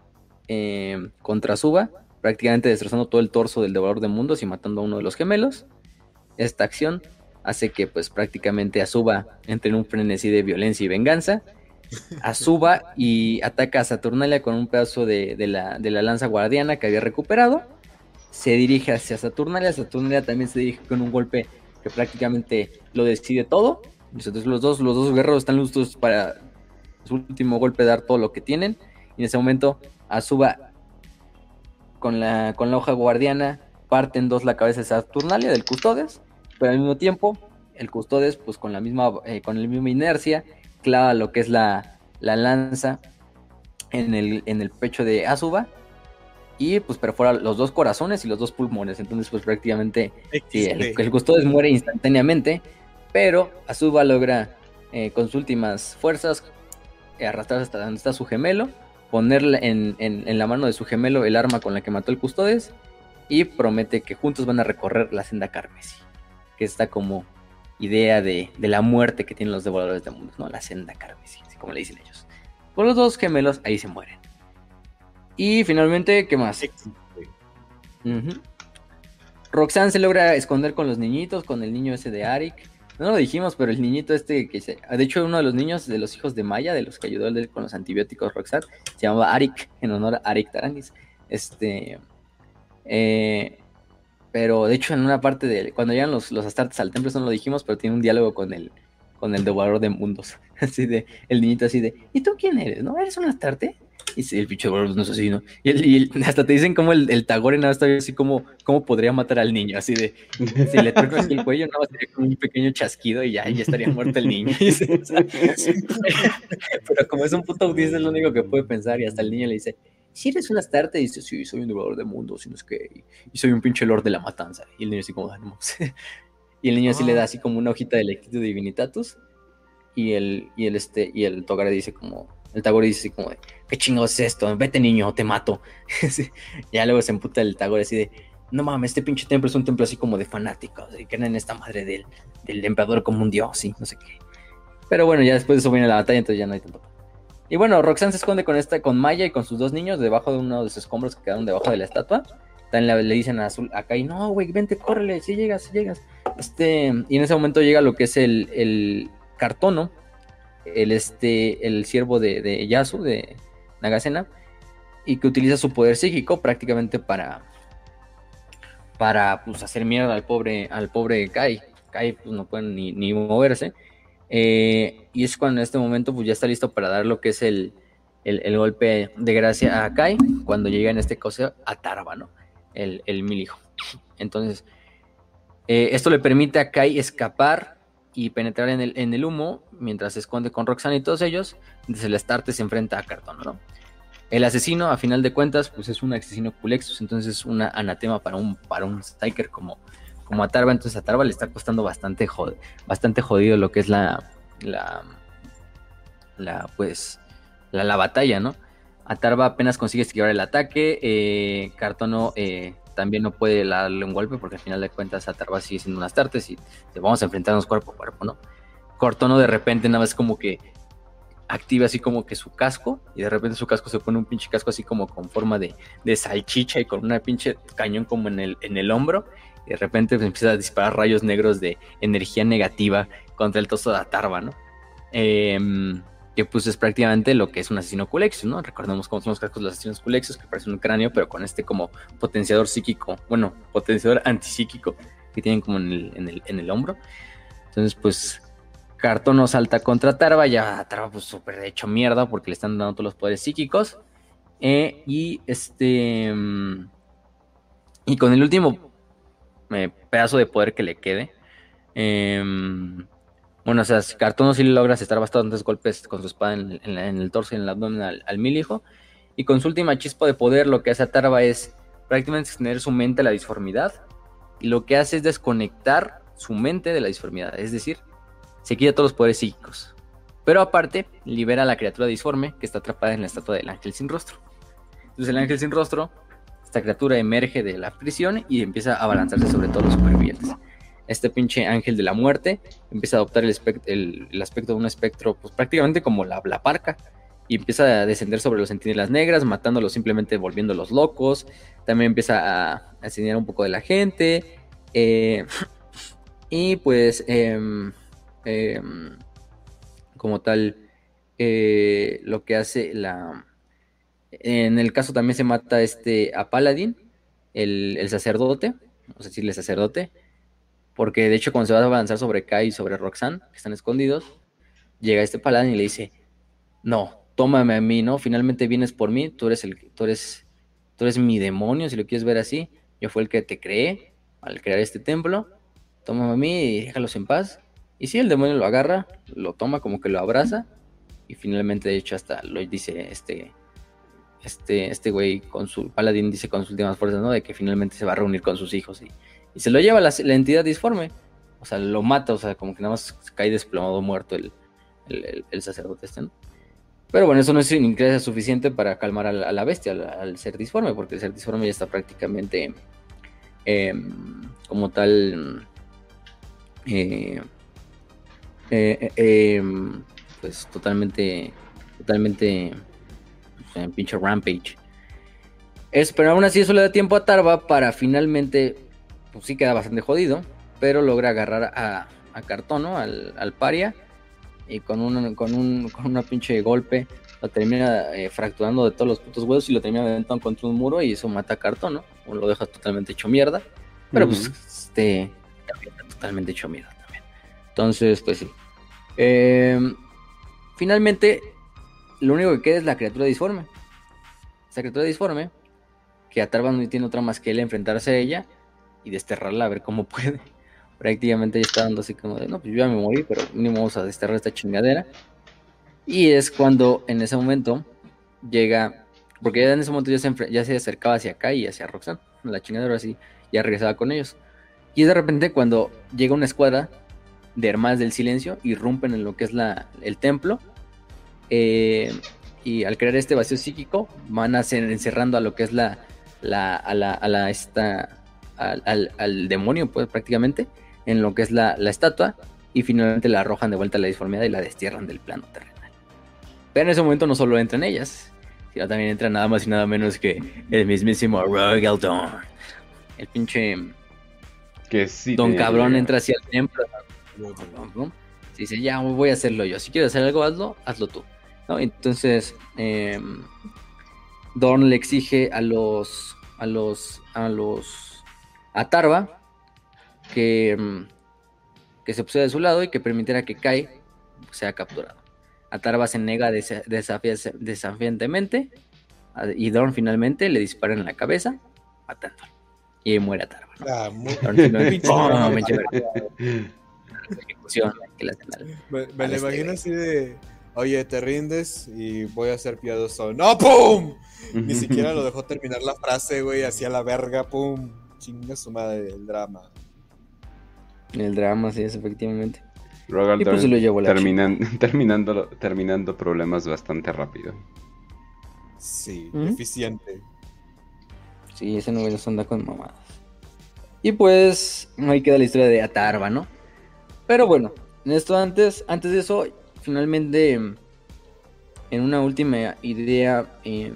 eh, contra Suba, prácticamente destrozando todo el torso del devorador de mundos y matando a uno de los gemelos. Esta acción hace que pues prácticamente Azuba entre en un frenesí de violencia y venganza. Azuba y ataca a Saturnalia con un pedazo de, la, de la lanza guardiana que había recuperado. Se dirige hacia Saturnalia. Saturnalia también se dirige con un golpe que prácticamente lo decide todo. Entonces los dos, los dos guerreros están listos para su último golpe dar todo lo que tienen. Y en ese momento Azuba con la, con la hoja guardiana parte en dos la cabeza de Saturnalia del Custodes, pero al mismo tiempo el Custodes pues con la misma, eh, con la misma inercia clava lo que es la, la lanza en el, en el pecho de Azuba y pues perfora los dos corazones y los dos pulmones. Entonces, pues prácticamente el, el, Custodes muere instantáneamente, pero Azuba logra eh, con sus últimas fuerzas arrastrarse hasta donde está su gemelo ponerle en, la mano de su gemelo el arma con la que mató el Custodes y promete que juntos van a recorrer la senda carmesí, que está como idea de, la muerte que tienen los devoradores de mundos, ¿no? La senda carmesí, así como le dicen ellos. Por los dos gemelos ahí se mueren. Y finalmente, ¿qué más? Roxanne se logra esconder con los niñitos, con el niño ese de Arik no lo dijimos, pero el niñito este que se. De hecho, uno de los niños de los hijos de Maya, de los que ayudó con los antibióticos Roxanne, se llamaba Arik, en honor a Arik Taranguis. Este. Eh, pero de hecho, en una parte de. Cuando llegan los, los astartes al templo, eso no lo dijimos, pero tiene un diálogo con el, con el devorador de mundos. Así de. El niñito así de. ¿Y tú quién eres? ¿No? ¿Eres un astarte? Y el pinche no es así, ¿no? Y, hasta te dicen como el, el Tagore nada está así como cómo podría matar al niño, así de si le toca el cuello, nada más sería como un pequeño chasquido y ya, ya estaría muerto el niño. pero como es un puto autista, es lo único que puede pensar, y hasta el niño le dice, si eres un astarte, dice, sí, soy un devorador de mundo, sino es que, y soy un pinche lord de la matanza. Y el niño así como, ah, no, y el niño así le da así como una hojita de Lectito Divinitatus, y el, y el, este, y el Togare dice como, el Tagore dice así como de, ¿qué chingados es esto? Vete niño, te mato. ya luego se emputa el Tagore así de, no mames, este pinche templo es un templo así como de fanáticos, y creen en esta madre del, del emperador como un dios, y no sé qué. Pero bueno, ya después de eso viene la batalla, entonces ya no hay tanto. Y bueno, Roxanne se esconde con esta, con Maya y con sus dos niños debajo de uno de los escombros que quedaron debajo de la estatua. También le, dicen a Azul acá y no, güey, vente, córrele, si llegas, si llegas. Este, y en ese momento llega lo que es el, el cartono, el, este, el siervo de, de Yasu, de Nagasena, y que utiliza su poder psíquico prácticamente para, para pues, hacer mierda al pobre, al pobre Kai. Kai pues, no puede ni, moverse. Eh, y es cuando en este momento pues, ya está listo para dar lo que es el, el, golpe de gracia a Kai, cuando llega en este caso a Tarba, ¿no? El, el mil hijo. Entonces, eh, esto le permite a Kai escapar y penetrar en el, en el humo mientras se esconde con Roxanne y todos ellos. Desde el Astarte se enfrenta a Cartón, ¿no? El asesino, a final de cuentas, pues es un asesino culexus, entonces es una anatema para un, para un Striker como, como Atarva. Entonces a Atarva le está costando bastante, bastante jodido lo que es la, la, la pues, la, la batalla, ¿no? Atarva apenas consigue esquivar el ataque, eh, Cartono eh, también no puede darle un golpe porque al final de cuentas Atarba sigue siendo unas tartes y vamos a enfrentarnos cuerpo a cuerpo, ¿no? Cortono de repente nada más como que activa así como que su casco y de repente su casco se pone un pinche casco así como con forma de, salchicha y con una pinche cañón como en el, en el hombro y de repente pues, empieza a disparar rayos negros de energía negativa contra el toso de Atarba, ¿no? Eh, que pues es prácticamente lo que es un asesino culexus, ¿no? Recordemos cómo son los cascos de los asesinos culexus, que parecen un cráneo, pero con este como potenciador psíquico, bueno, potenciador antipsíquico que tienen como en el, en el, en el hombro. Entonces, pues, Cartono salta contra Tarva, ya Tarva pues súper hecho mierda porque le están dando todos los poderes psíquicos. Eh, y este... Mm, y con el último eh, pedazo de poder que le quede, eh, bueno, o sea, Cartono sí logras estar bastantes golpes con su espada en, el torso y en el abdomen al, mil hijo. Y con su última chispa de poder, lo que hace a Tarva es prácticamente extender su mente a la disformidad. Y lo que hace es desconectar su mente de la disformidad. Es decir, se quita todos los poderes psíquicos. Pero aparte, libera a la criatura disforme que está atrapada en la estatua del ángel sin rostro. Entonces el ángel sin rostro esta criatura emerge de la prisión y empieza a abalanzarse sobre todos los supervivientes. Este pinche ángel de la muerte empieza a adoptar el, aspecto de un espectro, pues prácticamente como la, la parca, y empieza a descender sobre los sentinelas negras, matándolos simplemente volviéndolos locos. También empieza a asesinar un poco de la gente. Eh, y pues, em, em, como tal, eh, lo que hace la... En el caso también se mata este, a Paladin, el, sacerdote, vamos a decirle sacerdote, porque de hecho cuando se va a avanzar sobre Kai y sobre Roxanne, que están escondidos, llega este Paladin y le dice, no, tómame a mí, ¿no? Finalmente vienes por mí, tú eres el, tú eres, tú eres mi demonio, si lo quieres ver así, yo fui el que te creé al crear este templo, tómame a mí y déjalos en paz. Y si el demonio lo agarra, lo toma como que lo abraza, y finalmente de hecho hasta lo dice este, este, este güey con su, Paladín dice con sus últimas fuerzas, ¿no? De que finalmente se va a reunir con sus hijos y y se lo lleva la, la, entidad disforme. O sea, lo mata, o sea, como que nada más cae desplomado muerto el, sacerdote este, ¿no? Pero bueno, eso no es ingreso suficiente para calmar a la, bestia, al, ser disforme, porque el ser disforme ya está prácticamente em, como tal, eh, eh, em, pues totalmente, totalmente, en pinche rampage. Es, pero aún así eso le da tiempo a Tarva para finalmente pues sí queda bastante jodido, pero logra agarrar a, a Cartono, al, al, paria, y con un, con un con una pinche golpe lo termina eh, fracturando de todos los putos huesos y lo termina aventando contra un muro y eso mata a Cartono, o lo deja totalmente hecho mierda, pero pues este totalmente hecho mierda también. Entonces, pues sí. Em, finalmente, lo único que queda es la criatura disforme. Esa criatura disforme, que Atarva no tiene otra más que él enfrentarse a ella y desterrarla a ver cómo puede. Prácticamente ya está dando así como de, no, pues yo ya me morí, pero mínimo vamos a desterrar esta chingadera. Y es cuando en ese momento llega, porque ya en ese momento ya se, ya se acercaba hacia acá y hacia Roxanne, la chingadera así, ya regresaba con ellos. Y es de repente cuando llega una escuadra de hermanas del silencio, irrumpen en lo que es la, el templo. Eh, y al crear este vacío psíquico, van a ser encerrando a lo que es la, la, a la, a la esta, al, demonio, pues prácticamente, en lo que es la, estatua, y finalmente la arrojan de vuelta a la disformidad y la destierran del plano terrenal. Pero en ese momento no solo entran ellas, sino también entra nada más y nada menos que el mismísimo Royal Dawn. El pinche. Que sí. Don Cabrón entra hacia el templo. dice, ya voy a hacerlo yo. Si quieres hacer algo, hazlo, hazlo tú. Entonces, eh, Dorn le exige a los. a los. a los a Tarva que, mm, que se pusiera de su lado y que permitiera que Kai sea capturado. A Tarva se nega desafiantemente y Dorn finalmente le dispara en la cabeza, matándolo. Y muere a Tarva. Ah, muy... me, me lo imagino así de, oye, te rindes y voy a ser piadoso. ¡No, pum! Ni siquiera lo dejó terminar la frase, güey, a la verga, pum. Chinga su madre el drama. El drama, sí, es efectivamente. Rogal pues terminando, terminando problemas bastante rápido. Sí, eficiente. Sí, ese novelo anda con mamadas. Y pues, ahí queda la historia de Atarva, ¿no? Pero bueno, en esto antes, antes de eso, finalmente, en una última idea, eh,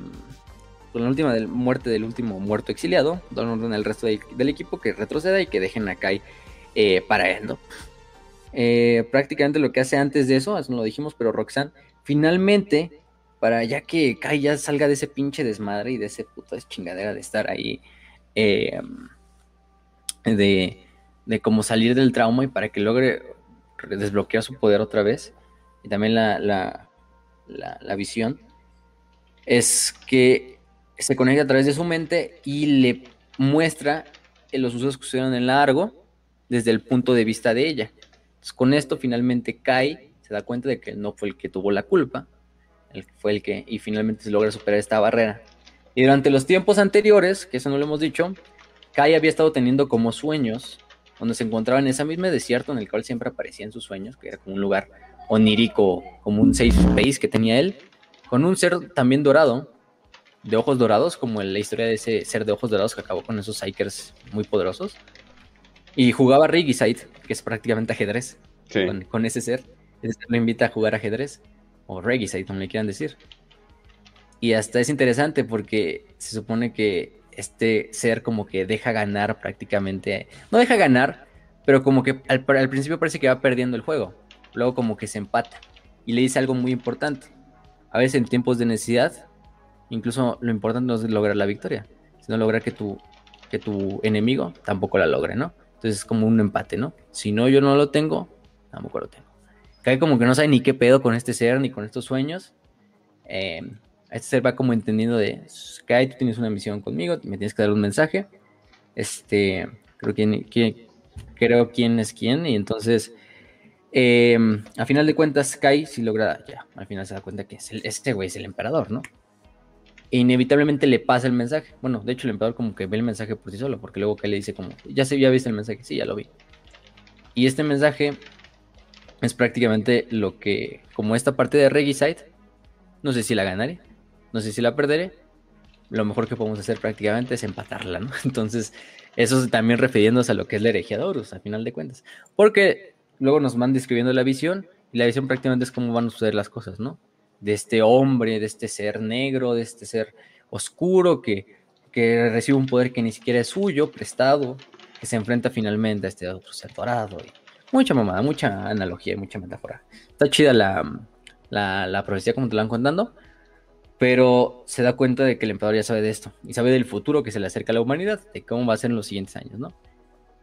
con la última muerte del último muerto exiliado, Don ordena al resto del equipo que retroceda y que dejen a Kai eh, para Endo. Eh, prácticamente lo que hace antes de eso, eso no lo dijimos, pero Roxanne, finalmente, para ya que Kai ya salga de ese pinche desmadre y de ese puta chingadera de estar ahí, eh, de, de como salir del trauma y para que logre desbloquear su poder otra vez, y también la, la, la visión, es que se conecta a través de su mente y le muestra los sucesos que sucedieron en largo desde el punto de vista de ella. con esto finalmente Kai se da cuenta de que no fue el que tuvo la culpa, fue el que, y finalmente se logra superar esta barrera. Y durante los tiempos anteriores, que eso no lo hemos dicho, Kai había estado teniendo como sueños, donde se encontraba en ese mismo desierto en el cual siempre aparecía en sus sueños, que era como un lugar onírico, como un safe space que tenía él, con un ser también dorado, de ojos dorados, como en la historia de ese ser de ojos dorados que acabó con esos Psykers muy poderosos. Y jugaba Regicide, que es prácticamente ajedrez, con, ese ser. Ese ser lo invita a jugar ajedrez, o Regicide, como le quieran decir. Y hasta es interesante porque se supone que este ser como que deja ganar prácticamente, no deja ganar, pero como que al, principio parece que va perdiendo el juego, luego como que se empata y le dice algo muy importante. A veces en tiempos de necesidad, incluso lo importante no es lograr la victoria, sino lograr que tu, que tu enemigo tampoco la logre, ¿no? Entonces es como un empate, ¿no? Si no, yo no lo tengo, tampoco lo tengo. Cae como que no sabe ni qué pedo con este ser ni con estos sueños. Eh, este ser va como entendiendo de, Sky, tú tienes una misión conmigo, me tienes que dar un mensaje. Este, creo quién, creo quién es quién, y entonces, em, a final de cuentas, Sky si logra, ya, al final se da cuenta que este güey es el emperador, ¿no? E inevitablemente le pasa el mensaje. Bueno, de hecho el emperador como que ve el mensaje por sí solo, porque luego Kai le dice como, ya se había visto el mensaje, sí, ya lo vi. Y este mensaje es prácticamente lo que, como esta parte de Regicide, no sé si la ganaré, no sé si la perderé. Lo mejor que podemos hacer prácticamente es empatarla, ¿no? Entonces, eso también refiriéndose a lo que es la herejía de Horus, a final de cuentas. Porque luego nos van describiendo la visión, y la visión prácticamente es cómo van a suceder las cosas, ¿no? De este hombre, de este ser negro, de este ser oscuro que, que recibe un poder que ni siquiera es suyo, prestado, que se enfrenta finalmente a este otro ser dorado. Y mucha mamada, mucha analogía, mucha metáfora. Está chida la, la, la profecía como te la van contando pero se da cuenta de que el emperador ya sabe de esto y sabe del futuro que se le acerca a la humanidad, de cómo va a ser en los siguientes años, ¿no?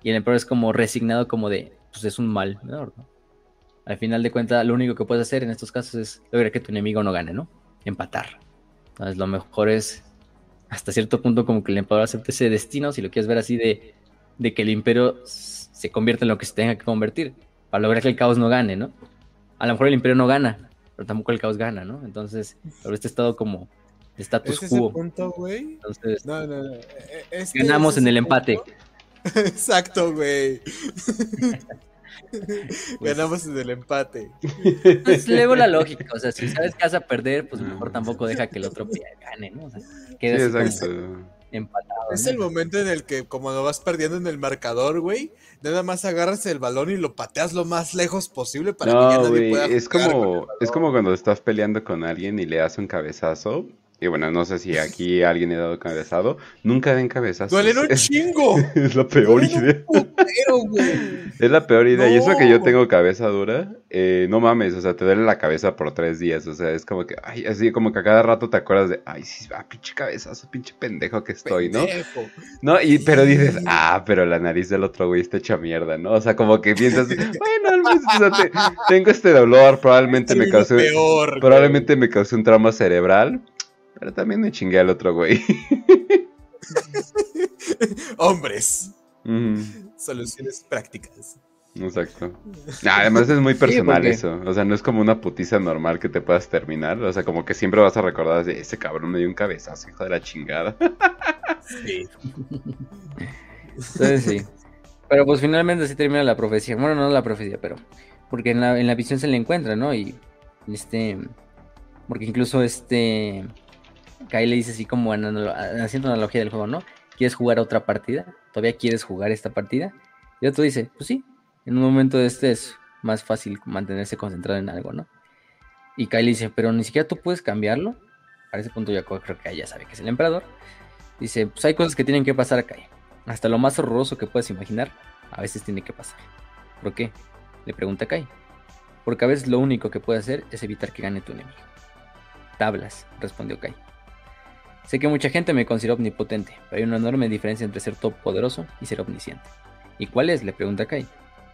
Y el emperador es como resignado como de, pues es un mal ¿no? Al final de cuentas, lo único que puedes hacer en estos casos es lograr que tu enemigo no gane, ¿no? Empatar. Entonces lo mejor es, hasta cierto punto, como que el emperador acepte ese destino, si lo quieres ver así, de, de que el imperio se convierta en lo que se tenga que convertir, para lograr que el caos no gane, ¿no? A lo mejor el imperio no gana, pero tampoco el caos gana, ¿no? Entonces, sobre este estado como de status ¿Es quo. Ese punto, güey? Entonces, no, no, no. E, e, ganamos en el empate. Exacto, güey. Ganamos en el empate. Pues luego la lógica, o sea, si sabes que vas a perder, pues mejor tampoco deja que el otro gane, ¿no? O sea, sí, exacto empatado. Es el momento en el que, como lo vas perdiendo en el marcador, güey, nada más agarras el balón y lo pateas lo más lejos posible para que ya nadie pueda es como Es como cuando estás peleando con alguien y le das un cabezazo y bueno, no sé si aquí alguien ha dado cabezado. Nunca den cabezazos. ¡Duelen un chingo! es la peor idea. es la peor idea. Y eso que yo tengo cabeza dura, eh, no mames, o sea, te duele la cabeza por tres días. O sea, es como que, ay, así como que a cada rato te acuerdas de, ay, sí, ah, pinche cabezazo, pinche pendejo que estoy, ¿no? No, y, pero dices, ah, pero la nariz del otro güey está hecha mierda, ¿no? O sea, como que piensas, bueno, al menos, o sea, tengo este dolor, probablemente me causé, probablemente me causé un trauma cerebral pero también me chingué al otro güey. Hombres. Soluciones prácticas. Exacto. Además es muy personal eso. O sea, no es como una putiza normal que te puedas terminar. O sea, como que siempre vas a recordar de ese cabrón me dio un cabezazo, hijo de la chingada. Sí. Entonces sí. Pero pues finalmente sí termina la profecía. Bueno, no la profecía, pero. Porque en la, en la visión se le encuentra, ¿no? Y este. Porque incluso este. Kai le dice así como haciendo analogía del juego, ¿no? ¿Quieres jugar otra partida? ¿Todavía quieres jugar esta partida? Y otro dice, pues sí, en un momento de este es más fácil mantenerse concentrado en algo, ¿no? Y Kai le dice, pero ni siquiera tú puedes cambiarlo. Para ese punto ya creo que ya sabe que es el emperador. Dice, pues hay cosas que tienen que pasar Kai. Hasta lo más horroroso que puedes imaginar, a veces tiene que pasar. ¿Por qué? Le pregunta Kai. Porque a veces lo único que puede hacer es evitar que gane tu enemigo. Tablas, respondió Kai. Sé que mucha gente me considera omnipotente, pero hay una enorme diferencia entre ser todopoderoso y ser omnisciente. ¿Y cuál es? le pregunta Kai.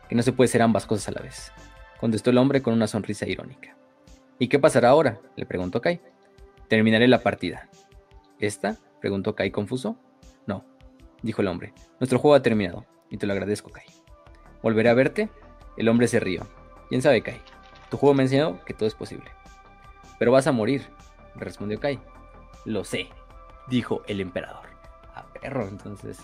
Que no se puede ser ambas cosas a la vez. Contestó el hombre con una sonrisa irónica. ¿Y qué pasará ahora? le preguntó Kai. Terminaré la partida. ¿Esta? preguntó Kai confuso. No, dijo el hombre. Nuestro juego ha terminado, y te lo agradezco, Kai. ¿Volveré a verte? El hombre se rió. ¿Quién sabe, Kai? Tu juego me enseñó que todo es posible. Pero vas a morir, respondió Kai. Lo sé, dijo el emperador. A perro, entonces.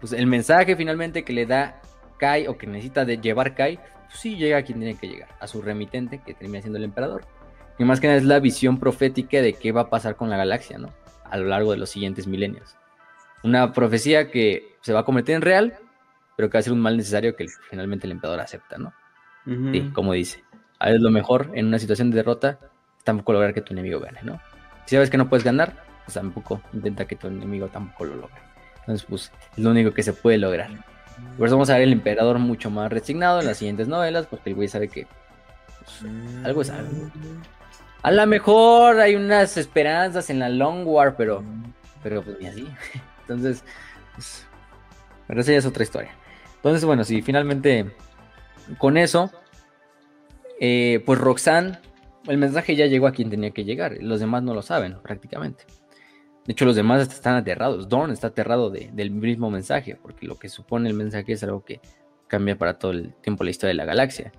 Pues el mensaje finalmente que le da Kai o que necesita de llevar Kai, pues sí llega a quien tiene que llegar, a su remitente, que termina siendo el emperador. Y más que nada es la visión profética de qué va a pasar con la galaxia, ¿no? a lo largo de los siguientes milenios. Una profecía que se va a convertir en real, pero que va a ser un mal necesario que finalmente el emperador acepta, ¿no? Sí, como dice. A veces lo mejor en una situación de derrota tampoco lograr que tu enemigo gane, ¿no? Si sabes que no puedes ganar, tampoco intenta que tu enemigo tampoco lo logre. Entonces, pues es lo único que se puede lograr. Por eso vamos a ver el emperador mucho más resignado en las siguientes novelas, porque el güey sabe que pues, algo es algo. A lo mejor hay unas esperanzas en la Long War, pero, pero pues ni así. Entonces, pues, pero esa ya es otra historia. Entonces, bueno, sí, finalmente con eso, eh, pues Roxanne, el mensaje ya llegó a quien tenía que llegar. Los demás no lo saben, prácticamente. De hecho, los demás están aterrados. Dawn está aterrado del mismo mensaje, porque lo que supone el mensaje es algo que cambia para todo el tiempo la historia de la galaxia.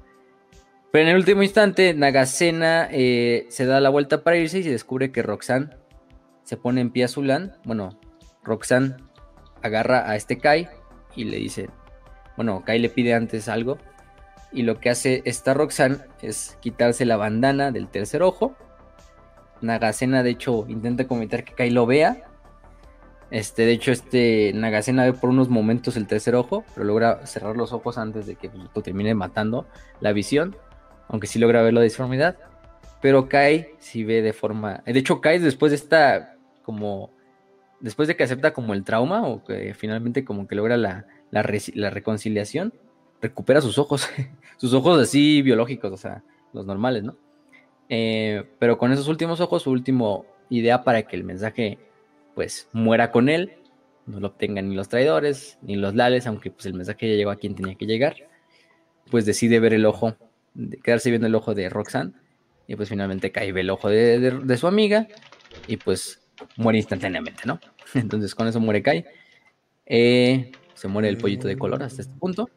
Pero en el último instante, Nagasena eh, se da la vuelta para irse y se descubre que Roxanne se pone en pie a Zulan. Bueno, Roxanne agarra a este Kai y le dice, bueno, Kai le pide antes algo. Y lo que hace esta Roxanne es quitarse la bandana del tercer ojo Nagasena, de hecho, intenta comentar que Kai lo vea. Este, de hecho, este Nagasena ve por unos momentos el tercer ojo, pero logra cerrar los ojos antes de que lo termine matando la visión. Aunque sí logra ver la disformidad. Pero Kai sí ve de forma. De hecho, Kai después de esta. como. Después de que acepta como el trauma, o que finalmente como que logra la, la reconciliación, recupera sus ojos. sus ojos así biológicos, o sea, los normales, ¿no? Eh, pero con esos últimos ojos, su última idea para que el mensaje pues muera con él, no lo obtengan ni los traidores ni los lales, aunque pues el mensaje ya llegó a quien tenía que llegar, pues decide ver el ojo, quedarse viendo el ojo de Roxanne y pues finalmente cae el ojo de, su amiga y pues muere instantáneamente, ¿no? Entonces con eso muere Kai. Eh, se muere el pollito de color hasta este punto.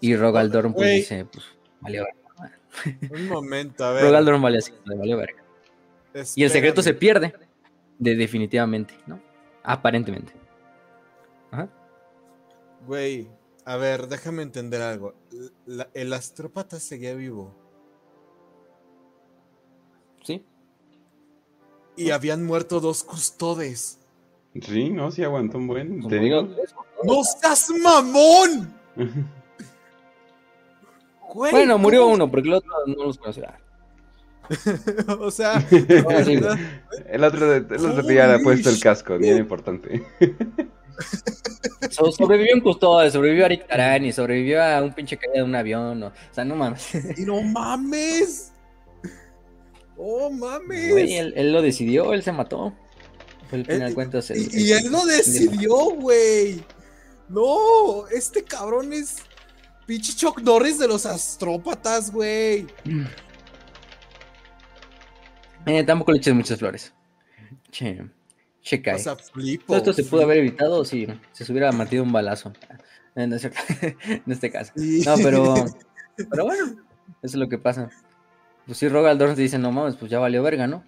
Y Rogaldorn pues dice, pues vale, un momento, a ver. Rogaldor vale así, vale verga. Y el secreto se pierde, de, definitivamente, ¿no? Aparentemente. Ajá. Güey, a ver, déjame entender algo. el astrópata seguía vivo. Sí. Y habían muerto dos custodes. Sí, no, sí aguantó un buen. Te digo. ¡No seas mamón! bueno, murió uno, porque el otro no los conocía. o sea, el otro, el otro ya le ha puesto el casco, bien importante. sobrevivió un custodio, sobrevivió a Rick Tarani, sobrevivió a un pinche caída de un avión. O sea, no mames. ¡Y no mames! ¡Oh mames! Güey, él, lo decidió, él se mató. Fue el final cuentas. y él lo decidió, güey. No, este cabrón es Pinche Chuck Norris de los astrópatas, güey. Eh, tampoco le eches muchas flores. Che, che cae. O sea, flipo, esto se pudo haber evitado si se hubiera metido un balazo. Eh, en este caso. No, pero, pero bueno, eso es lo que pasa. Pues si Rogaldorn se dice, no mames, pues ya valió verga, ¿no?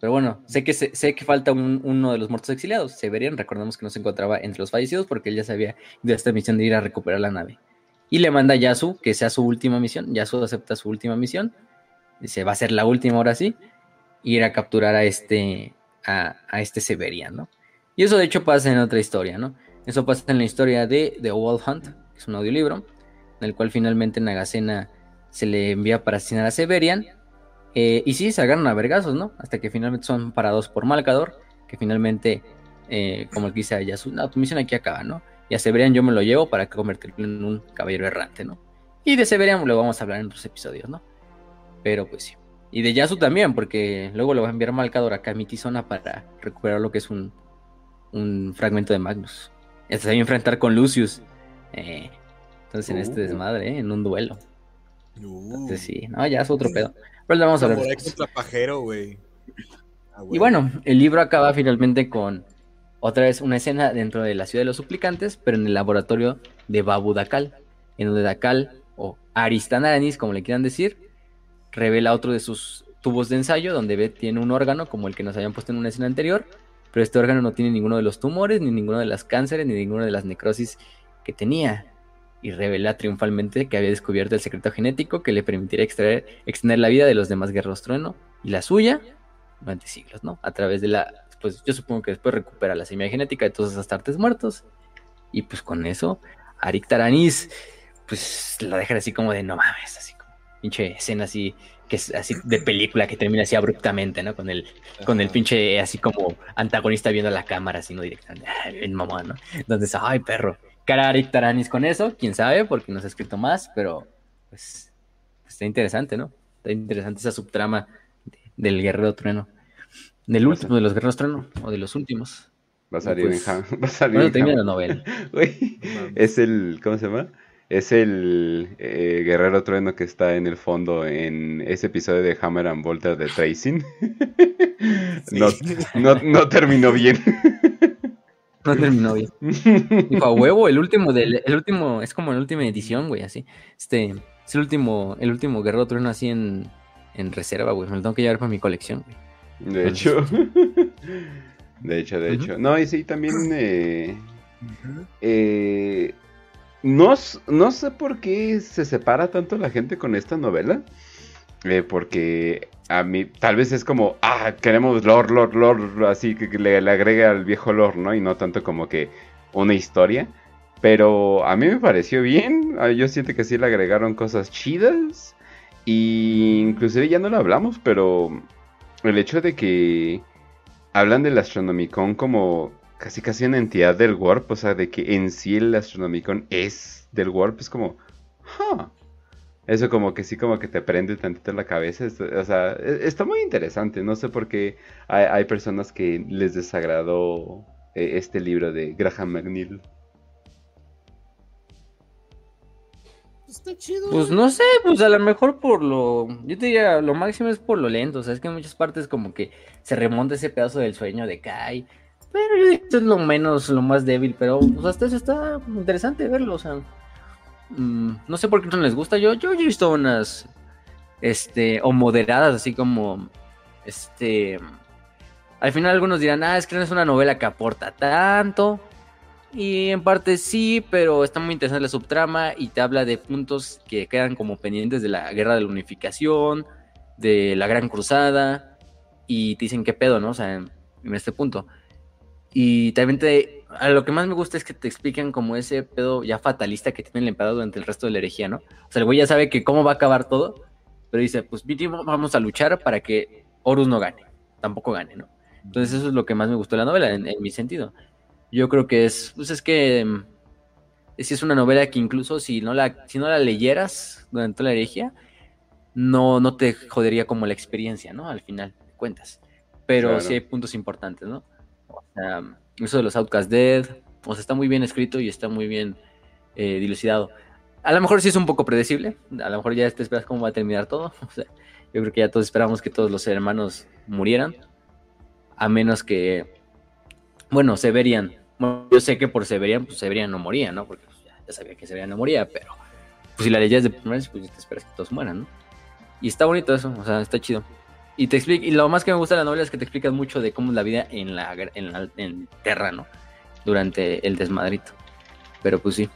Pero bueno, sé que sé que falta uno de los muertos exiliados. Se verían, recordemos que no se encontraba entre los fallecidos porque él ya sabía de esta misión de ir a recuperar la nave. Y le manda a Yasu que sea su última misión. Yasu acepta su última misión. Dice, va a ser la última ahora sí. Ir a capturar a este, a, este Severian, ¿no? Y eso de hecho pasa en otra historia, ¿no? Eso pasa en la historia de The Wild Hunt, que es un audiolibro, en el cual finalmente Nagasena se le envía para asesinar a Severian. Eh, y sí, se agarran a vergazos, ¿no? Hasta que finalmente son parados por Malcador, que finalmente, eh, como que dice a Yasu, no, tu misión aquí acaba, ¿no? Y a Severian yo me lo llevo para convertirlo en un caballero errante, ¿no? Y de Severian lo vamos a hablar en otros episodios, ¿no? Pero pues sí. Y de Yasu también, porque luego lo va a enviar Malcador acá a Mitizona para recuperar lo que es un, un fragmento de Magnus. Hasta se va a enfrentar con Lucius. Eh, entonces en este uh. desmadre, ¿eh? en un duelo. Uh. Entonces sí, no, ya es otro pedo. Pero le vamos a hablar. Y bueno, el libro acaba finalmente con otra vez una escena dentro de la ciudad de los suplicantes, pero en el laboratorio de Babu Dakal, en donde Dakal, o Aristanaranis, como le quieran decir, revela otro de sus tubos de ensayo, donde ve tiene un órgano, como el que nos habían puesto en una escena anterior, pero este órgano no tiene ninguno de los tumores, ni ninguno de las cánceres, ni ninguno de las necrosis que tenía. Y revela triunfalmente que había descubierto el secreto genético que le permitiría extender la vida de los demás guerreros trueno y la suya durante siglos, ¿no? A través de la pues yo supongo que después recupera la semilla genética de todos esos astartes muertos. Y pues con eso, Arik Taranis, pues la dejan así como de no mames, así como pinche escena así que es así de película que termina así abruptamente, ¿no? Con el, con el pinche así como antagonista viendo la cámara, así no directamente, en mamá, ¿no? Entonces, ay, perro. Cara Arik Taranis con eso, quién sabe, porque no se ha escrito más, pero pues está interesante, ¿no? Está interesante esa subtrama del Guerrero Trueno. Del último de los Guerreros Trueno, o de los últimos. Va a salir Pues, en Ham. Va a salir Bueno, en termina la novela. Güey, es el. ¿Cómo se llama? Es el eh, guerrero trueno que está en el fondo en ese episodio de Hammer and Volter de Tracing. no, no, no terminó bien. No terminó bien. Dijo, a huevo, el último del, el último, es como la última edición, güey, así. Este, es el último, el último Guerrero Trueno así en, en reserva, güey. Me lo tengo que llevar para mi colección, güey. De hecho. De hecho, de hecho. No, y sí, también. eh, eh, no, no sé por qué se separa tanto la gente con esta novela. eh, porque a mí tal vez es como, ah, queremos lore, lore, lore, así que le, le agrega al viejo lore, ¿no? Y no tanto como que una historia. Pero a mí me pareció bien. ah, Yo siento que sí le agregaron cosas chidas. Y inclusive ya no lo hablamos, pero el hecho de que hablan del Astronomicon como casi casi una entidad del Warp, o sea, de que en sí el Astronomicon es del Warp, es como, huh. Eso como que sí, como que te prende tantito la cabeza. O sea, e- está muy interesante. No sé por qué hay, hay personas que les desagradó eh, este libro de Graham McNeil. Está chido. Pues no sé, pues a lo mejor por lo. Yo te diría, lo máximo es por lo lento. O sea, es que en muchas partes como que se remonta ese pedazo del sueño de Kai. Pero yo diría que es lo menos, lo más débil. Pero pues hasta eso está interesante verlo. O sea, mm, no sé por qué no les gusta. Yo, yo, yo he visto unas. Este, o moderadas, así como. Este. Al final algunos dirán, ah, es que no es una novela que aporta tanto. Y en parte sí, pero está muy interesante la subtrama y te habla de puntos que quedan como pendientes de la guerra de la unificación, de la gran cruzada, y te dicen qué pedo, ¿no? O sea, en, este punto. Y también te, a lo que más me gusta es que te explican como ese pedo ya fatalista que tiene el emperador durante el resto de la herejía, ¿no? O sea, el güey ya sabe que cómo va a acabar todo, pero dice, pues mínimo vamos a luchar para que Horus no gane, tampoco gane, ¿no? Entonces eso es lo que más me gustó de la novela, en mi sentido. Yo creo que es, pues es que es, es una novela que incluso si no la, si no la leyeras durante toda la herejía, no, no te jodería como la experiencia, ¿no? Al final de cuentas. Pero Claro. sí hay puntos importantes, ¿no? Sea, eso de los Outcast Dead, o sea, está muy bien escrito y está muy bien eh, dilucidado. A lo mejor sí es un poco predecible, a lo mejor ya te esperas cómo va a terminar todo. O sea, yo creo que ya todos esperamos que todos los hermanos murieran, a menos que, bueno, Severian, yo sé que por Severian, pues Severian no moría, ¿no? Porque pues, ya, ya sabía que Severian no moría, pero pues si la leyes de primeras, pues ya te esperas que todos mueran, ¿no? Y está bonito eso, o sea, está chido. Y te explica, y lo más que me gusta de la novela es que te explican mucho de cómo es la vida en la en, la, en Terra, ¿no? Durante el desmadrito. Pero pues sí.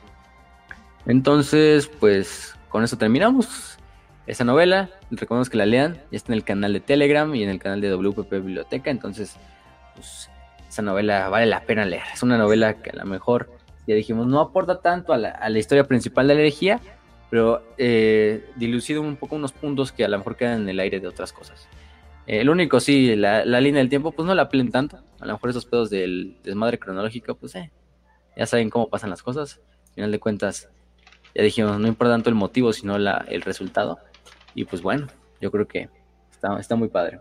Entonces, pues con eso terminamos esa novela. Les recomendamos que la lean. Ya está en el canal de Telegram y en el canal de WPP Biblioteca. Entonces, pues esa novela vale la pena leer. Es una novela que a lo mejor, ya dijimos, no aporta tanto a la, a la historia principal de la herejía, pero eh, un poco unos puntos que a lo mejor quedan en el aire de otras cosas. Eh, el único, sí, la, la línea del tiempo, pues no la apelen tanto. A lo mejor esos pedos del desmadre cronológico, pues eh, ya saben cómo pasan las cosas. Al final de cuentas, ya dijimos, no importa tanto el motivo, sino la, el resultado. Y pues bueno, yo creo que está, está muy padre.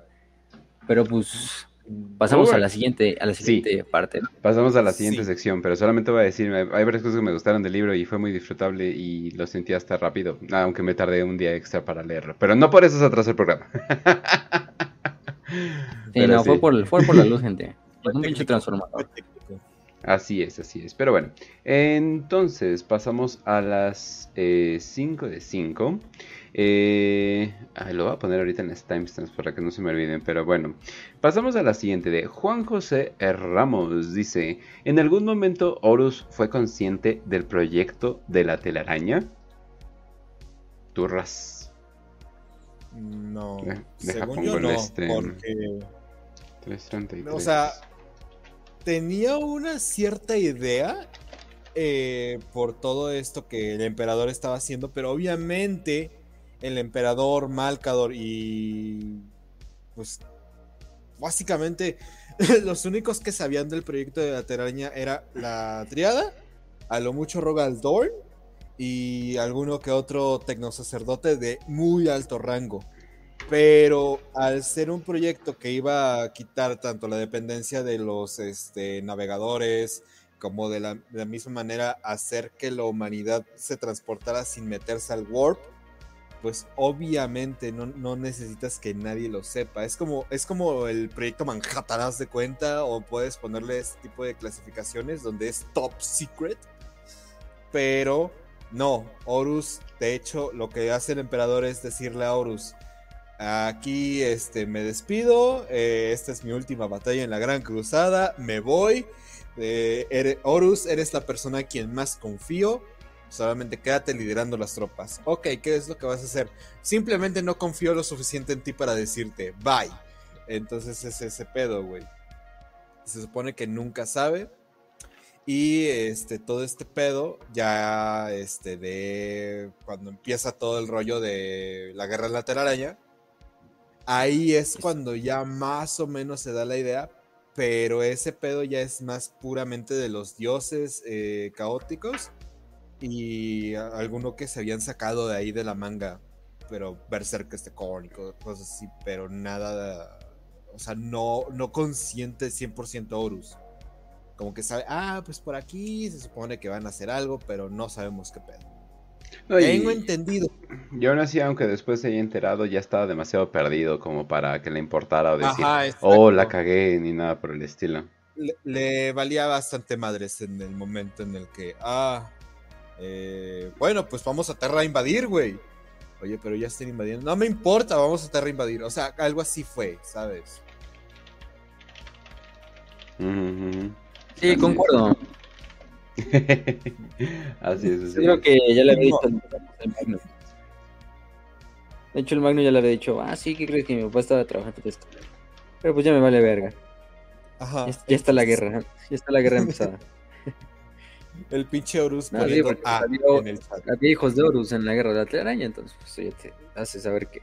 Pero pues pasamos a la siguiente, a la Sí. siguiente parte. ¿no? Pasamos a la siguiente Sí. sección, pero solamente voy a decir, hay varias cosas que me gustaron del libro y fue muy disfrutable y lo sentí hasta rápido, aunque me tardé un día extra para leerlo. Pero no por eso se atrasó el programa. Sí, no, sí. Fue, por, fue por la luz, gente. Fue un pinche transformador. Así es, así es. Pero bueno, entonces pasamos a las 5 de 5. Eh, ay, lo voy a poner ahorita en las timestamps para que no se me olviden. Pero bueno, pasamos a la siguiente de Juan José Ramos. Dice: ¿En algún momento Horus fue consciente del proyecto de la telaraña? Turras. No, Eh, deja según yo no, este- porque, 333. o sea, tenía una cierta idea eh, por todo esto que el emperador estaba haciendo, pero obviamente el emperador Malcador y pues básicamente los únicos que sabían del proyecto de la telaraña era la triada, a lo mucho Rogal Dorn y alguno que otro tecnosacerdote de muy alto rango. Pero al ser un proyecto que iba a quitar tanto la dependencia de los este, navegadores, como de la, de la, misma manera hacer que la humanidad se transportara sin meterse al warp, pues obviamente no, necesitas que nadie lo sepa. Es como, es como el proyecto Manhattan, haz de cuenta, o puedes ponerle este tipo de clasificaciones donde es top secret. Pero no, Horus, de hecho, lo que hace el emperador es decirle a Horus, aquí este, me despido, eh, esta es mi última batalla en la Gran Cruzada, me voy. Eh, Horus, eres la persona a quien más confío Solamente quédate liderando las tropas. Ok, ¿qué es lo que vas a hacer? Simplemente no confío lo suficiente en ti para decirte bye. Entonces es ese pedo, güey. Se supone que nunca sabe. Y este, todo este pedo, ya este, de cuando empieza todo el rollo de la guerra de la telaraña, ahí es cuando ya más o menos se da la idea, pero ese pedo ya es más puramente de los dioses eh, caóticos y alguno que se habían sacado de ahí de la manga, pero Berserk este cónico, cosas así, pero nada, o sea, no, no consciente 100% Horus. Como que sabe, ah, pues por aquí se supone que van a hacer algo, pero no sabemos qué pedo. Tengo entendido. Y aún así, aunque después se haya enterado, ya estaba demasiado perdido como para que le importara o decir, oh, la cagué, ni nada por el estilo. Le, le, valía bastante madres en el momento en el que, ah, eh, bueno, pues vamos a Terra a invadir, güey. Oye, pero ya están invadiendo. No me importa, vamos a Terra a invadir. O sea, algo así fue, ¿sabes? Sí, concuerdo. así es. Creo que ya le había dicho el Magno. De hecho, el Magno ya le había dicho, ah, sí, ¿qué crees que mi papá estaba trabajando esto? Pero pues ya me vale verga. Ajá. Ya, ya está la guerra, ya está la guerra empezada. El pinche Horus no, sí, en el chat. Había hijos de Horus en la guerra de la telaraña, entonces pues ya te hace saber que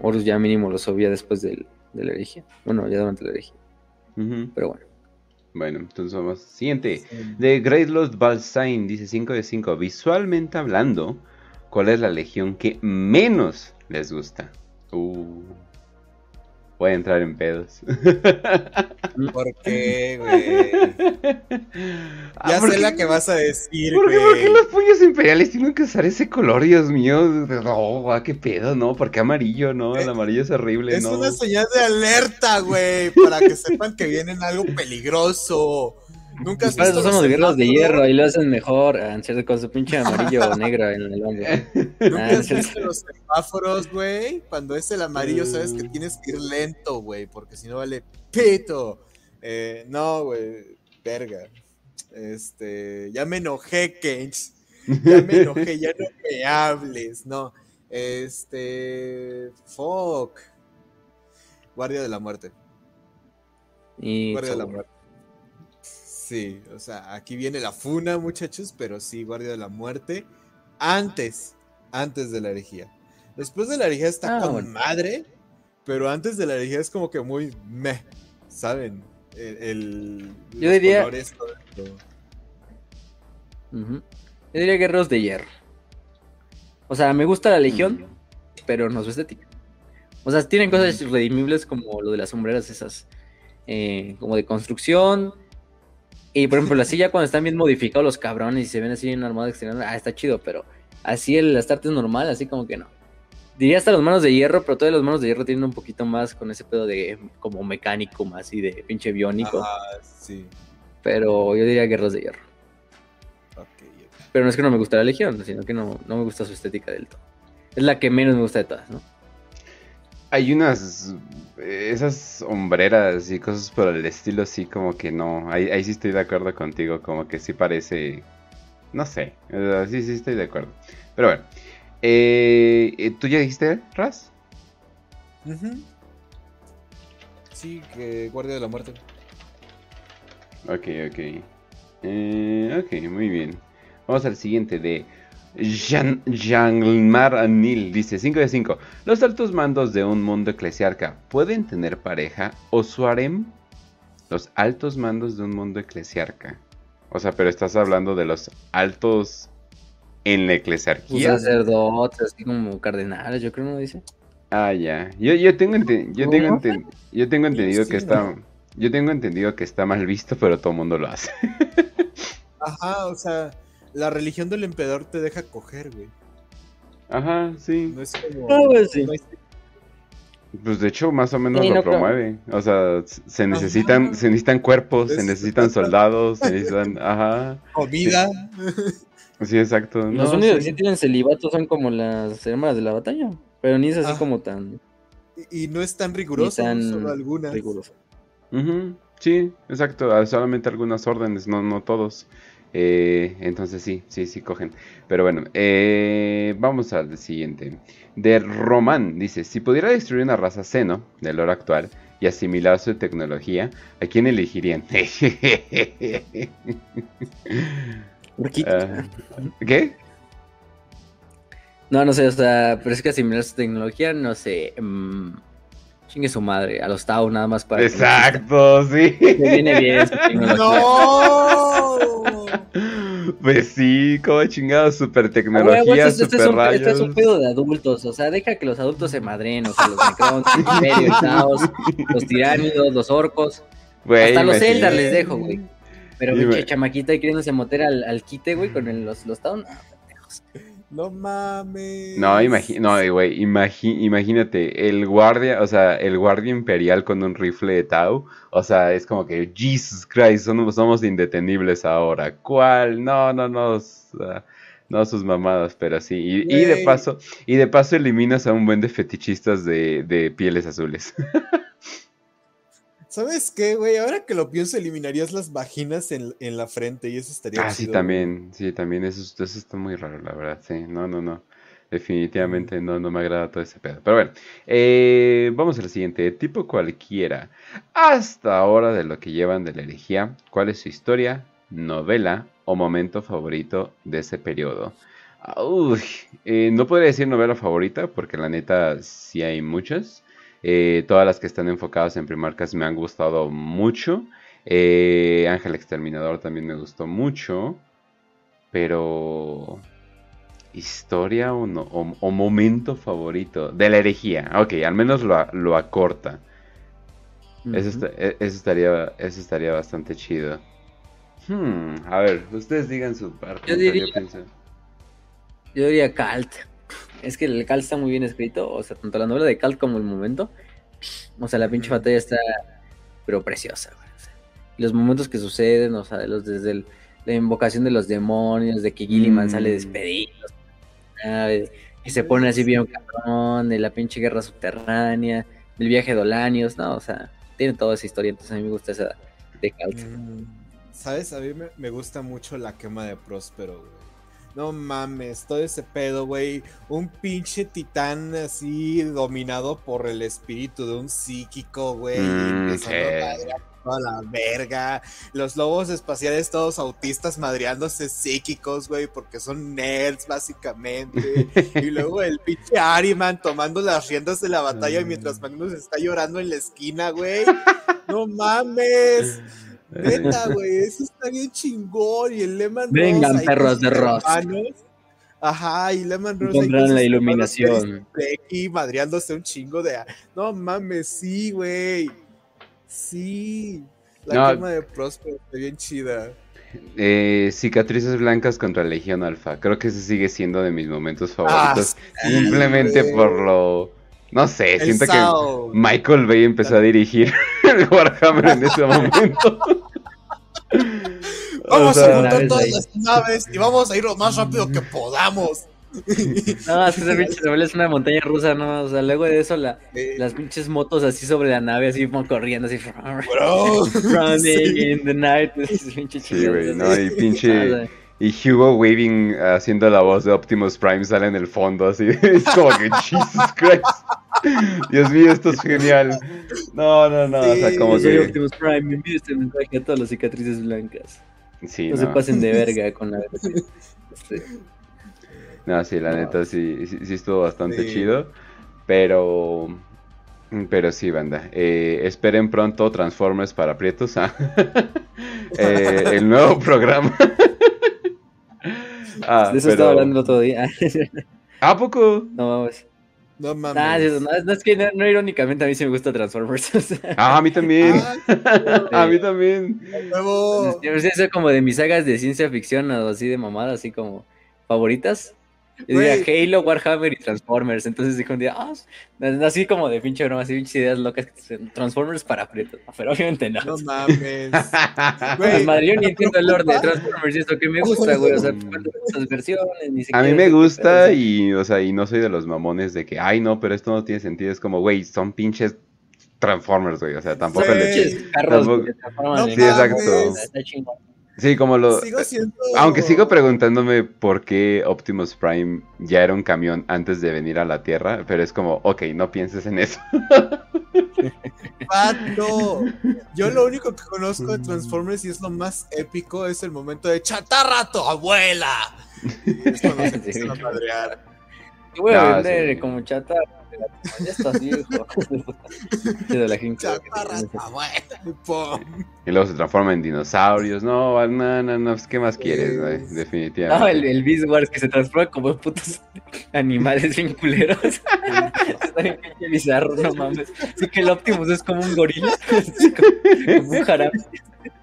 Horus ya mínimo lo sabía después del, de la herejía. Bueno, ya durante la herejía. Pero bueno. Bueno, entonces vamos. Siguiente. Sí. De Great Lost Balsain dice 5 de 5. Visualmente hablando, ¿cuál es la legión que menos les gusta? Uh voy a entrar en pedos. ¿Por qué, güey? Ya sé la que vas a decir, ¿Por qué, ¿Por qué los puños imperiales tienen que usar ese color, Dios mío? No, qué pedo, ¿no? ¿Por qué amarillo, no? El amarillo es horrible, es ¿no? Es una señal de alerta, güey, para que sepan que vienen algo peligroso. Nunca has visto los guerreros de hierro y lo hacen mejor, con su pinche amarillo o negro en el hombro. ¿Nunca has visto los semáforos, güey? Cuando es el amarillo, sabes que tienes que ir lento, güey, porque si no vale pito. Eh, no, güey, verga. Este, ya me enojé, Kench. Ya me enojé, ya no me hables, no. Este, fuck. Guardia de la muerte. Y Guardia de la muerte. Sí, o sea, aquí viene la funa, muchachos, pero sí, Guardia de la Muerte. Antes, antes de la herejía. Después de la herejía está ah, con bueno. madre, pero antes de la herejía es como que muy meh, ¿saben? El, el Yo diría. Colores, todo uh -huh. Yo diría guerreros de hierro. O sea, me gusta la legión, -huh. pero no su estética. O sea, tienen cosas -huh. redimibles como lo de las sombreras esas. Eh, como de construcción, y por ejemplo, así ya cuando están bien modificados los cabrones y se ven así en una armada exterior, ah, está chido, pero así el Astarte es normal, así como que no. Diría hasta los manos de hierro, pero todos los manos de hierro tienen un poquito más con ese pedo de como mecánico, más y de pinche biónico. Ah, sí. Pero yo diría guerras de hierro. Okay, okay. Pero no es que no me gusta la legión, sino que no, no me gusta su estética del todo. Es la que menos me gusta de todas, ¿no? Hay unas, esas hombreras y cosas por el estilo, sí, como que no, ahí, ahí sí estoy de acuerdo contigo, como que sí parece, no sé, sí, sí estoy de acuerdo. Pero bueno, eh, ¿tú ya dijiste, Raz? Uh -huh. Sí, que Guardia de la Muerte. Ok, ok. Eh, ok, muy bien. Vamos al siguiente de Jean, Jean-Mar Anil. Dice 5 de 5. Los altos mandos de un mundo eclesiarca pueden tener pareja o su harem. Los altos mandos de un mundo eclesiarca. O sea, pero estás hablando de los altos en la eclesiarquía. sacerdotes, así como cardenales, yo creo, ¿no dice? Ah, ya. Yo, yo tengo, yo tengo, yo tengo entendido que está... Yo tengo entendido que está mal visto, pero todo el mundo lo hace. Ajá, o sea, la religión del emperador te deja coger, güey. Ajá, sí. No es como. Ah, pues sí. no es- Pues de hecho, más o menos Sí, lo no creo. promueve. O sea, se necesitan, Ajá. se necesitan cuerpos, se Es- necesitan soldados, se necesitan. Ajá. comida. Sí, exacto. Los No, únicos que sí. sí tienen celibato son como las hermanas de la batalla. Pero ni es así Ah. como tan Y, y no es tan riguroso, tan solo algunas. riguroso. Sí, exacto. ah, Solamente algunas órdenes, no, no todos. Eh, entonces sí, sí, sí cogen. Pero bueno, eh, vamos al siguiente. De Román dice, si pudiera destruir una raza seno del lore actual y asimilar su tecnología, ¿a quién elegirían? Ah, ¿Qué? No, no sé, o sea, pero es que asimilar su tecnología, no sé. mm, chingue su madre, a los Tau nada más para. que Exacto, sí. exista. Me viene bien su tecnología. ¡No! Pues sí, como chingados, super güey, tecnología, güey, este, este super es un, rayos. este es un pedo de adultos, o sea, deja que los adultos se madren, o sea, los Necrons, los Taos, los tiránidos, los orcos, Güey, hasta los. Eldar les dejo, güey. Pero pinche chamaquita ahí queriéndose meter al, al quite, güey, con el- los, los no, pendejos. No mames. No, imagi no, güey, imagi- imagínate, el guardia, o sea, el guardia imperial con un rifle de Tau, o sea, es como que, Jesus Christ, somos, somos indetenibles ahora. ¿Cuál? No, no, no, o sea, no sus mamadas, pero sí. Y, y de paso, y de paso eliminas a un buen de fetichistas de, de pieles azules. ¿Sabes qué, güey? Ahora que lo pienso, eliminarías las vaginas en, en la frente y eso estaría Ah, sí, también, sí, también, eso, es- eso está muy raro, la verdad, sí, no, no, no, definitivamente no, no me agrada todo ese pedo, pero bueno, eh, vamos al siguiente, tipo cualquiera, hasta ahora de lo que llevan de la herejía, ¿cuál es su historia, novela o momento favorito de ese periodo? Uy, eh, no podría decir novela favorita, porque la neta sí hay muchas, eh, todas las que están enfocadas en primarcas me han gustado mucho. Eh, Ángel Exterminador también me gustó mucho. Pero. ¿Historia o, no- o- o momento favorito? De la herejía. Ok, al menos lo, lo acorta. Eso, e- eso estaría, eso estaría bastante chido. Hmm, a ver, ustedes digan su parte. Yo diría-. Yo diría Calt. Es que el Calt está muy bien escrito, o sea, tanto la novela de Calt como el momento. O sea, la pinche batalla está, pero preciosa, güey. o sea, los momentos que suceden, o sea, los desde el- la invocación de los demonios, de que Gilliman Mm. sale despedido, ¿sabes? y se pone así bien cabrón, de la pinche guerra subterránea, del viaje de Olanios, ¿no? O sea, tiene toda esa historia, entonces a mí me gusta esa de Calt. Mm, ¿Sabes? A mí me, me gusta mucho la quema de Próspero, güey. No mames, todo ese pedo, güey. Un pinche titán así dominado por el espíritu de un psíquico, güey. Mm, a la verga. Los lobos espaciales todos autistas madreándose psíquicos, güey, porque son nerds, básicamente. y luego el pinche Ariman tomando las riendas de la batalla Mm. mientras Magnus está llorando en la esquina, güey. No mames. Neta, güey, eso está bien chingón. Y el Lemon Vengan, perros de Ross. Ajá, y ahí Encontrarán con la iluminación. Becky madreándose un chingo de. No mames, sí, güey. Sí. La No. de Próspero está bien chida. Eh, cicatrices blancas contra Legión Alfa. Creo que ese sigue siendo de mis momentos favoritos. sí, Simplemente güey. por lo. No sé, El siento Sao. que Michael Bay empezó a dirigir el Warhammer en ese momento. Vamos O sea, a juntar naves todas ahí. las naves y vamos a ir lo más rápido que podamos. No, es que esa pinche novela es una montaña rusa, ¿no? O sea, luego de eso, la, Eh, las pinches motos así sobre la nave, así como corriendo, así. bro. Running Sí. in the night. Es pinche Sí, güey, no, y pinche. sea, Y Hugo Weaving haciendo la voz de Optimus Prime sale en el fondo, así. Es como que Jesus Christ. Dios mío, esto es genial. No, no, no, o sea, Sí, como Yo soy que... Optimus Prime, me envío este mensaje a todas las cicatrices blancas. Sí, No, se pasen de verga con la... Sí. No, sí, la neta sí, sí, sí estuvo bastante Sí. chido. Pero. Pero sí, banda. Eh, esperen pronto Transformers para Prietos. ah. Eh, el nuevo programa. Ah, De eso pero- estaba hablando el otro día. ¿A poco? no vamos. No mames. Ah, no, no, es que no, no, irónicamente a mí sí me gusta Transformers. o sea, Ah, a mí también. Ah, a mí también. huevo. Yo sé, eso como de mis sagas de ciencia ficción o así de mamada, así como favoritas. Diría. Halo, Warhammer y Transformers. Entonces dijo un día, ah, así como de pinche broma, así pinches ideas locas que dicen, Transformers para prietos. No, Pero obviamente no. No mames. Pues, madre, yo ni entiendo el lore de Transformers y esto que me gusta, güey. O sea, cuántas versiones, ni A siquiera mí me gusta y, o sea, y no soy de los mamones de que, ay, no, pero esto no tiene sentido. Es como, güey, son pinches Transformers, güey. O sea, tampoco Güey. le... Pinches carros Tampoco- No Sí, exacto. Está chingón. Sí, como lo... Sigo siendo. Aunque sigo preguntándome por qué Optimus Prime ya era un camión antes de venir a la Tierra, pero es como, ok, no pienses en eso. Pato. Yo lo único que conozco de Transformers y es lo más épico es el momento de chatarra tu abuela. Y es cuando se empiezan a madrear. Te voy a No, vender sí. como chata. Ya estás viejo. Chido, la gente. Chatarra abuela. y luego se transforma en dinosaurios. No, no, no, no, pues, ¿qué más quieres, güey? No, Definitivamente. el, el Beast Wars que se transforma como putos animales bien culeros. Está bien pinche bizarro, no mames. Así que el Optimus es como un gorila. Como, como un jarabe.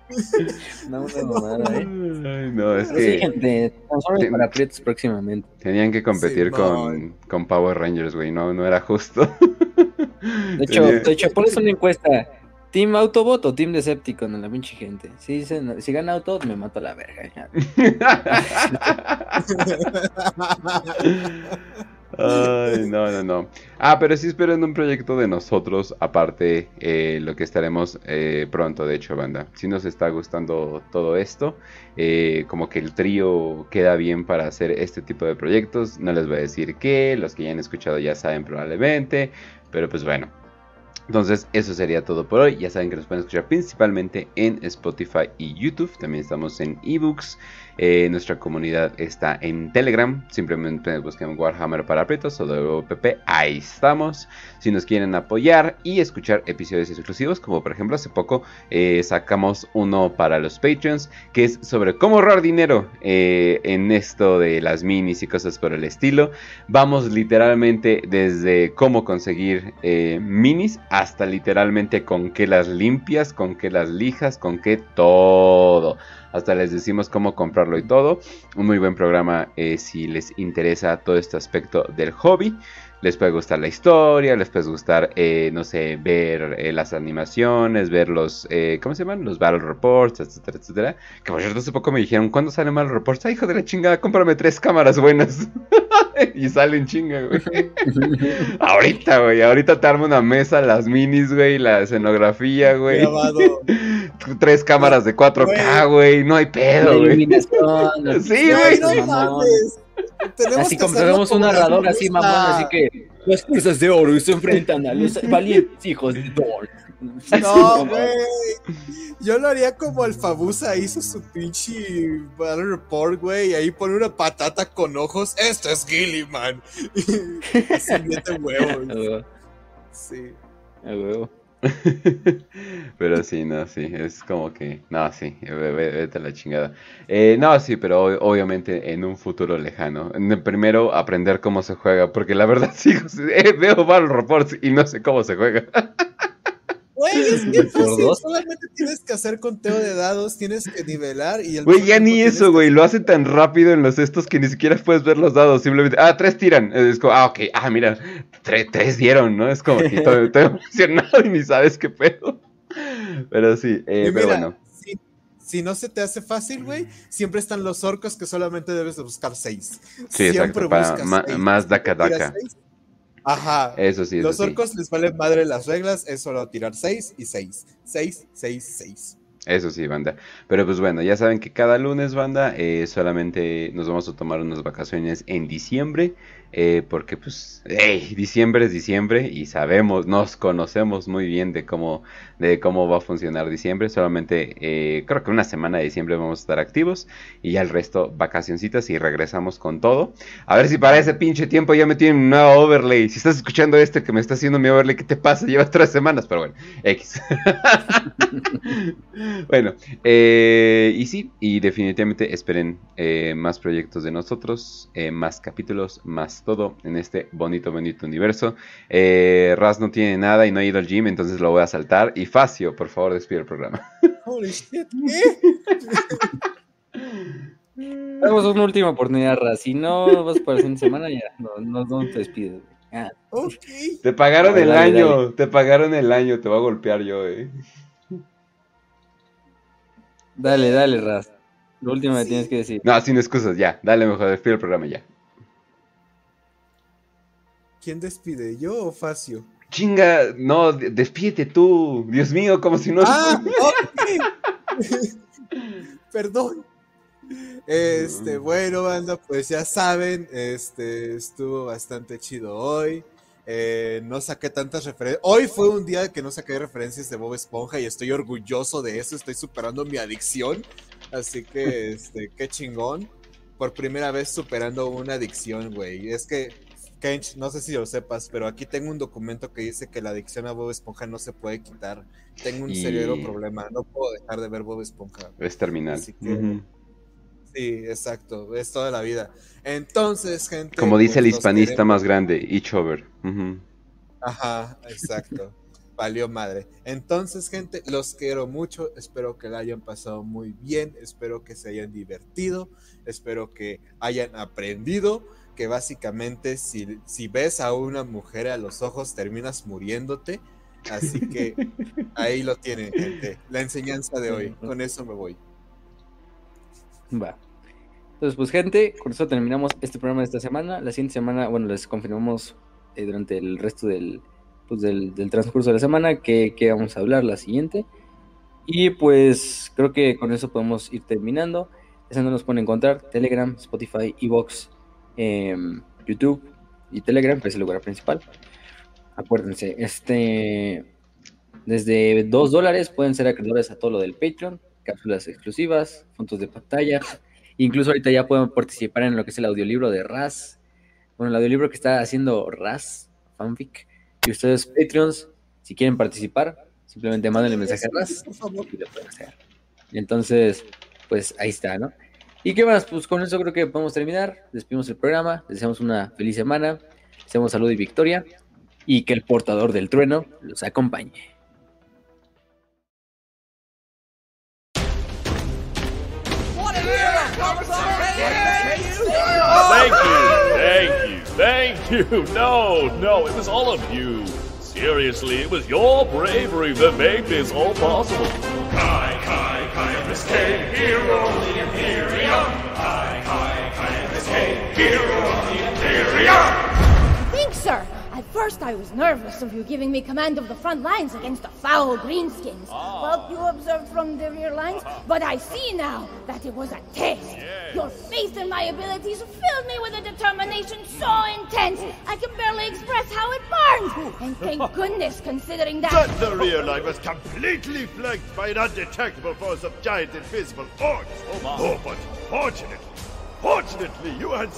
No, una mamada, eh. Ay, no, es Pero sí, que gente, Sí. para aprietos próximamente. tenían que competir con, Simón. con Power Rangers, güey. No, no era justo. De hecho, Tenía- de hecho, pones una encuesta. ¿Team Autobot o Team Decepticon en la pinche gente? Si, dicen- si gana Autobot, me mato a la verga. Ay, no, no, no. Ah, pero sí esperen un proyecto de nosotros, aparte eh, lo que estaremos eh, pronto, de hecho, banda. Si nos está gustando todo esto, eh, como que el trío queda bien para hacer este tipo de proyectos. No les voy a decir qué, los que ya han escuchado ya saben probablemente, pero pues bueno. Entonces, eso sería todo por hoy. Ya saben que nos pueden escuchar principalmente en Spotify y YouTube. También estamos en ebooks. Eh, nuestra comunidad está en Telegram. Simplemente busquen Warhammer para Pretos o WPP. Ahí estamos. Si nos quieren apoyar y escuchar episodios exclusivos, como por ejemplo hace poco eh, sacamos uno para los Patreons, que es sobre cómo ahorrar dinero eh, en esto de las minis y cosas por el estilo. Vamos literalmente desde cómo conseguir minis hasta literalmente con qué las limpias, con qué las lijas, con qué todo. Hasta les decimos cómo comprarlo y todo. Un muy buen programa eh, si les interesa todo este aspecto del hobby. Les puede gustar la historia, les puede gustar, eh, no sé, ver eh, las animaciones, ver los, eh, ¿cómo se llaman? Los Battle Reports, etcétera, etcétera. Que por cierto hace poco me dijeron, ¿cuándo salen Battle Reports? Ay, hijo de la chingada, cómprame tres cámaras buenas. y salen chinga, güey. ahorita, güey, ahorita te armo una mesa, las minis, güey, la escenografía, güey. Grabado. Tres cámaras de 4K, güey, no hay pedo, güey. Sí, güey. no mamón. Tenemos Así como tenemos un narrador así, mamón, así que las fuerzas de oro se enfrentan a los valientes hijos de Thor. No, güey. Yo lo haría como el Fabusa hizo su pinche Battle Report, güey. Y ahí pone una patata con ojos. Esto es Gilliman. Así huevos. huevo, Sí. a huevo. Pero sí, no, sí, es como que, no, sí, ve- ve- vete a la chingada. Eh, no, sí, pero ob- obviamente en un futuro lejano. Primero aprender cómo se juega, porque la verdad sí, veo Battle Reports y no sé cómo se juega. Güey, es que Por fácil. dos. Solamente tienes que hacer conteo de dados, tienes que nivelar y el Güey, ya ni eso, que- güey, lo hace tan rápido en los estos que ni siquiera puedes ver los dados, simplemente, ah, tres tiran, es como, ah, ok, ah, mira, tres, tres dieron, ¿no? Es como que estoy, emocionado y ni sabes qué pedo. Pero sí, eh, pero bueno. si, si no se te hace fácil, güey, siempre están los orcos que solamente debes de buscar seis. Sí, siempre exacto, para buscas seis. más daca daca. seis. Ajá. Eso sí, eso Los sí. orcos les vale madre las reglas, es solo tirar 6 y 6. 6, 6, 6. Eso sí, banda. Pero pues bueno, ya saben que cada lunes, banda, eh, solamente nos vamos a tomar unas vacaciones en diciembre. Eh, porque pues, hey, diciembre es diciembre y sabemos, nos conocemos muy bien de cómo, de cómo va a funcionar diciembre. Solamente eh, creo que una semana de diciembre vamos a estar activos y ya el resto vacacioncitas y regresamos con todo. A ver si para ese pinche tiempo ya me tienen un nuevo overlay. Si estás escuchando este que me está haciendo mi overlay, ¿qué te pasa? Llevas tres semanas, pero bueno, X. bueno, eh, y sí, y definitivamente esperen más proyectos de nosotros, más capítulos, más todo en este bonito, bonito universo. Eh, Raz no tiene nada y no ha ido al gym, entonces lo voy a saltar. Y Facio, por favor, despide el programa. Holy shit, Damos una última oportunidad, Raz. Si no vas para el fin de semana, ya no, no, no te despides. Ah. Te pagaron el año, te pagaron el año, te voy a golpear yo, eh. Dale, dale, Raz. Lo último que tienes que decir. No, sin excusas, ya. Dale mejor, despide el programa ya. ¿Quién despide? ¿Yo o Facio? Chinga, no, despídete tú. Dios mío, como si no. Ah, Perdón. Este, bueno, banda, pues ya saben, este, estuvo bastante chido hoy. Eh, no saqué tantas referencias. Hoy fue un día que no saqué referencias de Bob Esponja y estoy orgulloso de eso. Estoy superando mi adicción. Así que, este, qué chingón. Por primera vez superando una adicción, güey. Es que Kench, no sé si lo sepas, pero aquí tengo un documento que dice que la adicción a Bob Esponja no se puede quitar. Tengo un serio problema, no puedo dejar de ver Bob Esponja. Es terminal. Sí, exacto, es toda la vida. Entonces, gente. Como dice el pues, hispanista más grande, each over. Ajá, exacto. Valió madre. Entonces, gente, los quiero mucho. Espero que la hayan pasado muy bien. Espero que se hayan divertido. Espero que hayan aprendido que básicamente si, si ves a una mujer a los ojos terminas muriéndote. Así que ahí lo tienen, gente. La enseñanza de hoy. Con eso me voy. Va. Entonces, pues, gente, con eso terminamos este programa de esta semana. La siguiente semana, bueno, les confirmamos eh, durante el resto del, pues, del, transcurso de la semana que, que, vamos a hablar la siguiente. Y pues creo que con eso podemos ir terminando. Eso nos pueden encontrar Telegram, Spotify, Evox, Em, YouTube y Telegram, que es el lugar principal. Acuérdense, este desde 2 dólares pueden ser acreedores a todo lo del Patreon, cápsulas exclusivas, puntos de pantalla. Incluso ahorita ya pueden participar en lo que es el audiolibro de Raz. Bueno, el audiolibro que está haciendo Raz, fanfic. Y ustedes, Patreons, si quieren participar, simplemente manden el mensaje a Raz y lo pueden hacer. Entonces, pues ahí está, ¿no? ¿Y qué más? Pues con eso creo que podemos terminar. Despedimos el programa. deseamos una feliz semana. Deseamos salud y victoria. Y que el portador del trueno los acompañe. Thank you, thank you, thank you. No, no, it was all of you. Seriously, it was your bravery that made this all possible. Kai, Kai, Kai, MSK, hero of the Imperium. Kai, Kai, Kai, MSK, hero of the Imperium. Thanks, sir. At first I was nervous of you giving me command of the front lines against the foul greenskins. Oh. Well, you observed from the rear lines, uh-huh. but I see now that it was a test. Yes. Your faith in my abilities filled me with a determination so intense I can barely express how it burned. And thank goodness, considering that... But the rear line was completely flanked by an undetectable force of giant invisible orcs. Oh, my. oh but fortunately, fortunately, you had